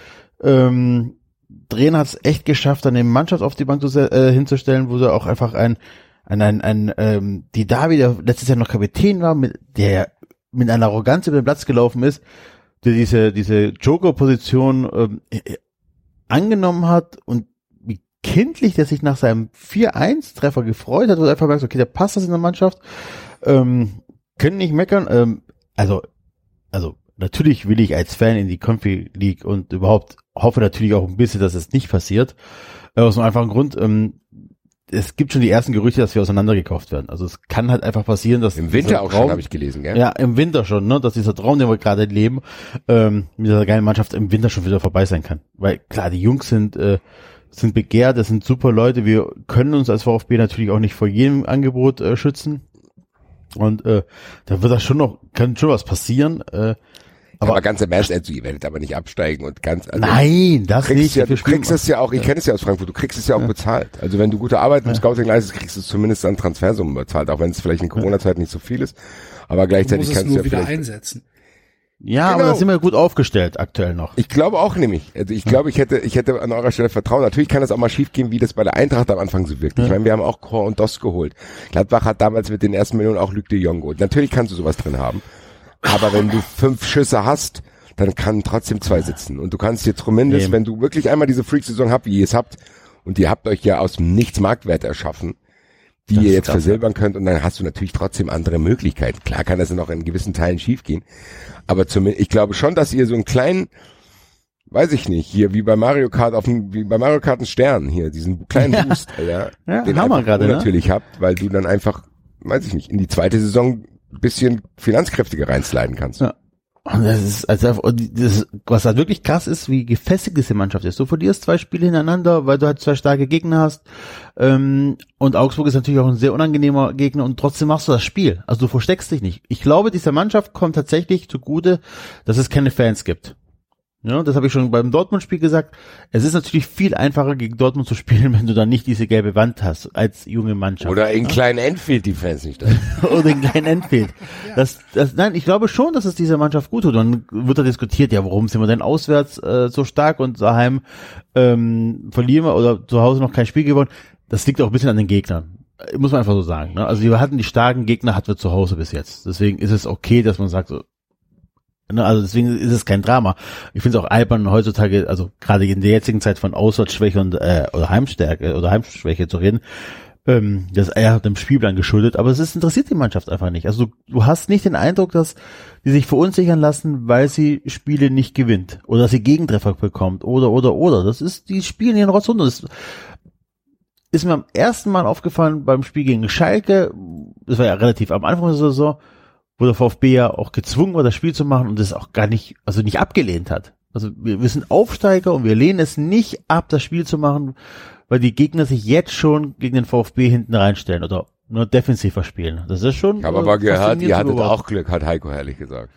Ähm, Trainer hat es echt geschafft, eine Mannschaft auf die Bank zu, äh, hinzustellen, wo sie auch einfach ein, ein, ein, ein ähm, die Davi, der letztes Jahr noch Kapitän war, mit der mit einer Arroganz über den Platz gelaufen ist, der diese, diese Joker-Position ähm, äh, angenommen hat und wie kindlich der sich nach seinem 4-1-Treffer gefreut hat und einfach merkt, okay, der passt das in der Mannschaft, ähm, können nicht meckern, ähm, also also natürlich will ich als Fan in die Confi League und überhaupt hoffe natürlich auch ein bisschen, dass es nicht passiert. Äh, Aus einem einfachen Grund, ähm, es gibt schon die ersten Gerüchte, dass wir auseinandergekauft werden. Also es kann halt einfach passieren, dass Im Winter auch schon, Traum- habe ich gelesen, gell? Ja, im Winter schon, ne, dass dieser Traum, den wir gerade leben, ähm, mit dieser geilen Mannschaft im Winter schon wieder vorbei sein kann. Weil klar, die Jungs sind äh, sind begehrt, das sind super Leute. Wir können uns als VfB natürlich auch nicht vor jedem Angebot äh, schützen. Und äh, da wird das schon noch, kann schon was passieren. Äh, Aber, aber ganz im Ernst, Enzo, ihr werdet aber nicht absteigen und ganz, also nein, das du kriegst nicht. ja, du kriegst es ja auch, ich kenne es ja aus Frankfurt, du kriegst es ja auch bezahlt. Also wenn du gute Arbeit im Scouting leistest, kriegst du es zumindest an Transfersummen bezahlt, auch wenn es vielleicht in Corona-Zeit nicht so viel ist. Aber Du gleichzeitig musst es kannst du nur ja wieder vielleicht, einsetzen. Ja, aber Genau. da sind wir gut aufgestellt aktuell noch. Ich glaube auch nämlich. Also ich glaube, ich hätte, ich hätte an eurer Stelle Vertrauen. Natürlich kann das auch mal schiefgehen, wie das bei der Eintracht am Anfang so wirkt. Ich meine, wir haben auch Chor und Dost geholt. Gladbach hat damals mit den ersten Millionen auch Luc de Jong geholt. Natürlich kannst du sowas drin haben. Aber wenn du fünf Schüsse hast, dann kann trotzdem zwei sitzen. Und du kannst dir zumindest, Eben. wenn du wirklich einmal diese Freak-Saison habt, wie ihr es habt, und ihr habt euch ja aus dem Nichts Marktwert erschaffen, die Das ihr jetzt versilbern könnt und dann hast du natürlich trotzdem andere Möglichkeiten. Klar kann das noch in gewissen Teilen schiefgehen, aber zumindest, ich glaube schon, dass ihr so einen kleinen, weiß ich nicht, hier wie bei Mario Kart auf dem, wie bei Mario Kart einen Stern hier, diesen kleinen (laughs) Boost, ja, Ja, den haben wir gerade, ne? natürlich habt, weil du dann einfach, weiß ich nicht, in die zweite Saison ein bisschen finanzkräftiger reinsliden kannst. Ja. Und das ist, also, das, was halt wirklich krass ist, wie gefestigt diese Mannschaft ist. Du verlierst zwei Spiele hintereinander, weil du halt zwei starke Gegner hast. Ähm, und Augsburg ist natürlich auch ein sehr unangenehmer Gegner und trotzdem machst du das Spiel. Also du versteckst dich nicht. Ich glaube, dieser Mannschaft kommt tatsächlich zugute, dass es keine Fans gibt. Ja, das habe ich schon beim Dortmund-Spiel gesagt. Es ist natürlich viel einfacher, gegen Dortmund zu spielen, (laughs) wenn du dann nicht diese gelbe Wand hast, als junge Mannschaft. Oder in kleinen Enfield die Fans nicht da. (laughs) oder in kleinen Endfield. (laughs) Das, das, nein, ich glaube schon, dass es dieser Mannschaft gut tut. Und dann wird da diskutiert, ja, warum sind wir denn auswärts äh, so stark und daheim ähm, verlieren wir oder zu Hause noch kein Spiel gewonnen. Das liegt auch ein bisschen an den Gegnern. Äh, Muss man einfach so sagen. Ne? Also wir hatten die starken Gegner, hatten wir zu Hause bis jetzt. Deswegen ist es okay, dass man sagt, so, Ne, also deswegen ist es kein Drama. Ich finde es auch albern heutzutage, also gerade in der jetzigen Zeit von Auswärtsschwäche und äh, oder Heimstärke oder Heimschwäche zu reden. Ähm, das ist eher dem Spielplan geschuldet, aber es ist, interessiert die Mannschaft einfach nicht. Also du, du hast nicht den Eindruck, dass die sich verunsichern lassen, weil sie Spiele nicht gewinnt oder dass sie Gegentreffer bekommt oder oder oder. Das ist, die spielen ihren Rotz runter. Das ist mir am ersten Mal aufgefallen beim Spiel gegen Schalke. Das war ja relativ am Anfang der Saison wo der VfB ja auch gezwungen war, das Spiel zu machen und es auch gar nicht, also nicht abgelehnt hat. Also wir, wir sind Aufsteiger und wir lehnen es nicht ab, das Spiel zu machen, weil die Gegner sich jetzt schon gegen den VfB hinten reinstellen oder nur defensiver spielen. Das ist schon. Ich habe äh, aber gehört, faszinierend ihr hattet auch Glück, hat Heiko herrlich gesagt.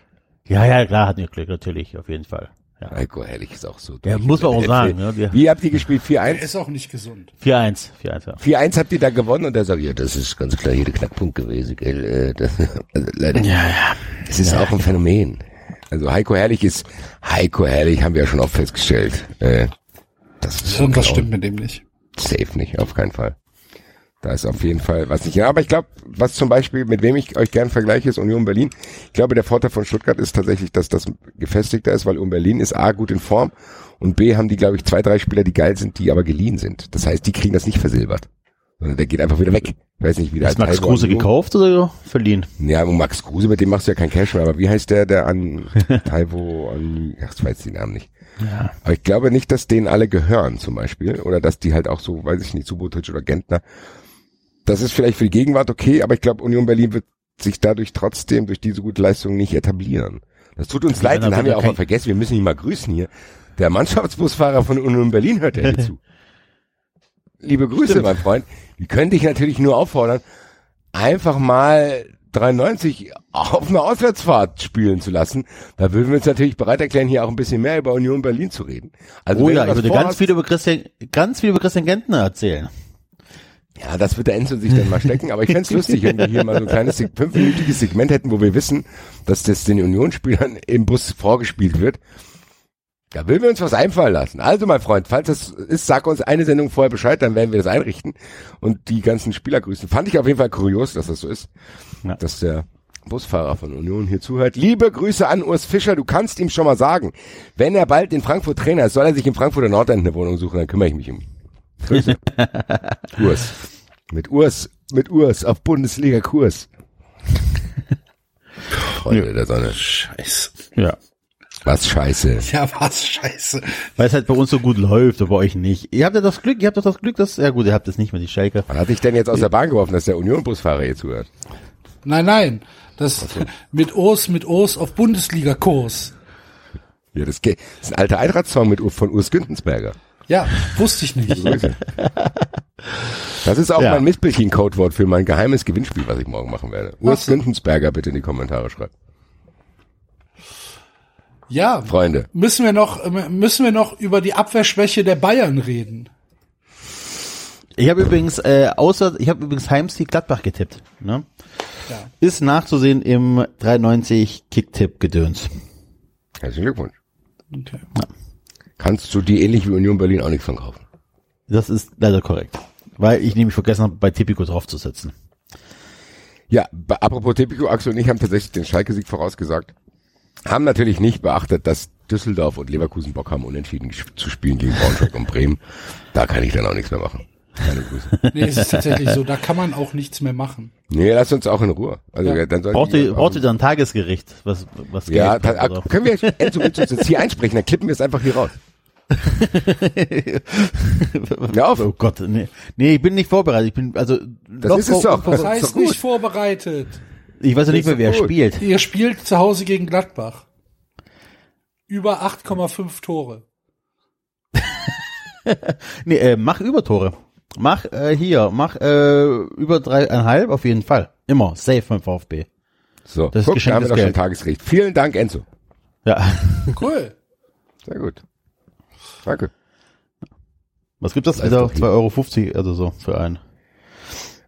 Ja, ja, klar hatten wir Glück, natürlich, auf jeden Fall. Ja. Heiko herrlich ist auch so. Ja, muss man auch (laughs) sagen. Ja, wir- Wie habt ihr gespielt? Er 4-1? ist auch nicht gesund. 4-1, 4-1, ja. 4-1 habt ihr da gewonnen und er sagt, ja, Das ist ganz klar hier der Knackpunkt gewesen, gell? Äh, Das, (laughs) also leider. Ja, ja. Es ist auch ein Phänomen. Also Heiko Herrlich ist, Heiko Herrlich haben wir ja schon oft festgestellt. Äh, das ist Irgendwas genau stimmt mit dem nicht. safe nicht, auf keinen Fall. Da ist auf jeden Fall was nicht. Ja, aber ich glaube, was zum Beispiel, mit wem ich euch gern vergleiche, ist Union Berlin. Ich glaube, der Vorteil von Stuttgart ist tatsächlich, dass das gefestigter ist, weil Union Berlin ist A, gut in Form und B, haben die, glaube ich, zwei, drei Spieler, die geil sind, die aber geliehen sind. Das heißt, die kriegen das nicht versilbert. Sondern der geht einfach wieder weg. Ich weiß nicht, wie der Ist Max Kruse gekauft oder verliehen? ja, und Max Kruse, mit dem machst du ja kein Cash mehr, aber wie heißt der, der an (laughs) Taiwo, an, ach, ich weiß den Namen nicht. Ja. Aber ich glaube nicht, dass denen alle gehören, zum Beispiel, oder dass die halt auch so, weiß ich nicht, Subotic oder Gentner. Das ist vielleicht für die Gegenwart okay, aber ich glaube, Union Berlin wird sich dadurch trotzdem durch diese gute Leistung nicht etablieren. Das tut uns leid, den haben wir auch mal vergessen, wir müssen ihn mal grüßen hier. Der Mannschaftsbusfahrer von Union Berlin hört ja hier zu. (laughs) Liebe Grüße, Stimmt. mein Freund. Die könnte ich natürlich nur auffordern, einfach mal 93 auf einer Auswärtsfahrt spielen zu lassen. Da würden wir uns natürlich bereit erklären, hier auch ein bisschen mehr über Union Berlin zu reden. Also Oh du ich würde ganz viel über Christian, ganz viel über Christian Gentner erzählen. Ja, das wird der Enzo sich dann mal stecken, aber ich fänd's lustig, wenn wir hier mal so ein kleines fünfminütiges Segment hätten, wo wir wissen, dass das den Unionsspielern im Bus vorgespielt wird. Da will wir uns was einfallen lassen. Also, mein Freund, falls das ist, sag uns eine Sendung vorher Bescheid, dann werden wir das einrichten und die ganzen Spieler grüßen. Fand ich auf jeden Fall kurios, dass das so ist, Ja. dass der Busfahrer von Union hier zuhört. Liebe Grüße an Urs Fischer, du kannst ihm schon mal sagen, wenn er bald in Frankfurt Trainer ist, soll er sich in Frankfurter Nordend eine Wohnung suchen, dann kümmere ich mich um ihn. Grüße. (laughs) Urs. Mit Urs, mit Urs auf Bundesliga-Kurs. Freunde der Sonne. Scheiße. Ja. Was scheiße. Ja, was scheiße. Weil es halt bei uns so gut läuft, aber bei euch nicht. Ihr habt ja das Glück, ihr habt doch das Glück, dass, ja gut, ihr habt es nicht mehr, die Schalke. Was hat dich denn jetzt aus der Bahn geworfen, dass der Union-Busfahrer hier zuhört? Nein, nein. Das mit Os, mit Os auf Bundesliga-Kurs. Ja, das, geht- das ist ein alter Eintracht-Song mit, Ur- von Urs Güntensberger. Ja, wusste ich nicht. Das ist auch Ja. mein Mistbildchen-Codewort für mein geheimes Gewinnspiel, was ich morgen machen werde. Urs. Güntensberger bitte in die Kommentare schreiben. Ja, Freunde. müssen wir noch, äh, müssen wir noch über die Abwehrschwäche der Bayern reden. Ich habe übrigens, äh, außer, ich habe übrigens Heimsieg Gladbach getippt. Ne? Ja. Ist nachzusehen im 93 Kicktipp-Gedöns. Herzlichen Glückwunsch. Okay. Kannst du die ähnlich wie Union Berlin auch nichts von kaufen? Das ist leider korrekt. Weil ich nämlich vergessen habe, bei Tipico draufzusetzen. Ja, apropos Tipico, Axel und ich haben tatsächlich den Schalke-Sieg vorausgesagt. Haben natürlich nicht beachtet, dass Düsseldorf und Leverkusen Bock haben, unentschieden zu spielen gegen Braunschweig und Bremen. Da kann ich dann auch nichts mehr machen. Keine Grüße. (laughs) Nee, es ist tatsächlich so, da kann man auch nichts mehr machen. Nee, lass uns auch in Ruhe. Also Ja. dann Braucht ihr, braucht ihr da ein Tagesgericht? Was, was Ja, ta- oder? können wir Enzo, willst du uns jetzt hier einsprechen, dann klippen wir es einfach hier raus. (laughs) Hör auf. Oh Gott, nee. Nee, ich bin nicht vorbereitet. Ich bin, also, Das ist es doch. Das heißt nicht vorbereitet. Ich weiß ja nicht mehr, wer gut. spielt. Ihr spielt zu Hause gegen Gladbach. Über 8,5 Tore. (laughs) Nee, äh, mach Übertore. Mach äh, hier, mach äh, über dreieinhalb auf jeden Fall. Immer, safe beim VfB. So, Das ist guck, da haben wir doch schon Geld. Tagesgericht. Vielen Dank, Enzo. Ja. (laughs) Cool. Sehr gut. Danke. Was gibt das? Lieb. 2,50 Euro, also so für einen.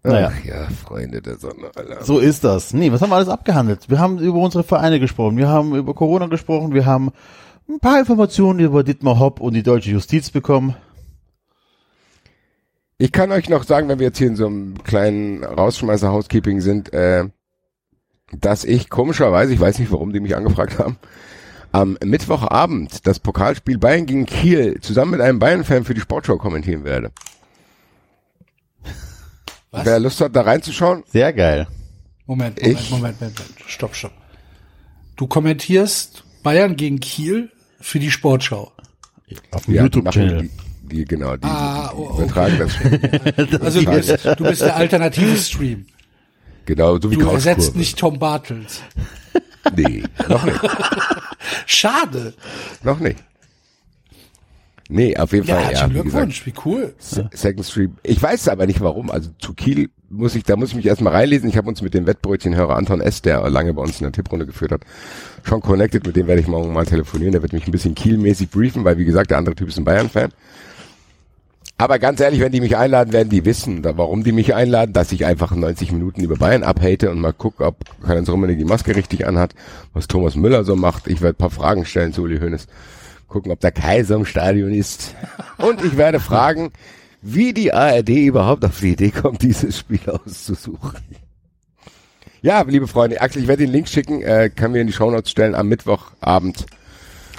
Naja. Ach ja, Freunde der Sonne. Alter. So ist das. Nee, was haben wir alles abgehandelt? Wir haben über unsere Vereine gesprochen, wir haben über Corona gesprochen, wir haben ein paar Informationen über Dietmar Hopp und die deutsche Justiz bekommen. Ich kann euch noch sagen, wenn wir jetzt hier in so einem kleinen Rausschmeißer Housekeeping sind, äh, dass ich komischerweise, ich weiß nicht, warum die mich angefragt haben, am Mittwochabend das Pokalspiel Bayern gegen Kiel zusammen mit einem Bayern-Fan für die Sportschau kommentieren werde. Was? Wer Lust hat, da reinzuschauen, Sehr geil. Moment, Moment, Ich- Moment, Moment, Moment. Stopp, stopp. Du kommentierst Bayern gegen Kiel für die Sportschau. Auf dem ja, YouTube-Channel. Die, die, genau, die, Ah, die, oh, die übertragen (laughs) das. Also du bist, du bist der alternative Stream. Genau, so wie Du ersetzt Couchkurve. nicht Tom Bartels. Nee, noch nicht. (laughs) Schade. Noch nicht. Nee, auf jeden Ja, Fall, ja. herzlichen wie gesagt. Glückwunsch, wie cool. Se- Second Stream. Ich weiß aber nicht warum. Also zu Kiel muss ich, da muss ich mich erstmal reinlesen. Ich habe uns mit dem Wettbrötchenhörer Anton S., der lange bei uns in der Tipprunde geführt hat, schon connected. Mit dem werde ich morgen mal telefonieren. Der wird mich ein bisschen Kiel-mäßig briefen, weil wie gesagt, der andere Typ ist ein Bayern-Fan. Aber ganz ehrlich, wenn die mich einladen, werden die wissen, warum die mich einladen, dass ich einfach 90 Minuten über Bayern abhate und mal gucke, ob Karl-Heinz Rummenigge die Maske richtig anhat, was Thomas Müller so macht. Ich werde ein paar Fragen stellen zu Uli Hoeneß, gucken, ob der Kaiser im Stadion ist. Und ich werde fragen, wie die ARD überhaupt auf die Idee kommt, dieses Spiel auszusuchen. Ja, liebe Freunde, Axel, ich werde den Link schicken, äh, kann mir in die Shownotes stellen am Mittwochabend,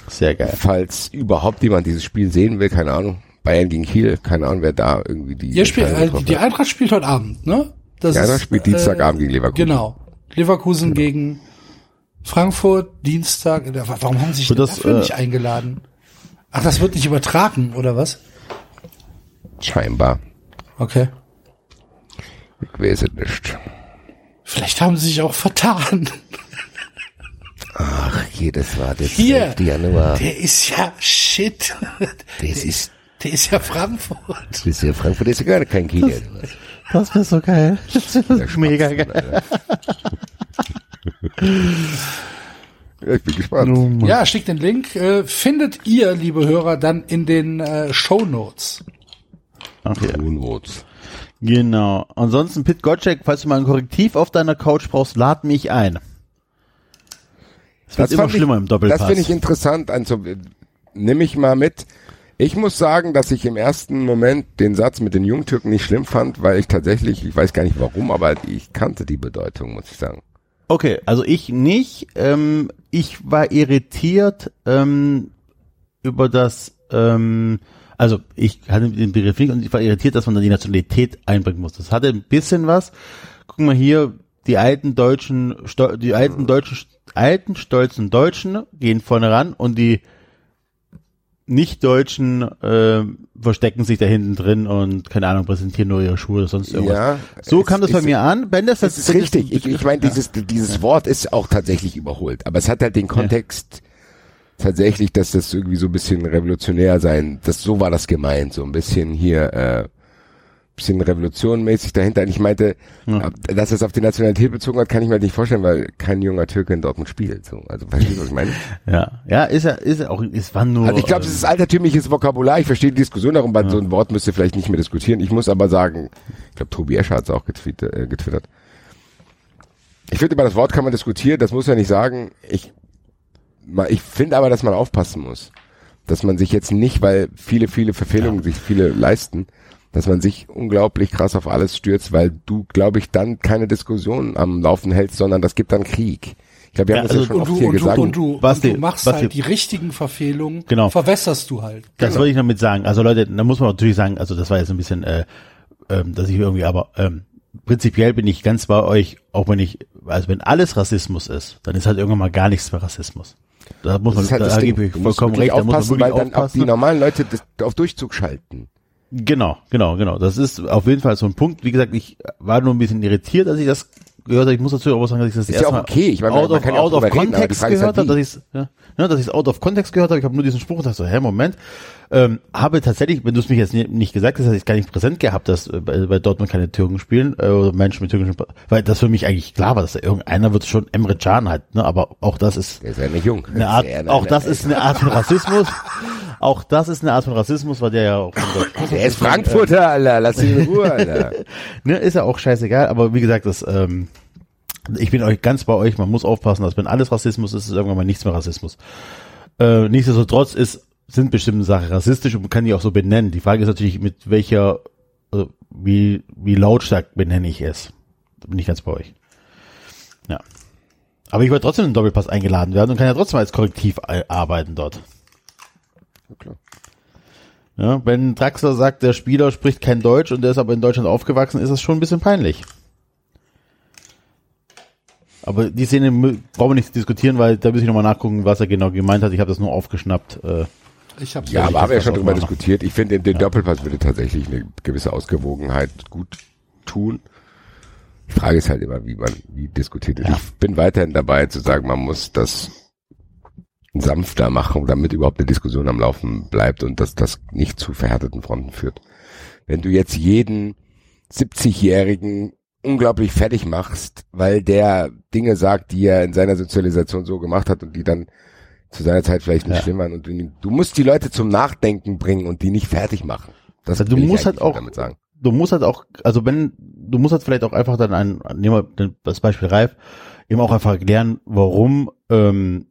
Sehr geil. falls überhaupt jemand dieses Spiel sehen will, keine Ahnung. Bayern gegen Kiel, keine Ahnung, wer da irgendwie die. Ihr spielt, äh, die. Eintracht spielt heute Abend, ne? Das Die Eintracht spielt Dienstagabend gegen Leverkusen. Genau. Leverkusen gegen Frankfurt, Dienstag. äh, Warum haben sie sich denn das, dafür äh, nicht eingeladen? Ach, das wird nicht übertragen, oder was? Scheinbar. Okay. Ich weiß es nicht. Vielleicht haben sie sich auch vertan. Ach, hier, das war der Hier, 12. Januar. der ist ja shit. Das ist, Der ist ja Frankfurt. das ist ja Frankfurt, das ist ja gar kein Kiel. Das wäre so geil. (laughs) Das wäre mega geil. Ja, ich bin gespannt. Ja, schickt den Link. Äh, findet ihr, liebe Hörer, dann in den äh, Show Notes. Ach, ja. Unwurz. Genau. Ansonsten, Pit Gottschalk, falls du mal ein Korrektiv auf deiner Couch brauchst, lad mich ein. Es wird immer schlimmer ich, im Doppelpass. Das finde ich interessant. Also, nimm ich mal mit. Ich muss sagen, dass ich im ersten Moment den Satz mit den Jungtürken nicht schlimm fand, weil ich tatsächlich, ich weiß gar nicht warum, aber ich kannte die Bedeutung, muss ich sagen. Okay, also ich nicht. Ähm, ich war irritiert ähm, über das, ähm, also ich hatte den Begriff nicht und ich war irritiert, dass man da die Nationalität einbringen muss. Das hatte ein bisschen was. Guck mal hier, die alten deutschen, die alten deutschen, alten stolzen Deutschen gehen vorne ran und die nicht-Deutschen äh, verstecken sich da hinten drin und keine Ahnung, präsentieren nur ihre Schuhe oder sonst irgendwas. Ja, so kam das bei ist- mir an. Ben, das, Das ist richtig. Ich, ich meine, dieses, dieses Wort ist auch tatsächlich überholt. Aber es hat halt den Kontext tatsächlich, dass das irgendwie so ein bisschen revolutionär sein, das, so war das gemeint, so ein bisschen hier, äh, bisschen revolutionmäßig dahinter. Und ich meinte, äh, dass es auf die Nationalität bezogen hat, kann ich mir halt nicht vorstellen, weil kein junger Türke in Dortmund spielt. So, also verstehst du, was ich meine? (laughs) Ja, ja, ist ja, ist ja auch, es war nur. Also ich glaube, es ist altertümliches Vokabular. Ich verstehe die Diskussion darum, bei so einem Wort müsst ihr vielleicht nicht mehr diskutieren. Ich muss aber sagen, ich glaube, Tobi Escher hat es auch getwittert, äh, getwittert. Ich finde, über das Wort kann man diskutieren, das muss ja nicht sagen. Ich ich finde aber, dass man aufpassen muss. Dass man sich jetzt nicht, weil viele, viele Verfehlungen sich viele leisten, dass man sich unglaublich krass auf alles stürzt, weil du, glaube ich, dann keine Diskussion am Laufen hältst, sondern das gibt dann Krieg. Ich glaube, wir Ja, haben das ja also schon Und oft du, hier und, du, gesagt. und, du, Basti, und du machst Basti. halt die richtigen Verfehlungen, Genau. verwässerst du halt. Das wollte ich damit sagen. Also Leute, da muss man natürlich sagen, also das war jetzt ein bisschen, äh, ähm, dass ich irgendwie, aber ähm, prinzipiell bin ich ganz bei euch, auch wenn ich, also wenn alles Rassismus ist, dann ist halt irgendwann mal gar nichts mehr Rassismus. Da muss man, Das ist halt da das Ding. gebe ich Du vollkommen recht, da muss man aufpassen, wirklich weil dann auch die normalen Leute das auf Durchzug schalten. Genau, genau, genau. Das ist auf jeden Fall so ein Punkt. Wie gesagt, ich war nur ein bisschen irritiert, als ich das gehört habe. Ich muss dazu aber sagen, dass ich das Ist ja erstmal okay. Ich meine, out of, ja out of reden, Context ist gehört halt habe, dass ich ja, ja, dass ich out of Context gehört habe. Ich habe nur diesen Spruch und dachte so, hä, Moment. Ähm, habe tatsächlich, wenn du es mich jetzt nicht gesagt hast, hätte ich gar nicht präsent gehabt, dass äh, bei, bei Dortmund keine Türken spielen äh, oder Menschen mit türkischen, weil das für mich eigentlich klar war, dass da irgendeiner wird schon Emre Can halt, ne? Aber auch das ist Der ist ja nicht jung. eine Art, Sehr- auch das ist eine Art von Rassismus. Auch das ist eine Art von Rassismus, weil der ja auch Der ist Frankfurter, Alter. Lass ihn in Ruhe, Alter. (laughs) ne, ist ja auch scheißegal, aber wie gesagt, das, ähm, ich bin euch ganz bei euch, man muss aufpassen, dass wenn alles Rassismus ist, ist irgendwann mal nichts mehr Rassismus. Äh, nichtsdestotrotz ist, sind bestimmte Sachen rassistisch und man kann die auch so benennen. Die Frage ist natürlich, mit welcher, also wie, wie lautstark benenne ich es. Da bin ich ganz bei euch. Ja. Aber ich werde trotzdem in den Doppelpass eingeladen werden und kann ja trotzdem als Korrektiv arbeiten dort. klar. Ja, wenn Draxler sagt, der Spieler spricht kein Deutsch und der ist aber in Deutschland aufgewachsen, ist das schon ein bisschen peinlich. Aber die Szene brauchen wir nicht diskutieren, weil da muss ich nochmal nachgucken, was er genau gemeint hat. Ich habe das nur aufgeschnappt. Äh, Ich hab's Ja, aber haben wir ja schon drüber machen. diskutiert. Ich finde, den Doppelpass würde tatsächlich eine gewisse Ausgewogenheit gut tun. Die Frage ist halt immer, wie man, wie diskutiert wird. Ich bin weiterhin dabei zu sagen, man muss das sanfter machen, damit überhaupt eine Diskussion am Laufen bleibt und dass das nicht zu verhärteten Fronten führt. Wenn du jetzt jeden 70-Jährigen unglaublich fertig machst, weil der Dinge sagt, die er in seiner Sozialisation so gemacht hat und die dann zu seiner Zeit vielleicht nicht Ja. schlimm waren und du, du musst die Leute zum Nachdenken bringen und die nicht fertig machen. Das Also du musst halt auch- du musst halt auch, also wenn, du musst halt vielleicht auch einfach dann ein, nehmen wir das Beispiel Reif, eben auch einfach erklären, warum ähm,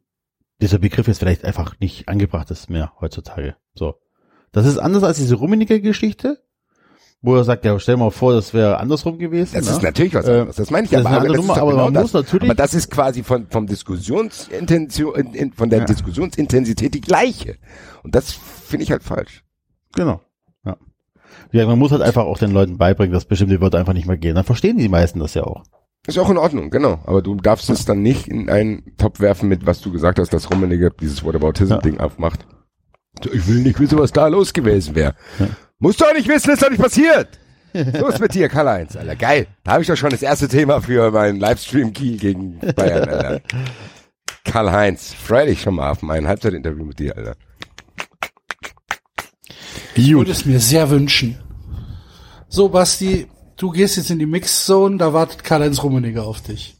dieser Begriff jetzt vielleicht einfach nicht angebracht ist mehr heutzutage. So. Das ist anders als diese Rummenigge-Geschichte, wo er sagt, ja, stell mal vor, das wäre andersrum gewesen. Das ne? ist natürlich was Äh, anderes. Das meine ich das ist aber. eine andere das ist Nummer, aber genau man das. muss natürlich- Aber das ist quasi von, vom Diskussionsintention, in- in- von der Ja. Diskussionsintensität die gleiche. Und das finde ich halt falsch. Genau. Ja. ja. Man muss halt einfach auch den Leuten beibringen, dass bestimmte Wörter einfach nicht mehr gehen. Dann verstehen die meisten das ja auch. Ist auch in Ordnung, genau. Aber du darfst es dann nicht in einen Topf werfen mit, was du gesagt hast, dass Rummenigge dieses Whataboutism-Ding aufmacht. So, Ich will nicht wissen, was da los gewesen wäre. Musst du auch nicht wissen, ist doch nicht passiert. Los mit dir, Karl-Heinz, Alter. Geil. Da habe ich doch schon das erste Thema für meinen Livestream Kiel gegen Bayern, Alter. Karl-Heinz, freu dich schon mal auf mein Halbzeitinterview mit dir, Alter. Ich würde es mir sehr wünschen. So, Basti, du gehst jetzt in die Mixzone, da wartet Karl-Heinz Rummenigge auf dich.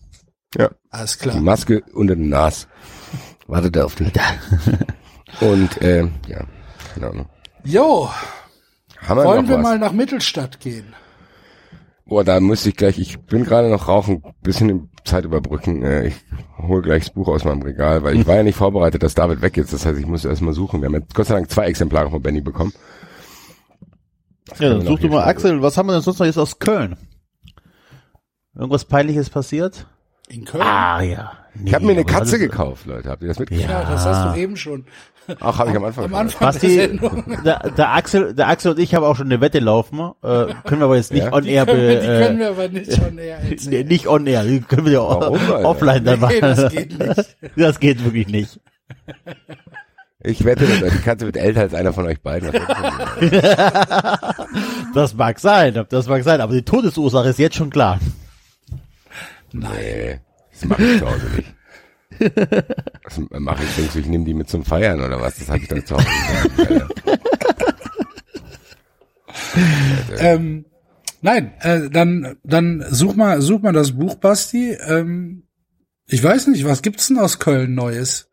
Ja. Alles Die klar. Maske unter den Nas. Wartet er auf dich. (laughs) Und, äh, ja, keine Ahnung. Jo, Haben wir wollen noch wir was? mal nach Mittelstadt gehen? Boah, da müsste ich gleich, ich bin gerade noch rauchen, bisschen die Zeit überbrücken. Äh, ich hole gleich das Buch aus meinem Regal, weil ich (laughs) war ja nicht vorbereitet, dass David weg ist. Das heißt, ich muss erst mal suchen. Wir haben jetzt Gott sei Dank zwei Exemplare von Benny bekommen. Das Ja, dann such du mal. Axel, was haben wir denn sonst noch jetzt aus Köln? Irgendwas Peinliches passiert? In Köln? Ah, ja. Ich habe mir eine Katze gekauft, Leute. Habt ihr das mitgekriegt? Ja, das hast du eben schon. Ach, habe ich am Anfang. Am schon. Anfang der Basti, Sendung. (laughs) der, der Axel, der Axel und ich haben auch schon eine Wette laufen. Äh, können wir aber jetzt nicht Ja? on air, Die können, wir, die können be, wir aber nicht näher äh, (laughs) erzählen. nicht on air, die können wir ja offline dann machen. Nee, das geht nicht. (laughs) Das geht wirklich nicht. Ich wette, dass die Katze wird älter als einer von euch beiden. Das mag sein, das mag sein, aber die Todesursache ist jetzt schon klar. nee, das mache ich zu Hause nicht. Das mache ich, denkst du, ich nehme die mit zum Feiern oder was? Das habe ich dann zu Hause gesagt. (laughs) Ähm, nein, äh, dann, dann such mal, such mal das Buch, Basti. Ähm, ich weiß nicht, was gibt's denn aus Köln Neues?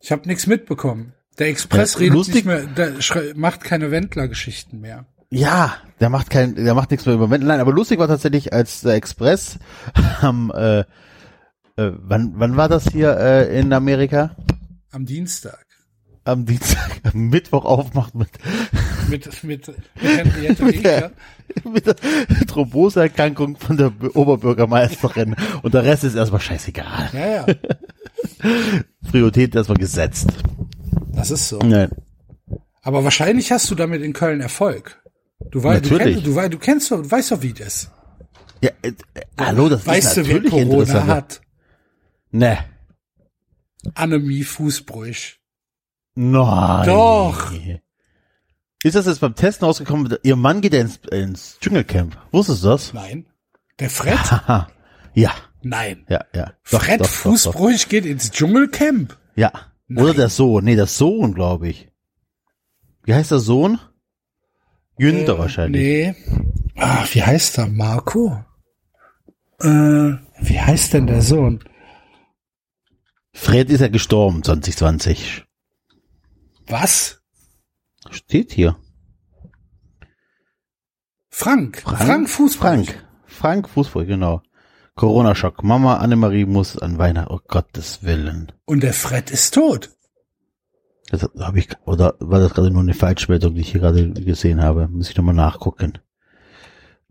Ich habe nichts mitbekommen. Der Express Ja, redet lustig- nicht mehr, der macht keine Wendler-Geschichten mehr. Ja, der macht kein, der macht nichts mehr über Wendel. Nein, aber lustig war tatsächlich, als der Express (laughs) am, äh, äh, wann, wann war das hier äh, in Amerika? Am Dienstag. am Dienstag, (laughs) am Mittwoch aufmacht mit, Mit, mit, mit Henriette (laughs) mit, der, mit der Thromboseerkrankung von der Be- Oberbürgermeisterin. Und der Rest ist erstmal scheißegal. Ja, ja. (laughs) Priorität erstmal gesetzt. Das ist so. Nein. Aber wahrscheinlich hast du damit in Köln Erfolg. Du weißt, du Natürlich. kennst, du, weißt, du kennst doch, du weißt doch, wie das. Ja, äh, äh, hallo, das Weißt ist du, wer natürlich Corona interessant. hat? Ne. Annemie Fußbräuch. Nein. Doch. Ist das jetzt beim Testen rausgekommen? Ihr Mann geht ja ins, ins Dschungelcamp. Wusstest du das? Nein. Der Fred? (laughs) Ja, Nein. ja, ja. Doch, Fred doch, doch, doch. Fußbräuch geht ins Dschungelcamp. Ja. Oder der Sohn. Nee, der Sohn, glaube ich. Wie heißt der Sohn? Günther wahrscheinlich. Nee. Ah, wie heißt er? Marco? Äh, wie heißt denn der Sohn? Fred ist ja gestorben 2020. Was? Steht hier. Frank. Frank, Fußbräuch. Frank. Frank Fußball, genau. Corona-Schock. Mama Annemarie muss an Weihnachten. Oh Gottes Willen. Und der Fred ist tot. Das habe ich, oder war das gerade nur eine Falschmeldung, die ich hier gerade gesehen habe? Muss ich nochmal nachgucken.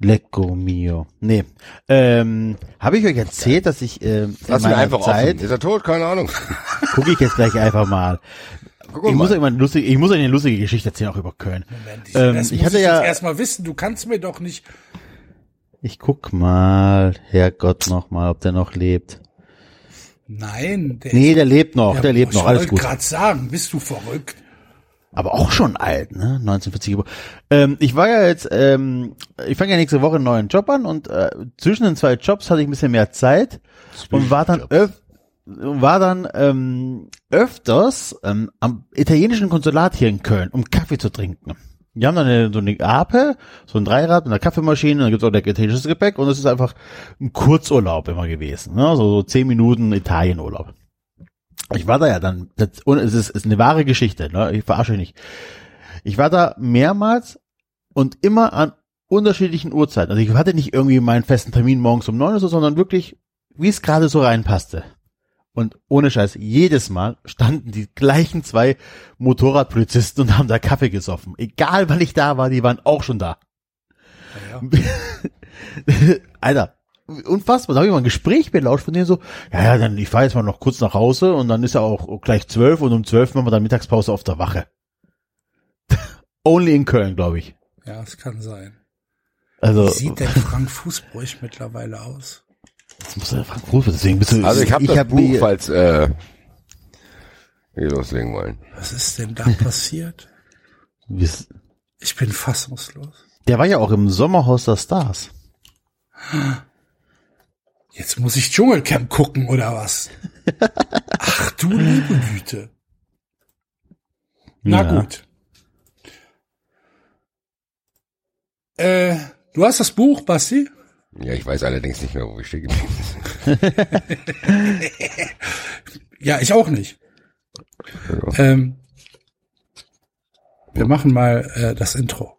Lecco mio. Nee. Ähm, habe ich euch erzählt, dass ich ähm, in Lass ihn meiner einfach Zeit, offen. Ist er tot? Keine Ahnung. (laughs) gucke ich jetzt gleich einfach mal. Guck Ich mal. muss, euch mal eine lustige, ich muss euch eine lustige Geschichte erzählen, auch über Köln. Moment, Ähm, das ich muss hatte ich ja- jetzt erstmal wissen. Du kannst mir doch nicht. Ich guck mal, Herrgott noch mal, ob der noch lebt. Nein, der Nee, der lebt noch, der lebt ich noch, alles wollte gut. gerade sagen, bist du verrückt? Aber auch schon alt, ne? 1940 geboren. Ähm, ich war ja jetzt, ähm, ich fange ja nächste Woche einen neuen Job an und äh, zwischen den zwei Jobs hatte ich ein bisschen mehr Zeit und war dann öf war dann ähm, öfters ähm, am italienischen Konsulat hier in Köln, um Kaffee zu trinken. Die haben dann eine, so eine Ape, so ein Dreirad mit einer Kaffeemaschine, dann gibt's auch italienisches Gepäck und es ist einfach ein Kurzurlaub immer gewesen, ne? so, so zehn Minuten Italienurlaub. Ich war da ja dann, das, und es ist, ist eine wahre Geschichte, ne? ich verarsche euch nicht. Ich war da mehrmals und immer an unterschiedlichen Uhrzeiten. Also ich hatte nicht irgendwie meinen festen Termin morgens um neun oder so, sondern wirklich, wie es gerade so reinpasste. Und ohne Scheiß, jedes Mal standen die gleichen zwei Motorradpolizisten und haben da Kaffee gesoffen. Egal wann ich da war, die waren auch schon da. (laughs) Alter, unfassbar. Da habe ich mal ein Gespräch belauscht von denen so, ja, ja, dann ich fahre jetzt mal noch kurz nach Hause und dann ist ja auch gleich zwölf und um zwölf machen wir dann Mittagspause auf der Wache. (laughs) Only in Köln, glaube ich. Ja, es kann sein. Also, Wie sieht denn Frank Fußbräuch mittlerweile aus? das muss ja Frank Fußball, deswegen bist du, Also ich habe das hab Buch, falls äh, wir loslegen wollen. Was ist denn da passiert? Ich bin fassungslos. Der war ja auch im Sommerhaus der Stars. Jetzt muss ich Dschungelcamp gucken oder was? (laughs) Ach du liebe Güte. Na Ja. gut. Äh, du hast das Buch, Basti? Ja, ich weiß allerdings nicht mehr, wo stehen geblieben sind. (laughs) Ja, ich auch nicht. Ja. Ähm, wir machen mal äh, das Intro.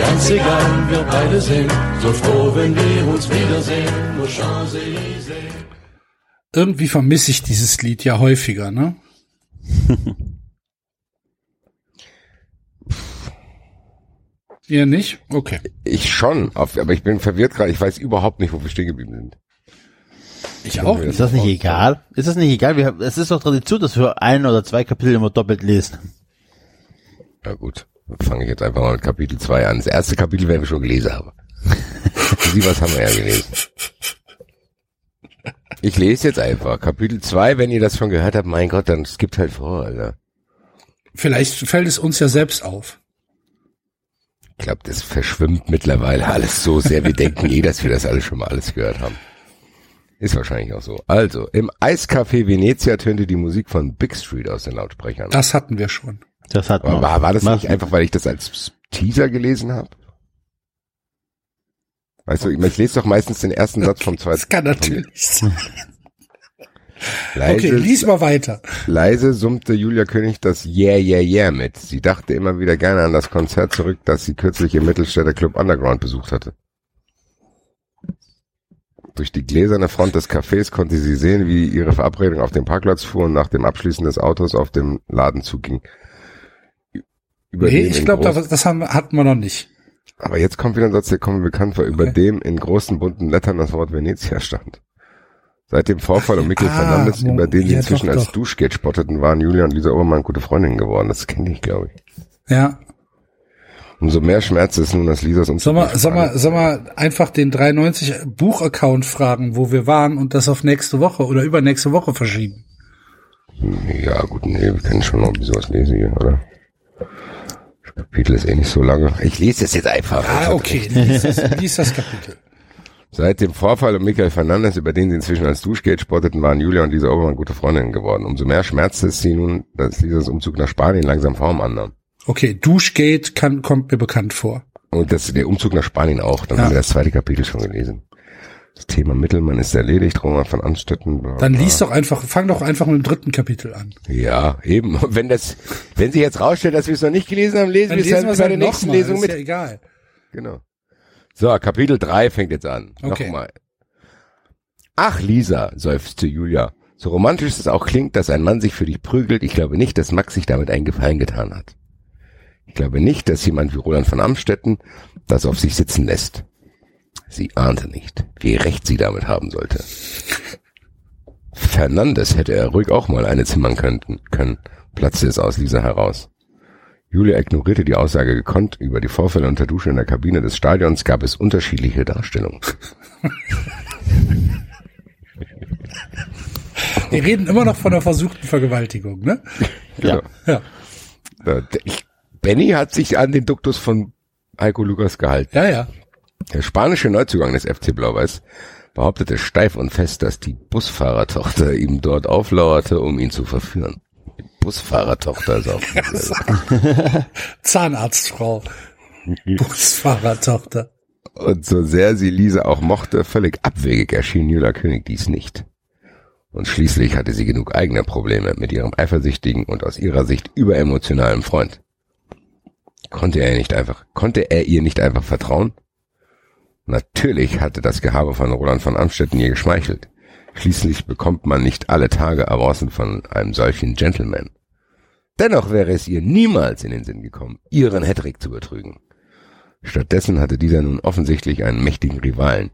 ganz egal, wir beide sind so froh, wenn wir uns wiedersehen. Nur Champs-Élysées. Irgendwie vermisse ich dieses Lied ja häufiger, ne? (laughs) Ihr nicht? Okay. Ich schon, aber ich bin verwirrt gerade. Ich weiß überhaupt nicht, wo wir stehen geblieben sind. Ich auch Ist das nicht egal? Ist das nicht egal? Wir, haben- es ist doch Tradition, dass wir ein oder zwei Kapitel immer doppelt lesen. Ja gut, fange ich jetzt einfach mal mit Kapitel 2 an. Das erste Kapitel werden wir schon gelesen haben. (laughs) Sie, was haben wir ja gelesen? Ich lese jetzt einfach. Kapitel 2, wenn ihr das schon gehört habt, mein Gott, dann skippt halt vor, Alter. Vielleicht fällt es uns ja selbst auf. Ich glaube, das verschwimmt mittlerweile alles so sehr. Wir denken eh, dass wir das alles schon mal alles gehört haben. Ist wahrscheinlich auch so. Also, im Eiscafé Venezia tönte die Musik von Big Street aus den Lautsprechern. Das hatten wir schon. Das hat man. war, war das nicht einfach, weil ich das als Teaser gelesen habe? Weißt du, ich, ich lese doch meistens den ersten Satz vom zweiten. Das kann natürlich (laughs) sein. Leise, Okay, lies mal weiter. leise summte Julia König das Yeah, Yeah, Yeah mit. Sie dachte immer wieder gerne an das Konzert zurück, das sie kürzlich im Mittelstädter Club Underground besucht hatte. Durch die gläserne Front des Cafés konnte sie sehen, wie ihre Verabredung auf dem Parkplatz fuhr und nach dem Abschließen des Autos auf dem Laden zuging. Nee, ich glaube, das, das haben, hatten wir noch nicht. Aber jetzt kommt wieder ein Satz, der kommt mir bekannt vor, über dem in großen bunten Lettern das Wort Venezia stand. Seit dem Vorfall um Mikkel ah, Fernandes, über den sie ja, inzwischen doch, als doch. Duschgate spotteten, waren Julia und Lisa Obermann gute Freundinnen geworden. Das kenne ich, glaube ich. Ja. Umso mehr Schmerz ist nun, dass Lisas uns Soll mal, soll mal, soll mal einfach den 93 Buchaccount fragen, wo wir waren und das auf nächste Woche oder übernächste Woche verschieben. Ja, gut, nee, wir können schon noch ein bisschen was lesen hier, oder? Kapitel ist eh nicht so lange. Ich lese es jetzt einfach. Ah, okay, lies das, lies das Kapitel. (laughs) Seit dem Vorfall um Michael Fernandes, über den sie inzwischen als Duschgate spotteten, waren Julia und Lisa Obermann gute Freundinnen geworden. Umso mehr schmerzte es sie nun, dass Lisas Umzug nach Spanien langsam Form annahm. Okay, Duschgate kann, kommt mir bekannt vor. Und das, der Umzug nach Spanien auch. Dann Ja. haben wir das zweite Kapitel schon gelesen. Das Thema Mittelmann ist erledigt, Roman von Anstetten. bla, Dann bla. lies doch einfach, fang doch einfach mit dem dritten Kapitel an. Ja, eben. Wenn das, wenn sie jetzt rausstellt, dass wir es noch nicht gelesen haben, lesen Dann wir es lesen halt bei der nächsten nochmal, Lesung ist mit. ja egal. Genau. So, Kapitel 3 fängt jetzt an. Okay. Nochmal. Ach, Lisa, seufzte Julia. So romantisch es auch klingt, dass ein Mann sich für dich prügelt, ich glaube nicht, dass Max sich damit einen Gefallen getan hat. Ich glaube nicht, dass jemand wie Roland von Amstetten das auf sich sitzen lässt. Sie ahnte nicht, wie recht sie damit haben sollte. Fernandes hätte er ruhig auch mal eine zimmern könnten, können, platzte es aus Lisa heraus. Julia ignorierte die Aussage gekonnt. Über die Vorfälle unter Dusche in der Kabine des Stadions gab es unterschiedliche Darstellungen. (laughs) Wir reden immer noch von der versuchten Vergewaltigung, ne? Ja. Ja. Äh, Benny hat sich an den Duktus von Heiko Lukas gehalten. Ja, ja. Der spanische Neuzugang des FC Blau-Weiß behauptete steif und fest, dass die Busfahrertochter ihm dort auflauerte, um ihn zu verführen. Die Busfahrertochter ist auch. (laughs) Zahnarztfrau. (laughs) Busfahrertochter. Und so sehr sie Lisa auch mochte, völlig abwegig erschien Julia König dies nicht. Und schließlich hatte sie genug eigener Probleme mit ihrem eifersüchtigen und aus ihrer Sicht überemotionalen Freund. Konnte er nicht einfach, konnte er ihr nicht einfach vertrauen? Natürlich hatte das Gehabe von Roland von Amstetten ihr geschmeichelt. Schließlich bekommt man nicht alle Tage Avancen von einem solchen Gentleman. Dennoch wäre es ihr niemals in den Sinn gekommen, ihren Hedrick zu betrügen. Stattdessen hatte dieser nun offensichtlich einen mächtigen Rivalen,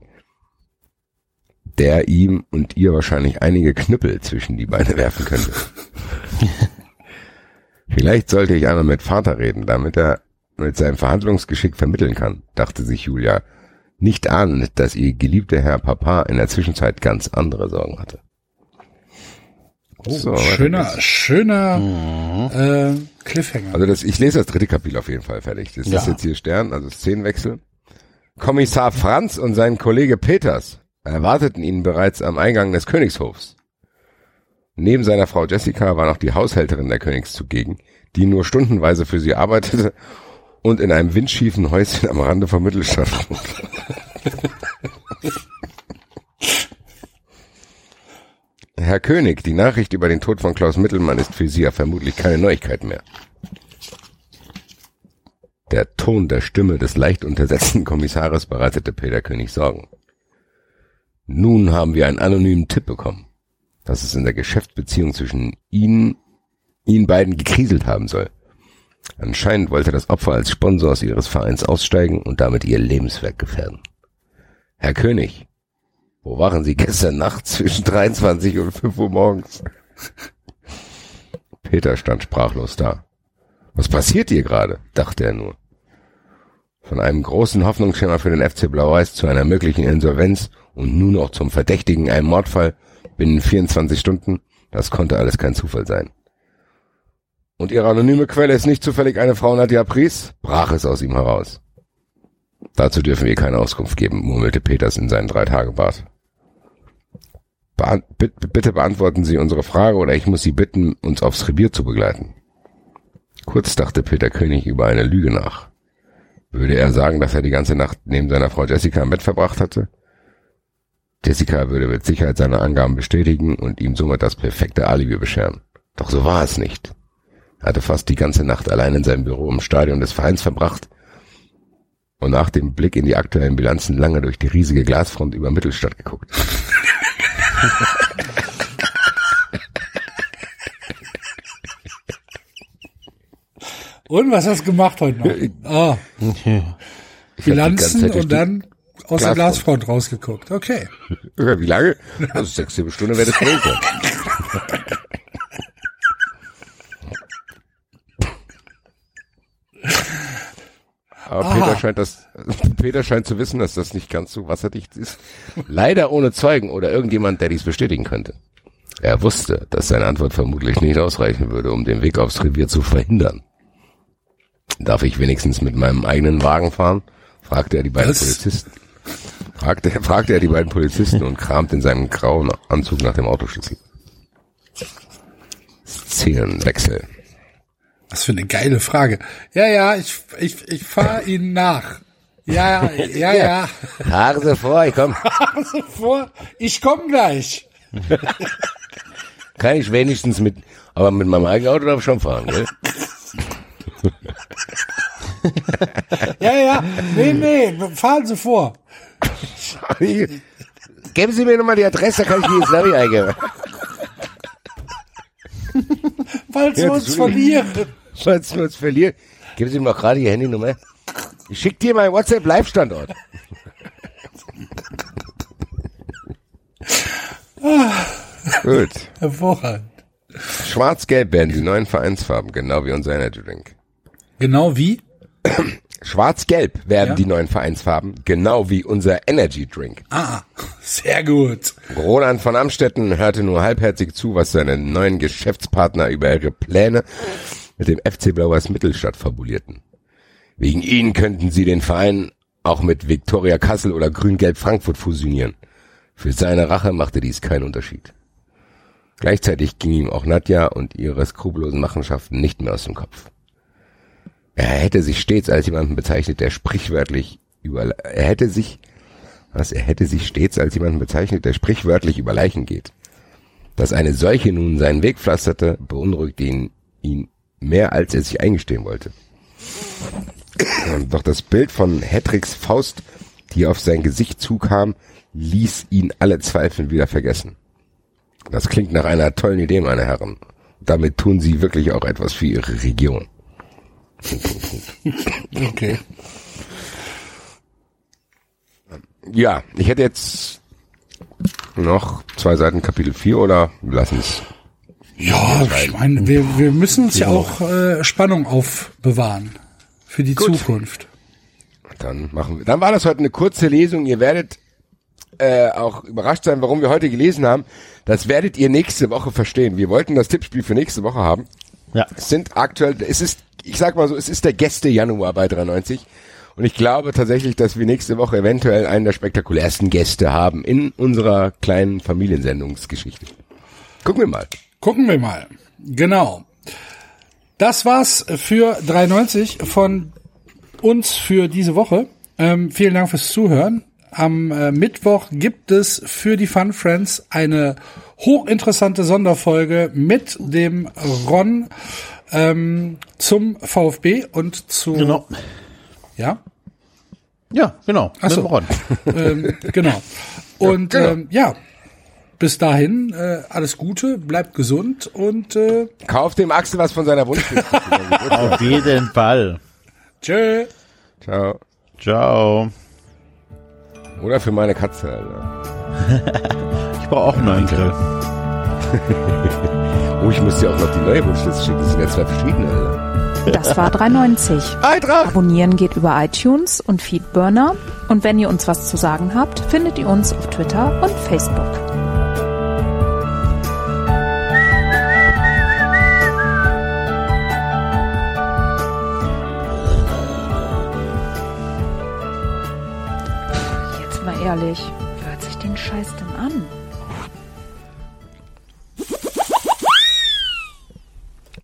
der ihm und ihr wahrscheinlich einige Knüppel zwischen die Beine werfen könnte. (laughs) Vielleicht sollte ich einmal mit Vater reden, damit er mit seinem Verhandlungsgeschick vermitteln kann, dachte sich Julia, nicht ahnend, dass ihr geliebter Herr Papa in der Zwischenzeit ganz andere Sorgen hatte. Oh, So, schöner, schöner äh, Cliffhanger. Also das, ich lese das dritte Kapitel auf jeden Fall fertig. Das Ja. ist jetzt hier Stern, also Szenenwechsel. Kommissar Franz und sein Kollege Peters erwarteten ihn bereits am Eingang des Königshofs. Neben seiner Frau Jessica war noch die Haushälterin der Königs zugegen, die nur stundenweise für sie arbeitete und in einem windschiefen Häuschen am Rande von Mittelstadt. Herr König, die Nachricht über den Tod von Klaus Mittelmann ist für Sie ja vermutlich keine Neuigkeit mehr. Der Ton der Stimme des leicht untersetzten Kommissares bereitete Peter König Sorgen. Nun haben wir einen anonymen Tipp bekommen, dass es in der Geschäftsbeziehung zwischen Ihnen, Ihnen beiden gekriselt haben soll. Anscheinend wollte das Opfer als Sponsor aus Ihres Vereins aussteigen und damit Ihr Lebenswerk gefährden. Herr König, wo waren Sie gestern Nacht zwischen 23 und 5 Uhr morgens? Peter stand sprachlos da. Was passiert hier gerade? dachte er nur. Von einem großen Hoffnungsschimmer für den FC Blau-Weiß zu einer möglichen Insolvenz und nun noch zum Verdächtigen einem Mordfall binnen 24 Stunden, das konnte alles kein Zufall sein. Und ihre anonyme Quelle ist nicht zufällig eine Frau Nadja Pries? brach es aus ihm heraus. Dazu dürfen wir keine Auskunft geben, murmelte Peters in seinen Drei-Tage-Bart. Beant bitte, bitte beantworten Sie unsere Frage oder ich muss Sie bitten, uns aufs Revier zu begleiten. Kurz dachte Peter König über eine Lüge nach. Würde er sagen, dass er die ganze Nacht neben seiner Frau Jessica im Bett verbracht hatte? Jessica würde mit Sicherheit seine Angaben bestätigen und ihm somit das perfekte Alibi bescheren. Doch so war es nicht. Er hatte fast die ganze Nacht allein in seinem Büro im Stadion des Vereins verbracht und nach dem Blick in die aktuellen Bilanzen lange durch die riesige Glasfront über Mittelstadt geguckt. Und was hast du gemacht heute noch? Ah, Bilanzen und dann aus der Glasfront. Rausgeguckt. Okay. Wie lange? Also sechs, sieben Stunden wäre das gewesen. Aber Aha. Peter scheint das, (laughs) Peter scheint zu wissen, dass das nicht ganz so wasserdicht ist. Leider ohne Zeugen oder irgendjemand, der dies bestätigen könnte. Er wusste, dass seine Antwort vermutlich nicht ausreichen würde, um den Weg aufs Revier zu verhindern. Darf ich wenigstens mit meinem eigenen Wagen fahren? fragte er die beiden Was? Polizisten. Fragte, (laughs) fragte er die beiden Polizisten und kramte in seinem grauen Anzug nach dem Autoschlüssel. Szenenwechsel. Was für eine geile Frage. Ja, ja, ich, ich, ich fahre Ihnen nach. Ja, ja, (laughs) ja. Haare Sie vor, ich komm. (laughs) Also vor, ich komme gleich. Kann ich wenigstens mit, aber mit meinem eigenen Auto darf ich schon fahren, gell? (laughs) Ja, ja. Nee, nee, fahren Sie vor. Geben Sie mir nochmal die Adresse, kann ich die ins Navi eingeben. Falls wir Ja, uns verlieren. Falls wir uns verlieren, geben Sie mir noch gerade Ihr Handynummer. Ich schick dir meinen WhatsApp-Live-Standort. Gut. Hervorragend. Schwarz-Gelb werden die neuen Vereinsfarben, genau wie unser Energy Drink. Genau wie? Schwarz-Gelb werden Ja. die neuen Vereinsfarben, genau wie unser Energy Drink. Ah, sehr gut. Roland von Amstetten hörte nur halbherzig zu, was seine neuen Geschäftspartner über ihre Pläne mit dem FC Blau-Weiß Mittelstadt fabulierten. Wegen ihnen könnten sie den Verein auch mit Viktoria Kassel oder Grün-Gelb Frankfurt fusionieren. Für seine Rache machte dies keinen Unterschied. Gleichzeitig ging ihm auch Nadja und ihre skrupellosen Machenschaften nicht mehr aus dem Kopf. Er hätte sich stets als jemanden bezeichnet, der sprichwörtlich über, er hätte sich, was, er hätte sich stets als jemanden bezeichnet, der sprichwörtlich über Leichen geht. Dass eine solche nun seinen Weg pflasterte, beunruhigte ihn, ihn mehr, als er sich eingestehen wollte. Doch das Bild von Hedricks Faust, die auf sein Gesicht zukam, ließ ihn alle Zweifel wieder vergessen. Das klingt nach einer tollen Idee, meine Herren. Damit tun Sie wirklich auch etwas für Ihre Region. Okay. Ja, ich hätte jetzt noch zwei Seiten Kapitel 4 oder lassen es. Ja, ich meine, wir, wir müssen uns ja auch äh, Spannung aufbewahren für die Gut. Zukunft. Dann machen wir. Dann war das heute eine kurze Lesung. Ihr werdet äh, auch überrascht sein, warum wir heute gelesen haben. Das werdet ihr nächste Woche verstehen. Wir wollten das Tippspiel für nächste Woche haben. Ja. Es sind aktuell, es ist, ich sag mal so, es ist der Gäste Januar bei 93. Und ich glaube tatsächlich, dass wir nächste Woche eventuell einen der spektakulärsten Gäste haben in unserer kleinen Familiensendungsgeschichte. Gucken wir mal. Gucken wir mal. Genau. Das war's für 93 von uns für diese Woche. Ähm, vielen Dank fürs Zuhören. Am äh, Mittwoch gibt es für die Fun Friends eine hochinteressante Sonderfolge mit dem Ron ähm, zum VfB und zu Genau. ja Ja, genau. Ach so. Mit dem Ron. ähm, genau (laughs) und Ja, genau. Ähm, ja bis dahin äh, alles Gute bleibt gesund und äh, Kauft dem Axel was von seiner Wunschliste. (laughs) Auf jeden Fall. tschö Ciao. Ciao. Oder für meine Katze, Alter. (laughs) Ich brauche auch einen neuen Grill. (laughs) Oh, ich muss dir auch noch die neue Wunschliste schicken. Das sind ja zwei verschiedene, Alter. Das war 390. Eintracht! Abonnieren geht über iTunes und Feedburner. Und wenn ihr uns was zu sagen habt, findet ihr uns auf Twitter und Facebook. Ehrlich,